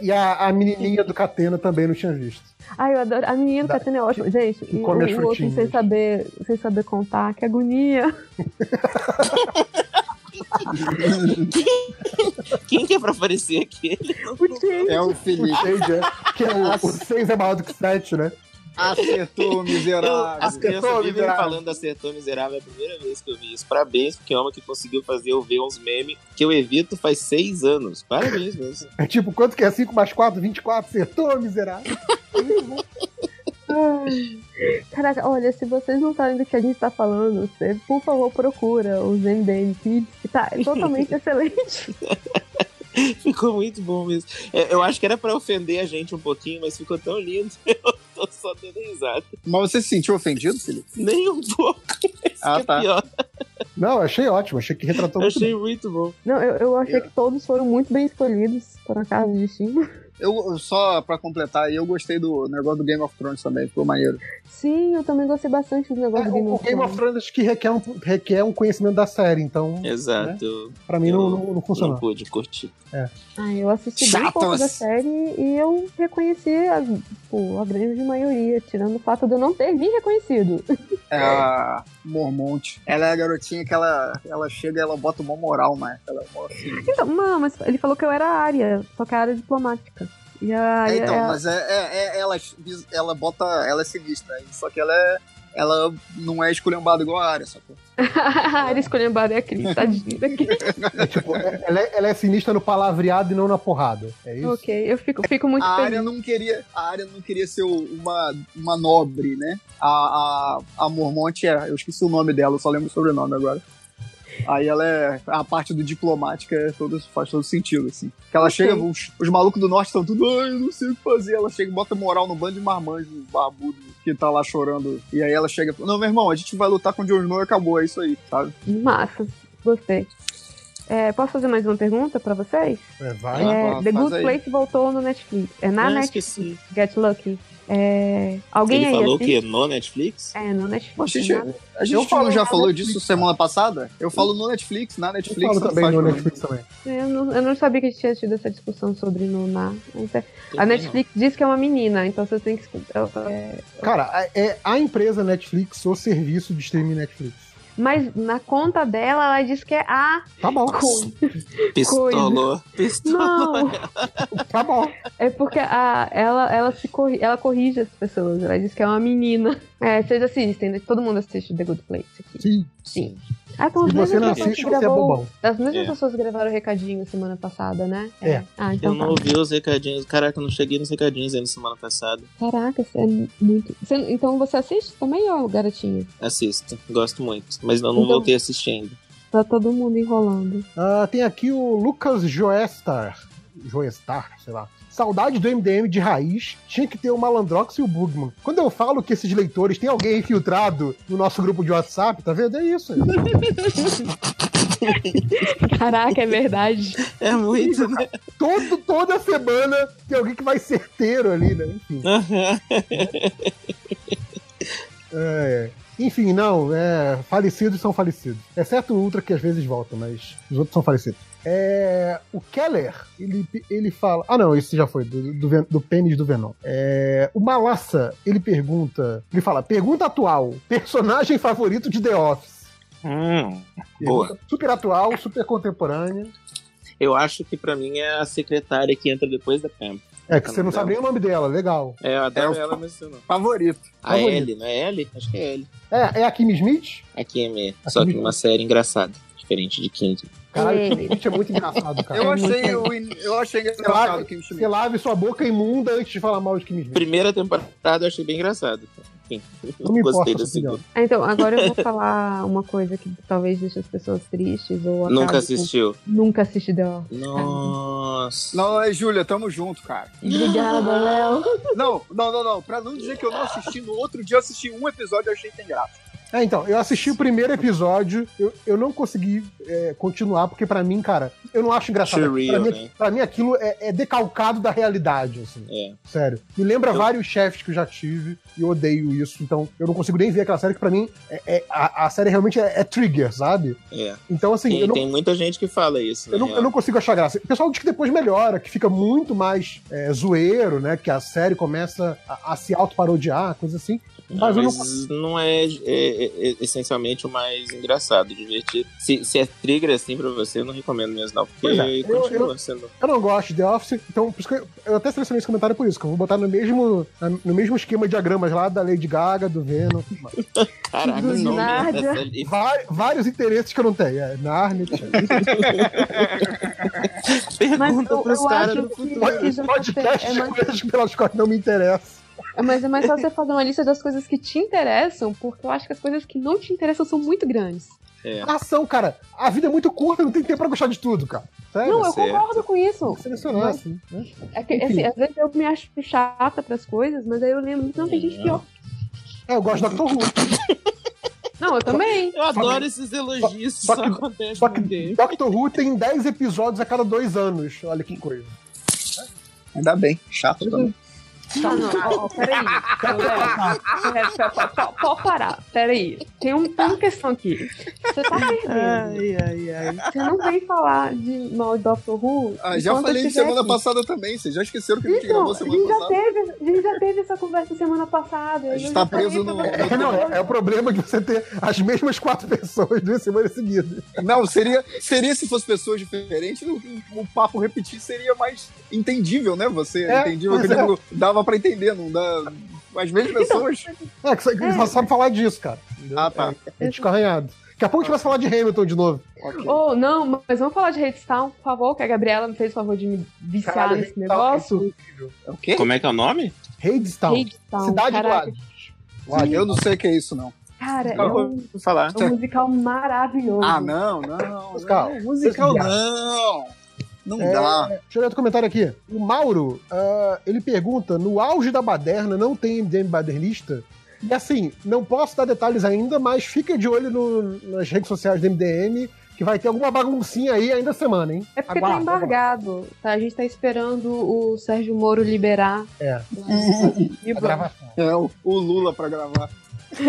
E a, a menininha do Catena também não tinha visto.
ai, eu adoro. A menina do
Da-
Catena é ótima. Gente,
que
e
come
o,
as
o outro sem saber, sem saber contar, que agonia. <laughs>
Quem que é pra aparecer aquele?
O James.
É o
O
Felipe.
6 é. Que é o, o 6 é maior do que 7, né?
Acertou, miserável.
eu
Acertou, miserável.
falando acertou miserável é a primeira vez que eu vi isso. Parabéns, porque é uma que conseguiu fazer eu ver uns memes que eu evito faz seis anos. Parabéns mesmo.
É tipo, quanto que é 5 mais 4? 24? Acertou, miserável.
Caraca, olha, se vocês não sabem do que a gente tá falando, você, por favor, procura os MDM Kids, que tá <laughs> totalmente excelente.
Ficou muito bom mesmo. É, Eu acho que era pra ofender a gente um pouquinho, mas ficou tão lindo. Tô só dando risada.
Mas você se sentiu ofendido, Felipe?
Nem um pouco. <laughs>
Ah,
que é
tá.
pior.
Não, eu achei ótimo. Achei que retratou muito
Achei muito bom.
Não, eu, eu achei que todos foram muito bem escolhidos, por acaso de destino.
Eu, só pra completar, eu gostei do negócio do Game of Thrones também, ficou maneiro.
Sim, eu também gostei bastante do negócio
É,
do Game
o, o
of
Game of
Thrones.
Thrones acho que requer um, requer um conhecimento da série, então
Exato.
pra mim
Eu
não, não, não
Não
funcionou.
pude curtir.
Ah, eu assisti bem
Chatos.
pouco da série e eu reconheci a, pô, a grande maioria, tirando o fato de eu não ter me reconhecido. <laughs>
É a Mormont. Ela é a garotinha que ela, ela chega e ela bota uma moral, mas ela é mó assim.
Então, não, mas ele falou que eu era a área, só que a área diplomática. E a área
É, então,
é-
mas é, é- é- ela, ela bota. Ela é sinistra, só que ela é. Ela não é esculhambada igual a área, sacou?
a área escolhendo a área Cris, tadinha daqui.
É, tipo, é- ela, é, ela é sinistra no palavreado e não na porrada. É isso?
ok, eu fico, fico muito
a
feliz.
área não queria a área não queria ser uma, uma nobre né a, a, a Mormonte é eu esqueci o nome dela eu só lembro o sobrenome agora aí ela é a parte do diplomática é todo, faz todo sentido assim que ela
Ok.
chega os, os malucos do norte estão tudo ai eu não sei o que fazer ela chega e bota moral no bando de marmanjos barbudo que tá lá chorando e aí ela chega e fala, não meu irmão a gente vai lutar com o Jon Snow e acabou é isso aí sabe
Massa, gostei. É, posso fazer mais uma pergunta pra vocês?
É, vai.
É, The Good
aí.
Place voltou no Netflix. É na Netflix.
esqueci.
Get Lucky. É, alguém
Ele
aí
falou
assiste?
que no Netflix?
É, no Netflix.
Poxa, gente,
nada.
a gente
Eu falo
não já falou
Netflix,
disso semana passada? Eu falo no Netflix, na
Eu
Netflix.
falo
tanto
também no. Netflix também.
Eu não, eu não sabia que tinha tido essa discussão sobre no na. É- A Netflix diz que é uma menina, então você tem que escutar. é,
Cara, é a empresa Netflix, o serviço de streaming Netflix.
Mas na conta dela, ela diz que é a
Tá bom,
coisa. <laughs>
Pistolou. Pistolou.
Não,
tá bom.
é porque a, ela, ela, se corri, ela corrige as pessoas. Ela diz que é uma menina. É, vocês assistem, né? Todo mundo assiste The Good Place aqui.
Sim.
Sim. Ah, então as
Se você
mesmas
não
pessoas
assiste,
que
você é
gravou-
bobão.
As mesmas
É.
pessoas gravaram o recadinho semana passada, né?
É.
Ah, então
Eu não
tá.
ouvi os recadinhos. Caraca, eu não cheguei nos recadinhos ainda semana passada.
Caraca, você é muito. Você- então você assiste também, ó, garotinho?
Assisto, gosto muito. Mas eu não
Então-
voltei assistindo.
Tá todo mundo enrolando.
Ah, tem aqui o Lucas Joestar. Joestar, sei lá. Saudade do MDM de raiz, tinha que ter o Malandrox e o Bugman. Quando eu falo que esses leitores têm alguém infiltrado no nosso grupo de WhatsApp, tá vendo? É isso.
Caraca, é verdade.
É muito, né?
Todo, toda semana tem alguém que vai certeiro ali, né? Enfim. É, enfim, não, é, falecidos são falecidos. Exceto o Ultra, que às vezes volta, mas os outros são falecidos. É, o Keller, ele, ele fala. Ah, não, esse já foi, do, do, do pênis do Venom. É, o Malassa, ele pergunta. Ele fala: pergunta atual, personagem favorito de The Office.
Hum, Boa.
Super atual, super contemporânea.
eu acho que pra mim é a secretária que entra depois da Pam.
É que você não sabe nem o nome dela, legal.
É, eu adoro
É o-
ela, mas eu não.
Favorito.
A
Favorito.
Ellie, não é Ellie? Acho que é Ellie.
É, é a Kim Smith?
A Kim é.
A
Só
Kim
que numa série engraçada, diferente de King.
Caralho. Kim Smith é muito engraçado, cara.
Eu
É
achei, o in- eu achei
Você
engraçado o Kim
você
Schmidt.
lave sua boca imunda antes de falar mal de Kim Smith.
Primeira temporada eu achei bem engraçado. Enfim,
Não me
gostei
importa
segunda.
Ah, Então, agora eu vou <laughs> falar uma coisa que talvez deixe as pessoas tristes ou
Nunca
com-
assistiu.
Nunca assisti The Office.
Nossa.
Não, é Júlia, tamo junto, cara.
Obrigada, Léo.
Não, não, não, não. Pra não dizer que eu não assisti, no outro dia eu assisti um episódio e achei sem graça.
É, então, eu assisti o primeiro episódio, eu, eu não consegui é, continuar, porque pra mim, cara, eu não acho engraçado.
Too
pra, mim,
né?
pra mim aquilo é, é decalcado da realidade, assim.
É.
Sério. Me lembra
Eu-
vários chefes que eu já tive e eu odeio isso. Então, eu não consigo nem ver aquela série que pra mim é, é- a, a série realmente é, é trigger, sabe?
É.
Então, assim,
Tem,
não,
tem muita gente que fala isso,
eu,
né?
não, eu não consigo achar graça. O pessoal diz que depois melhora, que fica muito mais é, zoeiro, né? Que a série começa a, a se auto-parodiar, coisa assim. Mas eu não
Mas não é, é- é- é essencialmente o mais engraçado, divertido. Se, se é trigger assim pra você, eu não recomendo mesmo, não, porque
Pois é, eu-
continua sendo.
Eu não gosto de The Office, então por isso que eu, eu até selecionei esse comentário por isso, que eu vou botar no mesmo, no mesmo esquema de diagramas lá da Lady Gaga, do Venom. <laughs>
Caraca,
Do
o nome
Nárnia.
dessa ali.
Vai- vários interesses que eu não tenho. É, Narnia. <laughs>
Mas
Pergunta
eu,
pros
eu
caras
acho
do
que,
futuro.
podcast
é
de
mais,
coisas pelas quais não me interessa.
Mas é mais só você fazer uma lista das coisas que te interessam, porque eu acho que as coisas que não te interessam são muito grandes.
É.
Ação, cara. A vida é muito curta, não tem tempo pra gostar de tudo, cara. Sério.
não, eu
certo.
concordo com isso.
Selecionar, assim, né?
É que, assim, às vezes eu me acho chata pras coisas, mas aí eu lembro que não tem gente pior.
É, eu gosto do Doctor Who.
Não, eu também.
Eu adoro esses elogios,
só
só,
que-
acontece
Só que
com ele.
Doctor Who tem 10 episódios a cada dois anos. Olha que coisa.
Ainda bem. Chato também.
Não, não, ó, ó, peraí. Pera, pera, pera, pera, Pode parar, peraí. Tem, um, tem uma questão aqui. Você tá perdendo.
Ai, ai, ai.
Você não vem falar de mal de Doctor Who.
Ah, já falei semana
aqui.
passada também. Vocês já esqueceram que a gente
Então,
gravou
a
semana
gente, já
passada?
teve, a gente já teve essa conversa semana passada.
A gente tá preso no-.
É, não, é, é o problema de você ter as mesmas quatro <laughs> pessoas duas semanas seguidas.
Não, seria, seria se fosse pessoas diferentes, o, o papo repetir seria mais entendível, né? Você
É,
entendível, que
é.
dava pra entender, não dá. As mesmas pessoas.
É, que você que só sabe falar disso, cara. Entendeu?
Ah, tá.
É, é disco arranhado. Daqui a pouco a gente vai falar de Hamilton de novo.
Ok.
Oh, não, mas vamos falar de Hadestown, por favor, que a Gabriela me fez o favor de me viciar
Caralho,
nesse
Hadestown
negócio.
É o quê?
Como é que é o nome?
Hadestown.
Hadestown,
Cidade do. Hades.
Eu não sei o que é isso, não.
Cara, é
Vou
um,
falar.
é um musical maravilhoso.
Ah, não, não.
Musical.
não, musical
Musical.
não. Não
É,
dá.
Deixa eu ler outro comentário aqui. O Mauro, ah, ele pergunta: no auge da baderna não tem MDM badernista? E assim, não posso dar detalhes ainda, mas fica de olho no- nas redes sociais do MDM, que vai ter alguma baguncinha aí ainda semana, hein?
É porque
Aguarda,
tá embargado. Tá? A gente tá esperando o Sérgio Moro liberar.
É.
E <laughs>
A gravação.
É o, o Lula pra gravar. <laughs>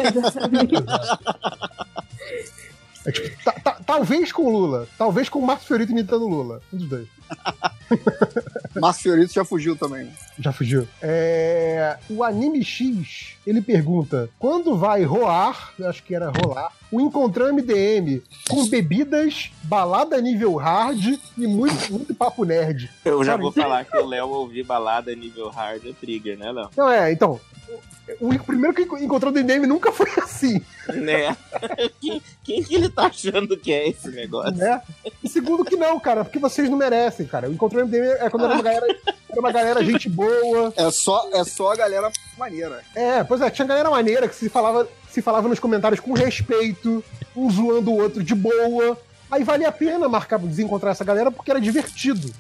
É tipo, ta- ta- talvez com o Lula, talvez com o Marcos Fiorito imitando o Lula. Um dos dois. <laughs>
Márcio Fiorito já fugiu também.
Já fugiu. É, o Anime X, ele pergunta: quando vai rolar, eu acho que era rolar, o Encontrão MDM com bebidas, balada nível hard e muito, muito papo nerd?
Eu já
Cara,
vou falar que o Léo ouvir balada nível hard é trigger, né, Léo?
Não, é, então. O, o primeiro que encontrou do MDM nunca foi assim,
Né? <laughs> quem, quem que ele tá achando que é esse negócio?
né? E segundo que não, cara, porque vocês não merecem, cara. O Encontrão MDM é quando era uma galera, era uma galera gente boa.
É só, é só a galera maneira.
É, pois é, tinha galera maneira que se falava, se falava nos comentários com respeito, um zoando o outro de boa. Aí valia a pena marcar, desencontrar essa galera porque era divertido.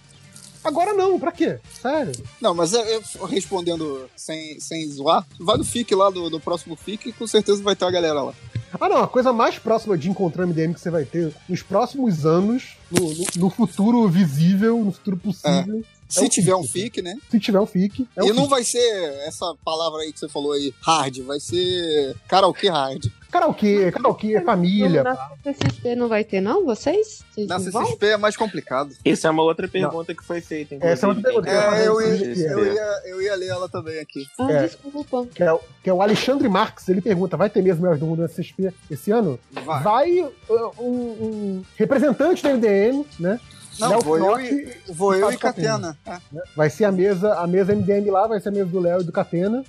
Agora não, pra quê? Sério.
Não, mas eu, eu respondendo sem, sem zoar, vai no FIC lá do, do próximo FIC e com certeza vai ter a galera lá.
Ah, não, a coisa mais próxima de encontrar MDM que você vai ter nos próximos anos, no, no- no futuro visível, no futuro possível,
Se
o
tiver um
FIC.
FIC, né?
se tiver um FIC. É
e
um
não
FIC.
vai ser essa palavra aí que você falou aí, hard, vai ser karaokê hard.
Karaokê, karaokê, família.
Na CCXP não vai ter, não? Vocês? Vocês
Na
não?
CCXP é mais complicado.
Isso é uma outra pergunta que foi feita.
Essa é outra pergunta.
É, eu ia, eu, ia, eu ia ler ela também aqui.
Ah,
É.
desculpa.
Que é, o- que é o Alexandre Marques, ele pergunta: vai ter mesmo Melhores do Mundo na CXP esse ano?
Vai.
Vai uh, um, um representante da MDM, né?
Não,
Léo
vou eu
Knock
e, vou eu e Catena. É.
né? Vai ser a mesa, a mesa MDM lá, vai ser a mesa do Léo e do Catena.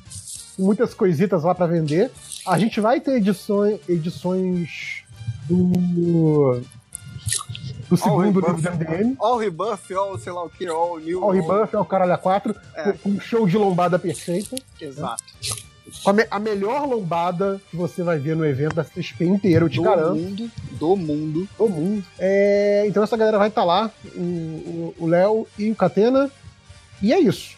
Com muitas coisitas lá pra vender. A gente vai ter edições, edições do. Do segundo livro do MDM.
All Rebuff, all sei lá o que, all New.
All Rebuff é o Caralho a 4,
É.
com um show de lombada perfeita.
Exato.
Com a, me- a melhor lombada que você vai ver no evento da CSP inteiro, eu te
Do
garanto.
mundo, do mundo.
Do mundo. É, então essa galera vai estar lá, o- Léo e o Catena. E é isso.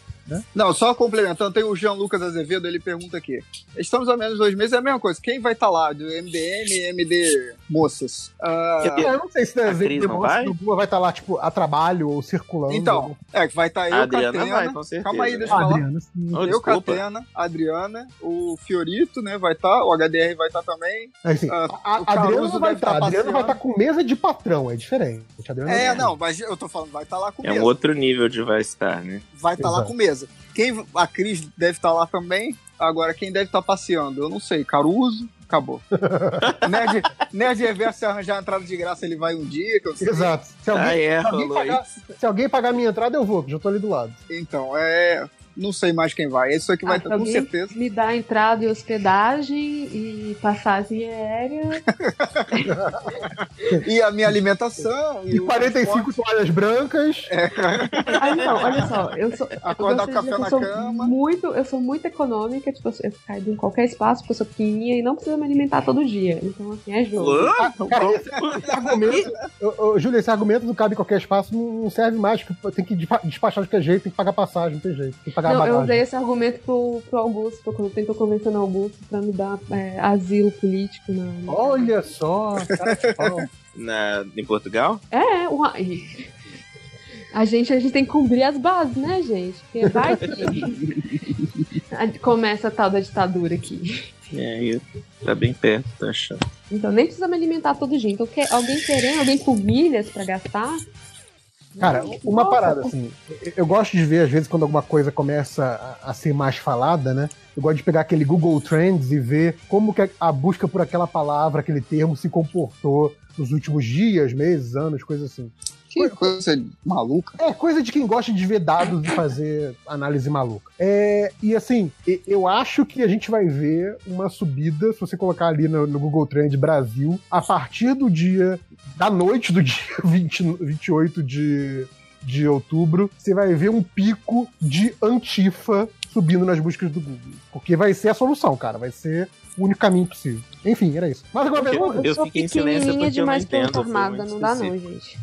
Não, só complementando, tem o Jean Lucas Azevedo, ele pergunta aqui. Estamos há menos dois meses, é a mesma coisa. Quem vai estar lá? Do MDM MD Moças? Ah,
Eu-
É, não sei se
A
a
Cris não vai?
do Gua vai estar lá, tipo, a trabalho ou circulando.
então, é que vai estar eu,
A Adriana
Catena.
vai, com certeza.
Calma aí, deixa
a
eu falar.
Adriana, sim.
Oh,
eu,
desculpa.
Catena, a Adriana, o Fiorito, né, vai estar, o HDR vai estar também.
É, assim,
Ah,
a, Adriana vai
deve
estar.
tá
a Adriana vai estar com mesa de patrão, é diferente. Adriana
É, não, mas eu tô falando, vai estar lá com
É um
mesa.
outro nível de vai estar, né?
Vai estar lá com mesa. Quem, a Cris deve estar lá também. Agora, quem deve estar passeando? Eu não sei. Caruso, acabou. <laughs> Nerd, Nerd Reverso, se arranjar a entrada de graça, ele vai um dia, que eu sei.
Exato. Se alguém,
Ah, é,
se alguém pagar, se alguém pagar minha entrada, eu vou, que já tô ali do lado.
Então, é. Não sei mais quem vai. É isso aqui vai
Ah,
estar, com certeza.
Me dá entrada e hospedagem e passagem aérea. <laughs>
E a minha alimentação.
E
o
45 toalhas brancas.
Ah, não, olha só, eu sou.
Acordar
eu de
café na cama.
Muito, eu sou muito econômica, tipo, eu caigo em qualquer espaço, porque eu sou pequenininha e não precisa me alimentar todo dia. Então, assim, é jogo.
Hã?
Cara, esse, esse argumento. Júlio, esse argumento do cabe em qualquer espaço não, serve mais. porque Tem que despa- despachar de qualquer jeito, tem que pagar passagem, não tem jeito. Tem pagar
Não, eu
bagagem.
usei esse argumento pro, pro Augusto, quando tentou convencendo o Augusto pra me dar é, asilo político na. na-
Olha só, cara de pau. <laughs>
Na, em Portugal?
É, uma... A gente, a gente tem que cumprir as bases, né, gente? Porque vai que a- começa a tal da ditadura aqui.
É, isso. Tá bem perto, tá achando.
Então nem precisa me alimentar todo dia. Então quer, alguém querendo, alguém com milhas pra gastar?
Cara, uma
Nossa,
parada, assim. eu- gosto de ver, às vezes, quando alguma coisa começa a, a ser mais falada, né? Eu gosto de pegar aquele Google Trends e ver como que a, a busca por aquela palavra, aquele termo se comportou nos últimos dias, meses, anos, coisas assim.
Que coisa maluca.
É coisa de quem gosta de ver dados e fazer análise maluca. É, e assim, eu acho que a gente vai ver uma subida, se você colocar ali no, no Google Trend Brasil, a partir do dia, da noite do dia <laughs> 20, 28 de, de outubro, você vai ver um pico de antifa subindo nas buscas do Google. Porque vai ser a solução, cara. Vai ser o único caminho possível. Enfim, era isso. Mais alguma pergunta?
Eu
sou
fiquei em silêncio
pequenininha
porque eu não entendo.
informada, não dá não, gente.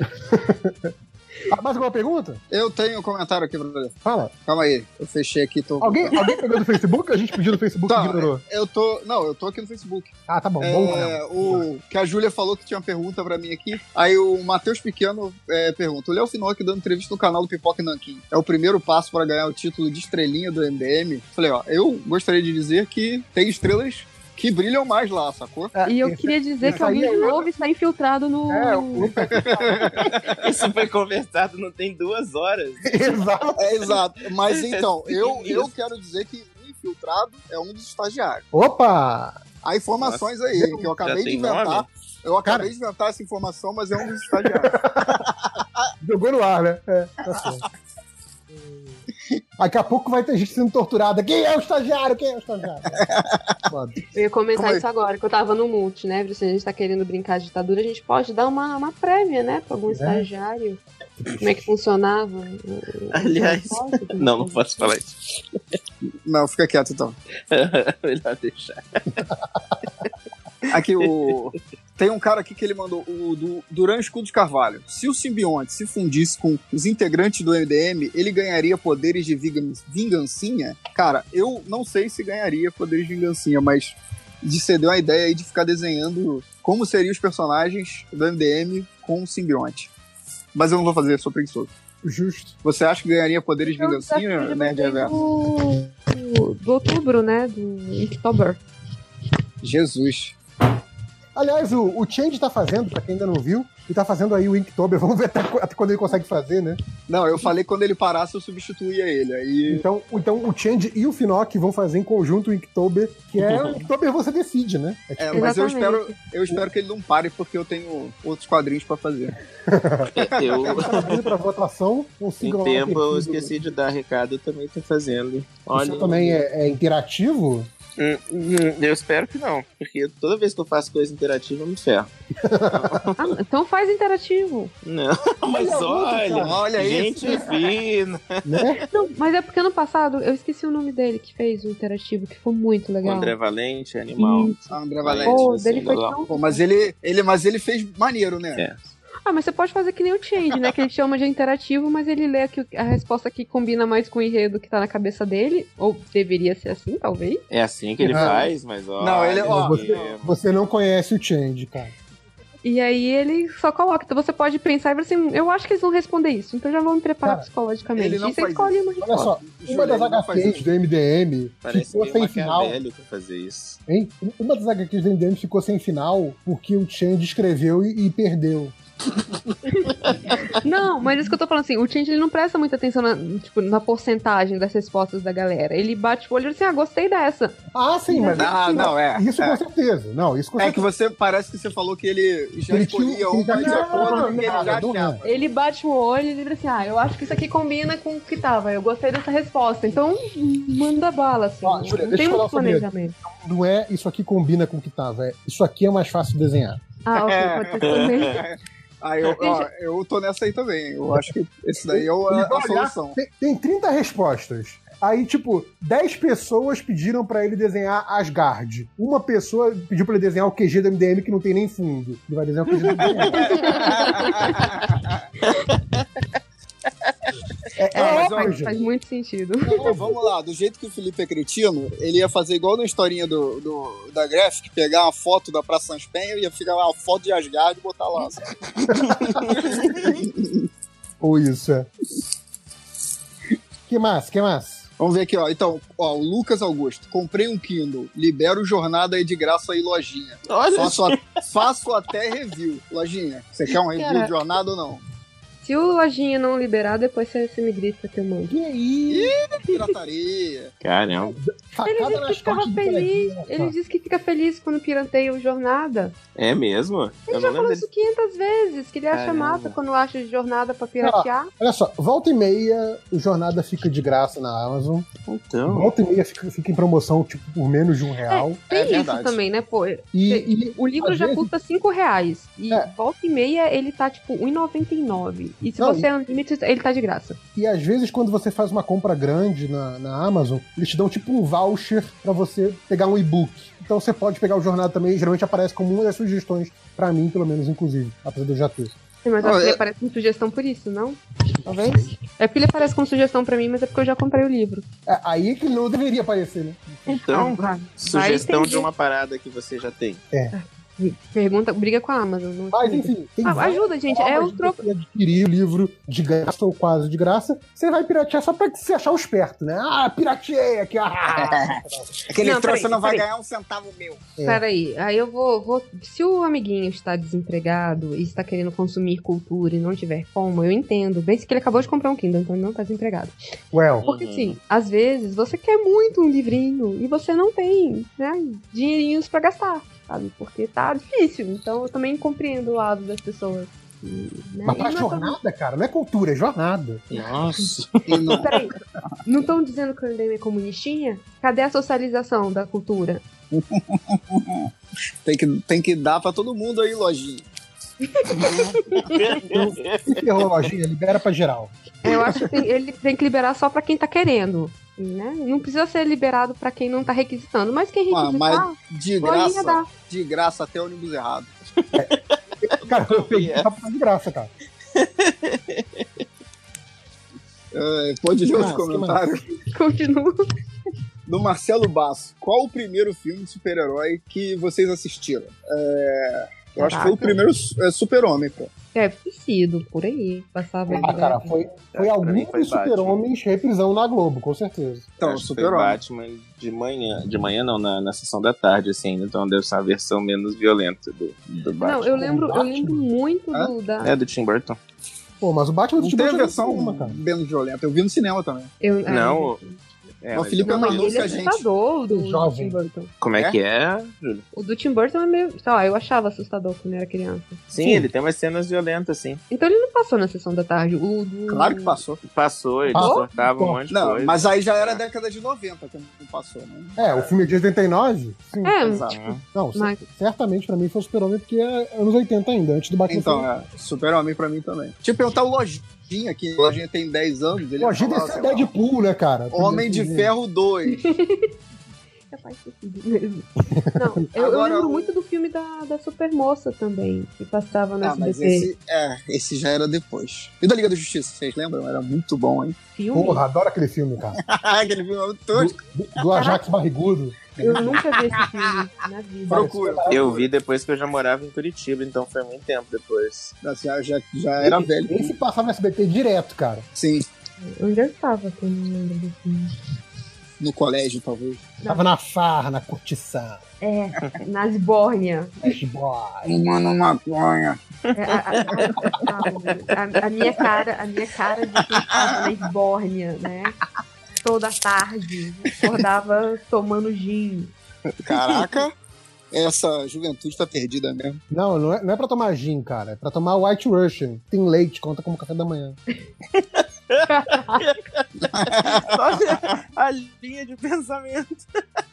<laughs>
Ah, mais alguma pergunta?
Eu tenho um comentário aqui pra fazer.
Fala.
Calma aí, eu fechei aqui. Tô...
Alguém, alguém pegou do Facebook? A gente pediu no Facebook e
Tá,
ignorou.
Eu tô. Não, eu tô aqui no Facebook.
Ah, tá bom. bom
É, o que a Júlia falou que tinha uma pergunta pra mim aqui. Aí o Matheus Pequeno é, pergunta: o Léo Finocchi dando entrevista no canal do Pipoca e Nanquim é o primeiro passo para ganhar o título de estrelinha do MDM? Falei, ó, eu gostaria de dizer que tem estrelas que brilham mais lá, sacou?
É,
E eu queria dizer que alguém
é
de novo está infiltrado no.
É, o-
Isso foi conversado não tem duas horas. <laughs>
Exato.
É exato. Mas então, eu,
Isso.
eu quero dizer que o infiltrado é um dos estagiários.
Opa!
Há informações aí que eu acabei de inventar.
nome?
Eu acabei
Cara-
de inventar essa informação, mas é um dos estagiários. <laughs>
Jogou no ar, né? É, tá certo. <laughs> Daqui a pouco vai ter gente sendo torturada. Quem é o estagiário? Quem é o estagiário? <laughs>
Eu ia comentar
Como é?
isso agora, que eu tava no multi, né? Se a gente tá querendo brincar de ditadura, a gente pode dar uma, uma prévia, né? Pra algum estagiário. Como é que funcionava?
Aliás, Não, <laughs> não
né?
posso falar isso.
Não, fica quieto então. <laughs>
Melhor deixar.
Aqui o. Tem um cara aqui que ele mandou, o do Duran Escudo de Carvalho. Se o simbionte se fundisse com os integrantes do MDM, ele ganharia poderes de vingan- vingancinha? Cara, eu não sei se ganharia poderes de vingancinha, mas de você deu a ideia aí de ficar desenhando como seriam os personagens do MDM com o simbionte. Mas eu não vou fazer, sou preguiçoso.
Justo.
Você acha que ganharia poderes de vingancinha, Reverso?
do, do outubro, né? Do Inktober.
Jesus.
Aliás, o, o Change tá fazendo, pra quem ainda não viu, e tá fazendo aí o Inktober. <laughs> Vamos ver até, até quando ele consegue fazer, né?
Não, eu falei que quando ele parasse eu substituía ele. Aí.
Então, então o Change e o Finoc vão fazer em conjunto o Inktober, que é o Inktober você decide, né? É tipo,
É, mas eu
Exatamente.
espero, eu espero que ele não pare porque eu tenho outros quadrinhos pra fazer.
É, Eu, <laughs>
pra votação,
em
consigam lá o
tempo, eu esqueci de dar recado, eu também tô fazendo. Olha,
seu também é, é interativo?
Hum, hum, eu espero que não, porque toda vez que eu faço coisa interativa eu me ferro. <laughs>
Ah, então faz interativo.
Não, mas
Olha,
olha,
cara,
olha
gente fina.
Né?
Não, mas é porque ano passado eu esqueci o nome dele que fez o interativo, que foi muito
O
legal.
André Valente, animal.
Isso.
Ah, André
Valente,
Valente.
Pô,
assim,
dele foi
legal.
tão...
Pô, mas ele, ele, mas ele fez maneiro, né?
É.
Ah, mas você pode fazer que nem o Change, né? Que ele chama de interativo, mas ele lê aqui a resposta que combina mais com o enredo que tá na cabeça dele. Ou deveria ser assim, talvez.
É assim que ele
Não.
faz, mas ó.
Não, ele- ó,
Você, você não conhece o Change, cara.
E aí ele só coloca. Então você pode pensar e falar assim: eu acho que eles vão responder isso. Então já vou me preparar
Cara,
psicologicamente.
ele não
e você
faz
escolhe
isso.
uma
Olha
resposta.
só,
Júlio,
uma das HQs do MDM
Parece
ficou sem final.
Fazer isso.
Hein? Uma das HQs do MDM ficou sem final porque o Change escreveu e, e perdeu.
Não, mas isso que eu tô falando assim: o Change ele não presta muita atenção na, tipo, na porcentagem das respostas da galera. Ele bate o olho e diz assim: ah, gostei dessa.
Ah, sim, mas.
Ah, não, é.
Isso
é.
com certeza. Não, isso com
É que
certeza.
você parece que você falou que ele já
Ele
escolhia uma de acordo ele já achava.
Ele bate o olho e diz assim: ah, eu acho que isso aqui combina com o que tava. Eu gostei dessa resposta. Então, manda bala, assim.
Júlia,
não tem muito
ele.
planejamento.
Não é isso aqui combina com o que tava. É, isso aqui é mais fácil de desenhar.
Ah, ok, <laughs> pode ser também. <laughs>
Ah, eu, ó, eu tô nessa aí também. Eu acho que esse daí é a, a solução.
Tem, tem 30 respostas. Aí, tipo, 10 pessoas pediram pra ele desenhar Asgard. Uma pessoa pediu pra ele desenhar o QG do MDM que não tem nem fundo. Ele vai desenhar o QG do MDM. <laughs> É, é
mas,
óbvio,
Faz, faz muito sentido.
Então, vamos lá, do jeito que o Felipe é cretino, ele ia fazer igual na historinha do, do- da Graphic, pegar uma foto da Praça Sans Penha e ia ficar lá uma foto de Asgard e botar lá. <laughs>
Ou isso, é. que mais? Que mais?
Vamos ver aqui, ó. Então, ó, o Lucas Augusto. Comprei um Kindle. Libero jornada aí de graça aí, lojinha.
Olha,
Faço, a- faço até review. Lojinha, você quer um review de jornada ou não?
Se o lojinha não liberar, depois você, você me grita que eu mando.
E aí?
Pirataria.
caramba.
Ele disse que ficava feliz. Ele disse que fica feliz quando pirateia o jornada.
É mesmo?
Ele
eu
já falou isso 500 vezes, que ele acha
Caramba.
massa quando acha jornada pra piratear.
Olha só, volta e meia, o Jornada fica de graça na Amazon.
Então.
Volta e meia fica, fica em promoção, tipo, por menos de um real.
Tem
É
isso
verdade.
também, né, pô?
E, e
O livro já
vezes-
custa 5 reais. E
É.
volta e meia ele tá tipo R$1,99. E se
Não,
você é Unlimited, ele tá de graça.
E às vezes, quando você faz uma compra grande na, na Amazon, eles te dão tipo um voucher pra você pegar um e-book. Então você pode pegar o jornal também, geralmente aparece como uma das sugestões, pra mim, pelo menos, inclusive, apesar de eu já ter.
Mas acho que ele
eu-
aparece como sugestão por isso, não? Talvez? É porque ele aparece como sugestão pra mim, mas é porque eu já comprei o livro.
É, aí é que não deveria aparecer, né?
Então,
vai.
sugestão
Vai
de uma parada que você já tem.
Pergunta, briga com a Amazon. Não
Mas enfim, tem
Ah, ajuda, gente. É o troco.
você adquirir o livro de graça ou quase de graça. Você vai piratear só pra você achar o esperto, né? Ah, pirateei aqui. Ah. <laughs>
Aquele
Não,
troço
peraí,
não vai ganhar um centavo meu.
É.
Peraí, aí eu vou, vou. Se o amiguinho está desempregado e está querendo consumir cultura e não tiver como, eu entendo. Bem que ele acabou de comprar um Kindle, então ele não está desempregado.
Well,
Porque
Uhum.
sim, às vezes você quer muito um livrinho e você não tem, né, dinheirinhos pra gastar, sabe? Porque tá difícil. Então eu também compreendo o lado das pessoas. né,
mas pra
é
jornada, cara, não é cultura, é jornada.
Nossa. <laughs>
Não-
Peraí, não estão dizendo que o MDM é comunistinha? Cadê a socialização da cultura? <laughs>
tem, que, tem que dar pra todo mundo aí, lojinha.
Se ferrou, lojinha, libera pra geral.
Eu acho que ele tem que liberar só pra quem tá querendo. Né? Não precisa ser liberado pra quem não tá requisitando, mas quem
Ah,
requisitar,
mas de graça, de graça até ônibus errado.
Cara, eu peguei
É.
tá de graça, cara.
É, pode ler os comentários.
Continua.
Do Marcelo Basso. Qual o primeiro filme de super-herói que vocês assistiram? É, eu acho que foi o primeiro é, Super-Homem, pô.
É, sido por aí. Passava
Ah, cara,
direto.
foi, foi algum dos super-homens reprisão na Globo, com certeza.
Então, super-homem.
Batman de manhã. De manhã não, na, na sessão da tarde, assim. Então deve ser uma versão menos violenta do, do Batman.
Não, eu lembro, eu lembro muito do da.
É, do Tim Burton.
Pô, mas o Batman do
Não
Tim
tem a
Burton é
versão
cinema, cara.
menos violenta. Eu vi no cinema também.
Eu, ah,
Não, É,
o Felipe
é
com a gente.
do, do
Jovem.
Tim Burton.
Como é,
É?
que é, Júlio?
O do Tim Burton é meio. Sei lá, eu achava assustador quando eu era criança.
Sim,
Sim.
ele tem umas cenas violentas, sim.
Então ele não passou na sessão da tarde. O do...
Claro que passou.
Passou, ele
Passou?
cortava um monte de
Não,
coisa.
mas aí já era década de 90 que não passou, né?
É, o filme é de 89? Sim.
É,
Exato.
Não,
Mas-
certamente pra mim foi o Super-Homem, porque é anos 80 ainda, antes do Batman.
Então, é, super-homem pra mim também. Deixa eu perguntar o Lojinha, que o Lojinha tem 10 anos. Ele
Pô, a gente
fala,
desse
sei lá,
Deadpool, né, cara?
Homem de Ferro 2. <laughs>
É faz sentido mesmo. Não, eu, eu
Agora,
lembro
o-
muito do filme da, da Super Moça também, que passava no
Ah, mas
SBT.
esse, é, esse já era depois. E da Liga da Justiça, vocês lembram? Era muito bom, hein?
Filme?
Porra, adoro aquele filme, cara. <laughs>
Aquele filme é muito tosco.
Do, do Ajax Barrigudo.
Eu nunca vi esse filme na vida.
Procura.
Eu vi depois que eu já morava em Curitiba, então foi muito tempo depois.
Já, já, já era velho.
Esse passava no SBT direto, cara.
Sim,
Onde eu estava que eu não lembro do filme?
no colégio, talvez.
Tava na farra, na curtição.
É, na Esbórnia.
Flash Boy.
Fumando maconha.
É, a, a- a- a- a minha cara, a minha cara de quem na Esbórnia, né? Toda tarde. Acordava <laughs> tomando gin.
Caraca, <laughs> essa juventude tá perdida mesmo.
Não, não é, não é pra tomar gin, cara. É pra tomar White Russian. Tem leite, conta como café da manhã. <laughs>
Olha a linha de pensamento.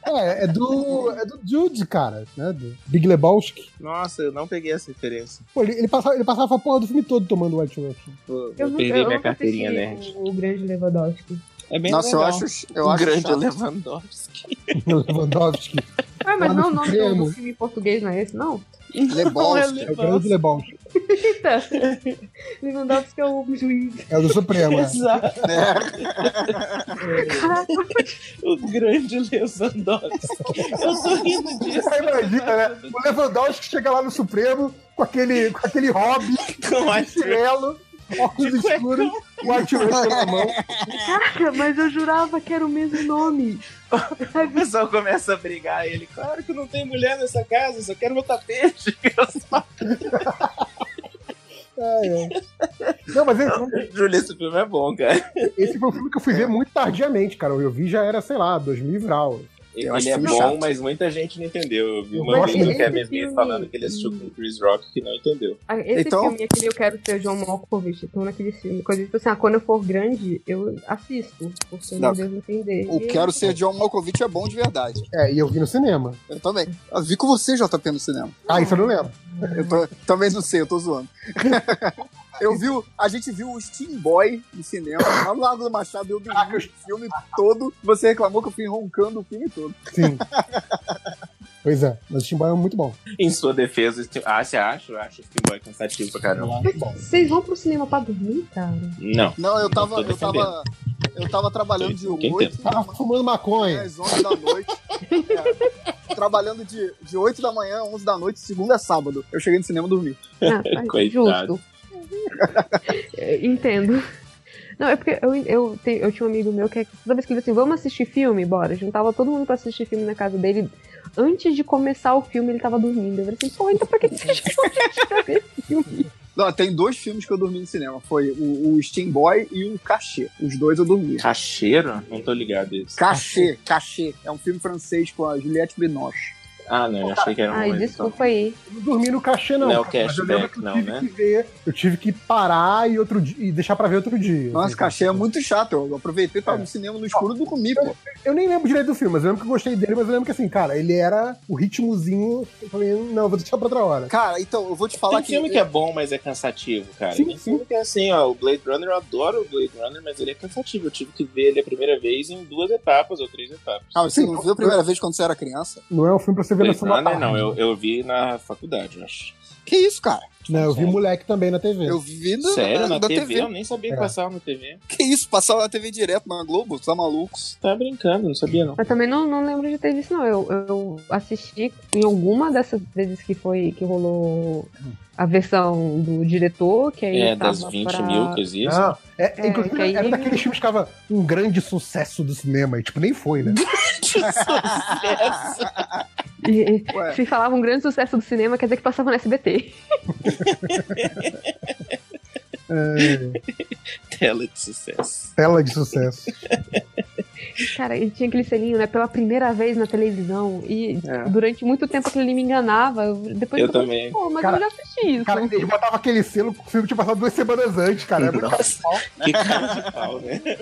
É, é do. É do Jude, cara, né? Do Big Lebowski.
Nossa, eu não peguei essa referência.
Pô, ele, ele passava, ele passava a porra do filme todo tomando White Russian.
Eu,
Eu,
nunca-
perdi
eu
minha carteirinha nerd.
O, o grande Lewandowski.
É bem
Nossa, eu
legal.
acho. Eu
o
acho
grande
chato.
Lewandowski. <laughs>
Lewandowski.
Ah, mas não, o nome do, filme em português não é esse, não?
Lebowski. <laughs>
É o grande Lebowski.
Eita. <laughs> Lewandowski é o juiz.
É o do Supremo, é.
Exato.
Caraca,
O grande Lewandowski. Eu tô rindo disso.
Aí imagina, né? O Lewandowski chega lá no Supremo com aquele, com aquele hobby,
Com a
chinelo, óculos escuros, White Russian na <laughs> mão.
Caraca, mas eu jurava que era o mesmo nome.
O pessoal começa a brigar. Ele, claro que não tem mulher nessa casa, só quero meu tapete. <laughs> Só-
É, é. Não, mas esse, <laughs>
Júlio, esse filme é bom, cara.
esse foi um filme que eu fui ver muito tardiamente, cara. Eu vi já era, sei lá, 2000 e vral.
Eu
Ele é bom,
chato.
mas muita gente não entendeu. Eu vi uma
gosto
vez o Kevin Smith
filme.
falando que ele assistiu com o Chris Rock que não entendeu.
Ah, Esse
Então-
filme, aquele Eu Quero Ser John Malkovich, então naquele filme. Coisa tipo assim, ah, quando eu for grande, eu assisto, porque eu não
Não.
devo entender.
O
E
Quero
eu-
Ser John Malkovich é bom de verdade.
É, e eu vi no cinema.
Eu também. Eu vi com você, JP, no cinema.
Ah, isso eu não lembro.
Eu tô- também não sei, eu tô zoando. <laughs> Eu vi, o- a gente viu o Steam Boy no cinema, lá no Largo do Machado, eu dormi o filme todo. Você reclamou que eu fui roncando o filme todo.
Sim. pois é, mas o Steam Boy é muito bom.
Em sua defesa, ah, você acha? Eu acho esse filme cansativo pra caramba.
Vocês vão pro cinema pra dormir, cara?
Não.
Não, eu tava, eu tava, eu tava trabalhando de
Quem
8
Tava fumando maconha.
às 11 da noite. É, trabalhando de, de 8 da manhã, 11 da noite, segunda a sábado. Eu cheguei no cinema e dormi.
Ah, <laughs>
Coitado.
justo. É, <laughs> Entendo. Não, é porque eu, eu, te- eu tinha um amigo meu que toda vez que ele disse assim, vamos assistir filme, bora. Juntava todo mundo pra assistir filme na casa dele. Antes de começar o filme, ele tava dormindo. Eu falei assim, pô, então pra que você chamou a gente pra ver esse filme?
Não, tem dois filmes que eu dormi no cinema. Foi o, o Steam Boy e o Cachê. Os dois eu dormi.
Cacheiro? Não tô ligado isso.
Cachê, Cachê. É um filme francês com a Juliette Binoche.
Ah, não, eu achei que era um.
Ai,
então.
desculpa aí.
Eu não dormi no cachê, não.
Não é o
eu
cashback,
que eu
não,
tive
né?
que ver. Eu tive que parar e, outro dia, e deixar pra ver outro dia.
Nossa,
assim.
Cachê é muito chato. Eu aproveitei, tava
É.
no cinema no escuro do dormi, pô.
Eu nem lembro direito do filme, mas eu lembro que eu gostei dele, mas eu lembro que assim, cara, ele era o ritmozinho. Eu falei, não, vou deixar pra outra hora.
Cara, então, eu vou te falar
Tem filme que é bom, mas é cansativo, cara.
Sim,
Tem
sim.
filme que é assim, ó. O Blade Runner, eu adoro o Blade Runner, mas ele é cansativo. Eu tive que ver ele a primeira vez em duas etapas ou três etapas.
Ah, você
Sim,
não viu a primeira vez quando você era criança?
Não é um filme pra você ver na sua
Runner, não, eu, eu vi na faculdade, eu acho.
Que isso, cara?
Não, eu vi moleque também na TV.
Eu vi na,
Sério, na
da
TV? Eu nem sabia que
É.
passava na TV.
Que isso? Passava na TV direto na Globo? Tá malucos?
Tá brincando, não sabia não.
Eu também não, não lembro de ter visto, não. Eu, eu assisti em alguma dessas vezes que foi que rolou a versão do diretor, que aí
É, das
tava
20
pra...
mil que existem.
Não, é,
É,
inclusive,
que aí-
era daqueles filmes que ficava um grande sucesso do cinema. E, tipo, nem foi, né?
E,
Ué.
se falava um grande sucesso do cinema, quer dizer que passava no SBT. <laughs> <laughs>
É,
Tela de sucesso.
tela de sucesso.
Cara, ele tinha aquele selinho, né? Pela primeira vez na televisão. E
É.
durante muito tempo aquele me enganava. Eu- Depois
Eu também.
Pô, mas
Cara,
eu já assisti isso.
Cara, eles botavam aquele selo porque o filme tinha passado duas semanas antes, cara. É muito
Nossa. Que cara de pau, né? <laughs>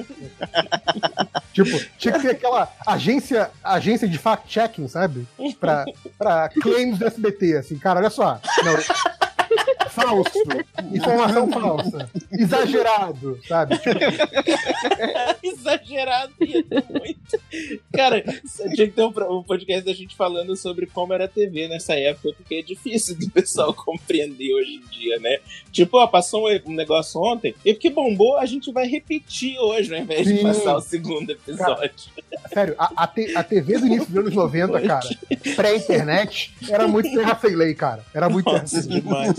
Tipo, tinha que ser aquela agência, agência de fact-checking, sabe? Pra, pra claims do SBT, assim, cara, olha só. Não, falso. Informação falsa. Exagerado, sabe? Tipo, <laughs>
Exagerado ia ter muito. Cara, tinha que ter um, podcast da gente falando sobre como era a TV nessa época, porque é difícil do pessoal <laughs> compreender hoje em dia, né? Tipo, ó, passou um, negócio ontem, e porque bombou, a gente vai repetir hoje, ao invés de
Sim.
passar o segundo episódio.
sério, a, a, te- a TV do início dos anos 90, cara, pré-internet, era muito terra sem lei, cara. Era muito terra
Nossa,
sem lei.
demais.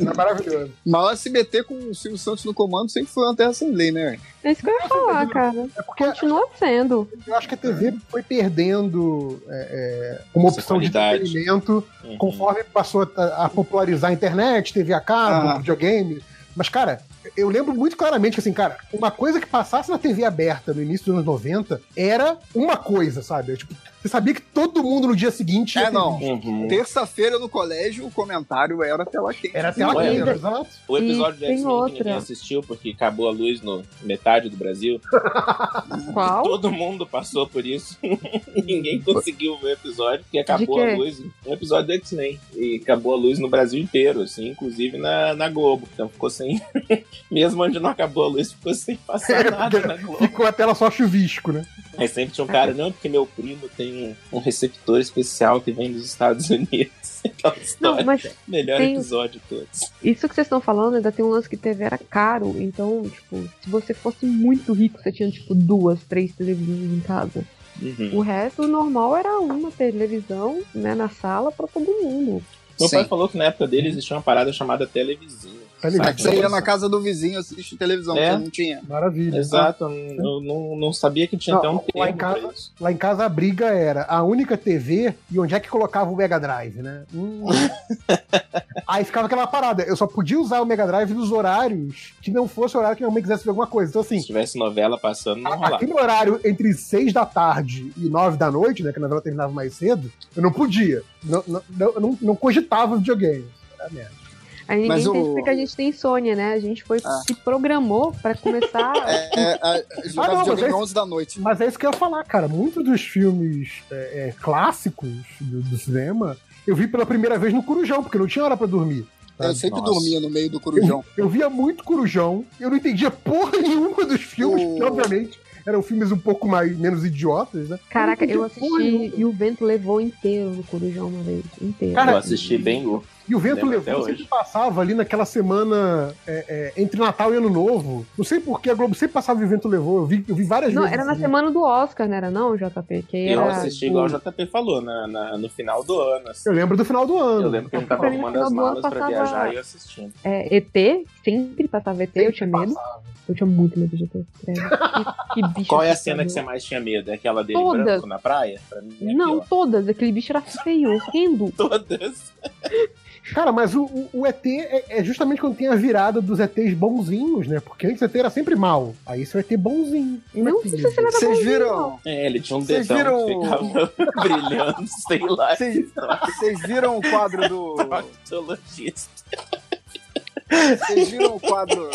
Era maravilhoso.
Mas o SBT com o Silvio Santos no comando sempre foi uma terra sem lei, né?
É isso que eu ia falar, cara.
É porque
Continua sendo.
eu acho que a TV foi perdendo é, é, como
Essa
opção de
qualidade.
entretenimento
Uhum.
conforme passou a, a popularizar a internet, TV a cabo,
Ah.
videogame. Mas, cara, eu lembro muito claramente que, assim, cara, uma coisa que passasse na TV aberta no início dos anos 90 era uma coisa, sabe? Tipo, você sabia que todo mundo no dia seguinte ia
É,
ter
não.
Uhum.
Terça-feira no colégio, o comentário era tela quente.
Era tela
Ué,
quente, exato.
O episódio de X-Men que ninguém assistiu porque acabou a luz no metade do Brasil. <laughs>
Qual?
Todo mundo passou por isso. <laughs> ninguém conseguiu ver o episódio porque acabou a luz. Um episódio do X-Men. E acabou a luz no Brasil inteiro, assim, inclusive na, na Globo. Então ficou sem. <laughs> Mesmo onde não acabou a luz, ficou sem passar
É,
nada na Globo.
Ficou a tela só chuvisco, né?
Aí sempre tinha um cara, não, porque meu primo tem um, um receptor especial que vem dos Estados <laughs> Unidos. Aquela
Não, mas
Melhor
tem-
episódio de todos.
isso que vocês estão falando ainda tem um lance que TV era caro. Então, tipo, se você fosse muito rico, você tinha, tipo, duas, três televisões em casa.
Uhum.
O resto, o normal era uma televisão, né, na sala pra todo mundo.
Meu
Sim.
pai falou que na época dele existia uma parada chamada televizinho. Sabe?
Você ia na casa do vizinho assistir televisão,
É.
você não tinha.
Maravilha.
Exato, eu não, não sabia que tinha
Não,
até um
lá em casa-. Lá em casa a briga era a única TV e onde é que colocava o Mega Drive, né? Hum. <laughs> Aí ficava aquela parada. Eu só podia usar o Mega Drive nos horários que não fosse o horário que minha mãe quisesse ver alguma coisa. Então, assim,
Se tivesse novela passando, não rolava.
aquele horário entre 6 da tarde e 9 da noite, né? Que a novela terminava mais cedo, eu não podia. Não, não, não, eu não, não cogitava videogame. Era merda.
Aí ninguém
Mas o-
pensa que a gente tem insônia, né? A gente foi
Ah.
se programou pra começar. <laughs>
É, é, é, jogar
Ah, não,
videogame
mas é-
11 da noite.
Mas é isso que eu ia falar, cara. Muitos dos filmes é, é, clássicos do, do cinema eu vi pela primeira vez no Corujão, porque não tinha hora pra dormir.
Eu sempre
Nossa.
dormia no meio do corujão.
Eu via muito Corujão, eu não entendia porra nenhuma dos filmes,
O-
porque, obviamente eram filmes um pouco mais, menos idiotas, né?
Caraca,
não
eu
entendi porra
assisti e o vento levou inteiro no Corujão uma vez. Inteiro.
Cara,
eu assisti bem o.
E o Vento
Lembro até
Levou sempre passava ali naquela semana é, é, entre Natal e Ano Novo. Não sei por que a Globo sempre passava o Vento Levou. Eu vi, eu vi várias
Não,
vezes.
era na
assim.
semana do Oscar, não era não, JP? Que
Eu
era,
assisti igual o JP falou, na, na- no final do ano. assim.
Eu lembro do final do ano.
Eu lembro que gente tava
Pra
arrumando as malas pra
passava-
viajar e eu assistindo.
é, ET, sempre passava ET, eu tinha medo.
Passava.
Eu tinha muito medo de ET. Que, que bicho
Qual é a cena que você mais tinha medo? É aquela dele
Todas.
branco na praia? Pra mim é
Não,
aquilo.
todas. Aquele bicho era feio, horrendo. <laughs>
Todas.
Cara, mas o, o- o ET é, é justamente quando tem a virada dos ETs bonzinhos, né? Porque antes o ET era sempre mal. Aí esse é o ET bonzinho.
Não sei se você era
Vocês viram?
É, ele tinha um
Vocês
dedão
viram-
que ficava <laughs> brilhando, sei lá.
Vocês viram o quadro do. Vocês viram o quadro.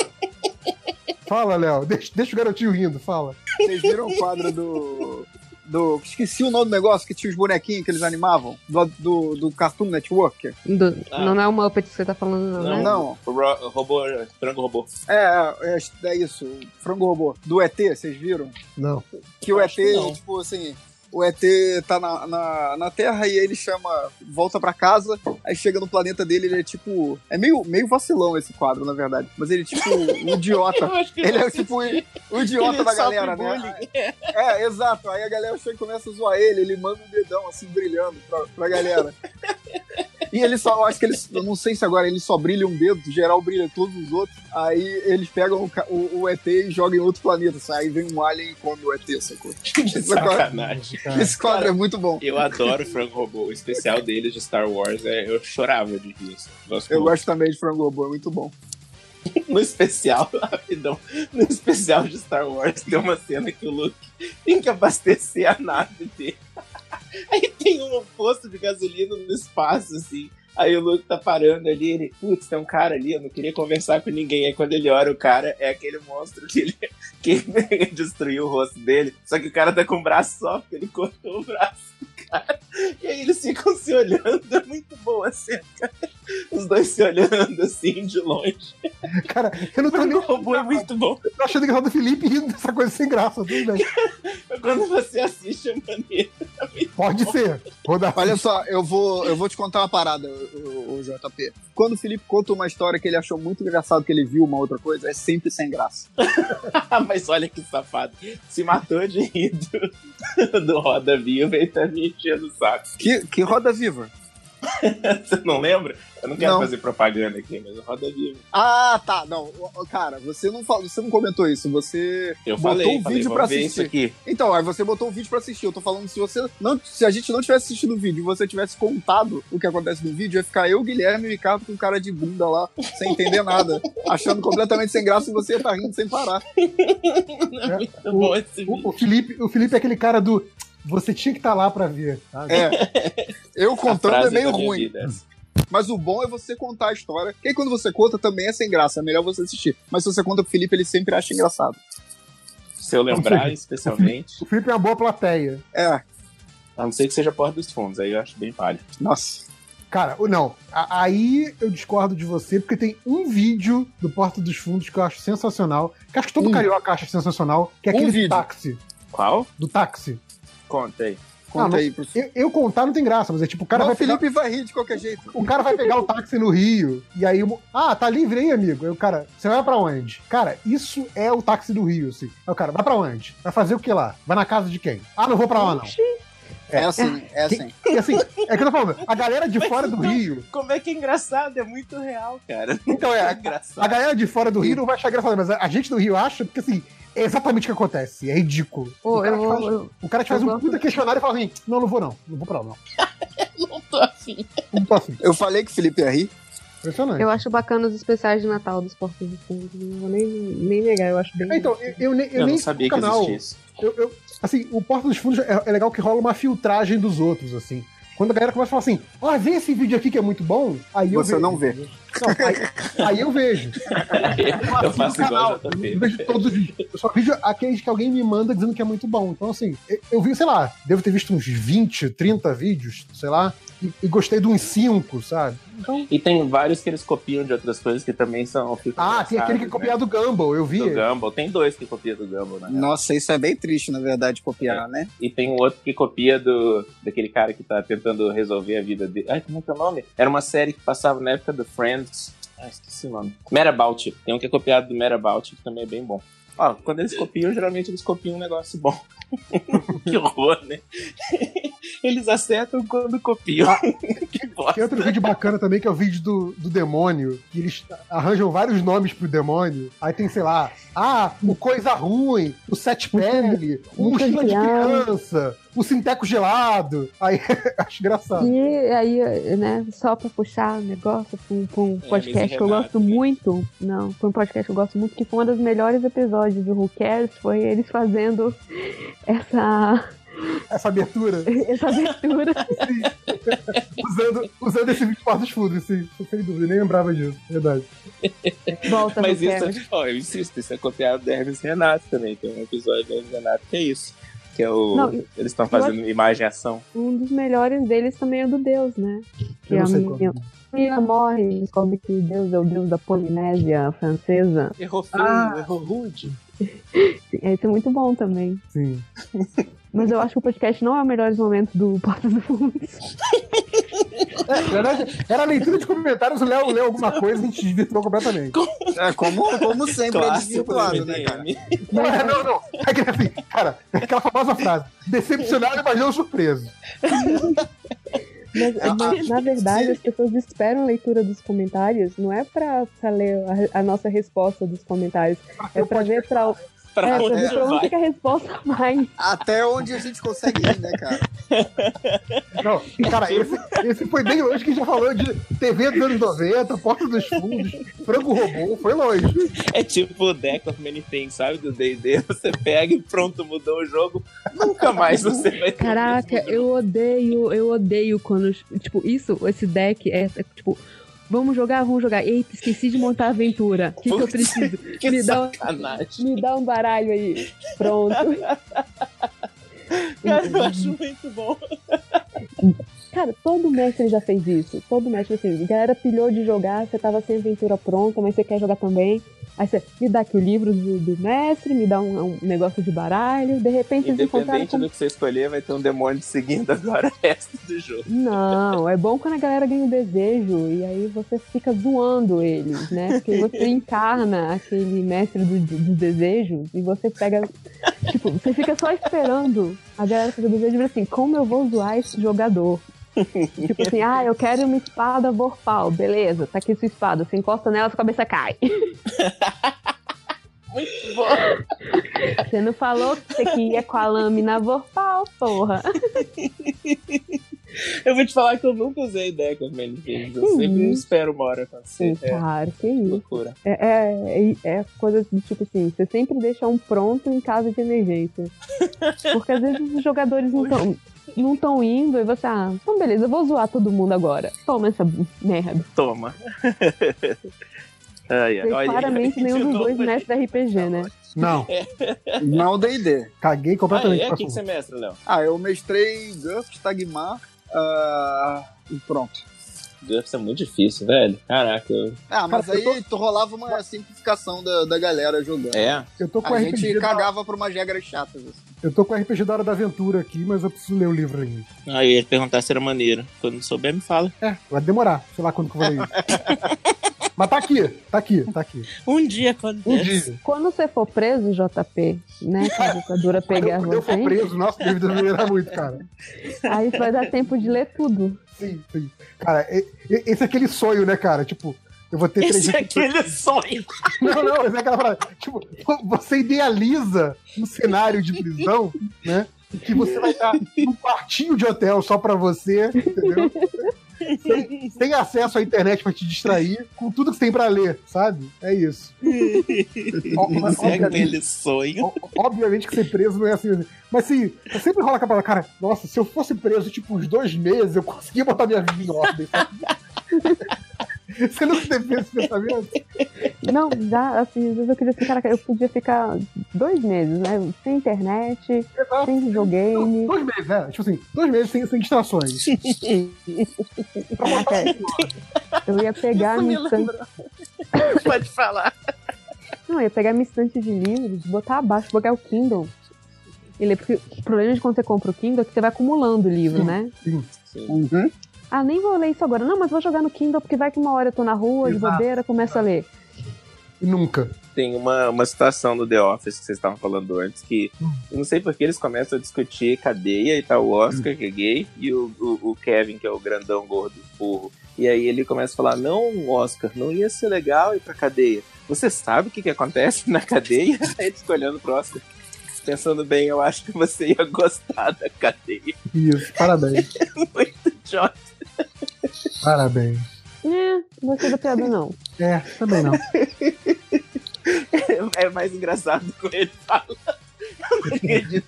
Fala, Léo. Deixa, deixa o garotinho rindo, fala.
Vocês viram o quadro do. Do. Esqueci o nome do negócio que tinha os bonequinhos que eles animavam. Do, do, do Cartoon Network.
Do-
Ah.
Não, é o Muppet que você tá falando, não,
Não.
né?
Não.
O ro- robô, frango robô.
É, é, é isso. Frango robô. Do ET, vocês viram?
Não.
Que o ET, tipo assim.
O ET tá na, na, na Terra e ele chama, volta pra casa, aí chega no planeta dele, ele é tipo. É meio, meio vacilão esse quadro, na verdade. Mas ele é tipo <laughs> um idiota. Ele é tipo o idiota
Ele
da galera, né?
bullying.
É, exato. Aí a galera chega e começa a zoar ele, ele manda um dedão assim brilhando pra, pra galera. <laughs> E ele só, eu acho que eles, eu não sei se agora ele só brilha um dedo, geral brilha todos os outros. Aí eles pegam o, o, o ET e jogam em outro planeta. Aí vem um alien e come o ET, sacou?
Que <laughs>
Esse quadro,
sacanagem.
esse quadro é muito bom.
Eu adoro o Frango Robô. O especial deles de Star Wars, é, eu chorava de rir.
Eu gosto também de Frango Robô, é muito bom. <laughs>
No especial, <laughs> rapidão, no especial de Star Wars tem uma cena que o Luke tem que abastecer a nave dele. <laughs> Aí tem um posto de gasolina no espaço, assim. Aí o Luke tá parando ali, ele, putz, tem um cara ali, eu não queria conversar com ninguém. Aí quando ele olha o cara, é aquele monstro que ele <laughs> que destruiu o rosto dele. Só que o cara tá com o braço só, porque ele cortou o braço do cara. E aí eles ficam se olhando, é muito boa a cena, cara. Os dois se olhando assim, de longe.
Cara, eu não tô nem
O robô é muito bom.
tô achando engraçado do Felipe rindo dessa coisa sem graça, tudo bem. <laughs>
Quando você assiste é maneiro.
Pode ser. Vou dar.
Olha só, eu vou, eu vou te contar uma parada, o, JP. Quando o Felipe conta uma história que ele achou muito engraçado, que ele viu uma outra coisa, é sempre sem graça. <laughs>
Mas olha que safado. Se matou de rir do, <laughs> do Roda Viva e tá me enchendo o saco.
Que, que roda viva? <laughs>
Você não lembra? Eu não quero
Não.
fazer propaganda aqui, mas o Roda Viva.
Ah, tá. Não, cara, você não falou, você não comentou isso. Você
Eu
botou
falei,
o
falei,
vídeo pra
ver isso
assistir.
aqui.
Então, aí você botou o vídeo pra assistir. Eu tô falando se você não, se a gente não tivesse assistido o vídeo, e você tivesse contado o que acontece no vídeo, ia ficar eu, Guilherme e o Ricardo com cara de bunda lá, sem entender nada, <laughs> achando completamente sem graça e você ia estar rindo sem parar.
É <laughs> muito
o-
bom esse vídeo.
O, o Felipe, o Felipe é aquele cara do. Você tinha que estar lá pra ver. sabe?
É. Eu contando é meio ruim.
é.
Mas o bom é você contar a história. Aí quando você conta também é sem graça, é melhor você assistir. Mas se você conta pro Felipe, ele sempre acha engraçado.
Se eu lembrar, especialmente,
O Felipe é uma boa plateia.
É,
a não ser que seja Porta dos Fundos, aí eu acho bem palha.
nossa.
Cara, não. Aí eu discordo de você, porque tem um vídeo do Porta dos Fundos que eu acho sensacional. Que acho que todo
Um.
carioca acha sensacional, que é
Um
aquele
vídeo.
do táxi.
Qual?
Do táxi.
Conta aí.
Conta
não-
aí pro
Eu, eu contar não tem graça, mas é tipo, o cara,
Mas
vai
o
pegar,
Felipe vai rir de qualquer jeito.
o cara vai pegar o táxi no Rio, e aí, o- ah, tá livre aí, amigo. Aí o cara, você vai pra onde? Cara, isso é o táxi do Rio, assim. Aí o cara, vai pra onde? Vai fazer o que lá? Vai na casa de quem? Ah, não vou pra lá, não.
É assim, é assim.
E assim, é que eu tô falando, a galera de fora do Rio.
Como é que é engraçado? É muito real, cara.
Então é,
É <laughs>
a,
engraçado.
a galera de fora do Rio não vai achar engraçado, mas a gente do Rio acha, porque assim, é exatamente o que acontece. É ridículo.
Pô,
o, cara
eu
faz,
eu-
o cara te faz
eu
um puta questionário e fala assim: não, não vou não, não vou pra lá, não. <laughs>
Não tô afim.
Não tô assim.
Eu falei que o Felipe ia rir.
Impressionante.
Eu acho bacana os especiais de Natal dos Portos do Fundo. Não vou nem, nem negar, eu acho bem.
É, Então, eu, eu, nem- eu
Eu,
nem
não sabia que
canal.
existia isso.
Eu, eu- assim, o Porta dos Fundos é, é legal que rola uma filtragem dos outros, assim. Quando a galera começa a falar assim, ó, vê esse vídeo aqui que é muito bom, aí eu
Você não vê.
Não, aí, aí eu vejo. <laughs>
Eu
assino
faço
o
igual
canal,
a
eu vejo todos os vídeos. Eu só vejo aqueles que alguém me manda dizendo que é muito bom. Então, assim, eu, eu vi, sei lá, devo ter visto uns 20, 30 vídeos, sei lá, e, e gostei de uns 5, sabe? Então,
E tem vários que eles copiam de outras coisas que também são.
ah, tem aquele que é
engraçados,
copiado do Gumball, eu vi.
né? Do Gumball. Tem dois que copiam do Gumball, né?
Nossa, isso é bem triste, na verdade, copiar, né?
E tem um outro que copia do daquele cara que tá tentando resolver a vida dele. Ai, como é que é o nome? Era uma série que passava na época do Friends. Ah, esqueci o nome. Merabout. Tem um que é copiado do Merabout, que também é bem bom. Ó, quando eles copiam, geralmente eles copiam um negócio bom. <laughs> que horror, né? <laughs> Eles acertam quando copiam. <laughs> que bosta.
Tem outro vídeo bacana também, que é o vídeo do, do demônio, que eles arranjam vários nomes pro demônio. Aí tem, sei lá, ah, o Coisa Ruim, o Sete Pele, o Mochila de Criança, o Sinteco Gelado. Aí, <laughs> acho engraçado.
E aí, né, só pra puxar o negócio pra um, pra um
É,
podcast que eu
Renato,
gosto
né?
muito. Não, foi um podcast que eu gosto muito, que foi um dos melhores episódios do Who Cares, foi eles fazendo <laughs> essa,
Essa abertura, <laughs>
essa abertura.
usando, usando esse vídeo de Portos Fundos, sim, sem dúvida, nem lembrava disso, verdade.
Volta
Mas isso, ó, eu insisto, isso é copiado do Hermes e Renato também. Tem um episódio do Hermes Renato que é isso. Que é o.
Não,
eles estão fazendo imagem e ação.
Um dos melhores deles também é o do Deus, né? Que
Eu não
a
sei
menina,
qual.
a menina morre e descobre que Deus é o Deus da Polinésia francesa.
Errou feio,
Ah.
errou rude. <laughs>
Esse é muito bom também.
Sim.
Mas eu acho que o podcast não é o melhor momento do Porta do Fundo. <laughs>
É, na verdade, era a leitura de comentários, o Léo leu alguma coisa e a gente desvirtuou completamente.
É, como, como sempre é
Clássico
desvirtuado,
do
né, cara?
Não, é, não, não. É que assim, cara, é aquela famosa frase: decepcionado, mas não surpreso.
Mas,
Ah,
mas, na verdade, as pessoas esperam a leitura dos comentários, não é pra, pra ler a, a nossa resposta dos comentários, é pra ver pra,
Pra
é,
onde
ver pra onde que a resposta vai.
Até onde a gente consegue ir, né, cara? <laughs>
Não, cara, esse, esse foi bem longe que a gente já falou de TV dos anos 90, Porta dos Fundos, Frango Robô, foi longe.
É tipo o Deck of Many Things, sabe? Do D&D. Você pega e pronto, mudou o jogo. Nunca mais você vai ter
Caraca, eu odeio, eu odeio quando, tipo, isso, esse deck é, é, tipo, vamos jogar, vamos jogar. Eita, esqueci de montar a aventura. O que, que eu preciso? <laughs>
Que
Me dá, um-
sacanagem.
me dá um baralho aí. Pronto. <laughs>
Cara, eu acho muito bom. <laughs>
Cara, todo mestre já fez isso. Todo mestre isso. A galera pilhou de jogar, você tava sem aventura pronta, mas você quer jogar também. Aí você me dá aqui o livro do, do mestre, me dá um, um negócio de baralho. De repente eles encontraram.
Independente
Com...
do que você escolher, vai ter um demônio seguindo agora <laughs> o resto do jogo.
Não, é bom quando a galera ganha o desejo e aí você fica zoando eles, né? Porque <laughs> você encarna aquele mestre do- do- dos desejos e você pega. Tipo, você fica só esperando a galera fazer o desejo e assim: como eu vou zoar esse jogador? <laughs> tipo assim, ah, eu quero uma espada vorpal. Beleza, tá aqui sua espada. Você encosta nela, sua cabeça cai. <laughs>
Muito bom.
Você não falou que você queria com a lâmina vorpal, porra.
Eu vou te falar que eu nunca usei Deck of Many Things. Eu sempre
isso?
espero uma hora acontecer. É
Claro, que isso.
loucura.
É, é, é coisa do tipo assim, você sempre deixa um pronto em caso de emergência. <laughs> Porque às vezes os jogadores não estão não estão indo e você, ah, então beleza, eu vou zoar todo mundo agora. Toma essa merda.
Toma. <laughs> ai, ai. Olha,
claramente <laughs> nenhum dos dois mestres de RPG, né?
Não, <laughs>
Não D&D.
caguei
Ah,
completamente
é?
pra
O que, você mestra, Léo?
Ah, eu mestrei GURPS, Tagmar ah, e pronto.
GURPS é muito difícil, velho. Caraca, eu...
Ah, mas
Cara,
aí tu rolava uma simplificação da, da galera jogando.
É?
Eu tô com
A
o
gente
da,
cagava por umas regras chatas. Assim.
eu tô com o RPG da Hora da Aventura aqui, mas eu preciso ler o livro ainda.
Ah, eu ia perguntar se era maneiro. Quando souber, me fala.
É, vai demorar, sei lá quando que eu vou ler isso. <laughs> mas tá aqui, tá aqui, tá aqui.
Um dia, quando
Um dia.
Quando você for preso, JP, né? Que a ditadura
Quando
pegar
eu, quando eu for
você,
preso, nossa, livro deve melhorar muito, cara.
aí vai dar tempo de ler tudo.
Sim, sim. Cara, esse é aquele sonho, né, cara? Tipo, eu vou ter
Esse é
três
aquele sonho. <laughs>
Não, não, essa é aquela frase. Tipo, você idealiza um cenário de prisão, né? Que você vai estar num quartinho de hotel só pra você, entendeu? Sem, sem acesso à internet pra te distrair, com tudo que você tem pra ler, sabe? É isso. <laughs> Mas,
é
obviamente,
aquele sonho.
obviamente que ser preso não é assim. Mas assim, sempre rola aquela palavra, cara, nossa, se eu fosse preso tipo uns dois meses, eu conseguia botar minha vida em ordem. sabe? <laughs> <laughs> Você nunca teve esse pensamento?
Não, já, assim, às vezes eu queria cara, eu podia ficar dois meses, né? Sem internet,
Exato.
sem videogame.
Dois meses, né? Tipo assim, dois meses sem, sem distrações.
Caraca, eu ia pegar
Isso me
minha estante. <laughs>
Pode falar.
Não, eu ia pegar minha estante de livros, botar abaixo, botar o Kindle. E ler, porque o problema de quando você compra o Kindle é que você vai acumulando o livro,
Sim.
né?
Sim.
Uhum.
Ah, nem vou ler isso agora. Não, mas vou jogar no Kindle porque vai que uma hora eu tô na rua, de bobeira, começo a ler.
E nunca.
Tem uma, uma situação no The Office que vocês estavam falando antes que eu não sei porque eles começam a discutir cadeia e tá o Oscar, que é gay, e o, o, o Kevin, que é o grandão gordo burro. E aí ele começa a falar: Não, Oscar, não ia ser legal ir pra cadeia. Você sabe o que, que acontece na cadeia? Aí <laughs> ele fica olhando pro Oscar. Pensando bem, eu acho que você ia gostar da cadeia.
Isso, parabéns. <laughs>
Muito idiota.
Parabéns.
É, não gostei da piada, não.
É, também não. <laughs>
É mais engraçado quando ele fala.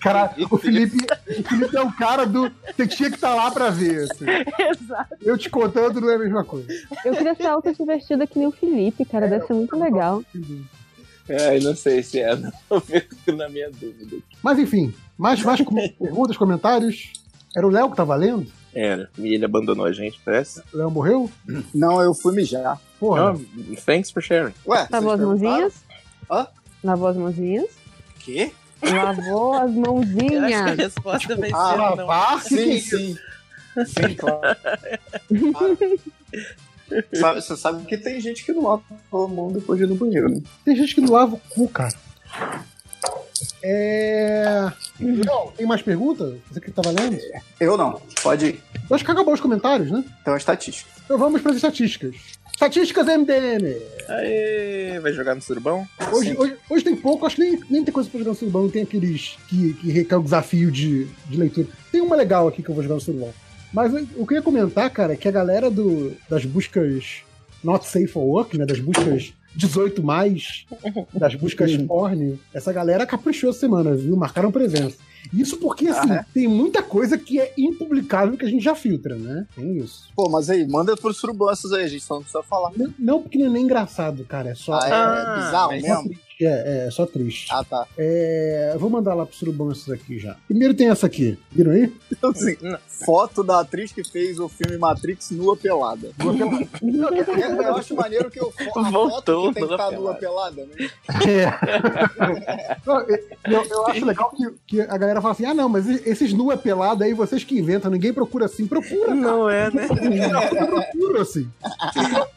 Cara, o Felipe, o Felipe é o cara do. Você tinha que estar lá pra ver. assim.
Exato.
Eu te contando não é a mesma coisa.
Eu queria ser autodivertida que nem o Felipe, cara. Deve ser muito legal.
Ai, não sei se é, <laughs> não. Eu fico na minha dúvida.
Mas enfim, mais, mais perguntas, comentários. Era o Léo que tava lendo?
Era, e ele abandonou a gente, parece.
O Léo morreu?
Não, eu fui mijar.
Porra.
Oh, thanks for sharing.
Ué,
Lavou as mãozinhas?
Hã?
Lavou as mãozinhas?
Quê?
Lavou as
Eu acho que a
mãozinhas.
resposta vai ser
Ah,
não.
lavar? É
Sim, sim. Sim, claro. Sabe- Você sabe que tem gente que não lava a mão depois de ir no banheiro, né?
Tem gente que não lava o cu, cara. É. Léo, tem mais perguntas? Você que tá valendo?
Eu não. Pode ir.
Eu acho que acabou os comentários, né?
Então é estatística.
Então vamos para as estatísticas. Estatísticas MDM.
Aê, vai jogar no surubão?
Hoje, hoje, hoje tem pouco, acho que nem, nem tem coisa pra jogar no surubão, não tem aqueles que, que requer o desafio de, de leitura. Tem uma legal aqui que eu vou jogar no surubão. Mas o o que eu ia comentar, cara, é que a galera do, das buscas Not Safe for Work, né? Das buscas 18 mais, <laughs> das buscas porn, essa galera caprichou essa semana, viu? Marcaram presença. Isso porque, assim,
Ah,
tem muita coisa que é impublicável que a gente já filtra, né? Tem isso.
Pô, mas aí, manda pros surubanças aí, a gente só não precisa falar.
Não, não porque não é nem engraçado, cara. É só,
Ah, é,
Ah,
bizarro mesmo?
É, é só triste.
Ah, tá.
É, eu vou mandar lá pro surubão esses aqui já. Primeiro tem essa aqui. Viram aí?
Então, assim, foto da atriz que fez o filme Matrix nua pelada. É, eu acho maneiro que o fo- a
Voltou
foto que tem que
nua
estar nua
pelada.
pelada, né?
É. Não, eu, eu acho legal que, que a galera fala assim: ah, não, mas esses nu é pelado aí, vocês que inventam, ninguém procura assim. Procura, cara.
Não é, né?
Procura assim.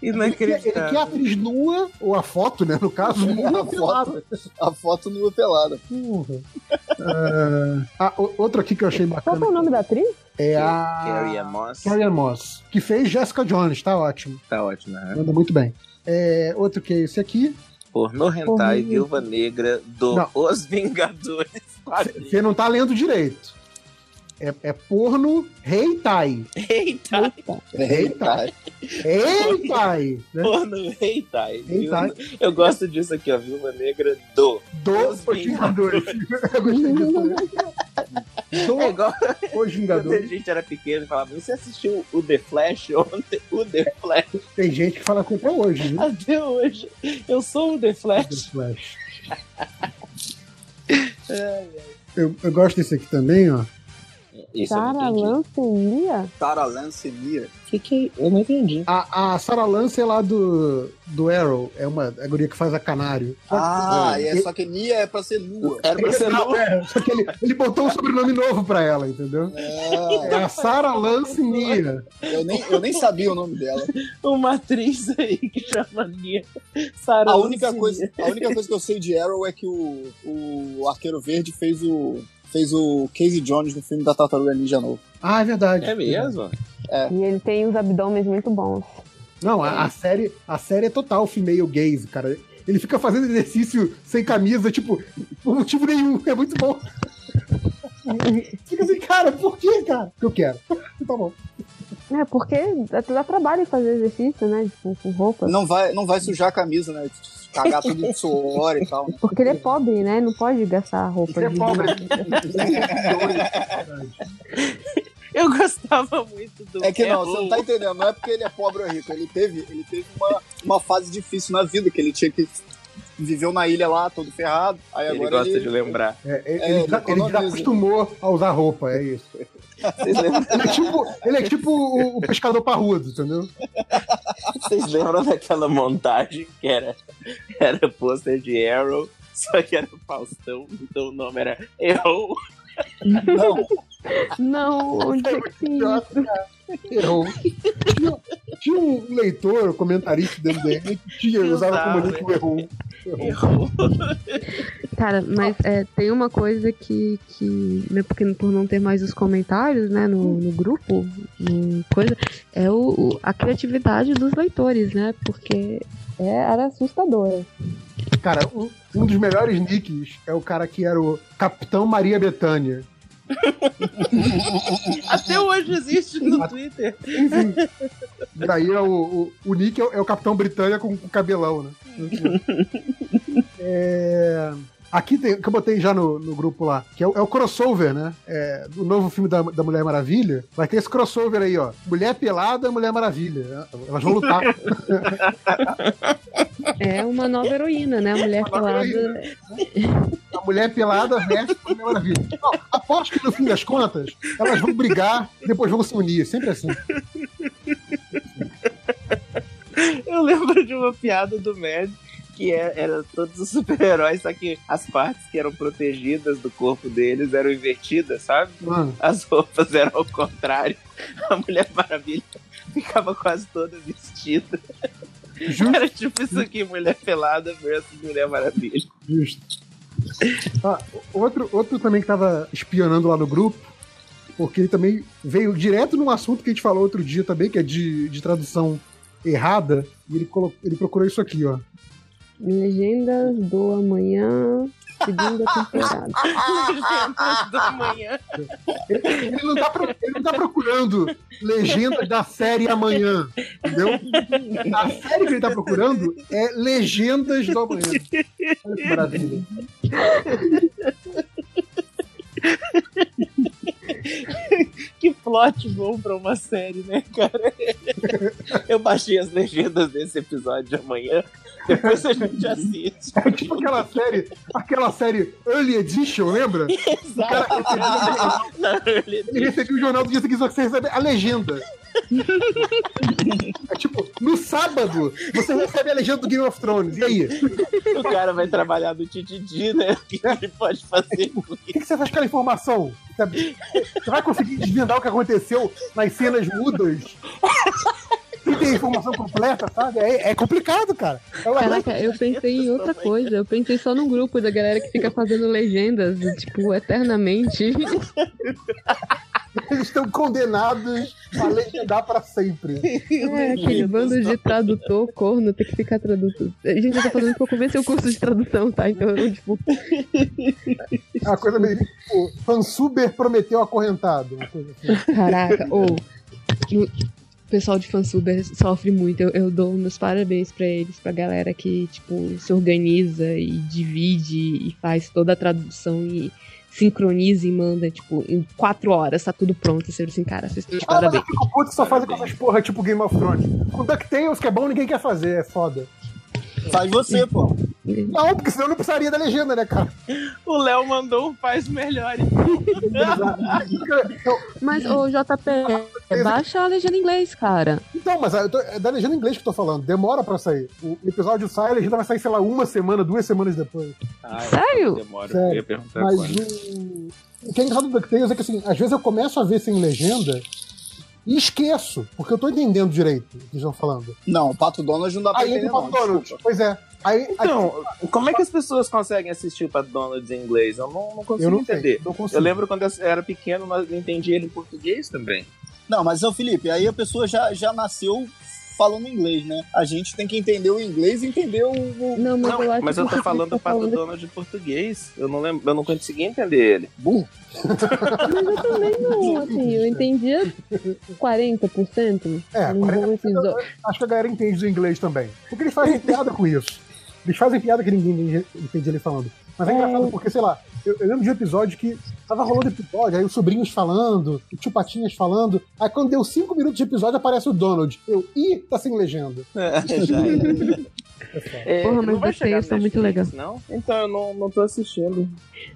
Ele quer, ele quer a
Inacreditável.
atriz nua, ou a foto, né, no caso, nua
A
pelada.
Foto, <laughs> a foto nua pelada.
Porra. Ah, ah, outro aqui que eu achei
Qual
bacana
que é o nome da atriz?
é a
Carrie Moss.
Carrie Moss, que fez Jessica Jones, tá ótimo.
Tá ótimo, né?
Manda muito bem. É, outro que é esse aqui.
Porno Hentai. Viúva Negra do
Não.
Os Vingadores.
Você não tá lendo direito. É, é porno Reitai.
Eita!
Eita. Reitai. Né?
Porno Hentai.
Hentai.
Eu gosto disso aqui, ó. Viúva Negra do.
Os Vingadores. <laughs> Eu gostei disso. né? Do
É igual
Os
quando a gente era pequeno e falava, você assistiu o The Flash ontem? <laughs> O The Flash.
Tem gente que fala assim até hoje, viu?
Até hoje. Eu sou o The
The
Flash. <laughs>
Flash. Eu, eu gosto desse aqui também, ó.
Isso
Sarah
entendi.
Lancenia?
Tara Lance Mia.
Que que... Eu não entendi.
A, a Sarah Lance é lá do, do Arrow. É uma a guria que faz a canário.
Ah,
Só-
e é só que Mia é pra ser nua.
Era pra ser no...
é, só que ele, ele botou um sobrenome novo pra ela, entendeu? É
Ah,
a Sarah Lance Nia.
eu, nem, eu nem sabia o nome dela.
uma atriz aí que chama Nia. Sarah
A única, coisa, a única coisa que eu sei de Arrow é que o, o Arqueiro Verde fez o, fez o Casey Jones no filme da Tartaruga Ninja novo.
Ah, é verdade.
É mesmo?
E ele tem uns abdômenes muito bons.
Não, a, a série, a série é total female gaze, cara. Ele fica fazendo exercício sem camisa, tipo, por motivo nenhum. É muito bom. <laughs> Fica assim, cara, por que, cara? Porque eu quero. <laughs> Tá bom.
É, porque dá, dá trabalho fazer exercício, né? Com, com roupa.
Não vai, não vai sujar a camisa, né? Cagar tudo de <laughs> suor e tal. né?
Porque ele é pobre, né? Não pode gastar roupa
Você é pobre. <laughs>
Eu gostava muito do
É que não, você não tá entendendo. Não é porque ele é pobre ou rico. Ele teve, ele teve uma, uma fase difícil na vida, que ele tinha que. Viveu na ilha lá, todo ferrado. Aí
Ele
agora
gosta
ele,
de lembrar.
É, ele,
É,
ele, já- ele
economiza.
desacostumou a usar roupa, é isso. Ele é tipo, ele é tipo o, o pescador parrudo, entendeu?
vocês lembram daquela montagem que era, era pôster de Arrow, só que era Faustão, então o nome era Arrow.
Não,
Não, onde é que tem isso?
Errou. Tinha, tinha um leitor, comentarista do MDM, que tinha, usava como nick o errou.
Errou. <laughs>
Cara, mas é, tem uma coisa que, que né, porque por não ter mais os comentários, né, no, no grupo, no coisa, é o, o- a criatividade dos leitores, né, porque é, era assustadora.
Cara, um, um dos melhores nicks é o cara que era o Capitão Maria Bethânia. <laughs>
Até hoje existe no Twitter.
Enfim. Daí é o, o, o Nick é o, é o Capitão Britânia com, com cabelão, né? É, Aqui tem, que eu botei já no, no grupo lá, que é o, é o crossover, né? É, do novo filme da, da Mulher Maravilha. Vai ter esse crossover aí, ó. Mulher pelada, Mulher Maravilha. Elas vão lutar. <laughs>
É uma nova heroína, né, a mulher
Uma
pelada.
A mulher pelada veste a Mulher Maravilha. Não, aposto que no fim das contas, elas vão brigar e depois vão se unir. Sempre assim.
Eu lembro de uma piada do Mad que é- era todos os super-heróis, só que as partes que eram protegidas do corpo deles eram invertidas, sabe?
Mano,
As roupas eram ao contrário. A Mulher Maravilha ficava quase toda vestida.
Justo,
Era tipo isso aqui, Mulher Pelada versus Mulher Maravilha.
justo. Ah, outro, outro também que tava espionando lá no grupo, porque ele também veio direto num assunto que a gente falou outro dia também, que é de, de tradução errada, e ele, colocou, ele procurou isso aqui, ó.
Legendas do amanhã, segunda temporada.
da manhã.
Ele não, tá ele não tá procurando legendas da série amanhã, entendeu? A série que ele tá procurando é Legendas do Amanhã. Olha que maravilha. <laughs>
Que plot bom pra uma série, né, cara? <laughs> Eu baixei as legendas desse episódio de amanhã. Depois a gente assiste.
É tipo aquela série, aquela série Early Edition, lembra? <laughs>
Exato. Early
Ele recebeu o jornal do dia seguinte, só que você recebe a legenda. É tipo, no sábado, você recebe a legenda do Game of Thrones. E aí? O
O cara vai trabalhar no TTD, né? O que ele pode fazer com
que, que você faz com aquela informação? Sabe? Você vai conseguir desvendar o que aconteceu nas cenas mudas? E tem a informação completa, sabe? É, é complicado, cara. É uma
Caraca, eu pensei em outra coisa. Eu pensei só no grupo da galera que fica fazendo legendas, tipo, eternamente. <laughs> <laughs>
Eles estão condenados a legendar pra sempre.
É, aquele bando de tradutor, corno, tem que ficar tradutor. Gente, eu tô falando que eu comecei o curso de tradução, tá? Então, eu, tipo,
É uma coisa meio tipo, Fansuber prometeu acorrentado. Uma coisa assim.
caraca, ou. no- o pessoal de fansuber sofre muito. Eu, eu dou meus parabéns pra eles, pra galera que, tipo, se organiza e divide e faz toda a tradução e sincroniza e manda, tipo, em quatro horas tá tudo pronto. Você assim, cara, vocês estão de
Ah, mas
parabéns.
eu fico puto só fazem com essas porra tipo Game of Thrones. Com DuckTales, que é bom, ninguém quer fazer, é foda.
Faz você, pô.
Não, porque senão eu não precisaria da legenda, né, cara?
O Léo mandou um faz melhor.
Mas, ô, JP, baixa a legenda em inglês, cara.
Então, mas eu tô- é da legenda em inglês que eu tô falando. Demora pra sair. O episódio sai, a legenda vai sair, sei lá, uma semana, duas semanas depois.
Ah,
Sério?
Demora.
Sério.
Eu ia perguntar
Mas
quando.
o... o que é engraçado do DuckTales é que, assim, às vezes eu começo a ver sem legenda e esqueço, porque eu tô entendendo direito o que eles estão falando.
Não, o Pato Donald não dá pra
Aí
entender,
entra o
não.
Pato Donald.
desculpa.
Pois é. Aí,
Então, como é que as pessoas conseguem assistir o Pat Donald em inglês? Eu não, não consigo
eu não
entender.
sei, não consigo.
Eu lembro quando eu era pequeno, nós entendia ele em português também.
Não, mas, ô Felipe, aí a pessoa já, já nasceu falando inglês, né? A gente tem que entender o inglês e entender o. o-
Não, mas
Não,
eu acho
mas eu tô falando <laughs>
tá
do
falando-
Donald em português. Eu não lembro, eu não consegui entender ele.
Burro.
Mas eu também não, assim, eu entendia 40%.
É,
num
40%
bom episódio.
acho que a galera entende do inglês também. Porque eles fazem piada com isso. Eles fazem piada que ninguém entende ele falando. Mas é,
É.
engraçado porque, sei lá, eu, eu lembro de um episódio que tava rolando episódio, aí os sobrinhos falando, o tio Patinhas falando. Aí quando deu cinco minutos de episódio, aparece o Donald. Eu, ih, tá sem legenda. <laughs>
Já era.
É.
É,
Porra,
não
mas
vai
vocês são muito
Netflix, Não? Então eu não, não tô assistindo.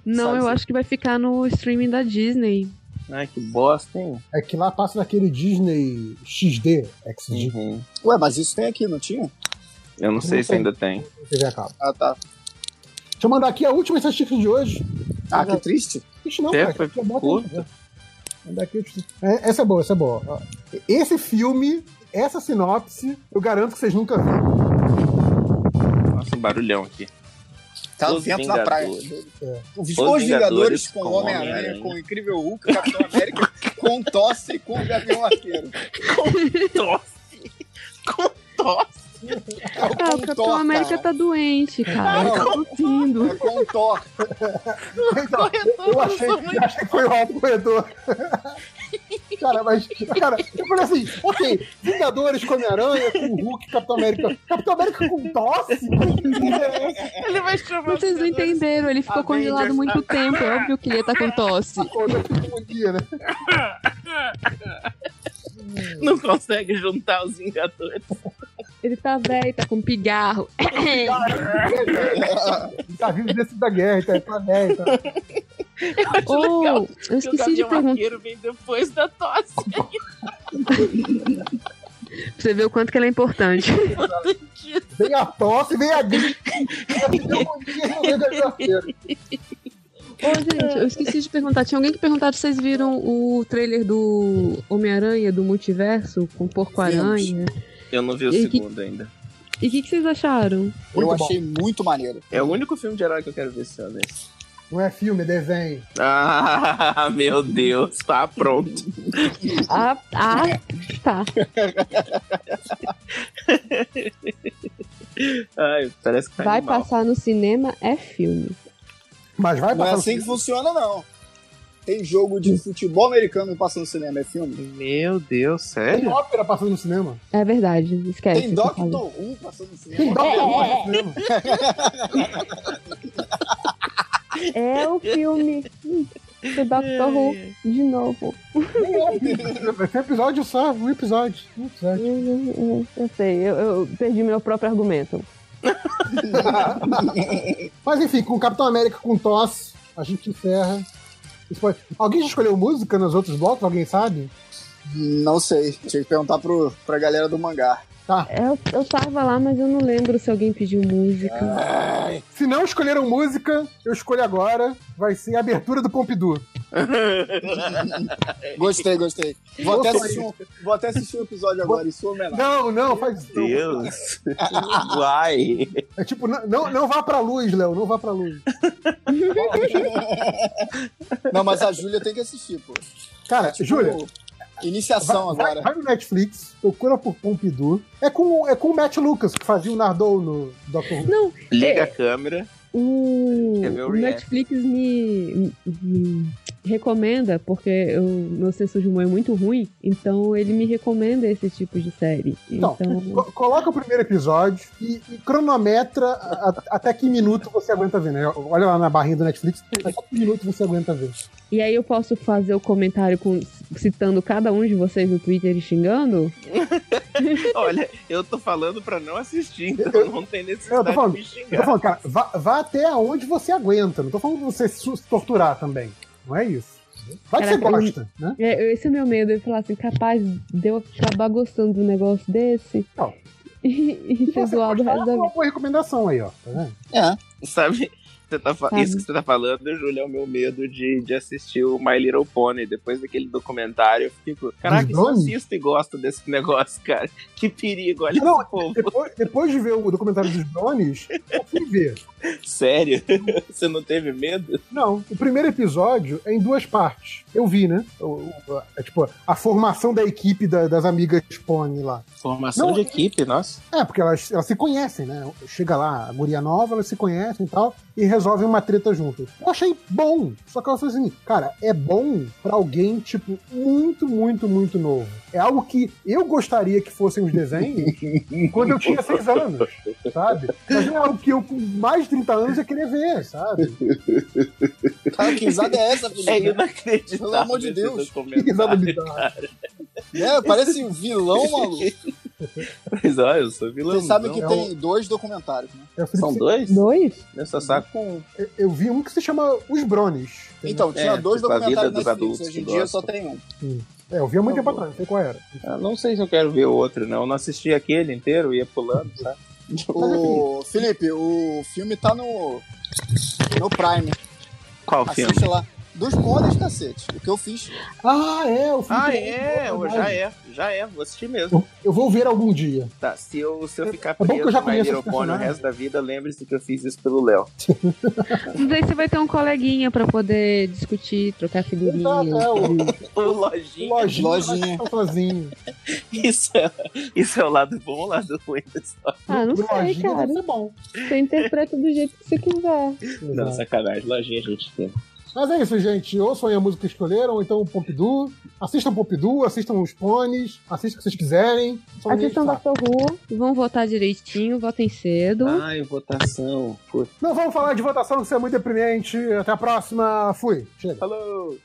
Não,
Sabe
eu
se-
acho que vai ficar no streaming da Disney.
Ai, que bosta, hein?
É que lá passa naquele Disney XD, XD,
Uhum.
Ué, mas isso tem aqui, não tinha?
Eu não sei se
tem.
ainda tem.
TV a cabo.
Ah, tá.
Deixa eu mandar aqui a última estatística de hoje.
Ah, que triste.
Ixi, não,
É,
cara.
foi
é né? Mandar aqui a- É, essa é boa, essa é boa. Esse filme, essa sinopse, eu garanto que vocês nunca viram.
Nossa, um barulhão aqui.
Tá
Os
vento na praia.
Vingadores.
Os,
Os
Vingadores,
Vingadores
com
com
o Homem-Aranha, com o Incrível Hulk, o Capitão América, <laughs> com Tosse e com o Gavião Arqueiro.
Tosse! Com tosse!
Ah, o Capitão
Thor,
América
cara.
tá doente, cara. Ele tá tossindo.
É. <laughs>
Então, eu achei, eu achei que foi o alto corredor. Cara, mas, cara, eu falei assim, ok, Vingadores com Homem-Aranha, com o Hulk, Capitão América. Capitão América com tosse?
Ele vai chamar
Vocês não entenderam, ele ficou
Avengers
congelado muito <laughs> tempo. É óbvio que ele ia estar com tosse.
Dia, né?
Não consegue juntar os Vingadores.
Ele tá velho, tá com pigarro. <laughs>
Tá vindo desse da guerra, tá, tá velho, tá. <laughs>
Eu acho
Oh,
legal
eu
que o
esqueci de perguntar.
Arqueiro vem depois da tosse.
Pra <laughs> você ver o quanto que ele é importante.
Vem a tosse, vem a gripe.
Ô, gente, eu esqueci de perguntar. Tinha alguém que perguntar se vocês viram o trailer do Homem-Aranha do Multiverso com Porco-Aranha.
Eu não vi o
E que-
segundo ainda.
E o que, que vocês acharam?
Eu
Muito bom.
achei muito maneiro.
É o único filme de herói que eu quero ver esse ano.
Não é filme, é desenho.
Ah, <laughs> meu Deus, tá pronto.
Ah, ah tá.
Ai, parece que tá
Vai
animal.
passar no cinema, é filme.
Mas vai
Não é
passar.
assim que funciona, não. Tem jogo de futebol americano passando no cinema, é filme.
Meu Deus,
Tem
sério?
ópera passando no cinema.
É verdade, esquece.
Tem
o.
Doctor Who passando no
Tem
cinema.
Doctor Who no cinema. <laughs>
É o filme do Doctor Who de novo.
Vai ser um episódio só, um episódio. Um episódio.
Eu, eu- eu sei, eu, eu perdi meu próprio argumento. <laughs>
Mas enfim, com Capitão América com tosse, a gente encerra. Alguém já escolheu música nos outros blocos? Alguém sabe?
Não sei. Tinha que perguntar pro, pra galera do mangá.
Eu, eu tava lá, mas eu não lembro se alguém pediu música.
Se não escolheram música, eu escolho agora. Vai ser a abertura do Pompidou. <laughs>
Gostei, gostei. Vou até assistir um, vou até assistir um episódio agora, sua homenagem.
Não, não, faz isso. não.
Deus. <laughs> Vai.
É tipo, não, não, não vá pra luz, Léo, não vá pra luz. <laughs>
Não, mas a Júlia tem que assistir, pô.
Cara,
Tipo,
Júlia,
Iniciação
vai,
agora.
vai no Netflix, procura por Pompidou. É com, é com o Matt Lucas, que fazia o Nardou no Doctor Who.
Não,
Liga
É.
a câmera.
o,
Quer ver o?
Netflix me, me recomenda, porque eu, meu senso de humor é muito ruim, então ele me recomenda esse tipo de série.
Então,
Então,
Co- Coloca o primeiro episódio e, e cronometra a- a- até que minuto você aguenta ver, né? Olha lá na barrinha do Netflix, até que minuto você aguenta ver.
e aí eu posso fazer o comentário com, citando cada um de vocês no Twitter e xingando? <laughs>
Olha, eu tô falando pra não assistir, então não tem
Eu
necessidade
tô falando,
de me
eu tô
xingar.
falando, cara, vá, vá até onde você aguenta. Não tô falando pra você se torturar também. Não é isso. Vai que você
Caraca, eu-
gosta, né?
É, esse é o meu medo, eu falar assim, capaz de eu acabar gostando de um negócio desse
Não. <laughs>
e, e
Se
ser zoado o resto da
uma
vida.
boa recomendação aí, ó. Tá vendo?
É.
Sabe? Você tá
Sabe.
Isso que você tá falando, Júlio, é o meu medo de, de assistir o My Little Pony. Depois daquele documentário, eu fico. Caraca, eu assisto e gosto desse negócio, cara. Que perigo, olha
Não,
esse povo.
Depois, depois de ver o documentário dos drones, eu fui ver. <laughs>
Sério? <laughs> Você não teve medo?
Não, o primeiro episódio é em duas partes. Eu vi, né? O- o- é tipo, a formação da equipe da- das amigas Pony lá.
Formação
Não,
de equipe, nossa.
É, porque elas, elas se conhecem, né? Chega lá, a guria nova, elas se conhecem e tal, e resolvem uma treta juntas. Eu achei bom. Só que eu falei assim, cara, é bom pra alguém, tipo, muito, muito, muito novo. É algo que eu gostaria que fossem os desenhos <laughs> quando eu tinha seis anos, sabe? Mas não é algo que eu, com mais 30 anos, ia querer ver, sabe? <laughs>
Cara, que risada é essa,
É
Felipe?
inacreditável.
Pelo amor de Deus.
Que risada bizarra.
É, parece um vilão, <laughs> maluco.
Mas olha, eu sou vilão.
Vocês sabem que
é
tem dois documentários, né?
É
São dois?
Dois?
Só saco com.
eu- Eu vi um que se chama Os Brones.
Então, tinha
É,
dois
tipo,
documentários
dos adultos.
Hoje em dia só tem um.
É, eu vi há muito tempo atrás, não sei qual era.
Eu não sei se eu quero ver o outro, não. Eu não assisti aquele inteiro, ia pulando, sabe?
O Felipe, o filme tá no no Prime.
Qual filme?
Assiste lá. Dos modas, cacete. O que eu fiz.
Ah, é, o filme
Ah, é, eu- já é, já é, vou assistir mesmo.
Eu, eu vou ver algum dia.
Tá, se eu, se eu ficar
bom que eu
preso
já
no My Little Pony o resto da vida, lembre-se que eu fiz isso pelo Léo. <laughs>
Mas aí você vai ter um coleguinha pra poder discutir, trocar figurinhas.
Exato, é, o, <laughs>
O lojinha.
lojinha,
Lojinha.
vai ficar sozinho.
Isso é, isso é o lado bom ou o lado ruim da história?
Ah, não sei,
lojinha
cara.
deve ser bom.
Você interpreta do jeito que você quiser.
Não,
Exato.
sacanagem, lojinha a gente tem.
Mas é isso, gente. Ouçam aí a música que escolheram, ou então o Pompidou. Assistam o Pompidou, assistam os Pôneis, assistam o que vocês quiserem. Só
Assistam. Doctor Who, vão votar direitinho, votem cedo.
Ai, votação. Pô,
Não vamos falar de votação, que isso é muito deprimente. Até a próxima. Fui. Chega.
Falou!